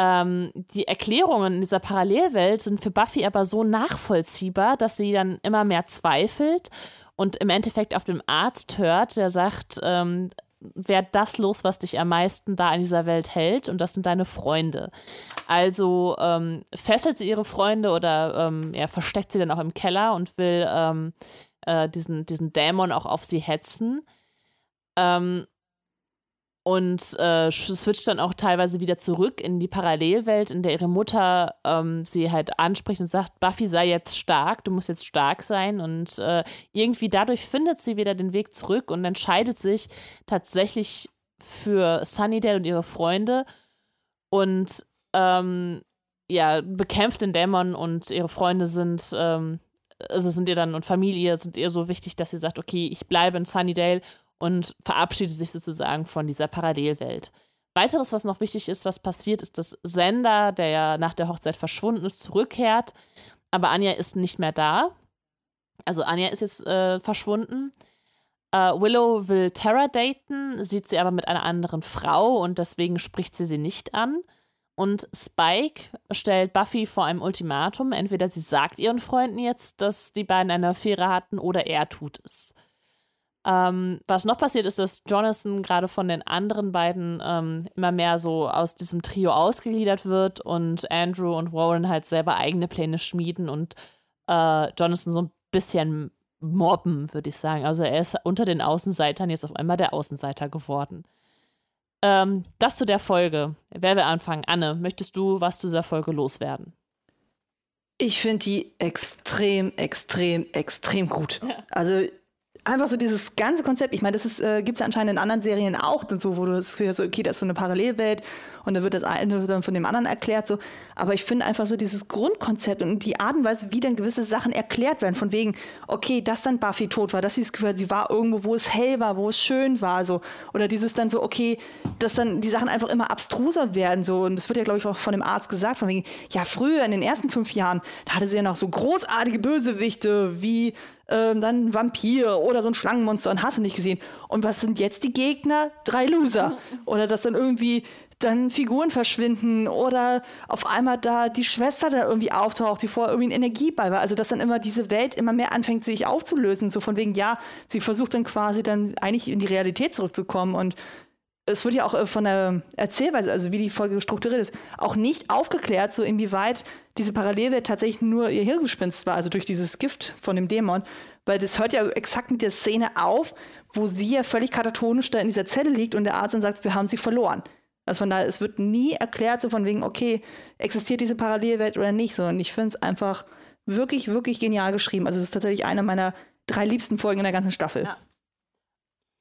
ähm, die Erklärungen in dieser Parallelwelt sind für Buffy aber so nachvollziehbar, dass sie dann immer mehr zweifelt und im Endeffekt auf dem Arzt hört, der sagt, ähm, wer das los, was dich am meisten da in dieser Welt hält, und das sind deine Freunde. Also ähm, fesselt sie ihre Freunde oder ähm, ja, versteckt sie dann auch im Keller und will ähm, äh, diesen, diesen Dämon auch auf sie hetzen. Ähm, und äh, switcht dann auch teilweise wieder zurück in die Parallelwelt, in der ihre Mutter ähm, sie halt anspricht und sagt, Buffy sei jetzt stark, du musst jetzt stark sein. Und äh, irgendwie dadurch findet sie wieder den Weg zurück und entscheidet sich tatsächlich für Sunnydale und ihre Freunde und ähm, ja, bekämpft den Dämon und ihre Freunde sind ähm, also sind ihr dann und Familie sind ihr so wichtig, dass sie sagt, okay, ich bleibe in Sunnydale und verabschiedet sich sozusagen von dieser Parallelwelt. Weiteres, was noch wichtig ist, was passiert, ist, dass Sender, der ja nach der Hochzeit verschwunden ist, zurückkehrt. Aber Anja ist nicht mehr da. Also Anja ist jetzt äh, verschwunden. Äh, Willow will Tara daten, sieht sie aber mit einer anderen Frau und deswegen spricht sie sie nicht an. Und Spike stellt Buffy vor einem Ultimatum. Entweder sie sagt ihren Freunden jetzt, dass die beiden eine Affäre hatten, oder er tut es. Ähm, was noch passiert ist, dass Jonathan gerade von den anderen beiden ähm, immer mehr so aus diesem Trio ausgegliedert wird und Andrew und Warren halt selber eigene Pläne schmieden und äh, Jonathan so ein bisschen mobben, würde ich sagen. Also er ist unter den Außenseitern jetzt auf einmal der Außenseiter geworden. Ähm, das zu der Folge. Wer will anfangen? Anne, möchtest du was zu dieser Folge loswerden? Ich finde die extrem, extrem, extrem gut. Ja. Also einfach so dieses ganze Konzept, ich meine, das äh, gibt es ja anscheinend in anderen Serien auch, so, wo du das Gefühl hast, okay, das ist so eine Parallelwelt und dann wird das eine dann von dem anderen erklärt. So. Aber ich finde einfach so dieses Grundkonzept und die Art und Weise, wie dann gewisse Sachen erklärt werden, von wegen, okay, dass dann Buffy tot war, dass sie Gefühl hat, sie war irgendwo, wo es hell war, wo es schön war. So. Oder dieses dann so, okay, dass dann die Sachen einfach immer abstruser werden. So. Und das wird ja, glaube ich, auch von dem Arzt gesagt, von wegen, ja, früher in den ersten fünf Jahren, da hatte sie ja noch so großartige Bösewichte wie ähm, dann ein Vampir oder so ein Schlangenmonster und hast du nicht gesehen. Und was sind jetzt die Gegner? Drei Loser. Oder dass dann irgendwie dann Figuren verschwinden oder auf einmal da die Schwester da irgendwie auftaucht, die vorher irgendwie ein Energieball war. Also dass dann immer diese Welt immer mehr anfängt, sich aufzulösen. So von wegen, ja, sie versucht dann quasi dann eigentlich in die Realität zurückzukommen. Und es wird ja auch äh, von der Erzählweise, also wie die Folge strukturiert ist, auch nicht aufgeklärt, so inwieweit diese Parallelwelt tatsächlich nur ihr Hirngespinst war, also durch dieses Gift von dem Dämon. Weil das hört ja exakt mit der Szene auf, wo sie ja völlig katatonisch da in dieser Zelle liegt und der Arzt dann sagt, wir haben sie verloren. Also von daher, es wird nie erklärt, so von wegen, okay, existiert diese Parallelwelt oder nicht, sondern ich finde es einfach wirklich, wirklich genial geschrieben. Also es ist tatsächlich eine meiner drei liebsten Folgen in der ganzen Staffel. Ja.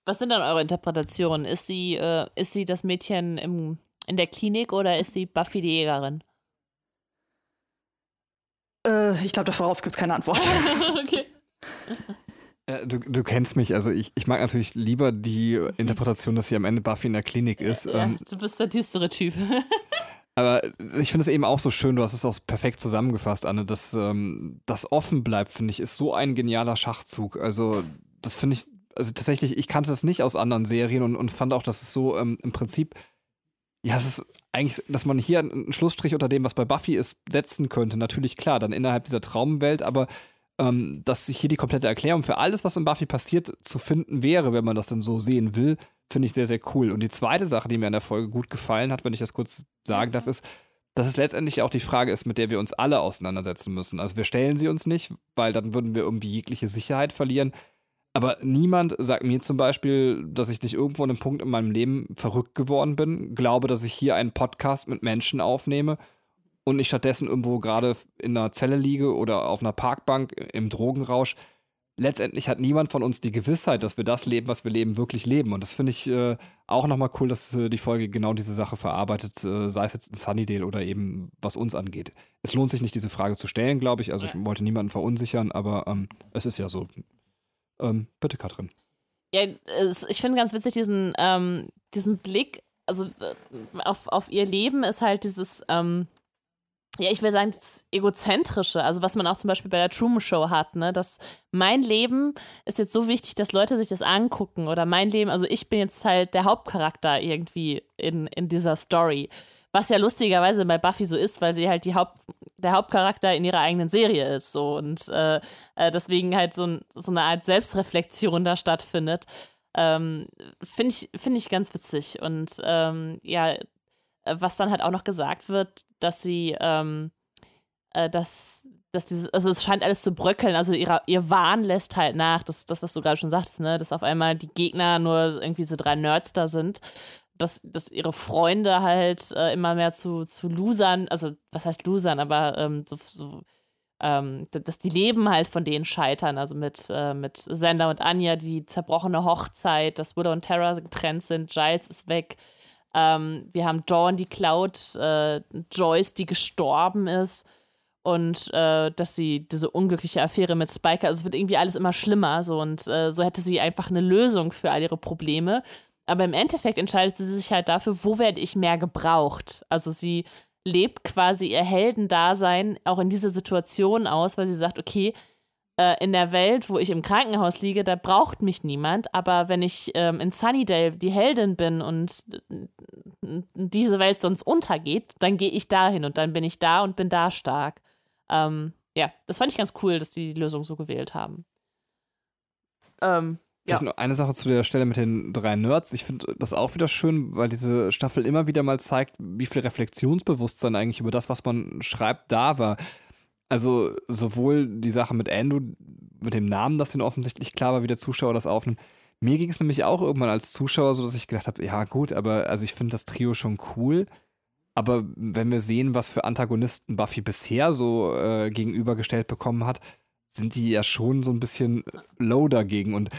Was sind dann eure Interpretationen? Ist sie, äh, ist sie das Mädchen im, in der Klinik oder ist sie Buffy die Jägerin? Äh, ich glaube, darauf gibt es keine Antwort. okay. Äh, du, du, kennst mich, also ich, ich mag natürlich lieber die Interpretation, dass sie am Ende Buffy in der Klinik ist. Ja, ähm, du bist der düstere Typ. aber ich finde es eben auch so schön, du hast es auch perfekt zusammengefasst, Anne, dass ähm, das offen bleibt, finde ich, ist so ein genialer Schachzug. Also, das finde ich, also tatsächlich, ich kannte das nicht aus anderen Serien und, und fand auch, dass es so ähm, im Prinzip, ja, es ist eigentlich, dass man hier einen Schlussstrich unter dem, was bei Buffy ist, setzen könnte. Natürlich, klar, dann innerhalb dieser Traumwelt, aber ähm, dass sich hier die komplette Erklärung für alles, was in Buffy passiert, zu finden wäre, wenn man das dann so sehen will, finde ich sehr, sehr cool. Und die zweite Sache, die mir in der Folge gut gefallen hat, wenn ich das kurz sagen darf, ist, dass es letztendlich auch die Frage ist, mit der wir uns alle auseinandersetzen müssen. Also wir stellen sie uns nicht, weil dann würden wir irgendwie jegliche Sicherheit verlieren. Aber niemand sagt mir zum Beispiel, dass ich nicht irgendwo an einem Punkt in meinem Leben verrückt geworden bin, glaube, dass ich hier einen Podcast mit Menschen aufnehme und ich stattdessen irgendwo gerade in einer Zelle liege oder auf einer Parkbank im Drogenrausch, letztendlich hat niemand von uns die Gewissheit, dass wir das leben, was wir leben, wirklich leben. Und das finde ich äh, auch nochmal cool, dass äh, die Folge genau diese Sache verarbeitet, äh, sei es jetzt in Sunnydale oder eben was uns angeht. Es lohnt sich nicht, diese Frage zu stellen, glaube ich. Also ich wollte niemanden verunsichern, aber ähm, es ist ja so. Ähm, bitte, Katrin. Ja, ich finde ganz witzig diesen, ähm, diesen Blick, also äh, auf, auf ihr Leben ist halt dieses, ähm, ja, ich will sagen, das Egozentrische, also was man auch zum Beispiel bei der Truman Show hat, ne, dass mein Leben ist jetzt so wichtig, dass Leute sich das angucken oder mein Leben, also ich bin jetzt halt der Hauptcharakter irgendwie in, in dieser Story. Was ja lustigerweise bei Buffy so ist, weil sie halt die Haupt, der Hauptcharakter in ihrer eigenen Serie ist. So und äh, äh deswegen halt so, so eine Art Selbstreflexion da stattfindet. Ähm, Finde ich, find ich ganz witzig. Und ähm, ja, was dann halt auch noch gesagt wird, dass sie, ähm, äh, dass, dass dieses, also es scheint alles zu bröckeln, also ihre, ihr Wahn lässt halt nach, das, das was du gerade schon sagtest, ne, dass auf einmal die Gegner nur irgendwie so drei Nerds da sind, dass, dass ihre Freunde halt äh, immer mehr zu, zu Losern, also was heißt Losern, aber ähm, so, so ähm, dass die Leben halt von denen scheitern, also mit, äh, mit Sender und Anja, die zerbrochene Hochzeit, dass Widow und Terra getrennt sind, Giles ist weg, ähm, wir haben Dawn, die Cloud, äh, Joyce, die gestorben ist. Und äh, dass sie diese unglückliche Affäre mit Spiker, also es wird irgendwie alles immer schlimmer. So, und äh, so hätte sie einfach eine Lösung für all ihre Probleme. Aber im Endeffekt entscheidet sie sich halt dafür, wo werde ich mehr gebraucht. Also sie lebt quasi ihr Heldendasein auch in dieser Situation aus, weil sie sagt, okay, äh, in der Welt, wo ich im Krankenhaus liege, da braucht mich niemand. Aber wenn ich ähm, in Sunnydale die Heldin bin und äh, diese Welt sonst untergeht, dann gehe ich dahin und dann bin ich da und bin da stark. Ähm, ja, das fand ich ganz cool, dass die die Lösung so gewählt haben. Ähm, ja. Noch eine Sache zu der Stelle mit den drei Nerds. Ich finde das auch wieder schön, weil diese Staffel immer wieder mal zeigt, wie viel Reflexionsbewusstsein eigentlich über das, was man schreibt, da war. Also sowohl die Sache mit Andrew, mit dem Namen, dass den offensichtlich klar war, wie der Zuschauer das aufnimmt. Mir ging es nämlich auch irgendwann als Zuschauer so, dass ich gedacht habe, ja gut, aber also ich finde das Trio schon cool. Aber wenn wir sehen, was für Antagonisten Buffy bisher so äh, gegenübergestellt bekommen hat, sind die ja schon so ein bisschen low dagegen. Und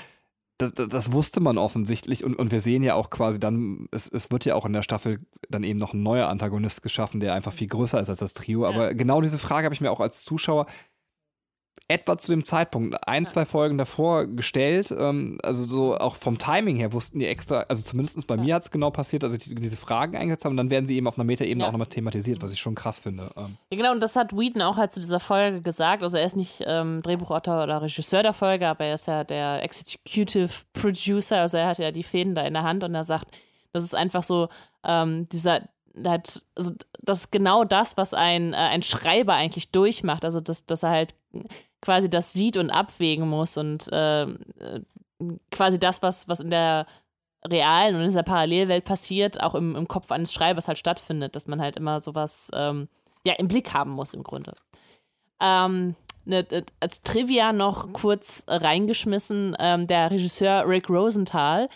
das, das, das, wusste man offensichtlich und, und wir sehen ja auch quasi dann, es, es wird ja auch in der Staffel dann eben noch ein neuer Antagonist geschaffen, der einfach viel größer ist als das Trio. Ja. Aber genau diese Frage habe ich mir auch als Zuschauer etwa zu dem Zeitpunkt, ein, zwei Folgen davor gestellt. Ähm, also so auch vom Timing her wussten die extra, also zumindest bei ja. mir hat es genau passiert, also die, diese Fragen eingesetzt haben und dann werden sie eben auf einer Metaebene ja. auch nochmal thematisiert, was ich schon krass finde. Ähm. Ja, genau, und das hat Whedon auch halt zu dieser Folge gesagt. Also er ist nicht ähm, Drehbuchautor oder Regisseur der Folge, aber er ist ja der Executive Producer, also er hat ja die Fäden da in der Hand und er sagt, Das ist einfach so, ähm, dieser, halt, also das ist genau das, was ein, äh, ein Schreiber eigentlich durchmacht. Also, dass, dass er halt quasi das sieht und abwägen muss und äh, quasi das, was, was in der realen und in dieser Parallelwelt passiert, auch im, im Kopf eines Schreibers halt stattfindet, dass man halt immer sowas ähm, ja, im Blick haben muss im Grunde. Ähm, ne, als Trivia noch kurz reingeschmissen, ähm, der Regisseur Rick Rosenthal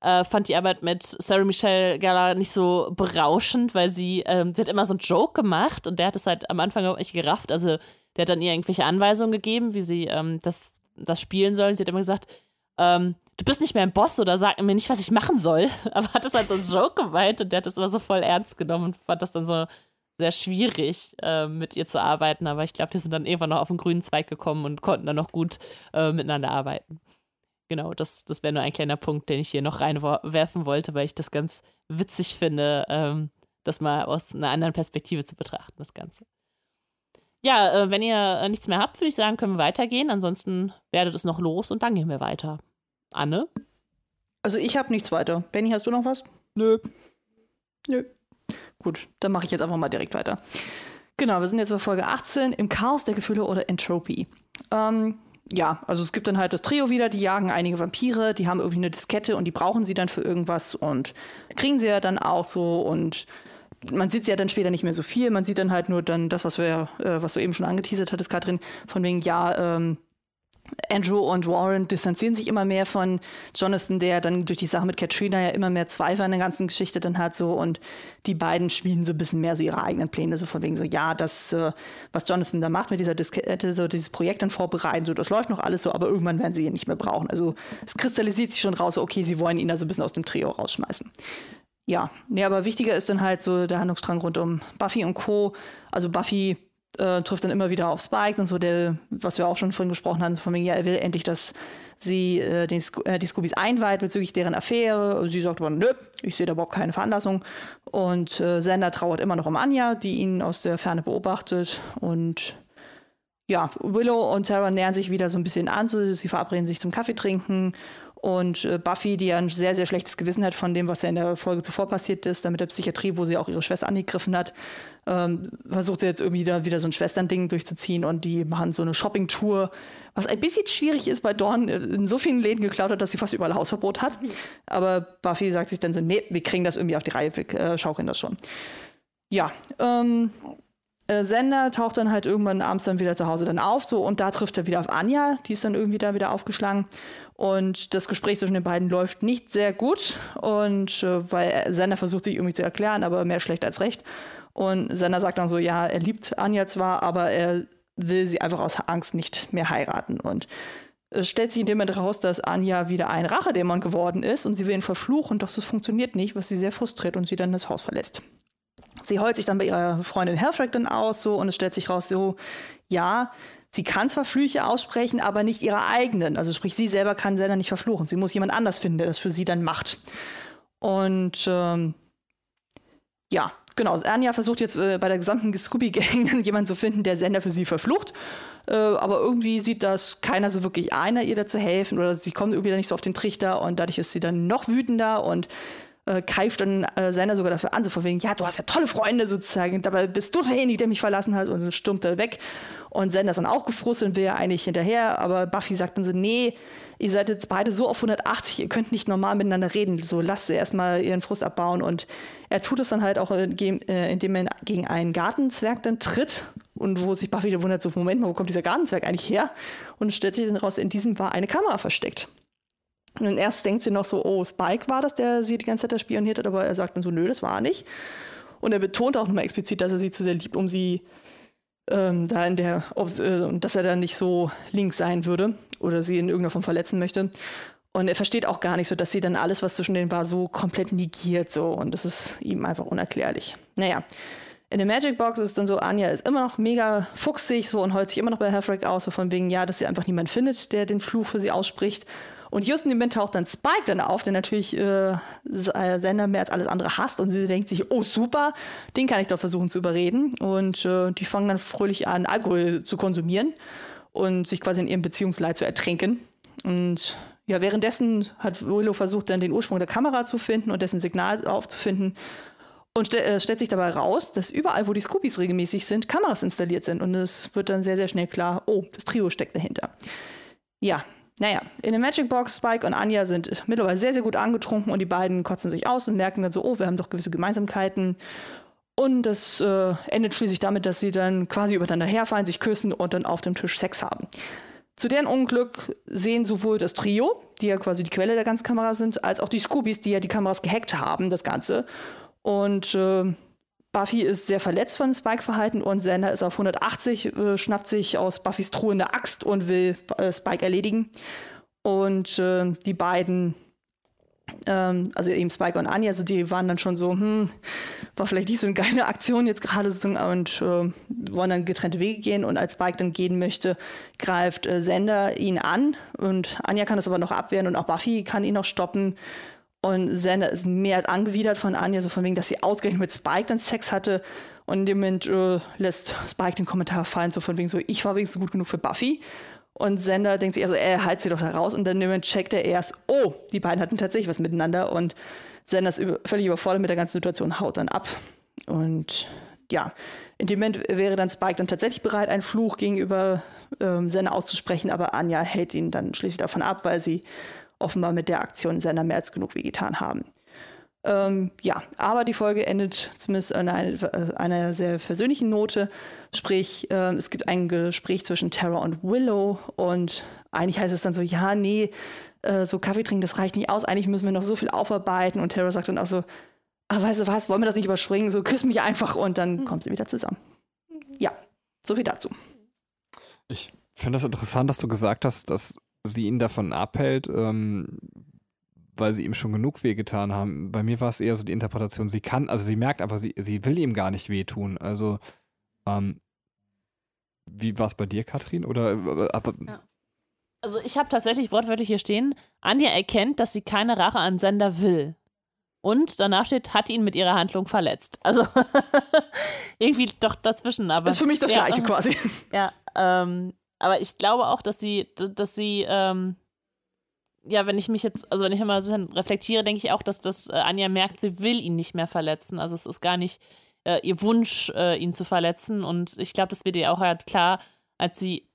äh, fand die Arbeit mit Sarah Michelle Gellar nicht so berauschend, weil sie, ähm, sie hat immer so einen Joke gemacht und der hat es halt am Anfang auch nicht gerafft. Also der hat dann ihr irgendwelche Anweisungen gegeben, wie sie ähm, das, das spielen soll. Sie hat immer gesagt, ähm, du bist nicht mehr ein Boss oder sag mir nicht, was ich machen soll. Aber hat es halt so einen Joke gemeint und der hat das immer so voll ernst genommen und fand das dann so sehr schwierig, äh, mit ihr zu arbeiten. Aber ich glaube, die sind dann irgendwann noch auf den grünen Zweig gekommen und konnten dann noch gut äh, miteinander arbeiten. Genau, das, das wäre nur ein kleiner Punkt, den ich hier noch reinwerfen wollte, weil ich das ganz witzig finde, ähm, das mal aus einer anderen Perspektive zu betrachten, das Ganze. Ja, äh, wenn ihr äh, nichts mehr habt, würde ich sagen, können wir weitergehen. Ansonsten werdet es noch los und dann gehen wir weiter. Anne? Also ich habe nichts weiter. Benny, hast du noch was? Nö. Nö. Gut, dann mache ich jetzt einfach mal direkt weiter. Genau, wir sind jetzt bei Folge 18 im Chaos der Gefühle oder Entropy. Ähm, ja, also es gibt dann halt das Trio wieder, die jagen einige Vampire, die haben irgendwie eine Diskette und die brauchen sie dann für irgendwas und kriegen sie ja dann auch so und man sieht sie ja dann später nicht mehr so viel, man sieht dann halt nur dann das, was wir, äh, was du eben schon angeteasert hattest, Katrin, von wegen, ja, ähm, Andrew und Warren distanzieren sich immer mehr von Jonathan, der dann durch die Sache mit Katrina ja immer mehr Zweifel an der ganzen Geschichte dann hat so und die beiden schmieden so ein bisschen mehr so ihre eigenen Pläne, so von wegen so, ja, das, äh, was Jonathan da macht mit dieser Diskette, so dieses Projekt dann vorbereiten, so, das läuft noch alles so, aber irgendwann werden sie ihn nicht mehr brauchen. Also es kristallisiert sich schon raus, so, okay, sie wollen ihn da so ein bisschen aus dem Trio rausschmeißen. Ja, nee, aber wichtiger ist dann halt so der Handlungsstrang rund um Buffy und Co. Also Buffy äh, trifft dann immer wieder auf Spike und so, der, was wir auch schon vorhin gesprochen haben, von wegen, ja, er will endlich, dass sie äh, den, äh, die Scoobies einweiht bezüglich deren Affäre. Sie sagt aber, nö, ich sehe da überhaupt keine Veranlassung. Und äh, Sander trauert immer noch um Anja, die ihn aus der Ferne beobachtet. Und ja, Willow und Sarah nähern sich wieder so ein bisschen an. So, sie verabreden sich zum Kaffee trinken. Und äh, Buffy, die ja ein sehr, sehr schlechtes Gewissen hat von dem, was ja in der Folge zuvor passiert ist, da mit der Psychiatrie, wo sie auch ihre Schwester angegriffen hat, ähm, versucht sie jetzt irgendwie da wieder so ein Schwesternding durchzuziehen und die machen so eine Shopping-Tour, was ein bisschen schwierig ist, weil Dawn in so vielen Läden geklaut hat, dass sie fast überall Hausverbot hat. Aber Buffy sagt sich dann so, nee, wir kriegen das irgendwie auf die Reihe, wir äh, schaukeln das schon. Ja, ähm, äh, Sender taucht dann halt irgendwann abends dann wieder zu Hause dann auf, so und da trifft er wieder auf Anja, die ist dann irgendwie da wieder aufgeschlagen. Und das Gespräch zwischen den beiden läuft nicht sehr gut und äh, weil Sender versucht sich irgendwie zu erklären, aber mehr schlecht als recht. Und Sender sagt dann so, ja, er liebt Anja zwar, aber er will sie einfach aus Angst nicht mehr heiraten. Und es stellt sich in dem Moment raus, dass Anja wieder ein Rachedämon geworden ist und sie will ihn verfluchen, doch das funktioniert nicht, was sie sehr frustriert und sie dann das Haus verlässt. Sie heult sich dann bei ihrer Freundin Helfrich dann aus so und es stellt sich raus so, ja, sie kann zwar Flüche aussprechen, aber nicht ihre eigenen. Also sprich, sie selber kann selber nicht verfluchen. Sie muss jemand anders finden, der das für sie dann macht. Und ähm, ja, genau. Anja versucht jetzt äh, bei der gesamten Scooby-Gang jemanden zu finden, der Sender für sie verflucht. Äh, aber irgendwie sieht das keiner so wirklich ein, ihr da zu helfen oder sie kommt irgendwie nicht so auf den Trichter und dadurch ist sie dann noch wütender und äh, greift dann äh, Sender sogar dafür an, so von wegen, ja, du hast ja tolle Freunde sozusagen, dabei bist du derjenige, der mich verlassen hat und dann stürmt er weg. Und Sender ist dann auch gefrustet und will ja eigentlich hinterher, aber Buffy sagt dann so, nee, ihr seid jetzt beide so auf 180, ihr könnt nicht normal miteinander reden, so lasst sie erstmal ihren Frust abbauen und er tut es dann halt auch, indem er gegen einen Gartenzwerg dann tritt und wo sich Buffy wieder wundert, so, Moment mal, wo kommt dieser Gartenzwerg eigentlich her? Und stellt sich dann raus, in diesem war eine Kamera versteckt. Und erst denkt sie noch so, oh, Spike war das, der sie die ganze Zeit da spioniert hat, aber er sagt dann so, nö, das war nicht. Und er betont auch nochmal explizit, dass er sie zu sehr liebt, um sie ähm, da in der, äh, dass er dann nicht so links sein würde oder sie in irgendeiner Form verletzen möchte. Und er versteht auch gar nicht so, dass sie dann alles, was zwischen denen war, so komplett negiert so. Und das ist ihm einfach unerklärlich. Naja, in der Magic Box ist dann so, Anja ist immer noch mega fuchsig so und heult sich immer noch bei Halfrek aus, so von wegen, ja, dass sie einfach niemand findet, der den Fluch für sie ausspricht. Und just in dem Moment taucht dann Spike dann auf, der natürlich äh, Sender mehr als alles andere hasst. Und sie denkt sich, oh super, den kann ich doch versuchen zu überreden. Und äh, die fangen dann fröhlich an, Alkohol zu konsumieren und sich quasi in ihrem Beziehungsleid zu ertränken. Und ja, währenddessen hat Willow versucht, dann den Ursprung der Kamera zu finden und dessen Signal aufzufinden. Und st äh, stellt sich dabei raus, dass überall, wo die Scoopies regelmäßig sind, Kameras installiert sind. Und es wird dann sehr, sehr schnell klar, oh, das Trio steckt dahinter. Ja, naja, in der Magic Box, Spike und Anja sind mittlerweile sehr, sehr gut angetrunken und die beiden kotzen sich aus und merken dann so, oh, wir haben doch gewisse Gemeinsamkeiten. Und das äh, endet schließlich damit, dass sie dann quasi übereinander herfallen, sich küssen und dann auf dem Tisch Sex haben. Zu deren Unglück sehen sowohl das Trio, die ja quasi die Quelle der ganzen Kamera sind, als auch die Scoobies, die ja die Kameras gehackt haben, das Ganze. Und äh, Buffy ist sehr verletzt von Spikes Verhalten und Xander ist auf 180, äh, schnappt sich aus Buffys Truhe eine Axt und will äh, Spike erledigen. Und äh, die beiden ähm, also eben Spike und Anja, also die waren dann schon so, hm, war vielleicht nicht so eine geile Aktion jetzt gerade so, und äh, wollen dann getrennte Wege gehen. Und als Spike dann gehen möchte, greift äh, Sender ihn an. Und Anja kann das aber noch abwehren und auch Buffy kann ihn noch stoppen und Sender ist mehr angewidert von Anja, so von wegen, dass sie ausgerechnet mit Spike dann Sex hatte. Und in dem Moment äh, lässt Spike den Kommentar fallen, so von wegen so, ich war wenigstens gut genug für Buffy. Und Sender denkt sich, also er halt sie doch da raus und dann checkt er erst, oh, die beiden hatten tatsächlich was miteinander. Und Sender ist über, völlig überfordert mit der ganzen Situation, haut dann ab. Und ja, in dem Moment wäre dann Spike dann tatsächlich bereit, einen Fluch gegenüber ähm, Sender auszusprechen, aber Anja hält ihn dann schließlich davon ab, weil sie offenbar mit der Aktion Sender mehr als genug wehgetan haben. Ähm, ja, aber die Folge endet zumindest an einer, einer sehr versöhnlichen Note. Sprich, äh, es gibt ein Gespräch zwischen Tara und Willow und eigentlich heißt es dann so, ja, nee, äh, so Kaffee trinken, das reicht nicht aus. Eigentlich müssen wir noch so viel aufarbeiten. Und Tara sagt dann auch so, ah, weißt du was, wollen wir das nicht überspringen? So, küss mich einfach und dann mhm. kommt sie wieder zusammen. Ja, so viel dazu. Ich finde das interessant, dass du gesagt hast, dass sie ihn davon abhält, ähm, weil sie ihm schon genug wehgetan haben. Bei mir war es eher so die Interpretation, sie kann, also sie merkt einfach, sie, sie will ihm gar nicht wehtun. Also, ähm, wie war es bei dir, Katrin? Oder, äh, aber, ja. Also ich habe tatsächlich wortwörtlich hier stehen, Anja erkennt, dass sie keine Rache an Sender will. Und danach steht, hat ihn mit ihrer Handlung verletzt. Also irgendwie doch dazwischen. Aber, das ist für mich das ja, Gleiche quasi. Ja, ähm, aber ich glaube auch, dass sie, dass sie ähm, ja, wenn ich mich jetzt, also wenn ich mal so ein bisschen reflektiere, denke ich auch, dass das äh, Anja merkt, sie will ihn nicht mehr verletzen. Also es ist gar nicht äh, ihr Wunsch, äh, ihn zu verletzen. Und ich glaube, das wird ihr auch halt klar, als sie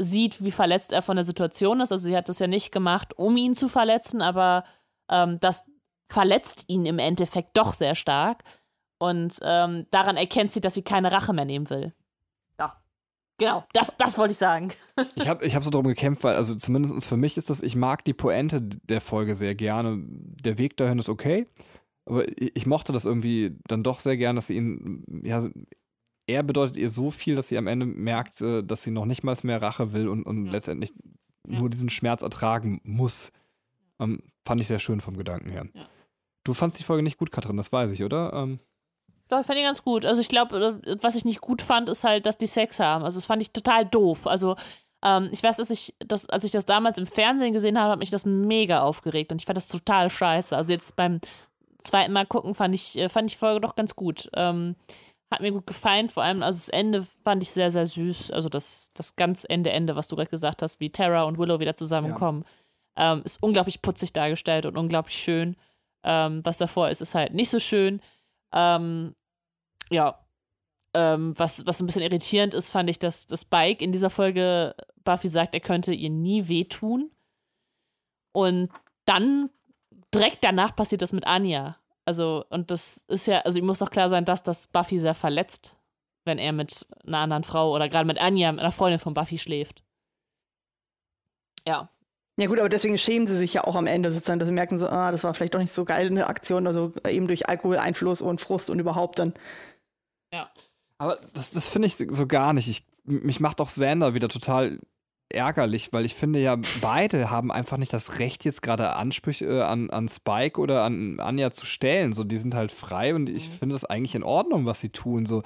sieht, wie verletzt er von der Situation ist. Also sie hat das ja nicht gemacht, um ihn zu verletzen, aber ähm, das verletzt ihn im Endeffekt doch sehr stark. Und ähm, daran erkennt sie, dass sie keine Rache mehr nehmen will. Genau, das, das wollte ich sagen. ich habe ich hab so darum gekämpft, weil, also zumindest für mich ist das, ich mag die Pointe der Folge sehr gerne. Der Weg dahin ist okay, aber ich, ich mochte das irgendwie dann doch sehr gern, dass sie ihn, ja, er bedeutet ihr so viel, dass sie am Ende merkt, äh, dass sie noch nicht mal mehr Rache will und, und ja. letztendlich ja. nur diesen Schmerz ertragen muss. Ähm, fand ich sehr schön vom Gedanken her. Ja. Du fandst die Folge nicht gut, Katrin, das weiß ich, oder? Ähm, doch, ich fand ihn ganz gut. Also ich glaube, äh, was ich nicht gut fand, ist halt, dass die Sex haben. Also das fand ich total doof. Also ähm, ich weiß, dass ich das, als ich das damals im Fernsehen gesehen habe, hat mich das mega aufgeregt und ich fand das total scheiße. Also jetzt beim zweiten Mal gucken fand ich, äh, fand ich die Folge doch ganz gut. Ähm, hat mir gut gefallen, vor allem, also das Ende fand ich sehr, sehr süß. Also das, das ganz Ende, Ende, was du gerade gesagt hast, wie Tara und Willow wieder zusammenkommen, ja. ähm, ist unglaublich putzig dargestellt und unglaublich schön. Ähm, was davor ist, ist halt nicht so schön. Ähm, ja, ähm, was, was ein bisschen irritierend ist, fand ich, dass das Bike in dieser Folge Buffy sagt, er könnte ihr nie wehtun. Und dann direkt danach passiert das mit Anja. Also, und das ist ja, also ihm muss doch klar sein, dass das Buffy sehr verletzt, wenn er mit einer anderen Frau oder gerade mit Anja, einer Freundin von Buffy schläft. Ja. Ja gut, aber deswegen schämen sie sich ja auch am Ende sozusagen, dass sie merken so, ah, das war vielleicht doch nicht so geil eine Aktion, also eben durch Alkoholeinfluss und Frust und überhaupt dann ja. Aber das, das finde ich so gar nicht. Ich, mich macht auch Sander wieder total ärgerlich, weil ich finde ja, beide haben einfach nicht das Recht, jetzt gerade Ansprüche äh, an, an Spike oder an Anja zu stellen. So, die sind halt frei und ich mhm. finde das eigentlich in Ordnung, was sie tun. So,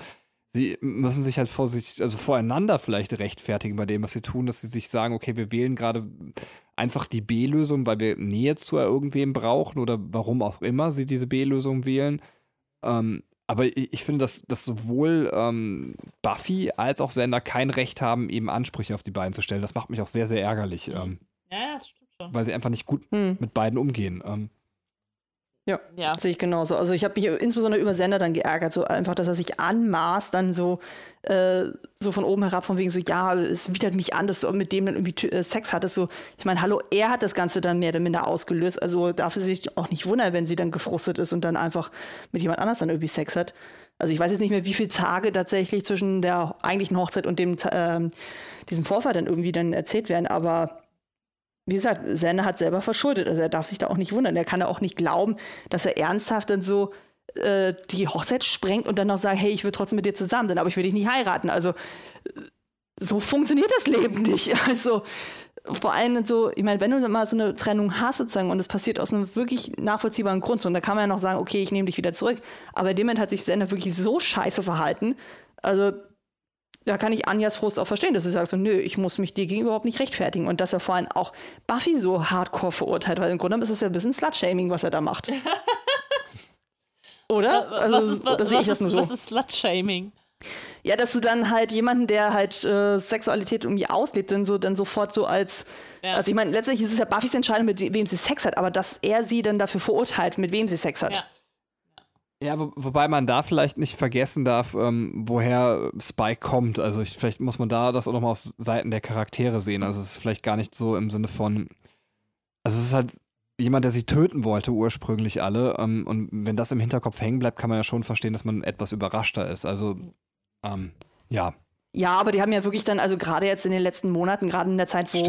sie müssen sich halt vor sich, also voreinander vielleicht rechtfertigen bei dem, was sie tun, dass sie sich sagen, okay, wir wählen gerade einfach die B-Lösung, weil wir Nähe zu irgendwem brauchen oder warum auch immer sie diese B-Lösung wählen. Ähm, aber ich, ich finde, dass, dass sowohl ähm, Buffy als auch Sender kein Recht haben, eben Ansprüche auf die beiden zu stellen. Das macht mich auch sehr, sehr ärgerlich. Ähm. Ja, das stimmt weil sie einfach nicht gut hm. mit beiden umgehen. Ähm, ja, ja, sehe ich genauso. Also ich habe mich insbesondere über Sender dann geärgert, so einfach, dass er sich anmaßt, dann so, äh, so von oben herab, von wegen so, ja, es widert mich an, dass du mit dem dann irgendwie äh, Sex hattest. So, ich meine, hallo, er hat das Ganze dann mehr oder minder ausgelöst. Also darf er sich auch nicht wundern, wenn sie dann gefrustet ist und dann einfach mit jemand anders dann irgendwie Sex hat. Also ich weiß jetzt nicht mehr, wie viele Tage tatsächlich zwischen der eigentlichen Hochzeit und dem, äh, diesem Vorfall dann irgendwie dann erzählt werden, aber wie gesagt, Sender hat selber verschuldet. Also er darf sich da auch nicht wundern. Er kann ja auch nicht glauben, dass er ernsthaft dann so äh, die Hochzeit sprengt und dann noch sagt, hey, ich will trotzdem mit dir zusammen sein, aber ich will dich nicht heiraten. Also äh, so funktioniert das Leben nicht. Also vor allem so, ich meine, wenn du mal so eine Trennung hast sozusagen und es passiert aus einem wirklich nachvollziehbaren Grund, so, und da kann man ja noch sagen, okay, ich nehme dich wieder zurück. Aber in dem Moment hat sich Sender wirklich so scheiße verhalten. Also da kann ich Anjas Frust auch verstehen, dass sie sagt so, nö, ich muss mich dir gegenüber überhaupt nicht rechtfertigen. Und dass er vor allem auch Buffy so hardcore verurteilt, weil im Grunde ist es ja ein bisschen Slut-Shaming, was er da macht. Oder? Also, was ist, was, sehe ich das nur so. Was ist Slut-Shaming? Ja, dass du dann halt jemanden, der halt äh, Sexualität irgendwie auslebt, dann so dann sofort so als ja. also ich meine, letztendlich ist es ja Buffys Entscheidung, mit wem sie Sex hat, aber dass er sie dann dafür verurteilt, mit wem sie Sex hat. Ja. Ja, wo, wobei man da vielleicht nicht vergessen darf, ähm, woher Spike kommt. Also ich, vielleicht muss man da das auch nochmal aus Seiten der Charaktere sehen. Also es ist vielleicht gar nicht so im Sinne von. Also es ist halt jemand, der sie töten wollte, ursprünglich alle. Ähm, und wenn das im Hinterkopf hängen bleibt, kann man ja schon verstehen, dass man etwas überraschter ist. Also, ähm, ja. Ja, aber die haben ja wirklich dann, also gerade jetzt in den letzten Monaten, gerade in der Zeit, wo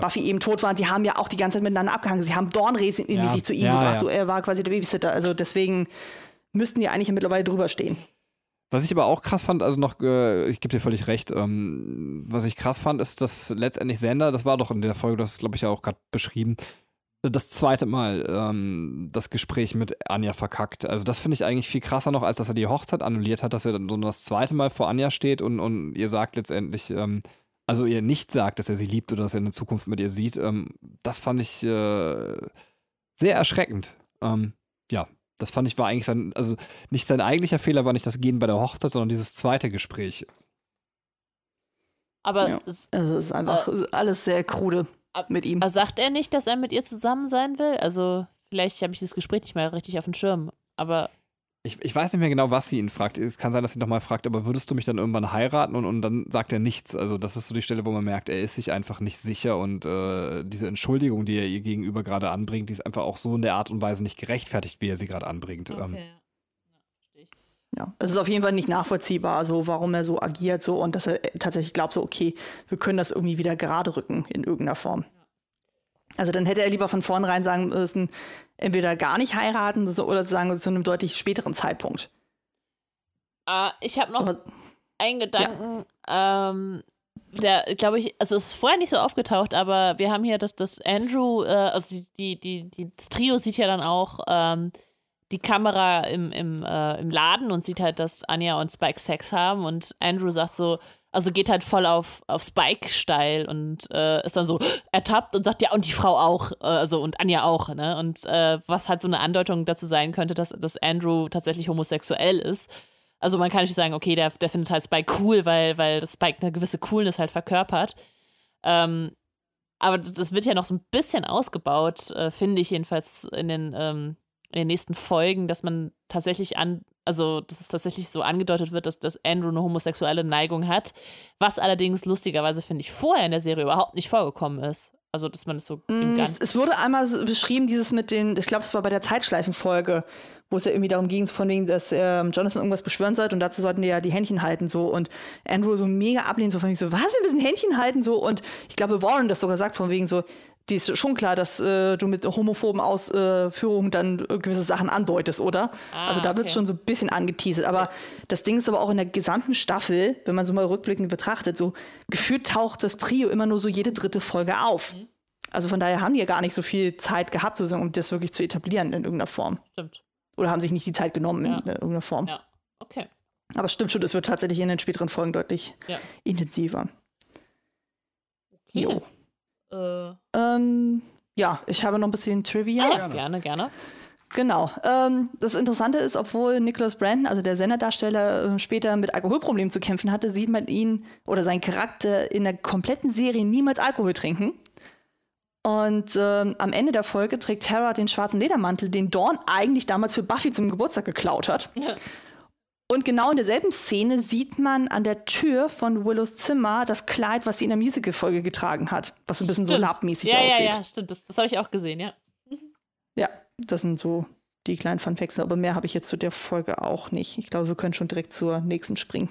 Buffy eben tot war, die haben ja auch die ganze Zeit miteinander abgehangen. Sie haben Dorn regelmäßig ja, zu ihm ja, gebracht. Ja. So, er war quasi der Babysitter. Also deswegen müssten die eigentlich mittlerweile drüber stehen. Was ich aber auch krass fand, also noch, äh, ich gebe dir völlig recht, ähm, was ich krass fand, ist, dass letztendlich Sender, das war doch in der Folge, das glaube ich ja auch gerade beschrieben, das zweite Mal ähm, das Gespräch mit Anja verkackt. Also das finde ich eigentlich viel krasser noch, als dass er die Hochzeit annulliert hat, dass er dann so das zweite Mal vor Anja steht und, und ihr sagt letztendlich, ähm, also ihr nicht sagt, dass er sie liebt oder dass er eine Zukunft mit ihr sieht. Ähm, das fand ich äh, sehr erschreckend. Ähm, ja, das fand ich war eigentlich sein, also nicht sein eigentlicher Fehler war nicht das Gehen bei der Hochzeit, sondern dieses zweite Gespräch. Aber ja. es, also es ist einfach äh, alles sehr krude mit ihm. Sagt er nicht, dass er mit ihr zusammen sein will? Also vielleicht habe ich das Gespräch nicht mehr richtig auf dem Schirm, aber ich, ich weiß nicht mehr genau, was sie ihn fragt. Es kann sein, dass sie nochmal fragt, aber würdest du mich dann irgendwann heiraten? Und, und dann sagt er nichts. Also, das ist so die Stelle, wo man merkt, er ist sich einfach nicht sicher und äh, diese Entschuldigung, die er ihr gegenüber gerade anbringt, die ist einfach auch so in der Art und Weise nicht gerechtfertigt, wie er sie gerade anbringt. Okay. Ähm, ja, es ist auf jeden Fall nicht nachvollziehbar, also warum er so agiert so und dass er tatsächlich glaubt, so okay, wir können das irgendwie wieder gerade rücken in irgendeiner Form. Also dann hätte er lieber von vornherein sagen müssen, entweder gar nicht heiraten oder sagen zu einem deutlich späteren Zeitpunkt. Uh, ich habe noch Aber, einen Gedanken, ja. ähm, der, glaube ich, also es ist vorher nicht so aufgetaucht, aber wir haben hier, dass das Andrew, äh, also die, die, die, das Trio sieht ja dann auch ähm, die Kamera im, im, äh, im Laden und sieht halt, dass Anja und Spike Sex haben und Andrew sagt so, also geht halt voll auf, auf Spike steil und äh, ist dann so ertappt und sagt, ja, und die Frau auch, äh, also und Anja auch, ne? Und äh, was halt so eine Andeutung dazu sein könnte, dass, dass Andrew tatsächlich homosexuell ist. Also man kann nicht sagen, okay, der, der findet halt Spike cool, weil, weil Spike eine gewisse Coolness halt verkörpert. Ähm, aber das wird ja noch so ein bisschen ausgebaut, äh, finde ich jedenfalls in den, ähm, in den nächsten Folgen, dass man tatsächlich an, also dass es tatsächlich so angedeutet wird, dass, dass Andrew eine homosexuelle Neigung hat, was allerdings lustigerweise, finde ich, vorher in der Serie überhaupt nicht vorgekommen ist. Also, dass man das so mm, es, es wurde einmal beschrieben, dieses mit den, ich glaube, es war bei der Zeitschleifenfolge, wo es ja irgendwie darum ging, von wegen, dass äh, Jonathan irgendwas beschwören sollte und dazu sollten die ja die Händchen halten so und Andrew so mega ablehnt, so von wegen so, was, wir müssen Händchen halten so und ich glaube, Warren das sogar sagt von wegen so, die ist schon klar, dass äh, du mit homophoben Ausführungen äh, dann gewisse Sachen andeutest, oder? Ah, also da wird es okay. schon so ein bisschen angeteasert. Aber okay. das Ding ist aber auch in der gesamten Staffel, wenn man so mal rückblickend betrachtet, so gefühlt taucht das Trio immer nur so jede dritte Folge auf. Mhm. Also von daher haben die ja gar nicht so viel Zeit gehabt, sozusagen, um das wirklich zu etablieren in irgendeiner Form. Stimmt. Oder haben sich nicht die Zeit genommen ja. in, in irgendeiner Form. Ja, okay. Aber es stimmt schon, es wird tatsächlich in den späteren Folgen deutlich ja. intensiver. Okay. Jo. Äh. Ähm, ja, ich habe noch ein bisschen Trivia. Ah, ja, gerne, gerne. Genau. Ähm, das Interessante ist, obwohl Nicholas Brandon, also der Senderdarsteller, äh, später mit Alkoholproblemen zu kämpfen hatte, sieht man ihn oder seinen Charakter in der kompletten Serie niemals Alkohol trinken. Und ähm, am Ende der Folge trägt Tara den schwarzen Ledermantel, den Dawn eigentlich damals für Buffy zum Geburtstag geklaut hat. Und genau in derselben Szene sieht man an der Tür von Willows Zimmer das Kleid, was sie in der Musical-Folge getragen hat, was ein bisschen stimmt. so labmäßig ja, aussieht. Ja, ja, stimmt. Das, das habe ich auch gesehen, ja. Ja, das sind so die kleinen Funfacts, aber mehr habe ich jetzt zu der Folge auch nicht. Ich glaube, wir können schon direkt zur nächsten springen.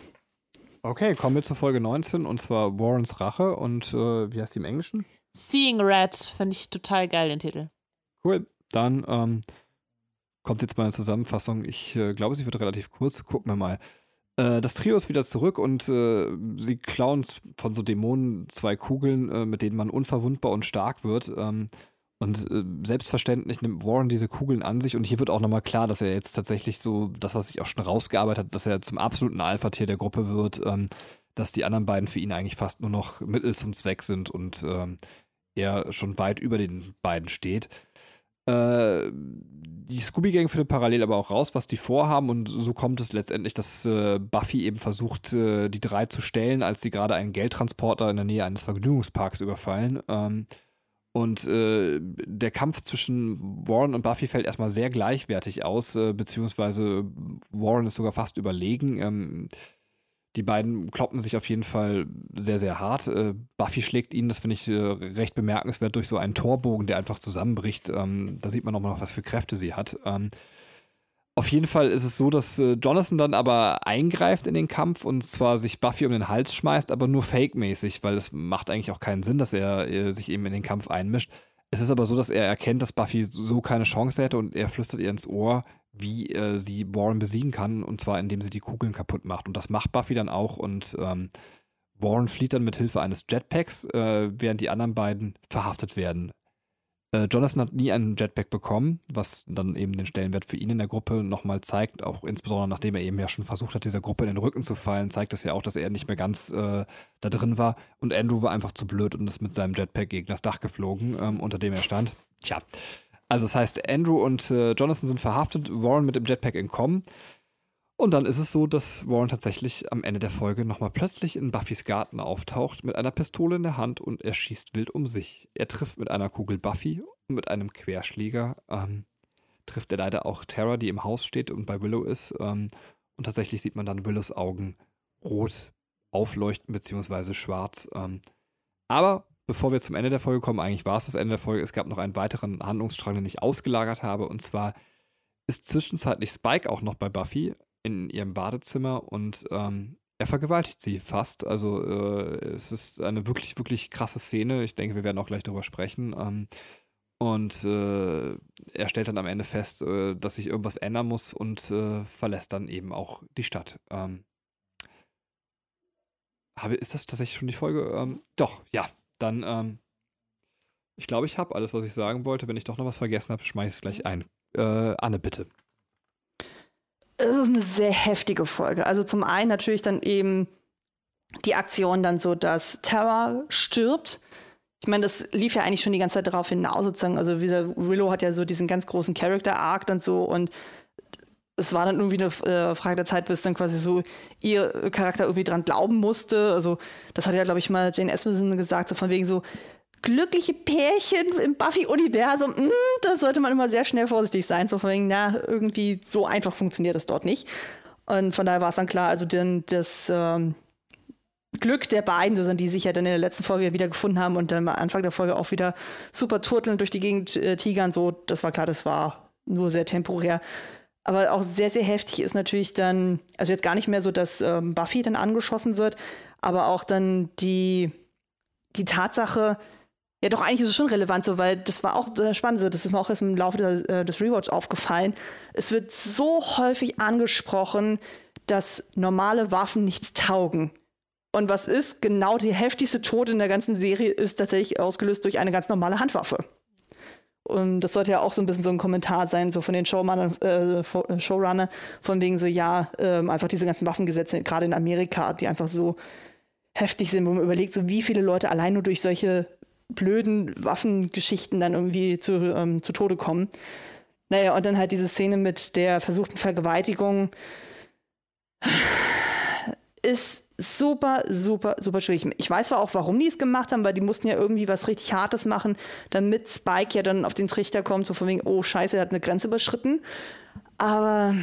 Okay, kommen wir zur Folge 19 und zwar Warrens Rache und äh, wie heißt die im Englischen? Seeing Red, finde ich total geil, den Titel. Cool. Dann ähm, kommt jetzt mal eine Zusammenfassung. Ich äh, glaube, sie wird relativ kurz. Gucken wir mal. Äh, das Trio ist wieder zurück und äh, sie klauen von so Dämonen zwei Kugeln, äh, mit denen man unverwundbar und stark wird. Ähm, und äh, selbstverständlich nimmt Warren diese Kugeln an sich und hier wird auch nochmal klar, dass er jetzt tatsächlich so, das, was sich auch schon rausgearbeitet hat, dass er zum absoluten Alpha-Tier der Gruppe wird, ähm, dass die anderen beiden für ihn eigentlich fast nur noch Mittel zum Zweck sind und ähm, er schon weit über den beiden steht. Äh, die Scooby-Gang findet parallel aber auch raus, was die vorhaben und so kommt es letztendlich, dass äh, Buffy eben versucht, äh, die drei zu stellen, als sie gerade einen Geldtransporter in der Nähe eines Vergnügungsparks überfallen. Ähm, und äh, der Kampf zwischen Warren und Buffy fällt erstmal sehr gleichwertig aus, äh, beziehungsweise Warren ist sogar fast überlegen. Ähm, die beiden kloppen sich auf jeden Fall sehr, sehr hart. Äh, Buffy schlägt ihn, das finde ich äh, recht bemerkenswert, durch so einen Torbogen, der einfach zusammenbricht. Ähm, da sieht man nochmal, was für Kräfte sie hat. Ähm, auf jeden Fall ist es so, dass äh, Jonathan dann aber eingreift in den Kampf und zwar sich Buffy um den Hals schmeißt, aber nur fake-mäßig, weil es macht eigentlich auch keinen Sinn, dass er sich eben in den Kampf einmischt. Es ist aber so, dass er erkennt, dass Buffy so keine Chance hätte und er flüstert ihr ins Ohr, wie äh, sie Warren besiegen kann und zwar indem sie die Kugeln kaputt macht. Und das macht Buffy dann auch und ähm, Warren flieht dann mit Hilfe eines Jetpacks, äh, während die anderen beiden verhaftet werden. Äh, Jonathan hat nie einen Jetpack bekommen, was dann eben den Stellenwert für ihn in der Gruppe nochmal zeigt, auch insbesondere nachdem er eben ja schon versucht hat, dieser Gruppe in den Rücken zu fallen, zeigt das ja auch, dass er nicht mehr ganz äh, da drin war. Und Andrew war einfach zu blöd und ist mit seinem Jetpack gegen das Dach geflogen, ähm, unter dem er stand. Tja. Also das heißt, Andrew und äh, Jonathan sind verhaftet, Warren mit dem Jetpack entkommen. Und dann ist es so, dass Warren tatsächlich am Ende der Folge nochmal plötzlich in Buffys Garten auftaucht mit einer Pistole in der Hand und er schießt wild um sich. Er trifft mit einer Kugel Buffy und mit einem Querschläger ähm, trifft er leider auch Tara, die im Haus steht und bei Willow ist. Ähm, und tatsächlich sieht man dann Willows Augen rot aufleuchten beziehungsweise schwarz. Ähm, aber bevor wir zum Ende der Folge kommen, eigentlich war es das Ende der Folge. Es gab noch einen weiteren Handlungsstrang, den ich ausgelagert habe. Und zwar ist zwischenzeitlich Spike auch noch bei Buffy in ihrem Badezimmer und ähm, er vergewaltigt sie fast. Also äh, es ist eine wirklich, wirklich krasse Szene. Ich denke, wir werden auch gleich darüber sprechen. Ähm, und äh, er stellt dann am Ende fest, äh, dass sich irgendwas ändern muss und äh, verlässt dann eben auch die Stadt. Ähm, habe, ist das tatsächlich schon die Folge? Ähm, doch, ja. Dann, ähm, ich glaube, ich habe alles, was ich sagen wollte. Wenn ich doch noch was vergessen habe, schmeiße ich es gleich ein. Äh, Anne, bitte es ist eine sehr heftige Folge. Also zum einen natürlich dann eben die Aktion dann so, dass Terra stirbt. Ich meine, das lief ja eigentlich schon die ganze Zeit darauf hinaus, sozusagen. Also dieser Willow hat ja so diesen ganz großen Character-Arc und so und es war dann irgendwie eine äh, Frage der Zeit, bis dann quasi so ihr Charakter irgendwie dran glauben musste. Also das hat ja, glaube ich, mal Jane Espenson gesagt, so von wegen so, glückliche Pärchen im Buffy-Universum, mm, da sollte man immer sehr schnell vorsichtig sein. So von wegen, na, irgendwie so einfach funktioniert das dort nicht. Und von daher war es dann klar, also denn das ähm, Glück der beiden, so sind die sich ja dann in der letzten Folge wieder gefunden haben und dann am Anfang der Folge auch wieder super turteln durch die Gegend äh, tigern, so, das war klar, das war nur sehr temporär. Aber auch sehr, sehr heftig ist natürlich dann, also jetzt gar nicht mehr so, dass ähm, Buffy dann angeschossen wird, aber auch dann die, die Tatsache, ja, doch, eigentlich ist es schon relevant so, weil das war auch äh, spannend so. Das ist mir auch erst im Laufe des, äh, des Rewatch aufgefallen. Es wird so häufig angesprochen, dass normale Waffen nichts taugen. Und was ist? Genau die heftigste Tod in der ganzen Serie ist tatsächlich ausgelöst durch eine ganz normale Handwaffe. Und das sollte ja auch so ein bisschen so ein Kommentar sein, so von den Showrunner, äh, äh, Showrunner, von wegen so, ja, äh, einfach diese ganzen Waffengesetze, gerade in Amerika, die einfach so heftig sind, wo man überlegt, so wie viele Leute allein nur durch solche blöden Waffengeschichten dann irgendwie zu, ähm, zu Tode kommen. Naja, und dann halt diese Szene mit der versuchten Vergewaltigung. ist super, super, super schwierig. Ich weiß zwar auch, warum die es gemacht haben, weil die mussten ja irgendwie was richtig Hartes machen, damit Spike ja dann auf den Trichter kommt, so von wegen, oh scheiße, er hat eine Grenze überschritten. Aber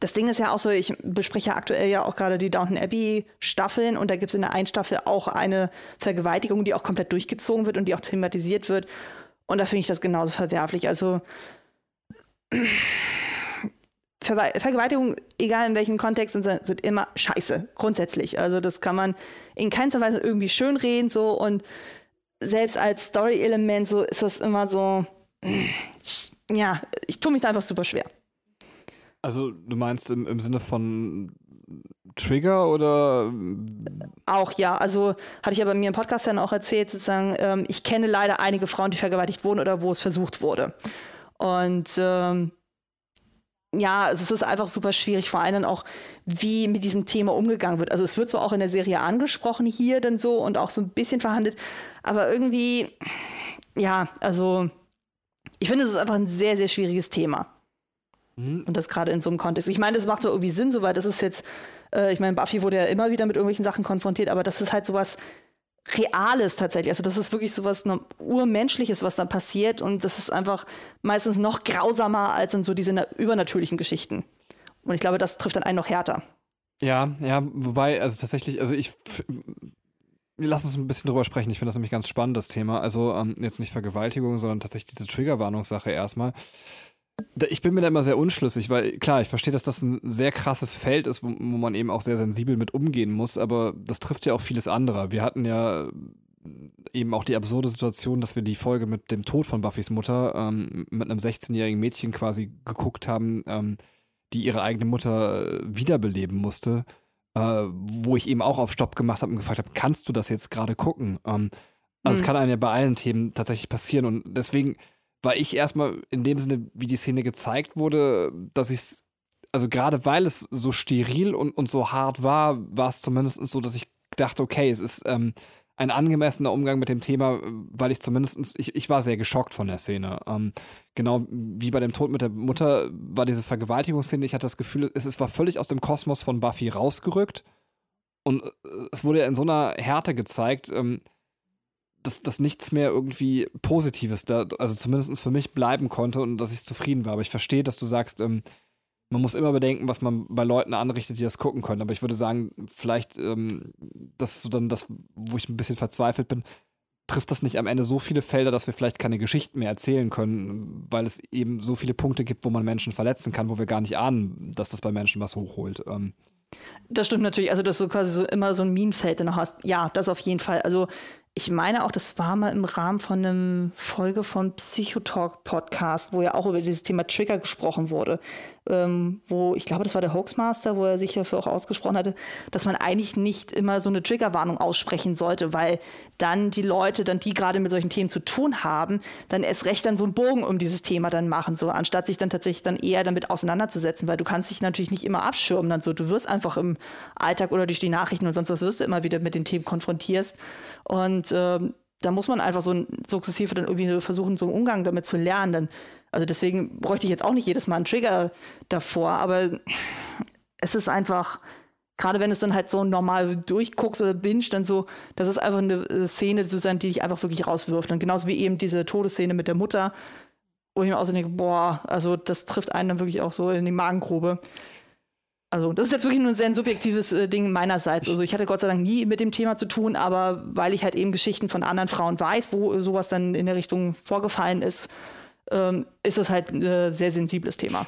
das Ding ist ja auch so, ich bespreche ja aktuell ja auch gerade die Downton Abbey Staffeln und da gibt es in der einen Staffel auch eine Vergewaltigung, die auch komplett durchgezogen wird und die auch thematisiert wird. Und da finde ich das genauso verwerflich. Also Ver Vergewaltigung, egal in welchem Kontext, sind, sind, immer scheiße, grundsätzlich. Also das kann man in keinster Weise irgendwie schönreden so und selbst als Story-Element so ist das immer so, ja, ich tue mich da einfach super schwer. Also du meinst im, im Sinne von Trigger oder? Auch ja, also hatte ich ja bei mir im Podcast dann auch erzählt, sozusagen, ähm, ich kenne leider einige Frauen, die vergewaltigt wurden oder wo es versucht wurde. Und ähm, ja, es ist einfach super schwierig, vor allem auch, wie mit diesem Thema umgegangen wird. Also es wird zwar auch in der Serie angesprochen hier dann so und auch so ein bisschen verhandelt, aber irgendwie, ja, also ich finde, es ist einfach ein sehr, sehr schwieriges Thema. Mhm. Und das gerade in so einem Kontext. Ich meine, das macht doch irgendwie Sinn, so weil das ist jetzt, äh, ich meine, Buffy wurde ja immer wieder mit irgendwelchen Sachen konfrontiert, aber das ist halt sowas, Reales tatsächlich. Also das ist wirklich so was Urmenschliches, was da passiert. Und das ist einfach meistens noch grausamer als in so diese übernatürlichen Geschichten. Und ich glaube, das trifft dann einen noch härter. Ja, ja, wobei, also tatsächlich, also ich, lass uns ein bisschen drüber sprechen. Ich finde das nämlich ganz spannend, das Thema. Also ähm, jetzt nicht Vergewaltigung, sondern tatsächlich diese Triggerwarnungssache erstmal. Ich bin mir da immer sehr unschlüssig, weil klar, ich verstehe, dass das ein sehr krasses Feld ist, wo, wo, man eben auch sehr sensibel mit umgehen muss, aber das trifft ja auch vieles andere. Wir hatten ja eben auch die absurde Situation, dass wir die Folge mit dem Tod von Buffys Mutter ähm, mit einem 16-jährigen Mädchen quasi geguckt haben, ähm, die ihre eigene Mutter äh, wiederbeleben musste, äh, wo ich eben auch auf Stopp gemacht habe und gefragt habe, kannst du das jetzt gerade gucken? Ähm, also es mhm. kann einem ja bei allen Themen tatsächlich passieren und deswegen war ich erstmal in dem Sinne, wie die Szene gezeigt wurde, dass ich es, also gerade weil es so steril und, und so hart war, war es zumindest so, dass ich dachte, okay, es ist ähm, ein angemessener Umgang mit dem Thema, weil ich zumindest, ich, ich war sehr geschockt von der Szene. Ähm, genau wie bei dem Tod mit der Mutter war diese Vergewaltigungsszene, ich hatte das Gefühl, es, es war völlig aus dem Kosmos von Buffy rausgerückt und äh, es wurde in so einer Härte gezeigt, ähm, dass, dass nichts mehr irgendwie Positives da, also zumindest für mich bleiben konnte und dass ich zufrieden war. Aber ich verstehe, dass du sagst, ähm, man muss immer bedenken, was man bei Leuten anrichtet, die das gucken können. Aber ich würde sagen, vielleicht, ähm, das ist so dann das, wo ich ein bisschen verzweifelt bin, trifft das nicht am Ende so viele Felder, dass wir vielleicht keine Geschichten mehr erzählen können, weil es eben so viele Punkte gibt, wo man Menschen verletzen kann, wo wir gar nicht ahnen, dass das bei Menschen was hochholt. Ähm. Das stimmt natürlich, also dass du quasi so immer so ein Minenfeld noch hast. Ja, das auf jeden Fall. Also ich meine auch, das war mal im Rahmen von einem Folge von Psychotalk Podcast, wo ja auch über dieses Thema Trigger gesprochen wurde. Ähm, wo, ich glaube, das war der Hoaxmaster, wo er sich dafür auch ausgesprochen hatte, dass man eigentlich nicht immer so eine Triggerwarnung aussprechen sollte, weil dann die Leute, dann die gerade mit solchen Themen zu tun haben, dann erst recht dann so einen Bogen um dieses Thema dann machen, so anstatt sich dann tatsächlich dann eher damit auseinanderzusetzen, weil du kannst dich natürlich nicht immer abschirmen, dann so, du wirst einfach im Alltag oder durch die Nachrichten und sonst was wirst du immer wieder mit den Themen konfrontierst und ähm, da muss man einfach so sukzessive dann irgendwie versuchen, so einen Umgang damit zu lernen. Dann, also deswegen bräuchte ich jetzt auch nicht jedes Mal einen Trigger davor, aber es ist einfach, gerade wenn du es dann halt so normal durchguckst oder bingst, dann so, das ist einfach eine äh, Szene sozusagen, die dich einfach wirklich rauswirft. Und genauso wie eben diese Todesszene mit der Mutter, wo ich mir auch so denke, boah, also das trifft einen dann wirklich auch so in die Magengrube. Also, das ist jetzt wirklich nur ein sehr subjektives äh, Ding meinerseits. Also, ich hatte Gott sei Dank nie mit dem Thema zu tun, aber weil ich halt eben Geschichten von anderen Frauen weiß, wo sowas dann in der Richtung vorgefallen ist, ähm, ist es halt ein äh, sehr sensibles Thema.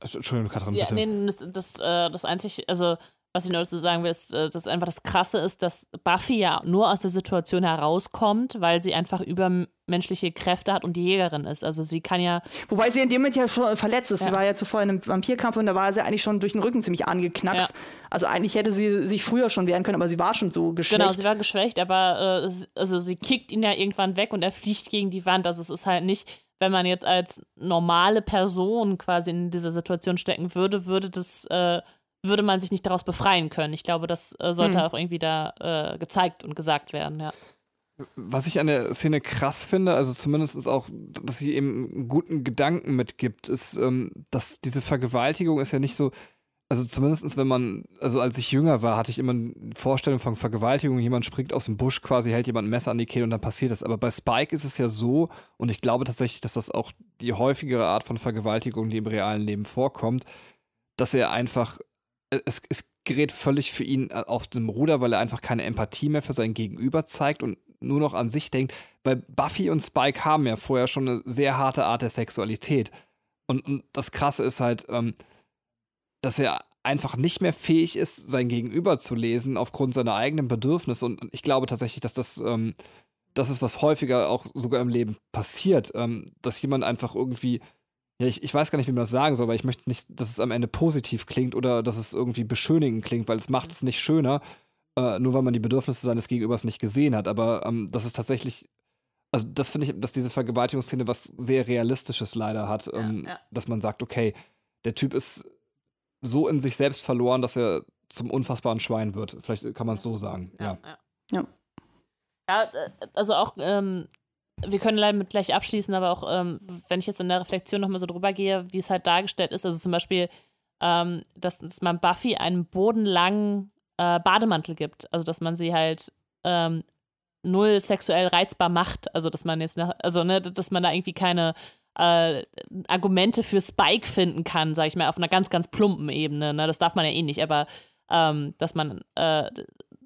Entschuldigung, Katrin, bitte. Ja, nee, das, das, äh, das einzig, also was ich nur dazu sagen will, ist, äh, dass einfach das Krasse ist, dass Buffy ja nur aus der Situation herauskommt, weil sie einfach übermenschliche Kräfte hat und die Jägerin ist. Also sie kann ja. Wobei sie in dem Moment ja schon verletzt ist. Ja. Sie war ja zuvor in einem Vampirkampf und da war sie eigentlich schon durch den Rücken ziemlich angeknackst. Ja. Also eigentlich hätte sie sich früher schon wehren können, aber sie war schon so geschwächt. Genau, sie war geschwächt, aber äh, also sie kickt ihn ja irgendwann weg und er fliegt gegen die Wand. Also es ist halt nicht wenn man jetzt als normale Person quasi in dieser Situation stecken würde, würde das äh, würde man sich nicht daraus befreien können. Ich glaube, das äh, sollte hm. auch irgendwie da äh, gezeigt und gesagt werden, ja. Was ich an der Szene krass finde, also zumindest ist auch, dass sie eben einen guten Gedanken mitgibt, ist, ähm, dass diese Vergewaltigung ist ja nicht so, also zumindest wenn man, also als ich jünger war, hatte ich immer eine Vorstellung von Vergewaltigung, jemand springt aus dem Busch quasi, hält jemand ein Messer an die Kehle und dann passiert das. Aber bei Spike ist es ja so, und ich glaube tatsächlich, dass das auch die häufigere Art von Vergewaltigung, die im realen Leben vorkommt, dass er einfach, äh, es, es gerät völlig für ihn äh, auf dem Ruder, weil er einfach keine Empathie mehr für sein Gegenüber zeigt und nur noch an sich denkt. Weil Buffy und Spike haben ja vorher schon eine sehr harte Art der Sexualität. Und, und das Krasse ist halt, ähm, dass er einfach nicht mehr fähig ist, sein Gegenüber zu lesen aufgrund seiner eigenen Bedürfnisse. Und ich glaube tatsächlich, dass das, ähm, das ist, was häufiger auch sogar im Leben passiert, ähm, dass jemand einfach irgendwie, ja, ich, ich weiß gar nicht, wie man das sagen soll, weil ich möchte nicht, dass es am Ende positiv klingt oder dass es irgendwie beschönigend klingt, weil es macht es nicht schöner, äh, nur weil man die Bedürfnisse seines Gegenübers nicht gesehen hat. Aber ähm, das ist tatsächlich also das finde ich, dass diese Vergewaltigungsszene was sehr Realistisches leider hat, ähm, ja. dass man sagt, okay, der Typ ist so in sich selbst verloren, dass er zum unfassbaren Schwein wird. Vielleicht kann man es so sagen. Ja. Ja, ja. ja äh, also auch, ähm, wir können leider mit gleich abschließen, aber auch, ähm, wenn ich jetzt in der Reflexion nochmal so drüber gehe, wie es halt dargestellt ist, also zum Beispiel, ähm, dass, dass, man Buffy einen bodenlangen äh, Bademantel gibt. Also, dass man sie halt ähm, null sexuell reizbar macht. Also, dass man jetzt, also, ne, dass man da irgendwie keine äh, Argumente für Spike finden kann, sag ich mal, auf einer ganz, ganz plumpen Ebene. Ne? Das darf man ja eh nicht, aber ähm, dass man äh,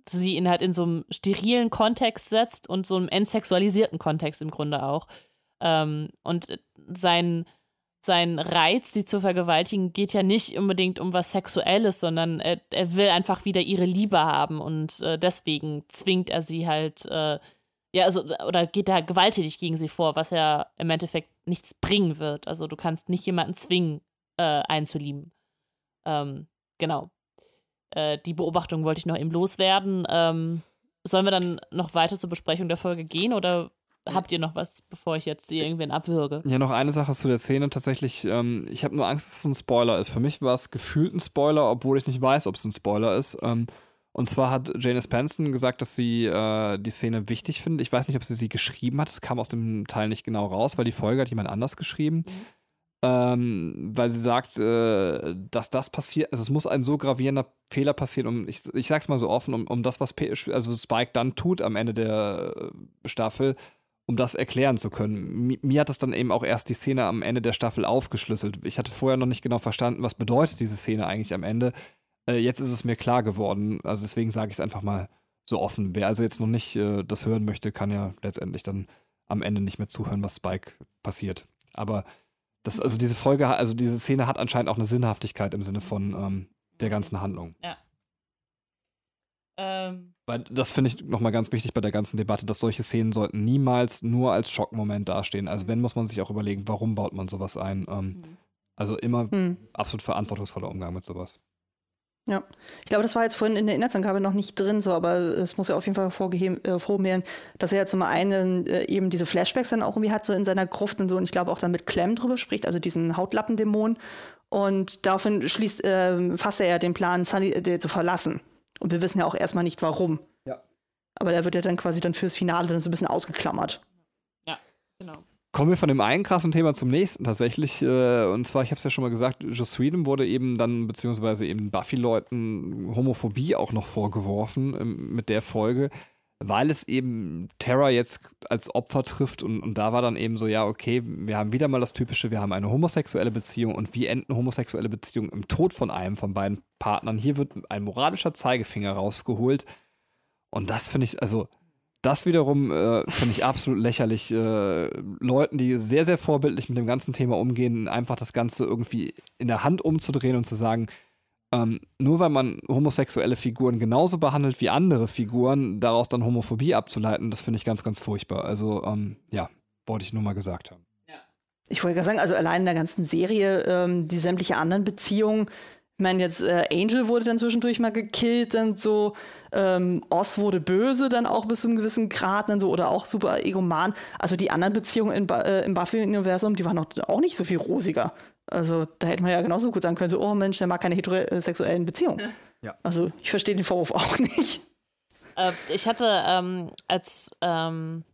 sie in halt in so einem sterilen Kontext setzt und so einem entsexualisierten Kontext im Grunde auch. Ähm, und sein, sein Reiz, sie zu vergewaltigen, geht ja nicht unbedingt um was Sexuelles, sondern er, er will einfach wieder ihre Liebe haben und äh, deswegen zwingt er sie halt äh, ja, also, oder geht da gewalttätig gegen sie vor, was ja im Endeffekt nichts bringen wird. Also du kannst nicht jemanden zwingen, äh, einzulieben. Ähm, genau. Äh, die Beobachtung wollte ich noch eben loswerden. Ähm, sollen wir dann noch weiter zur Besprechung der Folge gehen oder habt ihr noch was, bevor ich jetzt irgendwen abwürge? Ja, noch eine Sache zu der Szene. Tatsächlich, ähm, ich habe nur Angst, dass es ein Spoiler ist. Für mich war es gefühlt ein Spoiler, obwohl ich nicht weiß, ob es ein Spoiler ist. Ähm, und zwar hat Janice Benson gesagt, dass sie äh, die Szene wichtig findet. Ich weiß nicht, ob sie sie geschrieben hat. Es kam aus dem Teil nicht genau raus, weil die Folge hat jemand anders geschrieben. Mhm. Ähm, weil sie sagt, äh, dass das passiert, also es muss ein so gravierender Fehler passieren, um, ich, ich sag's mal so offen, um, um das, was P also Spike dann tut am Ende der äh, Staffel, um das erklären zu können. Mi mir hat das dann eben auch erst die Szene am Ende der Staffel aufgeschlüsselt. Ich hatte vorher noch nicht genau verstanden, was bedeutet diese Szene eigentlich am Ende. Äh, jetzt ist es mir klar geworden. Also deswegen sage ich es einfach mal so offen. Wer also jetzt noch nicht äh, das hören möchte, kann ja letztendlich dann am Ende nicht mehr zuhören, was Spike passiert. Aber das, also diese Folge, also diese Szene hat anscheinend auch eine Sinnhaftigkeit im Sinne von ähm, der ganzen Handlung. Ja. Ähm. Weil das finde ich nochmal ganz wichtig bei der ganzen Debatte, dass solche Szenen sollten niemals nur als Schockmoment dastehen. Also wenn, muss man sich auch überlegen, warum baut man sowas ein. Ähm, mhm. Also immer mhm. absolut verantwortungsvoller Umgang mit sowas. Ja, ich glaube, das war jetzt vorhin in der Inhaltsangabe noch nicht drin, so, aber es muss ja auf jeden Fall hervorheben, äh, dass er ja zum einen äh, eben diese Flashbacks dann auch irgendwie hat, so in seiner Gruft und so, und ich glaube auch dann mit Clem drüber spricht, also diesen Hautlappendämon. Und daraufhin schließt, äh, fasst er ja den Plan, Sunny äh, zu verlassen. Und wir wissen ja auch erstmal nicht warum. Ja. Aber der wird ja dann quasi dann fürs Finale dann so ein bisschen ausgeklammert. Ja, genau. Kommen wir von dem einen krassen Thema zum nächsten tatsächlich. Äh, und zwar, ich habe es ja schon mal gesagt, Joss Sweden wurde eben dann, beziehungsweise eben Buffy-Leuten Homophobie auch noch vorgeworfen ähm, mit der Folge, weil es eben Terra jetzt als Opfer trifft. Und, und da war dann eben so, ja, okay, wir haben wieder mal das Typische, wir haben eine homosexuelle Beziehung und wie enden homosexuelle Beziehungen im Tod von einem von beiden Partnern? Hier wird ein moralischer Zeigefinger rausgeholt. Und das finde ich, also das wiederum äh, finde ich absolut lächerlich. Äh, Leuten, die sehr, sehr vorbildlich mit dem ganzen Thema umgehen, einfach das Ganze irgendwie in der Hand umzudrehen und zu sagen, ähm, nur weil man homosexuelle Figuren genauso behandelt wie andere Figuren, daraus dann Homophobie abzuleiten, das finde ich ganz, ganz furchtbar. Also, ähm, ja, wollte ich nur mal gesagt haben. Ich wollte gerade sagen, also allein in der ganzen Serie, ähm, die sämtliche anderen Beziehungen, ich meine, jetzt äh, Angel wurde dann zwischendurch mal gekillt, dann so ähm, Oz wurde böse, dann auch bis zu einem gewissen Grad, dann so oder auch super egoman. Also die anderen Beziehungen in, äh, im Buffy-Universum, die waren auch, auch nicht so viel rosiger. Also da hätte man ja genauso gut sagen können, so, oh Mensch, der mag keine heterosexuellen Beziehungen. Ja. Also ich verstehe den Vorwurf auch nicht. Äh, ich hatte, ähm, als, ähm,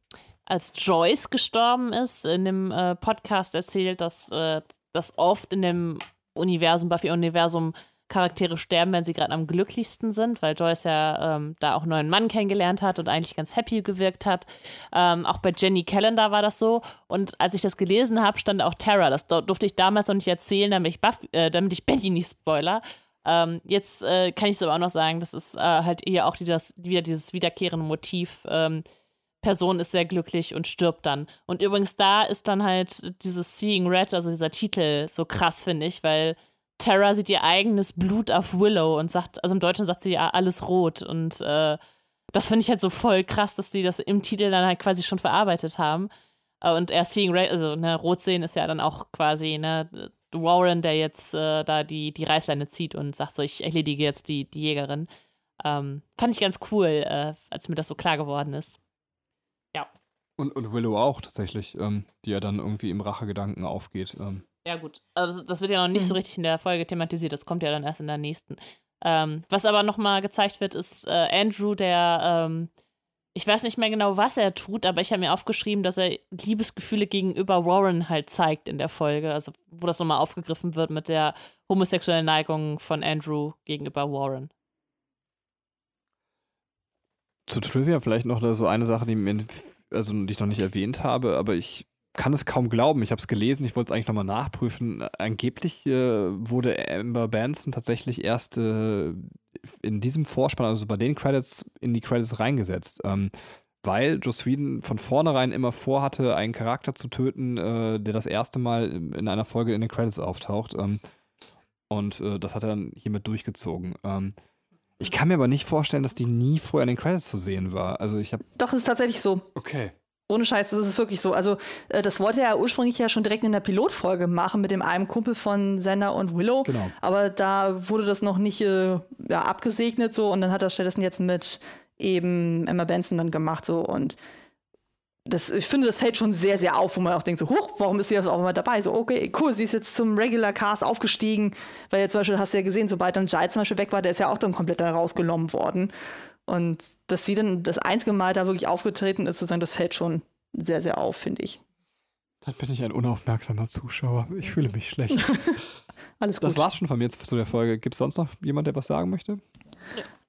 als Joyce gestorben ist, in dem äh, Podcast erzählt, dass, äh, dass oft in dem Universum, Buffy-Universum, Charaktere sterben, wenn sie gerade am glücklichsten sind, weil Joyce ja ähm, da auch einen neuen Mann kennengelernt hat und eigentlich ganz happy gewirkt hat. Ähm, auch bei Jenny Calendar war das so. Und als ich das gelesen habe, stand auch Tara. Das durfte ich damals noch nicht erzählen, damit ich, Buff, äh, damit ich Betty nicht spoiler. Ähm, jetzt äh, kann ich es aber auch noch sagen, das ist äh, halt eher auch dieses, wieder dieses wiederkehrende Motiv. Ähm, Person ist sehr glücklich und stirbt dann. Und übrigens, da ist dann halt dieses Seeing Red, also dieser Titel, so krass, finde ich, weil Tara sieht ihr eigenes Blut auf Willow und sagt, also im Deutschen sagt sie ja alles rot. Und äh, das finde ich halt so voll krass, dass die das im Titel dann halt quasi schon verarbeitet haben. Äh, und er Seeing Red, also ne, rot sehen ist ja dann auch quasi, ne, Warren, der jetzt äh, da die, die Reißleine zieht und sagt so, ich erledige jetzt die, die Jägerin. Ähm, fand ich ganz cool, äh, als mir das so klar geworden ist. Ja. Und, und Willow auch tatsächlich, ähm, die ja dann irgendwie im Rachegedanken aufgeht. Ähm. Ja, gut. Also das wird ja noch nicht mhm. so richtig in der Folge thematisiert. Das kommt ja dann erst in der nächsten. Ähm, was aber nochmal gezeigt wird, ist äh, Andrew, der, ähm, ich weiß nicht mehr genau, was er tut, aber ich habe mir aufgeschrieben, dass er Liebesgefühle gegenüber Warren halt zeigt in der Folge. Also, wo das nochmal aufgegriffen wird mit der homosexuellen Neigung von Andrew gegenüber Warren. Zu Trivia vielleicht noch so eine Sache, die, mir, also, die ich noch nicht erwähnt habe, aber ich kann es kaum glauben. Ich habe es gelesen, ich wollte es eigentlich nochmal nachprüfen. Angeblich äh, wurde Amber Benson tatsächlich erst äh, in diesem Vorspann, also bei den Credits, in die Credits reingesetzt. Ähm, weil Joe Sweden von vornherein immer vorhatte, einen Charakter zu töten, äh, der das erste Mal in einer Folge in den Credits auftaucht. Ähm, und äh, das hat er dann hiermit durchgezogen. Ähm, ich kann mir aber nicht vorstellen, dass die nie vorher in den Credits zu sehen war. Also ich habe. Doch, es ist tatsächlich so. Okay. Ohne Scheiß, das ist wirklich so. Also, äh, das wollte er ursprünglich ja schon direkt in der Pilotfolge machen mit dem einen Kumpel von Sender und Willow. Genau. Aber da wurde das noch nicht äh, ja, abgesegnet so und dann hat er stattdessen jetzt mit eben Emma Benson dann gemacht so und das, ich finde, das fällt schon sehr, sehr auf, wo man auch denkt, so, hoch, warum ist sie jetzt auch immer dabei? So, okay, cool, sie ist jetzt zum Regular Cast aufgestiegen, weil jetzt zum Beispiel, hast du ja gesehen, sobald dann Jai zum Beispiel weg war, der ist ja auch dann komplett dann rausgenommen worden. Und dass sie dann das einzige Mal da wirklich aufgetreten ist, sozusagen, das fällt schon sehr, sehr auf, finde ich. Dann bin ich ein unaufmerksamer Zuschauer. Ich fühle mich schlecht. Alles gut. Das war's schon von mir zu der Folge. Gibt es sonst noch jemand, der was sagen möchte?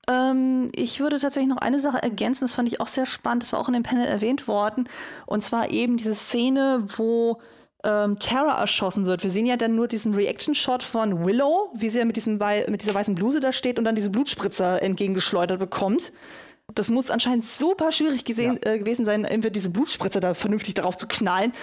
Ähm, ich würde tatsächlich noch eine Sache ergänzen, das fand ich auch sehr spannend, das war auch in dem Panel erwähnt worden. Und zwar eben diese Szene, wo ähm, Tara erschossen wird. Wir sehen ja dann nur diesen Reaction-Shot von Willow, wie sie ja mit, diesem mit dieser weißen Bluse da steht und dann diese Blutspritzer entgegengeschleudert bekommt. Das muss anscheinend super schwierig gesehen, ja. äh, gewesen sein, irgendwie diese Blutspritze da vernünftig darauf zu knallen.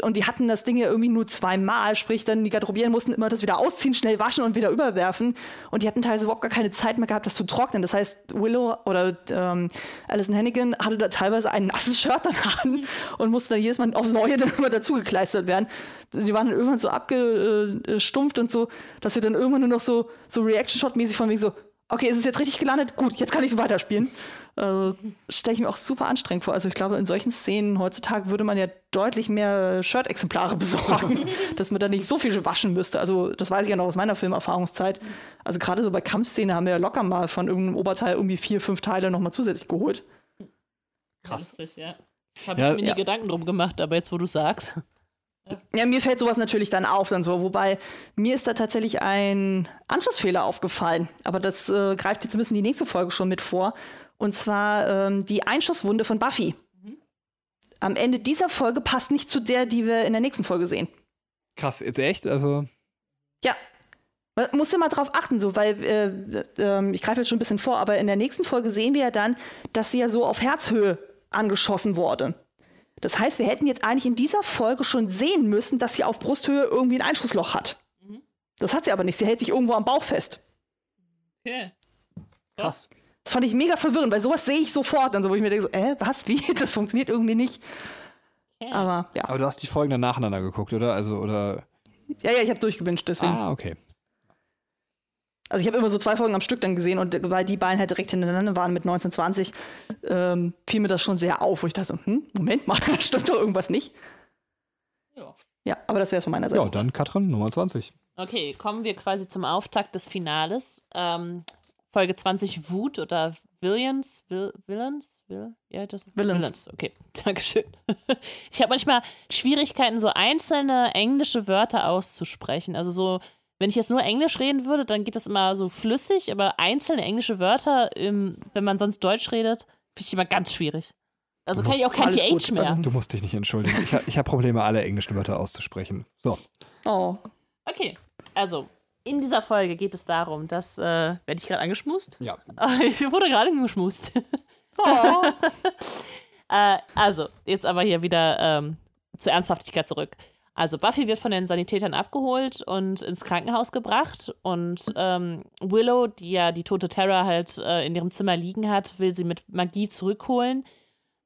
Und die hatten das Ding ja irgendwie nur zweimal, sprich dann die Garderobieren mussten immer das wieder ausziehen, schnell waschen und wieder überwerfen. Und die hatten teilweise überhaupt gar keine Zeit mehr gehabt, das zu trocknen. Das heißt, Willow oder ähm, Alison Hannigan hatte da teilweise ein nasses Shirt dann an und musste dann jedes Mal aufs Neue dann immer dazugekleistert werden. Sie waren dann irgendwann so abgestumpft und so, dass sie dann irgendwann nur noch so, so Reaction-Shot-mäßig von wegen so, okay, ist es jetzt richtig gelandet? Gut, jetzt kann ich so weiterspielen. Also, stelle ich mir auch super anstrengend vor. Also ich glaube, in solchen Szenen heutzutage würde man ja deutlich mehr Shirt-Exemplare besorgen, dass man da nicht so viel waschen müsste. Also das weiß ich ja noch aus meiner Filmerfahrungszeit. Also gerade so bei Kampfszenen haben wir ja locker mal von irgendeinem Oberteil irgendwie vier, fünf Teile nochmal zusätzlich geholt. Krass. Lustig, ja. Habe ja, ich mir nie ja. Gedanken drum gemacht, aber jetzt, wo du sagst. Ja, mir fällt sowas natürlich dann auf, dann so. Wobei mir ist da tatsächlich ein Anschlussfehler aufgefallen. Aber das äh, greift jetzt ein bisschen die nächste Folge schon mit vor. Und zwar ähm, die Einschusswunde von Buffy. Mhm. Am Ende dieser Folge passt nicht zu der, die wir in der nächsten Folge sehen. Krass, jetzt echt? Also. Ja. Man muss ja mal drauf achten, so, weil äh, äh, ich greife jetzt schon ein bisschen vor, aber in der nächsten Folge sehen wir ja dann, dass sie ja so auf Herzhöhe angeschossen wurde. Das heißt, wir hätten jetzt eigentlich in dieser Folge schon sehen müssen, dass sie auf Brusthöhe irgendwie ein Einschussloch hat. Mhm. Das hat sie aber nicht. Sie hält sich irgendwo am Bauch fest. Okay. Krass. Das fand ich mega verwirrend, weil sowas sehe ich sofort. Dann so, wo ich mir denke, so, äh, was, wie? Das funktioniert irgendwie nicht. Okay. Aber ja. Aber du hast die Folgen dann nacheinander geguckt, oder? Also, oder. Ja, ja, ich habe durchgewünscht, deswegen. Ah, okay. Also ich habe immer so zwei Folgen am Stück dann gesehen und weil die beiden halt direkt hintereinander waren mit 1920, ähm, fiel mir das schon sehr auf, wo ich dachte, hm, Moment mal, da stimmt doch irgendwas nicht. Ja. Ja, aber das wäre es von meiner Seite. Ja, dann Katrin, Nummer 20. Okay, kommen wir quasi zum Auftakt des Finales. Ähm, Folge 20 Wut oder Villains, Will, Villains, Will, ja, das Villains. Villains. Okay, Dankeschön. Ich habe manchmal Schwierigkeiten, so einzelne englische Wörter auszusprechen. Also so wenn ich jetzt nur Englisch reden würde, dann geht das immer so flüssig, aber einzelne englische Wörter, im, wenn man sonst Deutsch redet, finde ich immer ganz schwierig. Also kann ich auch kein TH mehr. Also, du musst dich nicht entschuldigen. Ich, ich habe Probleme, alle englischen Wörter auszusprechen. So. Oh. Okay, also in dieser Folge geht es darum, dass, äh, werde ich gerade angeschmust? Ja. Ich wurde gerade angeschmust. Oh. äh, also, jetzt aber hier wieder ähm, zur Ernsthaftigkeit zurück. Also Buffy wird von den Sanitätern abgeholt und ins Krankenhaus gebracht und ähm, Willow, die ja die tote Terra halt äh, in ihrem Zimmer liegen hat, will sie mit Magie zurückholen,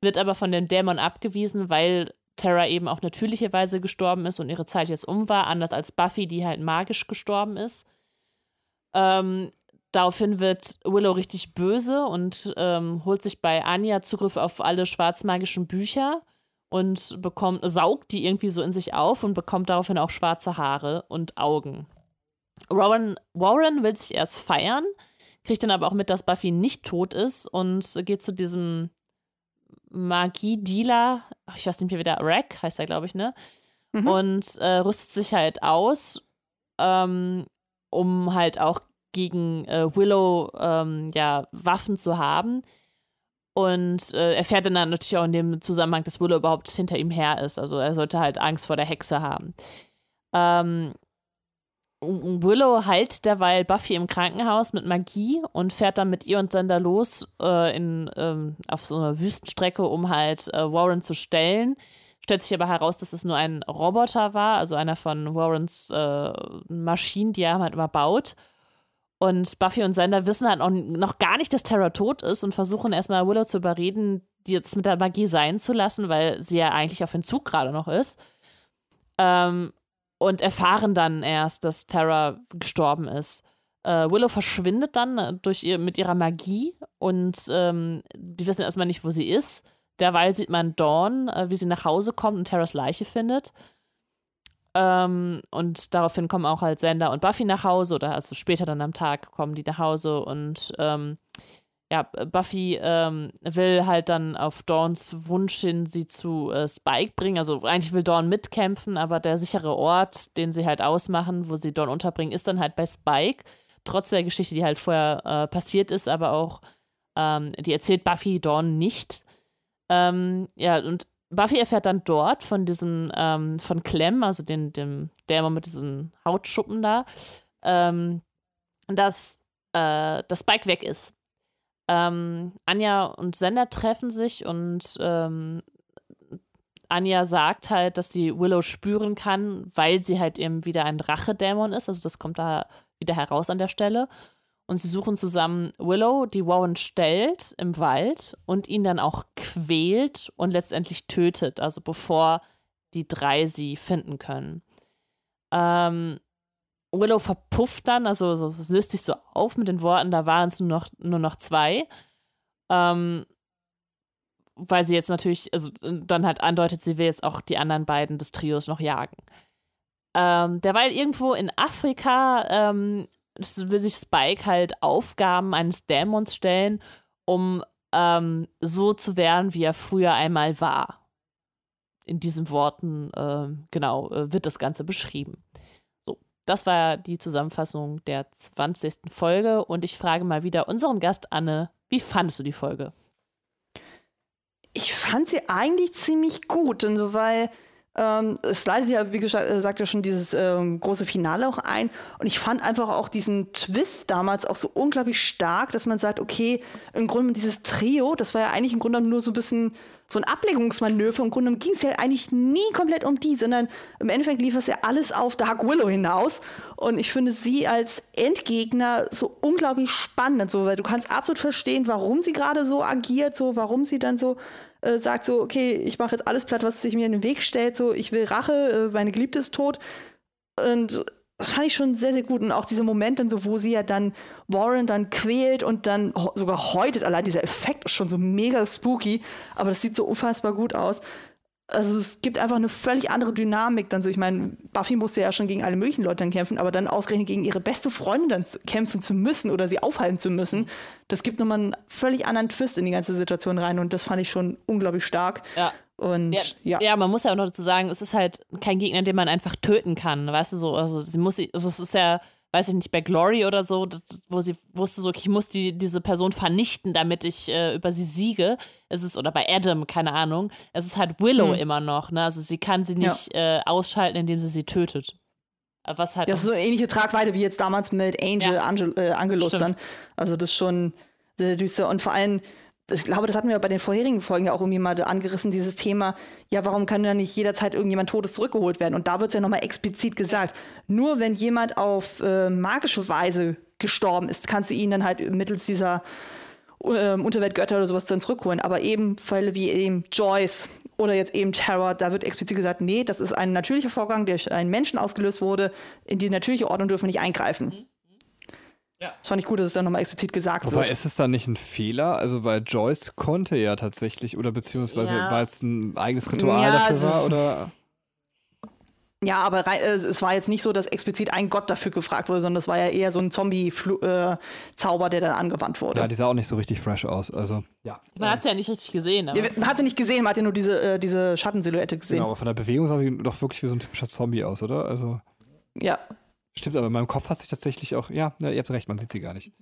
wird aber von dem Dämon abgewiesen, weil Terra eben auf natürliche Weise gestorben ist und ihre Zeit jetzt um war, anders als Buffy, die halt magisch gestorben ist. Ähm, daraufhin wird Willow richtig böse und ähm, holt sich bei Anya Zugriff auf alle schwarzmagischen Bücher und bekommt, saugt die irgendwie so in sich auf und bekommt daraufhin auch schwarze Haare und Augen. Warren, Warren will sich erst feiern, kriegt dann aber auch mit, dass Buffy nicht tot ist und geht zu diesem Magie-Dealer, ich weiß nicht mehr wieder, Rack heißt er, glaube ich, ne? Mhm. Und äh, rüstet sich halt aus, ähm, um halt auch gegen äh, Willow ähm, ja, Waffen zu haben. Und äh, erfährt dann natürlich auch in dem Zusammenhang, dass Willow überhaupt hinter ihm her ist. Also er sollte halt Angst vor der Hexe haben. Ähm, Willow heilt derweil Buffy im Krankenhaus mit Magie und fährt dann mit ihr und Sander los äh, in, ähm, auf so einer Wüstenstrecke, um halt äh, Warren zu stellen. Stellt sich aber heraus, dass es nur ein Roboter war, also einer von Warrens äh, Maschinen, die er halt immer baut. Und Buffy und Sander wissen halt noch gar nicht, dass Terra tot ist und versuchen erstmal Willow zu überreden, die jetzt mit der Magie sein zu lassen, weil sie ja eigentlich auf Entzug gerade noch ist. Ähm, und erfahren dann erst, dass Terra gestorben ist. Äh, Willow verschwindet dann äh, durch ihr, mit ihrer Magie und ähm, die wissen erstmal nicht, wo sie ist. Derweil sieht man Dawn, äh, wie sie nach Hause kommt und Terras Leiche findet. Ähm, und daraufhin kommen auch halt Sender und Buffy nach Hause oder also später dann am Tag kommen die nach Hause und ähm, ja, Buffy ähm, will halt dann auf Dawns Wunsch hin sie zu äh, Spike bringen. Also eigentlich will Dawn mitkämpfen, aber der sichere Ort, den sie halt ausmachen, wo sie Dawn unterbringen, ist dann halt bei Spike. Trotz der Geschichte, die halt vorher äh, passiert ist, aber auch ähm, die erzählt Buffy Dawn nicht. Ähm, ja, und Buffy erfährt dann dort von diesem, ähm, von Clem, also den, dem, immer mit diesen Hautschuppen da, ähm, dass, äh, dass Spike weg ist. Ähm, Anja und Sender treffen sich und ähm, Anja sagt halt, dass sie Willow spüren kann, weil sie halt eben wieder ein Rachedämon ist. Also das kommt da wieder heraus an der Stelle und sie suchen zusammen Willow, die Warren stellt im Wald und ihn dann auch quält und letztendlich tötet, also bevor die drei sie finden können. Ähm, Willow verpufft dann, also es löst sich so auf mit den Worten, da waren es nur noch, nur noch zwei. Ähm, weil sie jetzt natürlich, also dann halt andeutet, sie will jetzt auch die anderen beiden des Trios noch jagen. Ähm, derweil irgendwo in Afrika ähm, will sich Spike halt Aufgaben eines Dämons stellen, um ähm, so zu werden, wie er früher einmal war. In diesen Worten, äh, genau, äh, wird das Ganze beschrieben. So, das war die Zusammenfassung der 20. Folge und ich frage mal wieder unseren Gast Anne, wie fandest du die Folge? Ich fand sie eigentlich ziemlich gut, und so, weil ähm, es leitet ja, wie gesagt, äh, ja schon dieses ähm, große Finale auch ein. Und ich fand einfach auch diesen Twist damals auch so unglaublich stark, dass man sagt, okay, im Grunde dieses Trio, das war ja eigentlich im Grunde nur so ein bisschen so ein Ablenkungsmanöver. Im Grunde ging es ja eigentlich nie komplett um die, sondern im Endeffekt lief es ja alles auf Dark Willow hinaus. Und ich finde sie als Endgegner so unglaublich spannend, so, weil du kannst absolut verstehen, warum sie gerade so agiert, so, warum sie dann so äh, sagt so, okay, ich mache jetzt alles platt, was sich mir in den Weg stellt, so, ich will Rache, äh, meine Geliebte ist tot. Und das fand ich schon sehr, sehr gut. Und auch diese Momente, so, wo sie ja dann Warren dann quält und dann sogar häutet. Allein dieser Effekt ist schon so mega spooky, aber das sieht so unfassbar gut aus also es gibt einfach eine völlig andere Dynamik dann so. Ich meine, Buffy musste ja schon gegen alle möglichen Leute dann kämpfen, aber dann ausgerechnet gegen ihre beste Freundin dann kämpfen zu müssen oder sie aufhalten zu müssen, das gibt nochmal einen völlig anderen Twist in die ganze Situation rein und das fand ich schon unglaublich stark. Ja. Und ja, ja. ja. man muss ja auch noch dazu sagen, es ist halt kein Gegner, den man einfach töten kann. Weißt du so, also sie muss, also es ist ja, weiß ich nicht, bei Glory oder so, wo sie wusste so, ich muss die, diese Person vernichten, damit ich äh, über sie siege. Es ist, oder bei Adam, keine Ahnung, es ist halt Willow hm. immer noch, ne? Also sie kann sie nicht ja. äh, ausschalten, indem sie sie tötet. Was halt das ist so eine ähnliche Tragweite wie jetzt damals mit Angel, ja. Angel äh, Angelus Stimmt. dann. Also das ist schon sehr düster. Und vor allem, ich glaube, das hatten wir bei den vorherigen Folgen ja auch irgendwie mal angerissen, dieses Thema, ja, warum kann dann nicht jederzeit irgendjemand Todes zurückgeholt werden? Und da wird es ja nochmal explizit gesagt, nur wenn jemand auf äh, magische Weise gestorben ist, kannst du ihn dann halt mittels dieser äh, Unterweltgötter oder sowas dann zurückholen. Aber eben Fälle wie eben Joyce oder jetzt eben Terror, da wird explizit gesagt, nee, das ist ein natürlicher Vorgang, der durch einen Menschen ausgelöst wurde. In die natürliche Ordnung dürfen wir nicht eingreifen. Mhm. Ja. Das fand ich gut, dass es dann nochmal explizit gesagt Wobei, wird. Aber ist es dann nicht ein Fehler? Also, weil Joyce konnte ja tatsächlich, oder beziehungsweise, ja. weil es ein eigenes Ritual ja, dafür war, oder? Ja, aber äh, es war jetzt nicht so, dass explizit ein Gott dafür gefragt wurde, sondern es war ja eher so ein Zombie-Zauber, äh, der dann angewandt wurde. Ja, die sah auch nicht so richtig fresh aus. Also, ja. Man hat sie ja nicht richtig gesehen. Ja, man hat sie nicht gesehen, man hat ja nur diese, äh, diese Schattensilhouette gesehen. Genau, aber von der Bewegung sah sie doch wirklich wie so ein typischer Zombie aus, oder? Also. Ja, Stimmt, aber in meinem Kopf hat sich tatsächlich auch, ja, ja ihr habt recht, man sieht sie gar nicht.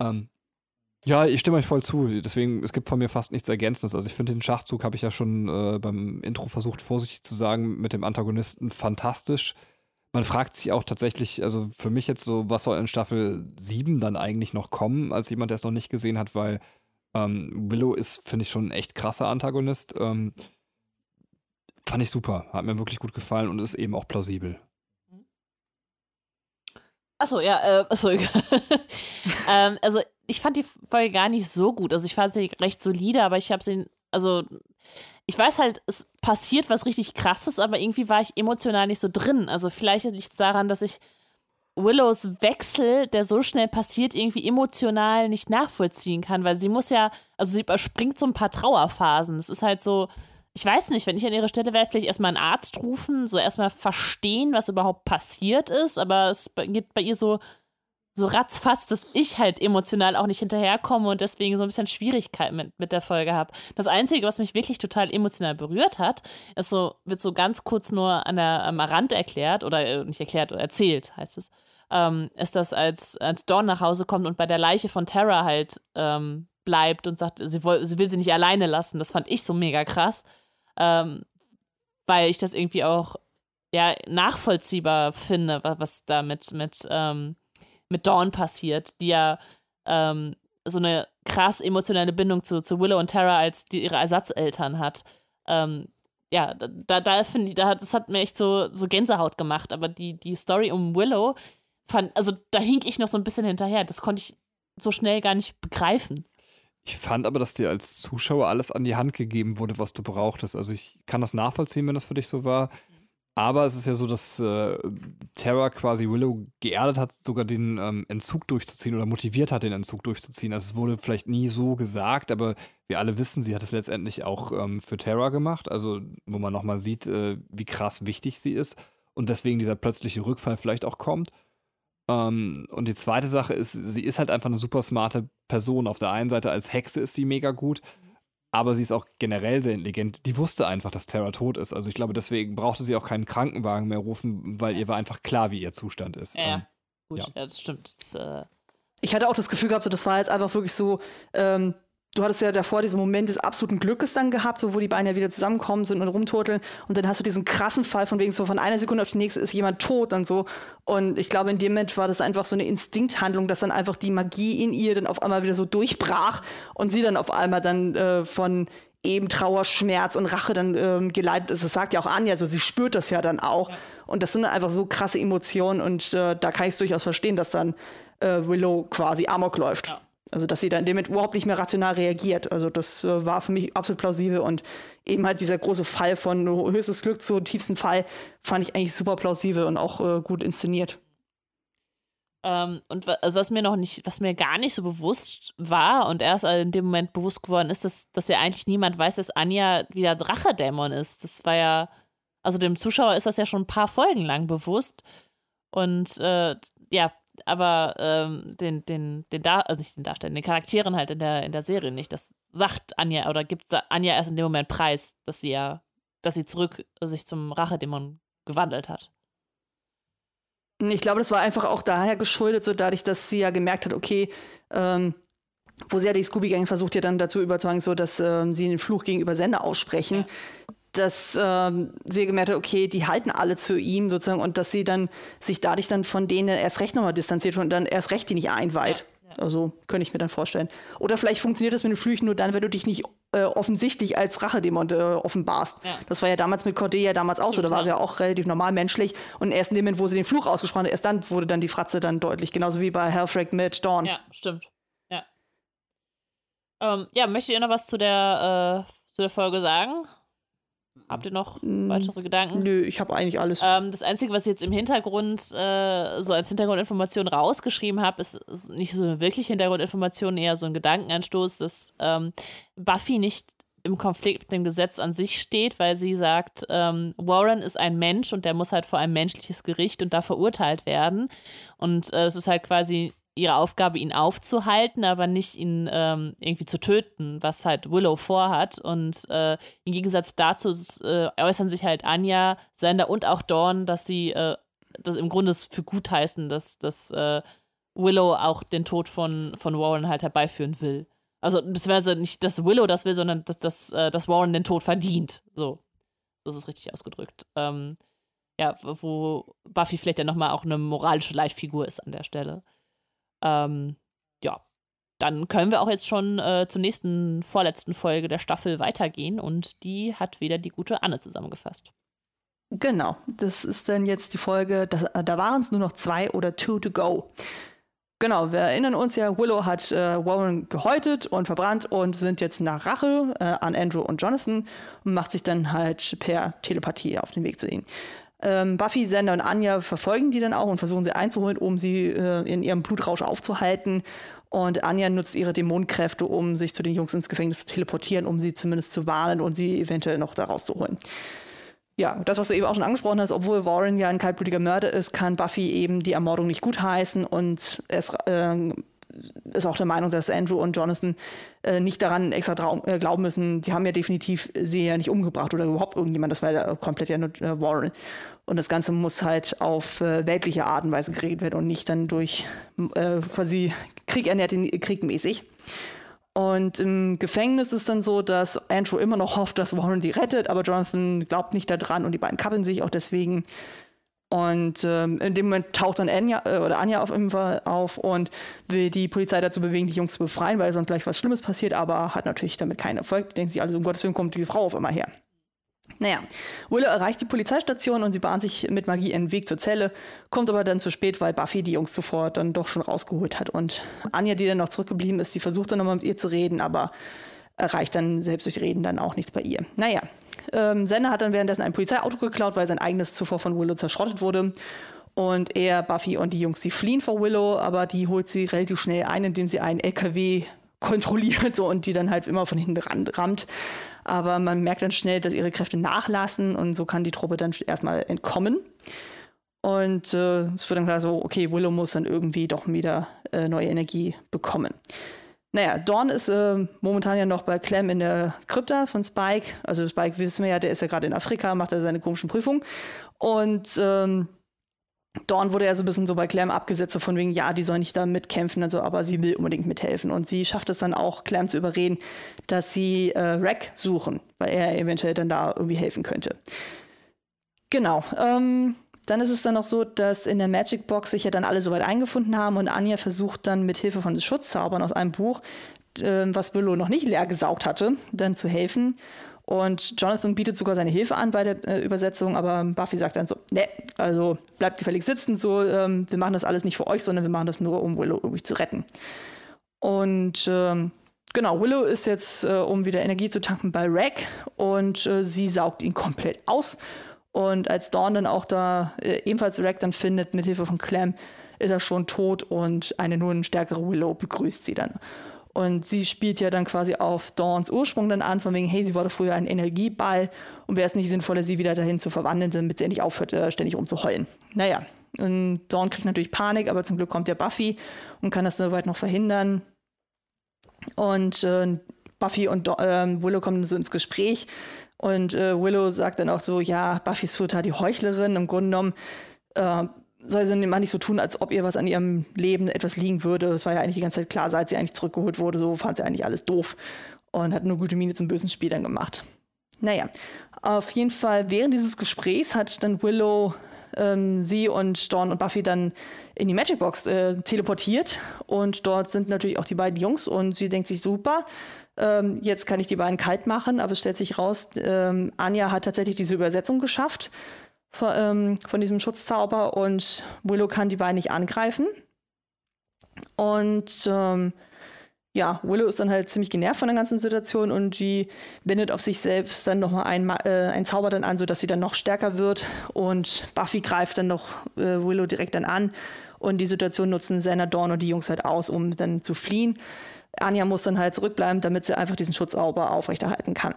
Ähm, ja, ich stimme euch voll zu. Deswegen, es gibt von mir fast nichts Ergänzendes. Also ich finde den Schachzug, habe ich ja schon äh, beim Intro versucht, vorsichtig zu sagen, mit dem Antagonisten fantastisch. Man fragt sich auch tatsächlich, also für mich jetzt so, was soll in Staffel 7 dann eigentlich noch kommen, als jemand, der es noch nicht gesehen hat, weil ähm, Willow ist, finde ich, schon ein echt krasser Antagonist. Ähm, fand ich super, hat mir wirklich gut gefallen und ist eben auch plausibel. Achso, ja, äh, achso, ähm, also ich fand die Folge gar nicht so gut. Also ich fand sie recht solide, aber ich habe sie, also ich weiß halt, es passiert was richtig krasses, aber irgendwie war ich emotional nicht so drin. Also vielleicht liegt es daran, dass ich Willows Wechsel, der so schnell passiert, irgendwie emotional nicht nachvollziehen kann, weil sie muss ja, also sie überspringt so ein paar Trauerphasen. Es ist halt so, ich weiß nicht, wenn ich an ihrer Stelle wäre, vielleicht erstmal einen Arzt rufen, so erstmal verstehen, was überhaupt passiert ist, aber es gibt bei ihr so, so ratzfatz, dass ich halt emotional auch nicht hinterherkomme und deswegen so ein bisschen Schwierigkeiten mit, mit der Folge habe. Das Einzige, was mich wirklich total emotional berührt hat, ist so, wird so ganz kurz nur an der, am Rand erklärt, oder äh, nicht erklärt, erzählt, heißt es, ähm, ist das, als, als Dawn nach Hause kommt und bei der Leiche von Terra halt ähm, bleibt und sagt, sie, will, sie will sie nicht alleine lassen. Das fand ich so mega krass ähm, weil ich das irgendwie auch ja, nachvollziehbar finde, was, was da mit, mit, ähm, mit Dawn passiert, die ja ähm, so eine krass emotionale Bindung zu, zu Willow und Tara als die ihre Ersatzeltern hat. Ähm, ja, da, da finde ich, da, das hat mir echt so, so Gänsehaut gemacht, aber die, die Story um Willow fand, also da hink ich noch so ein bisschen hinterher. Das konnte ich so schnell gar nicht begreifen. Ich fand aber, dass dir als Zuschauer alles an die Hand gegeben wurde, was du brauchtest. Also ich kann das nachvollziehen, wenn das für dich so war. Aber es ist ja so, dass äh, Terra quasi Willow geerdet hat, sogar den ähm, Entzug durchzuziehen oder motiviert hat, den Entzug durchzuziehen. Also es wurde vielleicht nie so gesagt, aber wir alle wissen, sie hat es letztendlich auch ähm, für Terra gemacht. Also wo man nochmal sieht, äh, wie krass wichtig sie ist und deswegen dieser plötzliche Rückfall vielleicht auch kommt. Ähm, und die zweite Sache ist, sie ist halt einfach eine super smarte Person. Auf der einen Seite als Hexe ist sie mega gut, aber sie ist auch generell sehr intelligent. Die wusste einfach, dass Terra tot ist. Also ich glaube, deswegen brauchte sie auch keinen Krankenwagen mehr rufen, weil ihr war einfach klar, wie ihr Zustand ist. Ja, ähm, gut, ja. ja. das stimmt. Das, äh ich hatte auch das Gefühl gehabt, so, das war jetzt einfach wirklich so, ähm, du hattest ja davor diesen Moment des absoluten Glückes dann gehabt, so wo die Beine ja wieder zusammenkommen sind und rumturteln. Und dann hast du diesen krassen Fall von wegen so von einer Sekunde auf die nächste ist jemand tot und so. Und ich glaube, in dem Moment war das einfach so eine Instinkthandlung, dass dann einfach die Magie in ihr dann auf einmal wieder so durchbrach und sie dann auf einmal dann äh, von eben Trauer, Schmerz und Rache dann ähm, geleitet ist. Das sagt ja auch Anja, so sie spürt das ja dann auch. Ja. Und das sind dann einfach so krasse Emotionen und äh, da kann ich es durchaus verstehen, dass dann äh, Willow quasi Amok läuft. Ja. Also, dass sie dann damit überhaupt nicht mehr rational reagiert. Also, das äh, war für mich absolut plausibel und eben halt dieser große Fall von höchstes Glück zu tiefsten Fall fand ich eigentlich super plausibel und auch äh, gut inszeniert. Ähm, und also was mir noch nicht, was mir gar nicht so bewusst war und erst in dem Moment bewusst geworden ist, dass, dass ja eigentlich niemand weiß, dass Anja wieder Drachedämon ist. Das war ja, also dem Zuschauer ist das ja schon ein paar Folgen lang bewusst. Und äh, ja, aber ähm, den, den, den Dar also nicht den Darstellern, den Charakteren halt in der, in der Serie nicht. Das sagt Anja oder gibt Anja erst in dem Moment preis, dass sie ja, dass sie zurück sich zum Rachedämon gewandelt hat. Ich glaube, das war einfach auch daher geschuldet, so dadurch, dass sie ja gemerkt hat, okay, ähm, wo sie ja die Scooby-Gang versucht ja dann dazu überzeugen, so dass ähm, sie den Fluch gegenüber Sender aussprechen. Ja. Dass ähm, sie gemerkt hat, okay, die halten alle zu ihm sozusagen und dass sie dann sich dadurch dann von denen erst recht nochmal distanziert und dann erst recht die nicht einweiht. Ja, ja. Also könnte ich mir dann vorstellen. Oder vielleicht funktioniert das mit den Flüchen nur dann, wenn du dich nicht äh, offensichtlich als Rachedämon äh, offenbarst. Ja. Das war ja damals mit Cordelia damals auch so. Da war sie ja auch relativ normal menschlich. Und erst in dem Moment, wo sie den Fluch ausgesprochen hat, erst dann wurde dann die Fratze dann deutlich. Genauso wie bei Halfrek mit Dawn. Ja, stimmt. Ja. Ähm, ja, möchtet ihr noch was zu der, äh, zu der Folge sagen? Habt ihr noch hm, weitere Gedanken? Nö, ich habe eigentlich alles. Ähm, das Einzige, was ich jetzt im Hintergrund, äh, so als Hintergrundinformation rausgeschrieben habe, ist, ist, nicht so eine wirkliche Hintergrundinformation, eher so ein Gedankenanstoß, dass ähm, Buffy nicht im Konflikt mit dem Gesetz an sich steht, weil sie sagt, ähm, Warren ist ein Mensch und der muss halt vor ein menschliches Gericht und da verurteilt werden. Und äh, es ist halt quasi ihre Aufgabe, ihn aufzuhalten, aber nicht ihn ähm, irgendwie zu töten, was halt Willow vorhat. Und äh, im Gegensatz dazu äh, äußern sich halt Anja, Sander und auch Dawn, dass sie äh, das im Grunde für gut heißen, dass, dass äh, Willow auch den Tod von, von Warren halt herbeiführen will. Also, beziehungsweise nicht, dass Willow das will, sondern dass, dass, äh, dass Warren den Tod verdient. So. So ist es richtig ausgedrückt. Ähm, ja, wo Buffy vielleicht dann nochmal auch eine moralische Leitfigur ist an der Stelle. Ähm, ja, dann können wir auch jetzt schon äh, zur nächsten, vorletzten Folge der Staffel weitergehen und die hat wieder die gute Anne zusammengefasst. Genau, das ist dann jetzt die Folge, das, da waren es nur noch zwei oder two to go. Genau, wir erinnern uns ja, Willow hat äh, Warren gehäutet und verbrannt und sind jetzt nach Rache äh, an Andrew und Jonathan und macht sich dann halt per Telepathie auf den Weg zu ihnen. Ähm, Buffy, Sander und Anja verfolgen die dann auch und versuchen sie einzuholen, um sie äh, in ihrem Blutrausch aufzuhalten. Und Anja nutzt ihre Dämonenkräfte, um sich zu den Jungs ins Gefängnis zu teleportieren, um sie zumindest zu warnen und sie eventuell noch da rauszuholen. Ja, das, was du eben auch schon angesprochen hast, obwohl Warren ja ein kaltblütiger Mörder ist, kann Buffy eben die Ermordung nicht gutheißen und es äh, ist auch der Meinung, dass Andrew und Jonathan äh, nicht daran extra äh, glauben müssen. Die haben ja definitiv sie ja nicht umgebracht oder überhaupt irgendjemand. Das war ja komplett ja nur äh, Warren. Und das Ganze muss halt auf äh, weltliche Art und Weise geregelt werden und nicht dann durch äh, quasi Krieg ernährt den Krieg mäßig. Und im Gefängnis ist dann so, dass Andrew immer noch hofft, dass Warren die rettet, aber Jonathan glaubt nicht daran und die beiden kappeln sich auch deswegen. Und ähm, in dem Moment taucht dann Anja, äh, oder Anja auf jeden Fall auf und will die Polizei dazu bewegen, die Jungs zu befreien, weil sonst gleich was Schlimmes passiert, aber hat natürlich damit keinen Erfolg. Die denken sich alle, um Gottes Willen kommt die Frau auf einmal her. Naja, Willow erreicht die Polizeistation und sie bahnt sich mit Magie einen Weg zur Zelle, kommt aber dann zu spät, weil Buffy die Jungs zuvor dann doch schon rausgeholt hat. Und Anja, die dann noch zurückgeblieben ist, die versucht dann nochmal mit ihr zu reden, aber erreicht dann selbst durch Reden dann auch nichts bei ihr. Naja, ähm, Sender hat dann währenddessen ein Polizeiauto geklaut, weil sein eigenes zuvor von Willow zerschrottet wurde. Und er, Buffy und die Jungs, die fliehen vor Willow, aber die holt sie relativ schnell ein, indem sie einen LKW kontrolliert so, und die dann halt immer von hinten ran, rammt. Aber man merkt dann schnell, dass ihre Kräfte nachlassen und so kann die Truppe dann erstmal entkommen. Und äh, es wird dann klar so, okay, Willow muss dann irgendwie doch wieder äh, neue Energie bekommen. Naja, Dawn ist äh, momentan ja noch bei Clem in der Krypta von Spike. Also Spike wissen wir ja, der ist ja gerade in Afrika, macht er seine komischen Prüfungen. Und ähm, Dawn wurde ja so ein bisschen so bei Clem abgesetzt, so von wegen, ja, die soll nicht da mitkämpfen, also, aber sie will unbedingt mithelfen. Und sie schafft es dann auch, Clem zu überreden, dass sie äh, Rack suchen, weil er eventuell dann da irgendwie helfen könnte. Genau. Ähm, dann ist es dann noch so, dass in der Magic Box sich ja dann alle soweit eingefunden haben und Anja versucht dann mit Hilfe von Schutzzaubern aus einem Buch, äh, was Willow noch nicht leer gesaugt hatte, dann zu helfen. Und Jonathan bietet sogar seine Hilfe an bei der äh, Übersetzung, aber Buffy sagt dann so, ne, also bleibt gefällig sitzen, so, ähm, wir machen das alles nicht für euch, sondern wir machen das nur, um Willow irgendwie zu retten. Und ähm, genau, Willow ist jetzt, äh, um wieder Energie zu tanken, bei Rack und äh, sie saugt ihn komplett aus und als Dawn dann auch da äh, ebenfalls Rack dann findet mit Hilfe von Clem, ist er schon tot und eine nun stärkere Willow begrüßt sie dann. Und sie spielt ja dann quasi auf Dawns Ursprung dann an, von wegen, hey, sie doch früher ein Energieball und wäre es nicht sinnvoller, sie wieder dahin zu verwandeln, damit sie endlich aufhört, äh, ständig rumzuheulen. Naja, und Dawn kriegt natürlich Panik, aber zum Glück kommt ja Buffy und kann das soweit noch verhindern. Und äh, Buffy und äh, Willow kommen so ins Gespräch und äh, Willow sagt dann auch so, ja, Buffy ist total die Heuchlerin, im Grunde genommen äh, soll sie mal nicht so tun, als ob ihr was an ihrem Leben etwas liegen würde. Es war ja eigentlich die ganze Zeit klar, seit sie eigentlich zurückgeholt wurde, so fand sie eigentlich alles doof und hat nur gute Miene zum bösen Spiel dann gemacht. Naja, auf jeden Fall während dieses Gesprächs hat dann Willow ähm, sie und Dawn und Buffy dann in die Magic Box äh, teleportiert und dort sind natürlich auch die beiden Jungs und sie denkt sich super, ähm, jetzt kann ich die beiden kalt machen, aber es stellt sich raus, ähm, Anja hat tatsächlich diese Übersetzung geschafft von, ähm, von diesem Schutzzauber und Willow kann die beiden nicht angreifen. Und ähm, ja, Willow ist dann halt ziemlich genervt von der ganzen Situation und die wendet auf sich selbst dann nochmal einen, äh, einen Zauber dann an, sodass sie dann noch stärker wird. Und Buffy greift dann noch äh, Willow direkt dann an. Und die Situation nutzen Senna, Dawn und die Jungs halt aus, um dann zu fliehen. Anja muss dann halt zurückbleiben, damit sie einfach diesen Schutzzauber aufrechterhalten kann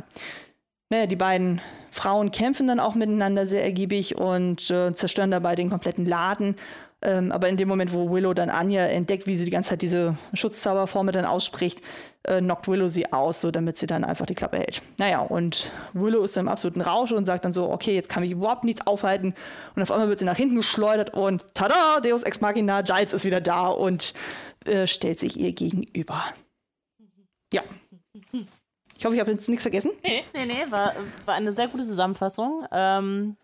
naja, die beiden Frauen kämpfen dann auch miteinander sehr ergiebig und äh, zerstören dabei den kompletten Laden. Ähm, aber in dem Moment, wo Willow dann Anja entdeckt, wie sie die ganze Zeit diese Schutzzauberformel dann ausspricht, äh, knockt Willow sie aus, so damit sie dann einfach die Klappe hält. Naja, und Willow ist dann im absoluten Rausch und sagt dann so, okay, jetzt kann mich überhaupt nichts aufhalten. Und auf einmal wird sie nach hinten geschleudert und tada, Deus Ex Machina, Giles ist wieder da und äh, stellt sich ihr gegenüber. Ja. Ich hoffe, ich habe jetzt nichts vergessen. Nee, nee, nee, war, war eine sehr gute Zusammenfassung. Ähm,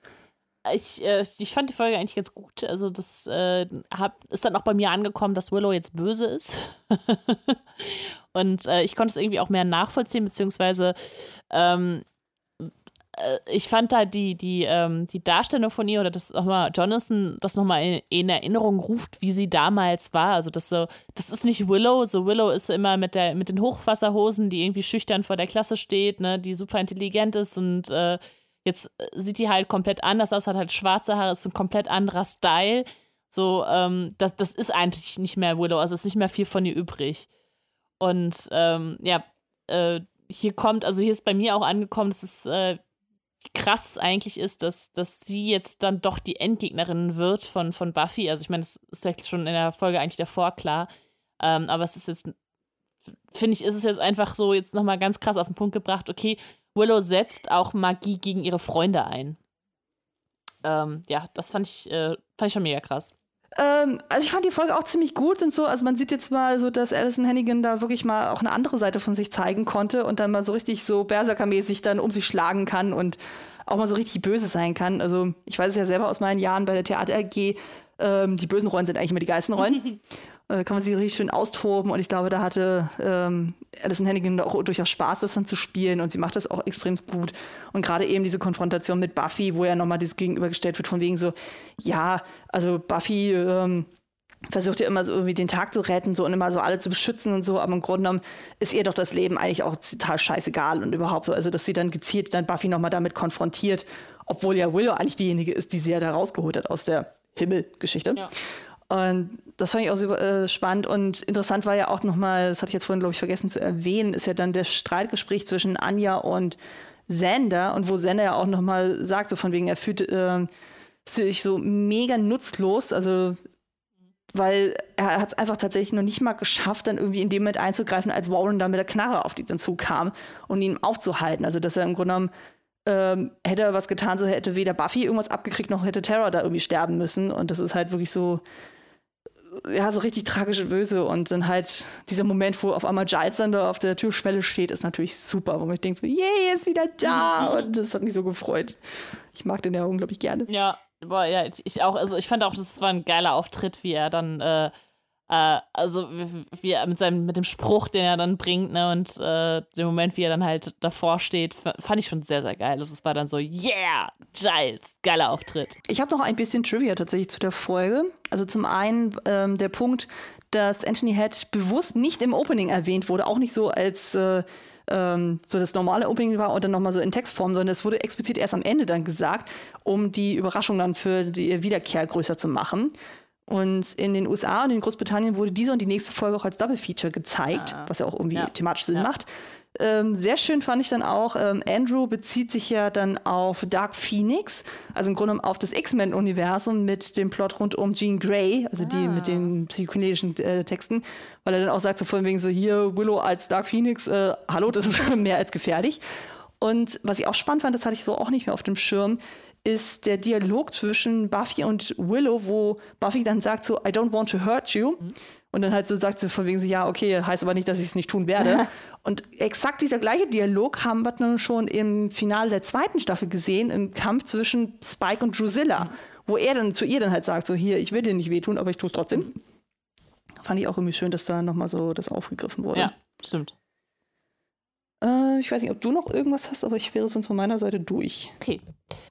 ich, äh, ich fand die Folge eigentlich ganz gut. Also, das äh, hab, ist dann auch bei mir angekommen, dass Willow jetzt böse ist. Und äh, ich konnte es irgendwie auch mehr nachvollziehen, beziehungsweise ähm, äh, ich fand da die, die, ähm, die Darstellung von ihr oder dass nochmal Jonathan das nochmal in, in Erinnerung ruft, wie sie damals war. Also das so, das ist nicht Willow. So Willow ist immer mit der, mit den Hochwasserhosen, die irgendwie schüchtern vor der Klasse steht, ne, die super intelligent ist und äh, jetzt sieht die halt komplett anders aus, hat halt schwarze Haare, ist ein komplett anderer Style. So, ähm, das, das ist eigentlich nicht mehr Willow, also ist nicht mehr viel von ihr übrig. Und ähm, ja, äh, hier kommt, also hier ist bei mir auch angekommen, dass es äh, krass eigentlich ist, dass, dass sie jetzt dann doch die Endgegnerin wird von, von Buffy. Also ich meine, das ist ja schon in der Folge eigentlich davor klar. Ähm, aber es ist jetzt, finde ich, ist es jetzt einfach so jetzt nochmal ganz krass auf den Punkt gebracht, okay, Willow setzt auch Magie gegen ihre Freunde ein. Ähm, ja, das fand ich, äh, fand ich schon mega krass. Ähm, also ich fand die Folge auch ziemlich gut und so. Also man sieht jetzt mal so, dass Alison Hannigan da wirklich mal auch eine andere Seite von sich zeigen konnte und dann mal so richtig so Berserker-mäßig dann um sich schlagen kann und auch mal so richtig böse sein kann. Also ich weiß es ja selber aus meinen Jahren bei der Theater AG, ähm, die bösen Rollen sind eigentlich immer die geilsten Rollen. äh, kann man sich richtig schön austoben und ich glaube, da hatte ähm, Alison Hannigan auch durchaus Spaß, das dann zu spielen und sie macht das auch extrem gut. Und gerade eben diese Konfrontation mit Buffy, wo ja nochmal dieses gegenübergestellt wird von wegen so, ja, also Buffy ähm, versucht ja immer so irgendwie den Tag zu retten so und immer so alle zu beschützen und so, aber im Grunde genommen ist ihr doch das Leben eigentlich auch total scheißegal und überhaupt so, also dass sie dann gezielt dann Buffy nochmal damit konfrontiert, obwohl ja Willow eigentlich diejenige ist, die sie ja da rausgeholt hat aus der Himmelgeschichte. Ja. Und das fand ich auch super äh, spannend und interessant war ja auch nochmal, das hatte ich jetzt vorhin, glaube ich, vergessen zu erwähnen, ist ja dann das Streitgespräch zwischen Anja und Sander und wo Sander ja auch nochmal sagt, so von wegen, er fühlt äh, sich so mega nutzlos, also weil er hat es einfach tatsächlich noch nicht mal geschafft, dann irgendwie in dem Moment einzugreifen, als Warren da mit der Knarre auf die zukam und ihn aufzuhalten. Also dass er im Grunde genommen ähm, hätte er was getan, so hätte weder Buffy irgendwas abgekriegt, noch hätte Terror da irgendwie sterben müssen. Und das ist halt wirklich so, ja, so richtig tragisch und böse. Und dann halt dieser Moment, wo auf einmal Giles dann da auf der Türschwelle steht, ist natürlich super, wo man denkt so, yay, er ist wieder da. Und das hat mich so gefreut. Ich mag den ja unglaublich gerne. Ja, boah, ja, ich auch, also ich fand auch, das war ein geiler Auftritt, wie er dann äh, äh, also wie er mit seinem, mit dem Spruch, den er dann bringt, ne, und äh, dem Moment, wie er dann halt davor steht, fand ich schon sehr, sehr geil. Es war dann so, yeah, Giles, geiler Auftritt. Ich habe noch ein bisschen Trivia tatsächlich zu der Folge. Also zum einen ähm, der Punkt, dass Anthony Head bewusst nicht im Opening erwähnt wurde, auch nicht so als äh, ähm, so das normale Opening war und dann nochmal so in Textform, sondern es wurde explizit erst am Ende dann gesagt, um die Überraschung dann für die Wiederkehr größer zu machen. Und in den USA und in Großbritannien wurde diese und die nächste Folge auch als Double Feature gezeigt, ah. was ja auch irgendwie ja. thematisch Sinn ja. macht. Ähm, sehr schön fand ich dann auch, ähm, Andrew bezieht sich ja dann auf Dark Phoenix, also im Grunde auf das X-Men-Universum mit dem Plot rund um Jean Grey, also ah. die mit den psychokinetischen äh, Texten, weil er dann auch sagt, so von wegen so hier Willow als Dark Phoenix, äh, hallo, das ist mehr als gefährlich. Und was ich auch spannend fand, das hatte ich so auch nicht mehr auf dem Schirm, ist der Dialog zwischen Buffy und Willow, wo Buffy dann sagt so, I don't want to hurt you. Mhm. Und dann halt so sagt sie von wegen so, ja, okay, heißt aber nicht, dass ich es nicht tun werde. und exakt dieser gleiche Dialog haben wir dann schon im Finale der zweiten Staffel gesehen, im Kampf zwischen Spike und Drusilla, mhm. wo er dann zu ihr dann halt sagt, so hier, ich will dir nicht wehtun, aber ich tue es trotzdem. Fand ich auch irgendwie schön, dass da nochmal so das aufgegriffen wurde. Ja, stimmt. Äh, ich weiß nicht, ob du noch irgendwas hast, aber ich wäre sonst von meiner Seite durch. Okay.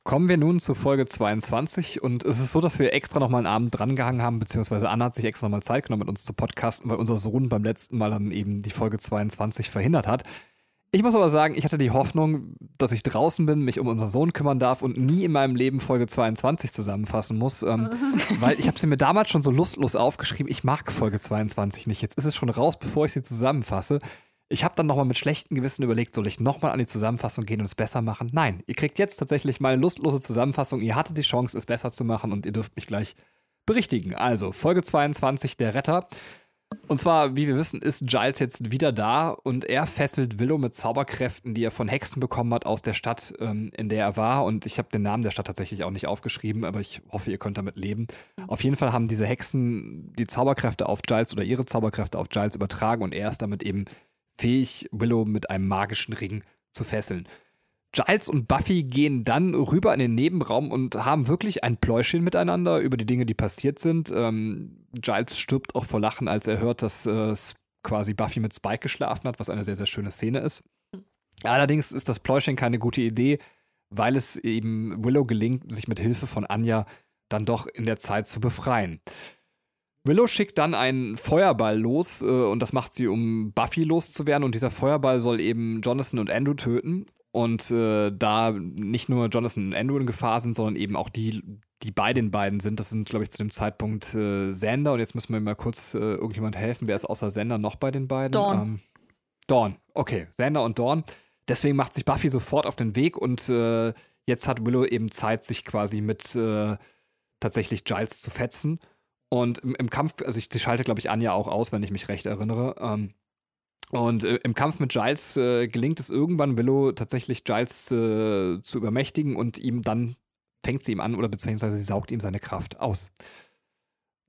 Kommen wir nun zu Folge 22 und es ist so, dass wir extra nochmal einen Abend drangehangen haben, beziehungsweise Anna hat sich extra nochmal Zeit genommen, mit uns zu podcasten, weil unser Sohn beim letzten Mal dann eben die Folge 22 verhindert hat. Ich muss aber sagen, ich hatte die Hoffnung, dass ich draußen bin, mich um unseren Sohn kümmern darf und nie in meinem Leben Folge 22 zusammenfassen muss, ähm, weil ich habe sie mir damals schon so lustlos aufgeschrieben. Ich mag Folge 22 nicht. Jetzt ist es schon raus, bevor ich sie zusammenfasse. Ich habe dann nochmal mit schlechtem Gewissen überlegt, soll ich nochmal an die Zusammenfassung gehen und es besser machen? Nein, ihr kriegt jetzt tatsächlich mal eine lustlose Zusammenfassung. Ihr hattet die Chance, es besser zu machen und ihr dürft mich gleich berichtigen. Also, Folge 22, der Retter. Und zwar, wie wir wissen, ist Giles jetzt wieder da und er fesselt Willow mit Zauberkräften, die er von Hexen bekommen hat aus der Stadt, ähm, in der er war. Und ich habe den Namen der Stadt tatsächlich auch nicht aufgeschrieben, aber ich hoffe, ihr könnt damit leben. Auf jeden Fall haben diese Hexen die Zauberkräfte auf Giles oder ihre Zauberkräfte auf Giles übertragen und er ist damit eben fähig, Willow mit einem magischen Ring zu fesseln. Giles und Buffy gehen dann rüber in den Nebenraum und haben wirklich ein Pläuschen miteinander über die Dinge, die passiert sind. Ähm, Giles stirbt auch vor Lachen, als er hört, dass äh, quasi Buffy mit Spike geschlafen hat, was eine sehr, sehr schöne Szene ist. Allerdings ist das Pläuschen keine gute Idee, weil es eben Willow gelingt, sich mit Hilfe von Anja dann doch in der Zeit zu befreien. Willow schickt dann einen Feuerball los äh, und das macht sie, um Buffy loszuwerden. Und dieser Feuerball soll eben Jonathan und Andrew töten. Und äh, da nicht nur Jonathan und Andrew in Gefahr sind, sondern eben auch die, die bei den beiden sind. Das sind, glaube ich, zu dem Zeitpunkt äh, Sander. Und jetzt müssen wir mal kurz äh, irgendjemand helfen. Wer ist außer Sander noch bei den beiden? Dawn. Ähm, Dawn, okay. Sander und Dawn. Deswegen macht sich Buffy sofort auf den Weg und äh, jetzt hat Willow eben Zeit, sich quasi mit äh, tatsächlich Giles zu fetzen. Und im, im Kampf, also ich schalte, glaube ich, Anja auch aus, wenn ich mich recht erinnere. Ähm, und äh, im Kampf mit Giles äh, gelingt es irgendwann, Willow tatsächlich Giles äh, zu übermächtigen und ihm dann fängt sie ihm an oder beziehungsweise sie saugt ihm seine Kraft aus.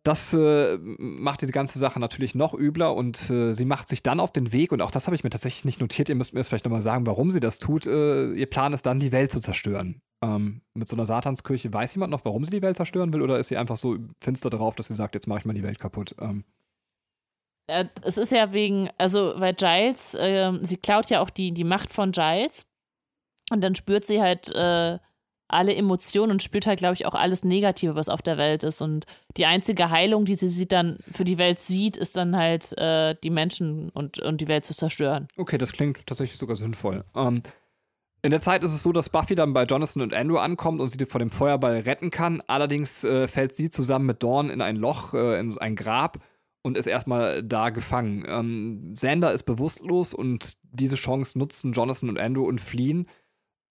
Das äh, macht die ganze Sache natürlich noch übler und äh, sie macht sich dann auf den Weg, und auch das habe ich mir tatsächlich nicht notiert, ihr müsst mir jetzt vielleicht nochmal sagen, warum sie das tut. Äh, ihr Plan ist dann, die Welt zu zerstören. Ähm, mit so einer Satanskirche, weiß jemand noch, warum sie die Welt zerstören will, oder ist sie einfach so finster darauf, dass sie sagt, jetzt mache ich mal die Welt kaputt? Ähm. Äh, es ist ja wegen, also, weil Giles, äh, sie klaut ja auch die, die Macht von Giles und dann spürt sie halt äh, alle Emotionen und spürt halt, glaube ich, auch alles Negative, was auf der Welt ist. Und die einzige Heilung, die sie sieht dann für die Welt sieht, ist dann halt äh, die Menschen und, und die Welt zu zerstören. Okay, das klingt tatsächlich sogar sinnvoll. Ähm, in der Zeit ist es so, dass Buffy dann bei Jonathan und Andrew ankommt und sie vor dem Feuerball retten kann. Allerdings äh, fällt sie zusammen mit Dawn in ein Loch, äh, in ein Grab und ist erstmal da gefangen. Ähm, Xander ist bewusstlos und diese Chance nutzen Jonathan und Andrew und fliehen.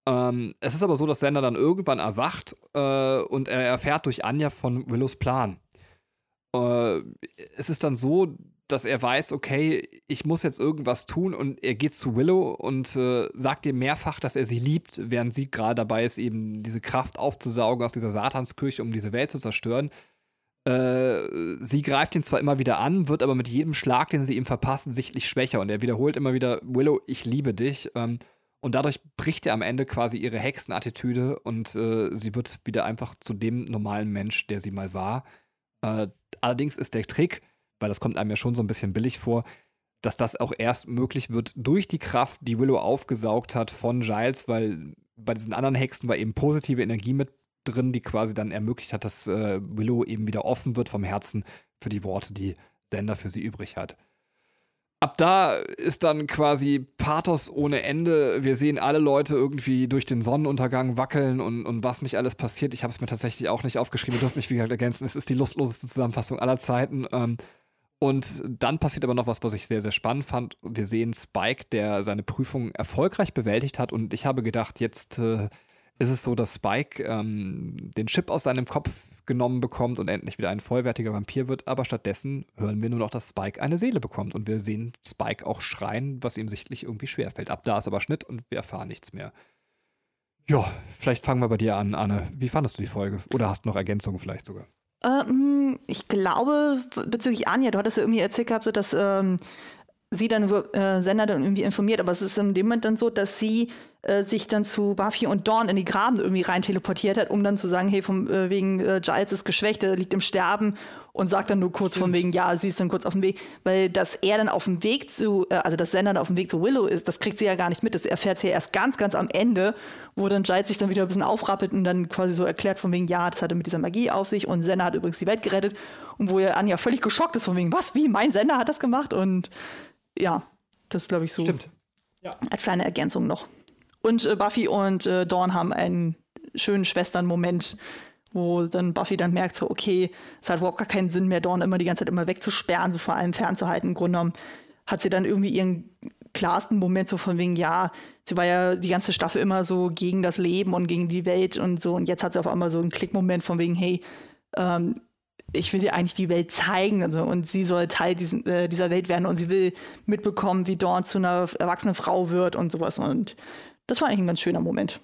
Ähm, es ist aber so, dass Sender dann irgendwann erwacht äh, und er erfährt durch Anja von Willows Plan. Äh, es ist dann so, dass er weiß, okay, ich muss jetzt irgendwas tun und er geht zu Willow und äh, sagt ihr mehrfach, dass er sie liebt, während sie gerade dabei ist, eben diese Kraft aufzusaugen aus dieser Satanskirche, um diese Welt zu zerstören. Äh, sie greift ihn zwar immer wieder an, wird aber mit jedem Schlag, den sie ihm verpasst, sichtlich schwächer und er wiederholt immer wieder, Willow, ich liebe dich. Ähm, und dadurch bricht er am Ende quasi ihre Hexenattitüde und äh, sie wird wieder einfach zu dem normalen Mensch, der sie mal war. Äh, allerdings ist der Trick, weil das kommt einem ja schon so ein bisschen billig vor, dass das auch erst möglich wird durch die Kraft, die Willow aufgesaugt hat von Giles, weil bei diesen anderen Hexen war eben positive Energie mit drin, die quasi dann ermöglicht hat, dass äh, Willow eben wieder offen wird vom Herzen für die Worte, die Sender für sie übrig hat. Ab da ist dann quasi Pathos ohne Ende. Wir sehen alle Leute irgendwie durch den Sonnenuntergang wackeln und, und was nicht alles passiert. Ich habe es mir tatsächlich auch nicht aufgeschrieben. Ihr dürft mich, wie gesagt, ergänzen. Es ist die lustloseste Zusammenfassung aller Zeiten. Ähm, und dann passiert aber noch was, was ich sehr, sehr spannend fand. Wir sehen Spike, der seine Prüfung erfolgreich bewältigt hat. Und ich habe gedacht, jetzt äh, ist es so, dass Spike ähm, den Chip aus seinem Kopf genommen bekommt und endlich wieder ein vollwertiger Vampir wird. Aber stattdessen hören wir nur noch, dass Spike eine Seele bekommt. Und wir sehen Spike auch schreien, was ihm sichtlich irgendwie schwerfällt. Ab da ist aber Schnitt und wir erfahren nichts mehr. Ja, vielleicht fangen wir bei dir an, Anne. Wie fandest du die Folge? Oder hast du noch Ergänzungen vielleicht sogar? Ähm, ich glaube, bezüglich Anja, du hattest ja irgendwie erzählt gehabt, so dass ähm, sie dann über äh, Sender dann irgendwie informiert, aber es ist in dem Moment dann so, dass sie äh, sich dann zu Buffy und Dawn in die Graben irgendwie rein teleportiert hat, um dann zu sagen, hey, vom, äh, wegen äh, Giles ist geschwächt, er liegt im Sterben und sagt dann nur kurz Stimmt. von wegen, ja, sie ist dann kurz auf dem Weg, weil dass er dann auf dem Weg zu, äh, also dass Sender dann auf dem Weg zu Willow ist, das kriegt sie ja gar nicht mit, das erfährt sie ja erst ganz, ganz am Ende, wo dann Giles sich dann wieder ein bisschen aufrappelt und dann quasi so erklärt von wegen, ja, das hatte mit dieser Magie auf sich und Sender hat übrigens die Welt gerettet und wo ja Anja völlig geschockt ist von wegen, was, wie, mein Sender hat das gemacht und ja, das glaube ich so. Stimmt. Ja. Als kleine Ergänzung noch. Und äh, Buffy und äh, Dawn haben einen schönen Schwestern-Moment, wo dann Buffy dann merkt, so, okay, es hat überhaupt gar keinen Sinn mehr, Dawn immer die ganze Zeit immer wegzusperren, so vor allem fernzuhalten. Im Grunde genommen hat sie dann irgendwie ihren klarsten Moment so von wegen, ja, sie war ja die ganze Staffel immer so gegen das Leben und gegen die Welt und so. Und jetzt hat sie auf einmal so einen Klickmoment von wegen, hey, ähm, ich will dir eigentlich die Welt zeigen also, und sie soll Teil diesen, äh, dieser Welt werden und sie will mitbekommen, wie Dawn zu einer erwachsenen Frau wird und sowas. Und das war eigentlich ein ganz schöner Moment.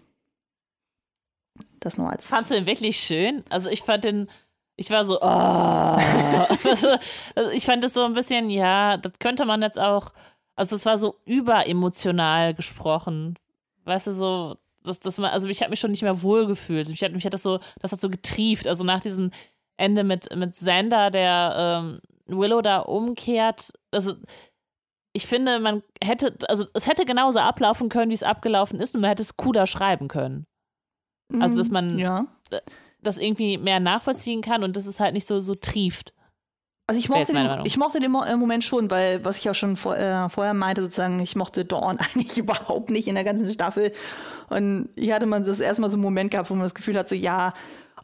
Das nur als. Fandst du den wirklich schön? Also ich fand den, ich war so, oh. also, also ich fand das so ein bisschen, ja, das könnte man jetzt auch, also das war so überemotional gesprochen. Weißt du, so, das, das war, also ich habe mich schon nicht mehr wohl gefühlt. Mich hat, mich hat das so, das hat so getrieft. Also nach diesem Ende mit, mit Xander, der ähm, Willow da umkehrt. Also ich finde, man hätte, also es hätte genauso ablaufen können, wie es abgelaufen ist, und man hätte es cooler schreiben können. Also, dass man ja. das irgendwie mehr nachvollziehen kann und dass es halt nicht so, so trieft. Also ich mochte, den, ich mochte den äh, Moment schon, weil, was ich auch schon vor, äh, vorher meinte, sozusagen, ich mochte Dawn eigentlich überhaupt nicht in der ganzen Staffel. Und hier hatte man das erstmal so einen Moment gehabt, wo man das Gefühl hat, so ja,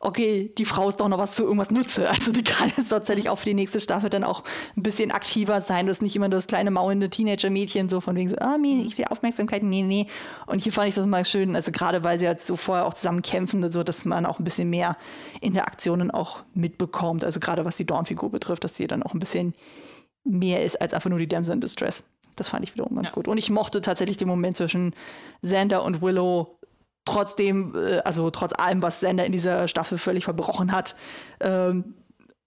okay, die Frau ist doch noch was zu irgendwas nutze. Also die kann jetzt tatsächlich auch für die nächste Staffel dann auch ein bisschen aktiver sein. Das ist nicht immer das kleine maulende Teenager-Mädchen so von wegen so, ah, Mini, ich will Aufmerksamkeit, nee, nee. Und hier fand ich das mal schön, also gerade weil sie halt so vorher auch zusammen kämpfen, so dass man auch ein bisschen mehr Interaktionen auch mitbekommt. Also gerade was die Dawn-Figur betrifft, dass sie dann auch ein bisschen mehr ist als einfach nur die Damsel in Distress. Das fand ich wiederum ganz ja. gut. Und ich mochte tatsächlich den Moment zwischen Xander und Willow trotzdem, äh, also trotz allem, was Sender in dieser Staffel völlig verbrochen hat, ähm,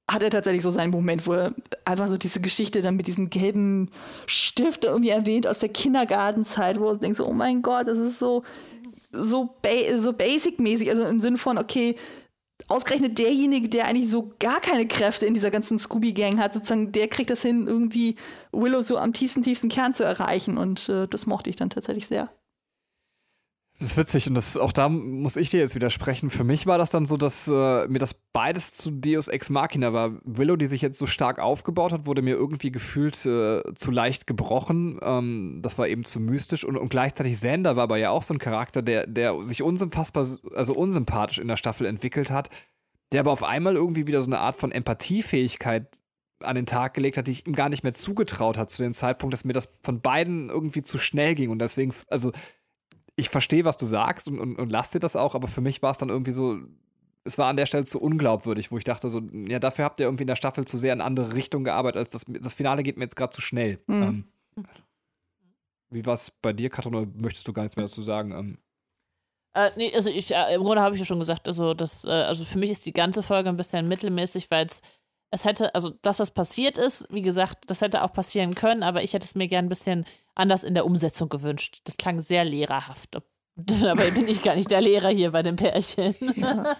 hat er tatsächlich so seinen Moment, wo er einfach so diese Geschichte dann mit diesem gelben Stift irgendwie erwähnt aus der Kindergartenzeit, wo denkt so, oh mein Gott, das ist so, so, ba so basic-mäßig, also im Sinne von, okay, ausgerechnet derjenige, der eigentlich so gar keine Kräfte in dieser ganzen Scooby-Gang hat, sozusagen, der kriegt das hin, irgendwie Willow so am tiefsten, tiefsten Kern zu erreichen und äh, das mochte ich dann tatsächlich sehr. Das ist witzig und das, auch da muss ich dir jetzt widersprechen. Für mich war das dann so, dass äh, mir das beides zu Deus Ex Machina war. Willow, die sich jetzt so stark aufgebaut hat, wurde mir irgendwie gefühlt äh, zu leicht gebrochen. Ähm, das war eben zu mystisch und, und gleichzeitig Xander war aber ja auch so ein Charakter, der, der sich unsympathbar, also unsympathisch in der Staffel entwickelt hat, der aber auf einmal irgendwie wieder so eine Art von Empathiefähigkeit an den Tag gelegt hat, die ich ihm gar nicht mehr zugetraut hat zu dem Zeitpunkt, dass mir das von beiden irgendwie zu schnell ging und deswegen, also ich verstehe, was du sagst und, und, und lass dir das auch, aber für mich war es dann irgendwie so, es war an der Stelle zu unglaubwürdig, wo ich dachte, so, ja, dafür habt ihr irgendwie in der Staffel zu sehr in andere Richtung gearbeitet, als das, das Finale geht mir jetzt gerade zu schnell. Mhm. Ähm, wie war es bei dir, Katrin, oder möchtest du gar nichts mehr dazu sagen? Ähm, äh, nee, also ich, äh, im Grunde habe ich ja schon gesagt, also, das, äh, also für mich ist die ganze Folge ein bisschen mittelmäßig, weil es es hätte, also das, was passiert ist, wie gesagt, das hätte auch passieren können, aber ich hätte es mir gern ein bisschen anders in der Umsetzung gewünscht. Das klang sehr lehrerhaft. Dabei bin ich gar nicht der Lehrer hier bei dem Pärchen. Ja.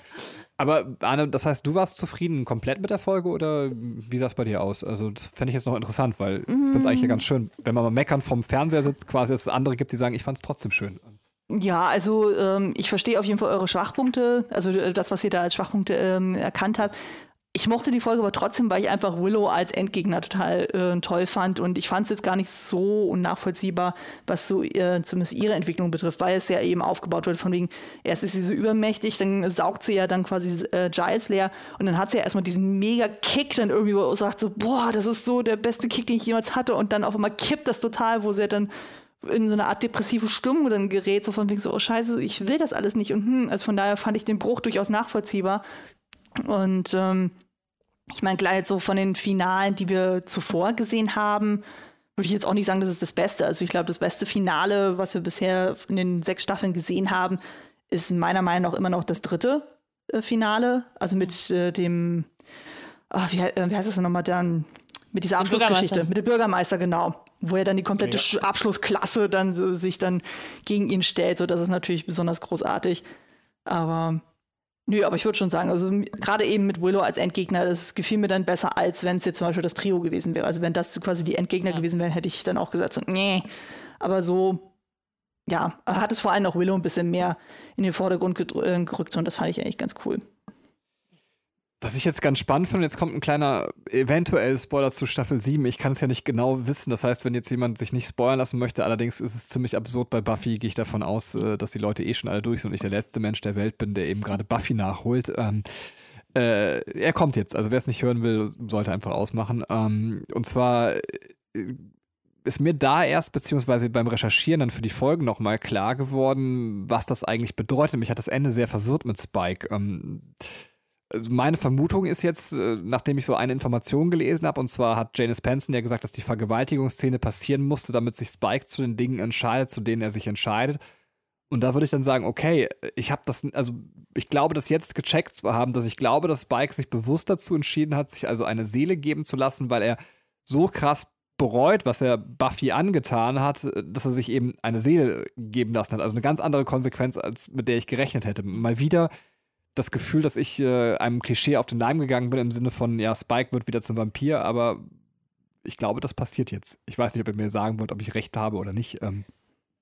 Aber Arne, das heißt, du warst zufrieden komplett mit der Folge oder wie sah es bei dir aus? Also, das fände ich jetzt noch interessant, weil ich finde es eigentlich ja ganz schön, wenn man mal meckern vom Fernseher sitzt, quasi, dass es andere gibt, die sagen, ich fand es trotzdem schön. Ja, also ähm, ich verstehe auf jeden Fall eure Schwachpunkte, also äh, das, was ihr da als Schwachpunkte ähm, erkannt habt. Ich mochte die Folge aber trotzdem, weil ich einfach Willow als Endgegner total äh, toll fand. Und ich fand es jetzt gar nicht so unnachvollziehbar, was so äh, zumindest ihre Entwicklung betrifft, weil es ja eben aufgebaut wird von wegen, erst ist sie so übermächtig, dann saugt sie ja dann quasi äh, Giles leer und dann hat sie ja erstmal diesen mega Kick dann irgendwie, wo sagt so, boah, das ist so der beste Kick, den ich jemals hatte. Und dann auf einmal kippt das total, wo sie dann in so eine Art depressive Stimmung dann gerät, so von wegen so, oh scheiße, ich will das alles nicht. Und hm, also von daher fand ich den Bruch durchaus nachvollziehbar. Und ähm, ich meine, klar, jetzt so von den Finalen, die wir zuvor gesehen haben, würde ich jetzt auch nicht sagen, das ist das Beste. Also ich glaube, das beste Finale, was wir bisher in den sechs Staffeln gesehen haben, ist meiner Meinung nach immer noch das dritte äh, Finale. Also mit äh, dem, oh, wie, äh, wie heißt das nochmal dann? Mit dieser Abschlussgeschichte, mit dem Bürgermeister, genau. Wo er dann die komplette ja. Abschlussklasse dann äh, sich dann gegen ihn stellt. So, das ist natürlich besonders großartig. Aber Nö, aber ich würde schon sagen, also gerade eben mit Willow als Endgegner, das gefiel mir dann besser, als wenn es jetzt zum Beispiel das Trio gewesen wäre. Also wenn das quasi die Endgegner ja. gewesen wären, hätte ich dann auch gesagt, so, nee. Aber so, ja, hat es vor allem auch Willow ein bisschen mehr in den Vordergrund äh, gerückt und das fand ich eigentlich ganz cool. Was ich jetzt ganz spannend finde, jetzt kommt ein kleiner eventuell Spoiler zu Staffel 7. Ich kann es ja nicht genau wissen. Das heißt, wenn jetzt jemand sich nicht spoilern lassen möchte, allerdings ist es ziemlich absurd bei Buffy, gehe ich davon aus, äh, dass die Leute eh schon alle durch sind und ich der letzte Mensch der Welt bin, der eben gerade Buffy nachholt. Ähm, äh, er kommt jetzt. Also wer es nicht hören will, sollte einfach ausmachen. Ähm, und zwar äh, ist mir da erst, beziehungsweise beim Recherchieren dann für die Folgen nochmal klar geworden, was das eigentlich bedeutet. Mich hat das Ende sehr verwirrt mit Spike. Ähm, meine Vermutung ist jetzt, äh, nachdem ich so eine Information gelesen habe, und zwar hat Janice Penson ja gesagt, dass die Vergewaltigungsszene passieren musste, damit sich Spike zu den Dingen entscheidet, zu denen er sich entscheidet. Und da würde ich dann sagen, okay, ich habe das, also ich glaube, das jetzt gecheckt zu haben, dass ich glaube, dass Spike sich bewusst dazu entschieden hat, sich also eine Seele geben zu lassen, weil er so krass bereut, was er Buffy angetan hat, dass er sich eben eine Seele geben lassen hat. Also eine ganz andere Konsequenz, als mit der ich gerechnet hätte. Mal wieder das Gefühl, dass ich äh, einem Klischee auf den Leim gegangen bin, im Sinne von, ja, Spike wird wieder zum Vampir, aber ich glaube, das passiert jetzt. Ich weiß nicht, ob ihr mir sagen wollt, ob ich recht habe oder nicht. Ähm.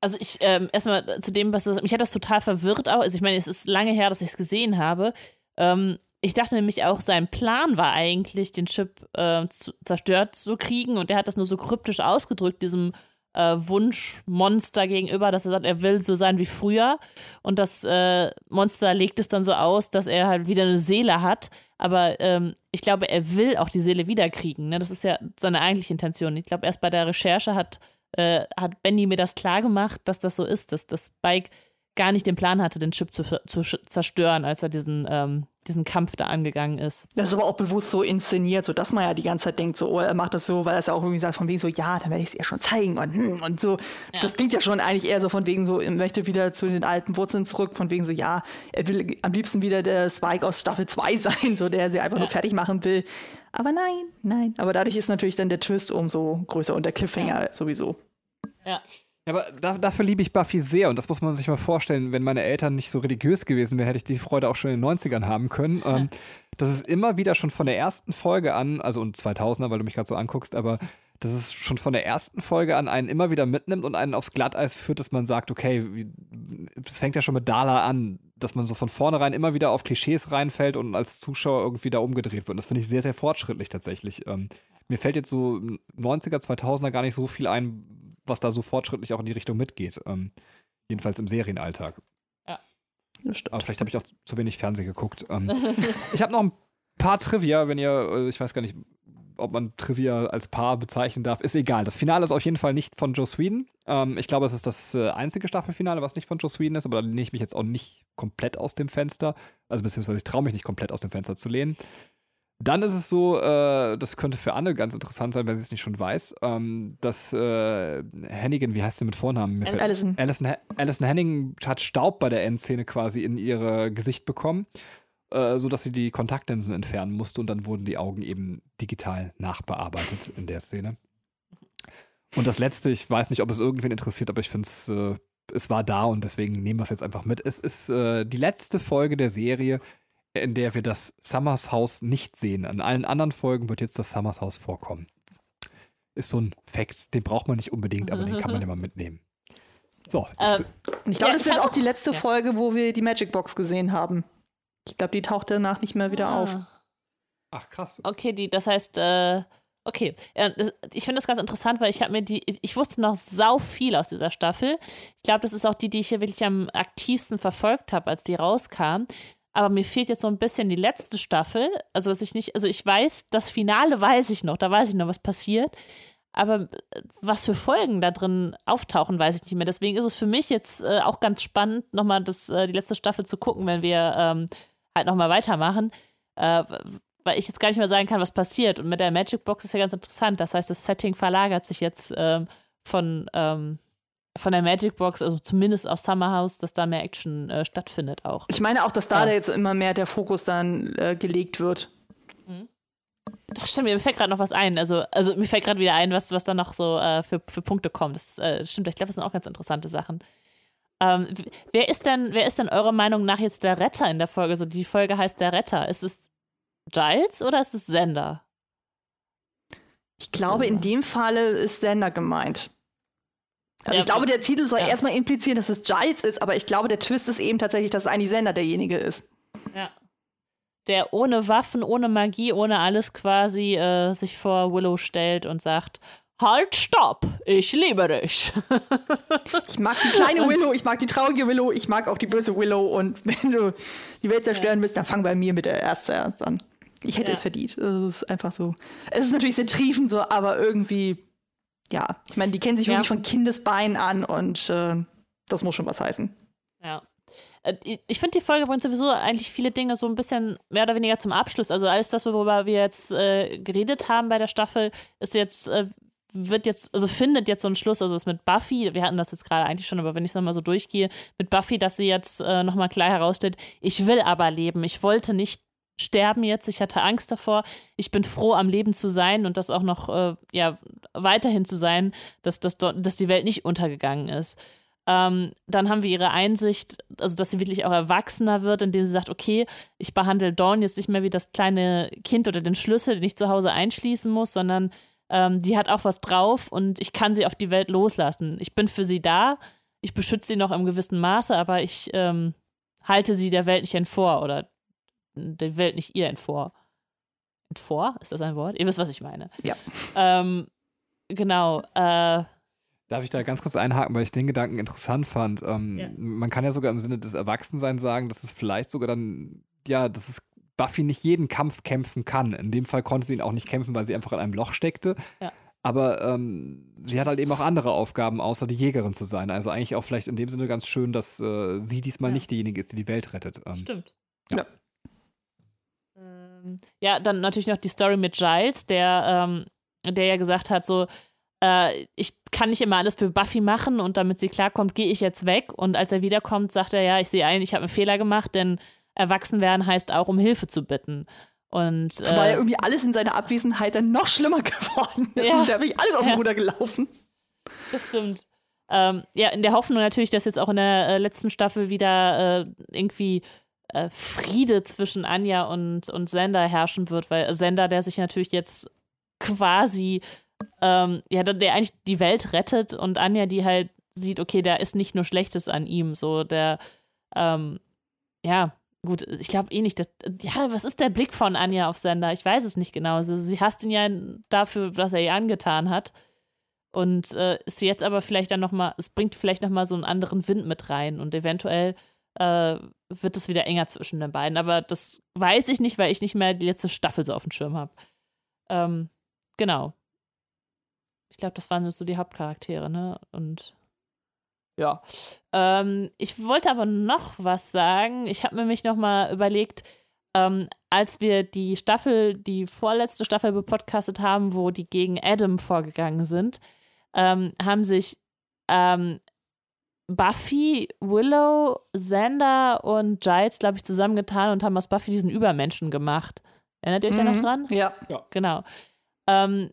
Also ich, ähm, erstmal zu dem, was du sagst, mich hat das total verwirrt auch. Also ich meine, es ist lange her, dass ich es gesehen habe. Ähm, ich dachte nämlich auch, sein Plan war eigentlich, den Chip äh, zu, zerstört zu kriegen und der hat das nur so kryptisch ausgedrückt, diesem äh, Wunschmonster gegenüber, dass er sagt, er will so sein wie früher. Und das äh, Monster legt es dann so aus, dass er halt wieder eine Seele hat. Aber ähm, ich glaube, er will auch die Seele wiederkriegen. Ne? Das ist ja seine eigentliche Intention. Ich glaube, erst bei der Recherche hat, äh, hat Benny mir das klar gemacht, dass das so ist, dass das Spike gar nicht den Plan hatte, den Chip zu, zu zerstören, als er diesen ähm, diesen Kampf da angegangen ist. Das ist aber auch bewusst so inszeniert, so dass man ja die ganze Zeit denkt, so, oh, er macht das so, weil er es ja auch irgendwie sagt, von wegen so, ja, dann werde ich es ihr schon zeigen und, hm, und so. Ja. Das klingt ja schon eigentlich eher so von wegen so, er möchte wieder zu den alten Wurzeln zurück, von wegen so, ja, er will am liebsten wieder der Spike aus Staffel 2 sein, so der sie einfach ja. nur fertig machen will. Aber nein, nein. Aber dadurch ist natürlich dann der Twist umso größer und der Cliffhanger ja. sowieso. Ja. Ja, aber da, dafür liebe ich Buffy sehr und das muss man sich mal vorstellen. Wenn meine Eltern nicht so religiös gewesen wären, hätte ich diese Freude auch schon in den 90ern haben können. Ähm, das ist immer wieder schon von der ersten Folge an, also und 2000er, weil du mich gerade so anguckst, aber dass es schon von der ersten Folge an einen immer wieder mitnimmt und einen aufs Glatteis führt, dass man sagt, okay, es fängt ja schon mit Dala an, dass man so von vornherein immer wieder auf Klischees reinfällt und als Zuschauer irgendwie da umgedreht wird. Und das finde ich sehr, sehr fortschrittlich tatsächlich. Ähm, mir fällt jetzt so 90er, 2000er gar nicht so viel ein, was da so fortschrittlich auch in die Richtung mitgeht. Ähm, jedenfalls im Serienalltag. Ja. Aber vielleicht habe ich auch zu wenig Fernsehen geguckt. Ähm, ich habe noch ein paar Trivia, wenn ihr, äh, ich weiß gar nicht, ob man Trivia als Paar bezeichnen darf, ist egal. Das Finale ist auf jeden Fall nicht von Joe Sweden. Ähm, ich glaube, es ist das äh, einzige Staffelfinale, was nicht von Joe Sweden ist, aber da lehne ich mich jetzt auch nicht komplett aus dem Fenster. Also beziehungsweise ich traue mich nicht komplett aus dem Fenster zu lehnen. Dann ist es so, äh, das könnte für Anne ganz interessant sein, wenn sie es nicht schon weiß, ähm, dass äh, Hennigan, wie heißt sie mit Vornamen? Alison. Alison. Alison Henning hat Staub bei der Endszene quasi in ihr Gesicht bekommen, äh, sodass sie die Kontaktlinsen entfernen musste und dann wurden die Augen eben digital nachbearbeitet in der Szene. Und das letzte, ich weiß nicht, ob es irgendwen interessiert, aber ich finde es, äh, es war da und deswegen nehmen wir es jetzt einfach mit. Es ist äh, die letzte Folge der Serie, in der wir das Summers Haus nicht sehen. An allen anderen Folgen wird jetzt das Summers Haus vorkommen. Ist so ein Fact, den braucht man nicht unbedingt, aber den kann man immer mitnehmen. So. Äh, ich glaube, ja, das ist jetzt auch die letzte ja. Folge, wo wir die Magic Box gesehen haben. Ich glaube, die taucht danach nicht mehr wieder ah. auf. Ach, krass. Okay, die, das heißt, äh, okay. Ich finde das ganz interessant, weil ich habe mir die, ich wusste noch sau viel aus dieser Staffel. Ich glaube, das ist auch die, die ich hier wirklich am aktivsten verfolgt habe, als die rauskam. Aber mir fehlt jetzt so ein bisschen die letzte Staffel. Also, dass ich nicht, also ich weiß, das Finale weiß ich noch, da weiß ich noch, was passiert. Aber äh, was für Folgen da drin auftauchen, weiß ich nicht mehr. Deswegen ist es für mich jetzt äh, auch ganz spannend, nochmal das, äh, die letzte Staffel zu gucken, wenn wir ähm, halt nochmal weitermachen. Äh, weil ich jetzt gar nicht mehr sagen kann, was passiert. Und mit der Magic Box ist ja ganz interessant. Das heißt, das Setting verlagert sich jetzt ähm, von, ähm, von der Magic Box, also zumindest aus Summer House, dass da mehr Action äh, stattfindet auch. Ich meine auch, dass da ja. jetzt immer mehr der Fokus dann äh, gelegt wird. Mhm. Ach stimmt, mir fällt gerade noch was ein. Also, also mir fällt gerade wieder ein, was, was da noch so äh, für, für Punkte kommt. Das äh, stimmt, ich glaube, das sind auch ganz interessante Sachen. Ähm, wer ist denn, wer ist denn eurer Meinung nach jetzt der Retter in der Folge? So, die Folge heißt der Retter. Ist es Giles oder ist es Sender? Ich glaube, Sender. in dem Falle ist Sender gemeint. Also ja, ich glaube, der Titel soll ja. erstmal implizieren, dass es Giles ist, aber ich glaube, der Twist ist eben tatsächlich, dass eigentlich Sender derjenige ist. Ja. Der ohne Waffen, ohne Magie, ohne alles quasi äh, sich vor Willow stellt und sagt, Halt, stopp! Ich liebe dich. ich mag die kleine Willow, ich mag die traurige Willow, ich mag auch die böse Willow und wenn du die Welt zerstören willst, dann fang bei mir mit der ersten an. Ich hätte ja. es verdient. Es ist einfach so. Es ist natürlich sehr triefend so, aber irgendwie, ja. Ich meine, die kennen sich ja. wirklich von Kindesbeinen an und äh, das muss schon was heißen. Ja. Äh, ich finde, die Folge bringt sowieso eigentlich viele Dinge so ein bisschen mehr oder weniger zum Abschluss. Also alles das, worüber wir jetzt äh, geredet haben bei der Staffel, ist jetzt, äh, wird jetzt, also findet jetzt so einen Schluss, also das mit Buffy, wir hatten das jetzt gerade eigentlich schon, aber wenn ich es nochmal so durchgehe, mit Buffy, dass sie jetzt äh, nochmal klar herausstellt, ich will aber leben, ich wollte nicht sterben jetzt. Ich hatte Angst davor. Ich bin froh, am Leben zu sein und das auch noch äh, ja, weiterhin zu sein, dass, dass, dass die Welt nicht untergegangen ist. Ähm, dann haben wir ihre Einsicht, also dass sie wirklich auch erwachsener wird, indem sie sagt, okay, ich behandle Dawn jetzt nicht mehr wie das kleine Kind oder den Schlüssel, den ich zu Hause einschließen muss, sondern ähm, die hat auch was drauf und ich kann sie auf die Welt loslassen. Ich bin für sie da, ich beschütze sie noch im gewissen Maße, aber ich ähm, halte sie der Welt nicht entvor oder der Welt nicht ihr entvor. Entvor? Ist das ein Wort? Ihr wisst, was ich meine. Ja. Ähm, genau. Äh, Darf ich da ganz kurz einhaken, weil ich den Gedanken interessant fand? Ähm, ja. Man kann ja sogar im Sinne des Erwachsenseins sagen, dass es vielleicht sogar dann, ja, dass es Buffy nicht jeden Kampf kämpfen kann. In dem Fall konnte sie ihn auch nicht kämpfen, weil sie einfach in einem Loch steckte. Ja. Aber ähm, sie hat halt eben auch andere Aufgaben, außer die Jägerin zu sein. Also eigentlich auch vielleicht in dem Sinne ganz schön, dass äh, sie diesmal ja. nicht diejenige ist, die die Welt rettet. Ähm, Stimmt. Ja. Ähm, ja, dann natürlich noch die Story mit Giles, der, ähm, der ja gesagt hat, so, äh, ich kann nicht immer alles für Buffy machen und damit sie klarkommt, gehe ich jetzt weg. Und als er wiederkommt, sagt er, ja, ich sehe ein, ich habe einen Fehler gemacht, denn erwachsen werden heißt auch, um Hilfe zu bitten. Und, Zumal äh, ja irgendwie alles in seiner Abwesenheit dann noch schlimmer geworden ist. Ja, ist ja wirklich alles aus dem ja. Ruder gelaufen. Das stimmt. Ähm, ja, in der Hoffnung natürlich, dass jetzt auch in der äh, letzten Staffel wieder äh, irgendwie äh, Friede zwischen Anja und, und Sender herrschen wird, weil Sender, der sich natürlich jetzt quasi, ähm, ja, der eigentlich die Welt rettet und Anja, die halt sieht, okay, da ist nicht nur Schlechtes an ihm, so der, ähm, ja, gut, ich glaube eh nicht, dass, ja, was ist der Blick von Anja auf Sender? Ich weiß es nicht genau. Also, sie hasst ihn ja dafür, was er ihr angetan hat. Und äh, ist jetzt aber vielleicht dann nochmal, es bringt vielleicht nochmal so einen anderen Wind mit rein und eventuell äh, wird es wieder enger zwischen den beiden. Aber das weiß ich nicht, weil ich nicht mehr die letzte Staffel so auf dem Schirm habe. Ähm, genau. Ich glaube, das waren so die Hauptcharaktere, ne? Und ja. Ähm, ich wollte aber noch was sagen. Ich habe mir mich noch mal überlegt, ähm, als wir die Staffel, die vorletzte Staffel bepodcastet haben, wo die gegen Adam vorgegangen sind, ähm, haben sich ähm, Buffy, Willow, Xander und Giles, glaube ich, zusammengetan und haben aus Buffy diesen Übermenschen gemacht. Erinnert ihr euch mhm. da noch mhm. dran? Ja. ja. Genau. Ähm,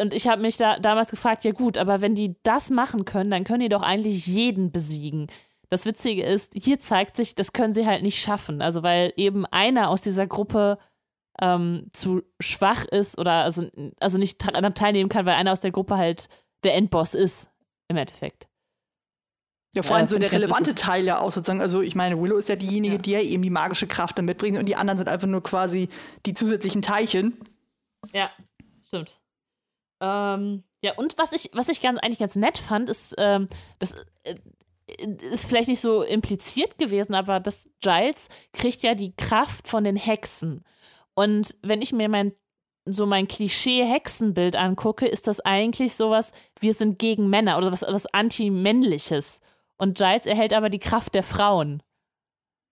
und ich habe mich da damals gefragt, ja gut, aber wenn die das machen können, dann können die doch eigentlich jeden besiegen. Das Witzige ist, hier zeigt sich, das können sie halt nicht schaffen. Also weil eben einer aus dieser Gruppe ähm, zu schwach ist oder also, also nicht teilnehmen kann, weil einer aus der Gruppe halt der Endboss ist, im Endeffekt. Ja, vor allem äh, so der relevante Teil ja auch sozusagen. Also ich meine, Willow ist ja diejenige, ja. die ja eben die magische Kraft dann mitbringt und die anderen sind einfach nur quasi die zusätzlichen Teilchen. Ja, stimmt. Ähm, ja, und was ich, was ich ganz, eigentlich ganz nett fand, ist, ähm, das äh, ist vielleicht nicht so impliziert gewesen, aber das Giles kriegt ja die Kraft von den Hexen. Und wenn ich mir mein so mein Klischee-Hexenbild angucke, ist das eigentlich sowas, wir sind gegen Männer oder was, was Anti-Männliches. Und Giles erhält aber die Kraft der Frauen.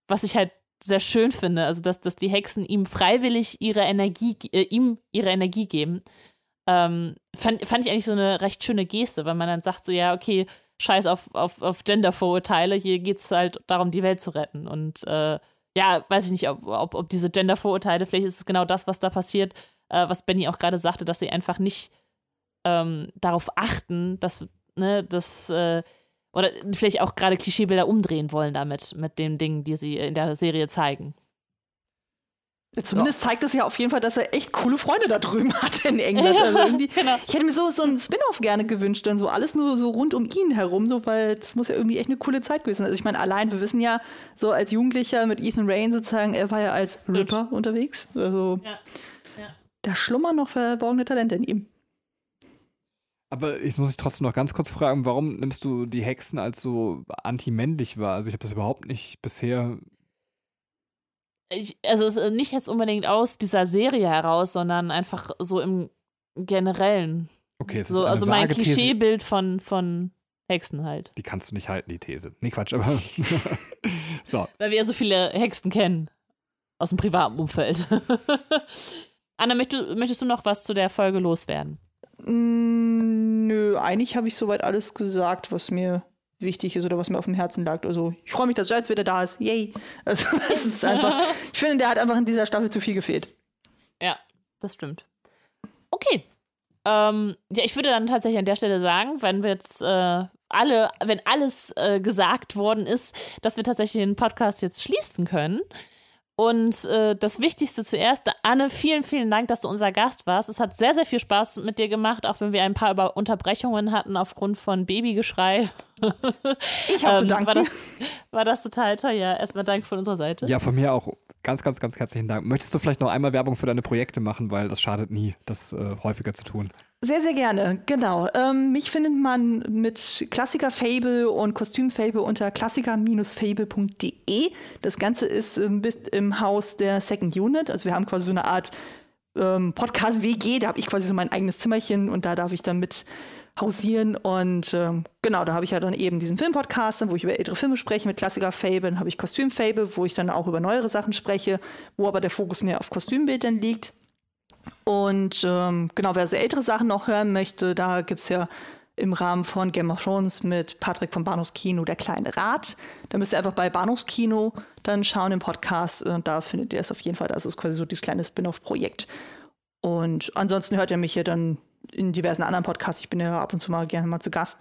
Was ich halt sehr schön finde, also dass, dass die Hexen ihm freiwillig ihre Energie, äh, ihm ihre Energie geben. Ähm, fand, fand ich eigentlich so eine recht schöne Geste, weil man dann sagt so, ja, okay, scheiß auf, auf, auf Gender-Vorurteile, hier geht es halt darum, die Welt zu retten. Und äh, ja, weiß ich nicht, ob, ob, ob diese Gender-Vorurteile, vielleicht ist es genau das, was da passiert, äh, was Benny auch gerade sagte, dass sie einfach nicht ähm, darauf achten, dass, ne, dass, äh, oder vielleicht auch gerade Klischeebilder umdrehen wollen damit, mit den Dingen, die sie in der Serie zeigen. Zumindest ja. zeigt es ja auf jeden Fall, dass er echt coole Freunde da drüben hat in England. Also irgendwie, genau. Ich hätte mir so, so einen Spin-off gerne gewünscht, dann so alles nur so rund um ihn herum, so, weil das muss ja irgendwie echt eine coole Zeit gewesen sein. Also ich meine, allein, wir wissen ja, so als Jugendlicher mit Ethan Rain sozusagen, er war ja als Ripper unterwegs. Also ja. Ja. da schlummern noch verborgene Talente in ihm. Aber jetzt muss ich trotzdem noch ganz kurz fragen, warum nimmst du die Hexen als so anti-männlich wahr? Also ich habe das überhaupt nicht bisher ich, also es ist nicht jetzt unbedingt aus dieser Serie heraus, sondern einfach so im Generellen. Okay, es so, ist Also mein Klischeebild von, von Hexen halt. Die kannst du nicht halten, die These. Nee, Quatsch, aber. so. Weil wir ja so viele Hexen kennen. Aus dem privaten Umfeld. Anna, möchtest du noch was zu der Folge loswerden? Mm, nö, eigentlich habe ich soweit alles gesagt, was mir wichtig ist oder was mir auf dem Herzen lag. Also ich freue mich, dass Giles wieder da ist. Yay. Also, das ist einfach, ich finde, der hat einfach in dieser Staffel zu viel gefehlt. Ja, das stimmt. Okay. Ähm, ja, ich würde dann tatsächlich an der Stelle sagen, wenn wir jetzt äh, alle, wenn alles äh, gesagt worden ist, dass wir tatsächlich den Podcast jetzt schließen können. Und äh, das Wichtigste zuerst, Anne, vielen, vielen Dank, dass du unser Gast warst. Es hat sehr, sehr viel Spaß mit dir gemacht, auch wenn wir ein paar Unterbrechungen hatten aufgrund von Babygeschrei. Ich habe ähm, zu danken. War das, war das total toll, ja. Erstmal Dank von unserer Seite. Ja, von mir auch ganz, ganz, ganz herzlichen Dank. Möchtest du vielleicht noch einmal Werbung für deine Projekte machen, weil das schadet nie, das äh, häufiger zu tun? Sehr, sehr gerne, genau. Ähm, mich findet man mit Klassiker-Fable und Kostüm-Fable unter klassiker-fable.de. Das Ganze ist ähm, im Haus der Second Unit. Also wir haben quasi so eine Art ähm, Podcast-WG. Da habe ich quasi so mein eigenes Zimmerchen und da darf ich dann mit hausieren. Und ähm, genau, da habe ich ja dann eben diesen Filmpodcast, wo ich über ältere Filme spreche mit Klassiker-Fable. Dann habe ich Kostüm-Fable, wo ich dann auch über neuere Sachen spreche, wo aber der Fokus mehr auf Kostümbildern liegt. Und ähm, genau, wer so ältere Sachen noch hören möchte, da gibt es ja im Rahmen von Game of Thrones mit Patrick vom Bahnhofskino Der kleine Rat. Da müsst ihr einfach bei Bahnhofskino dann schauen im Podcast. Und da findet ihr es auf jeden Fall. Das ist quasi so dieses kleine Spin-off-Projekt. Und ansonsten hört ihr mich hier dann in diversen anderen Podcasts. Ich bin ja ab und zu mal gerne mal zu Gast.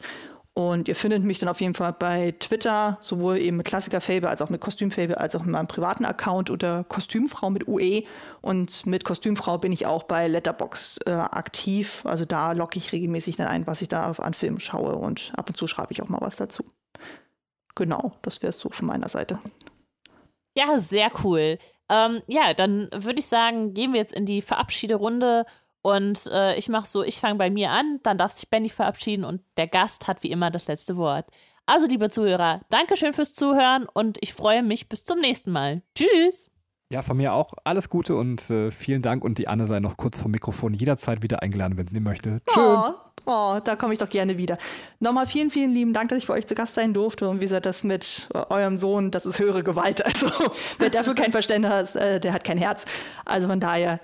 Und ihr findet mich dann auf jeden Fall bei Twitter, sowohl eben mit Klassiker-Fable als auch mit Kostüm-Fable, als auch in meinem privaten Account unter Kostümfrau mit UE. Und mit Kostümfrau bin ich auch bei Letterbox äh, aktiv. Also da locke ich regelmäßig dann ein, was ich da an Filmen schaue. Und ab und zu schreibe ich auch mal was dazu. Genau, das wäre es so von meiner Seite. Ja, sehr cool. Ähm, ja, dann würde ich sagen, gehen wir jetzt in die Verabschiederunde. Und äh, ich mache so, ich fange bei mir an, dann darf sich Benny verabschieden und der Gast hat wie immer das letzte Wort. Also, liebe Zuhörer, Dankeschön fürs Zuhören und ich freue mich bis zum nächsten Mal. Tschüss! Ja, von mir auch alles Gute und äh, vielen Dank. Und die Anne sei noch kurz vom Mikrofon jederzeit wieder eingeladen, wenn sie möchte. Tschüss. Oh, oh, da komme ich doch gerne wieder. Nochmal vielen, vielen lieben Dank, dass ich bei euch zu Gast sein durfte. Und wie gesagt, das mit äh, eurem Sohn, das ist höhere Gewalt. Also, wer dafür kein Verständnis hat, äh, der hat kein Herz. Also von daher,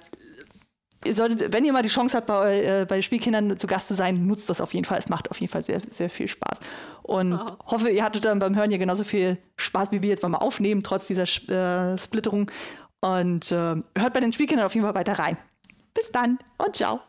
ihr solltet, wenn ihr mal die Chance habt, bei, äh, bei Spielkindern zu Gast zu sein, nutzt das auf jeden Fall. Es macht auf jeden Fall sehr, sehr viel Spaß. Und oh. hoffe, ihr hattet dann beim Hören hier genauso viel Spaß, wie wir jetzt beim Aufnehmen, trotz dieser äh, Splitterung. Und äh, hört bei den Spielkindern auf jeden Fall weiter rein. Bis dann und ciao.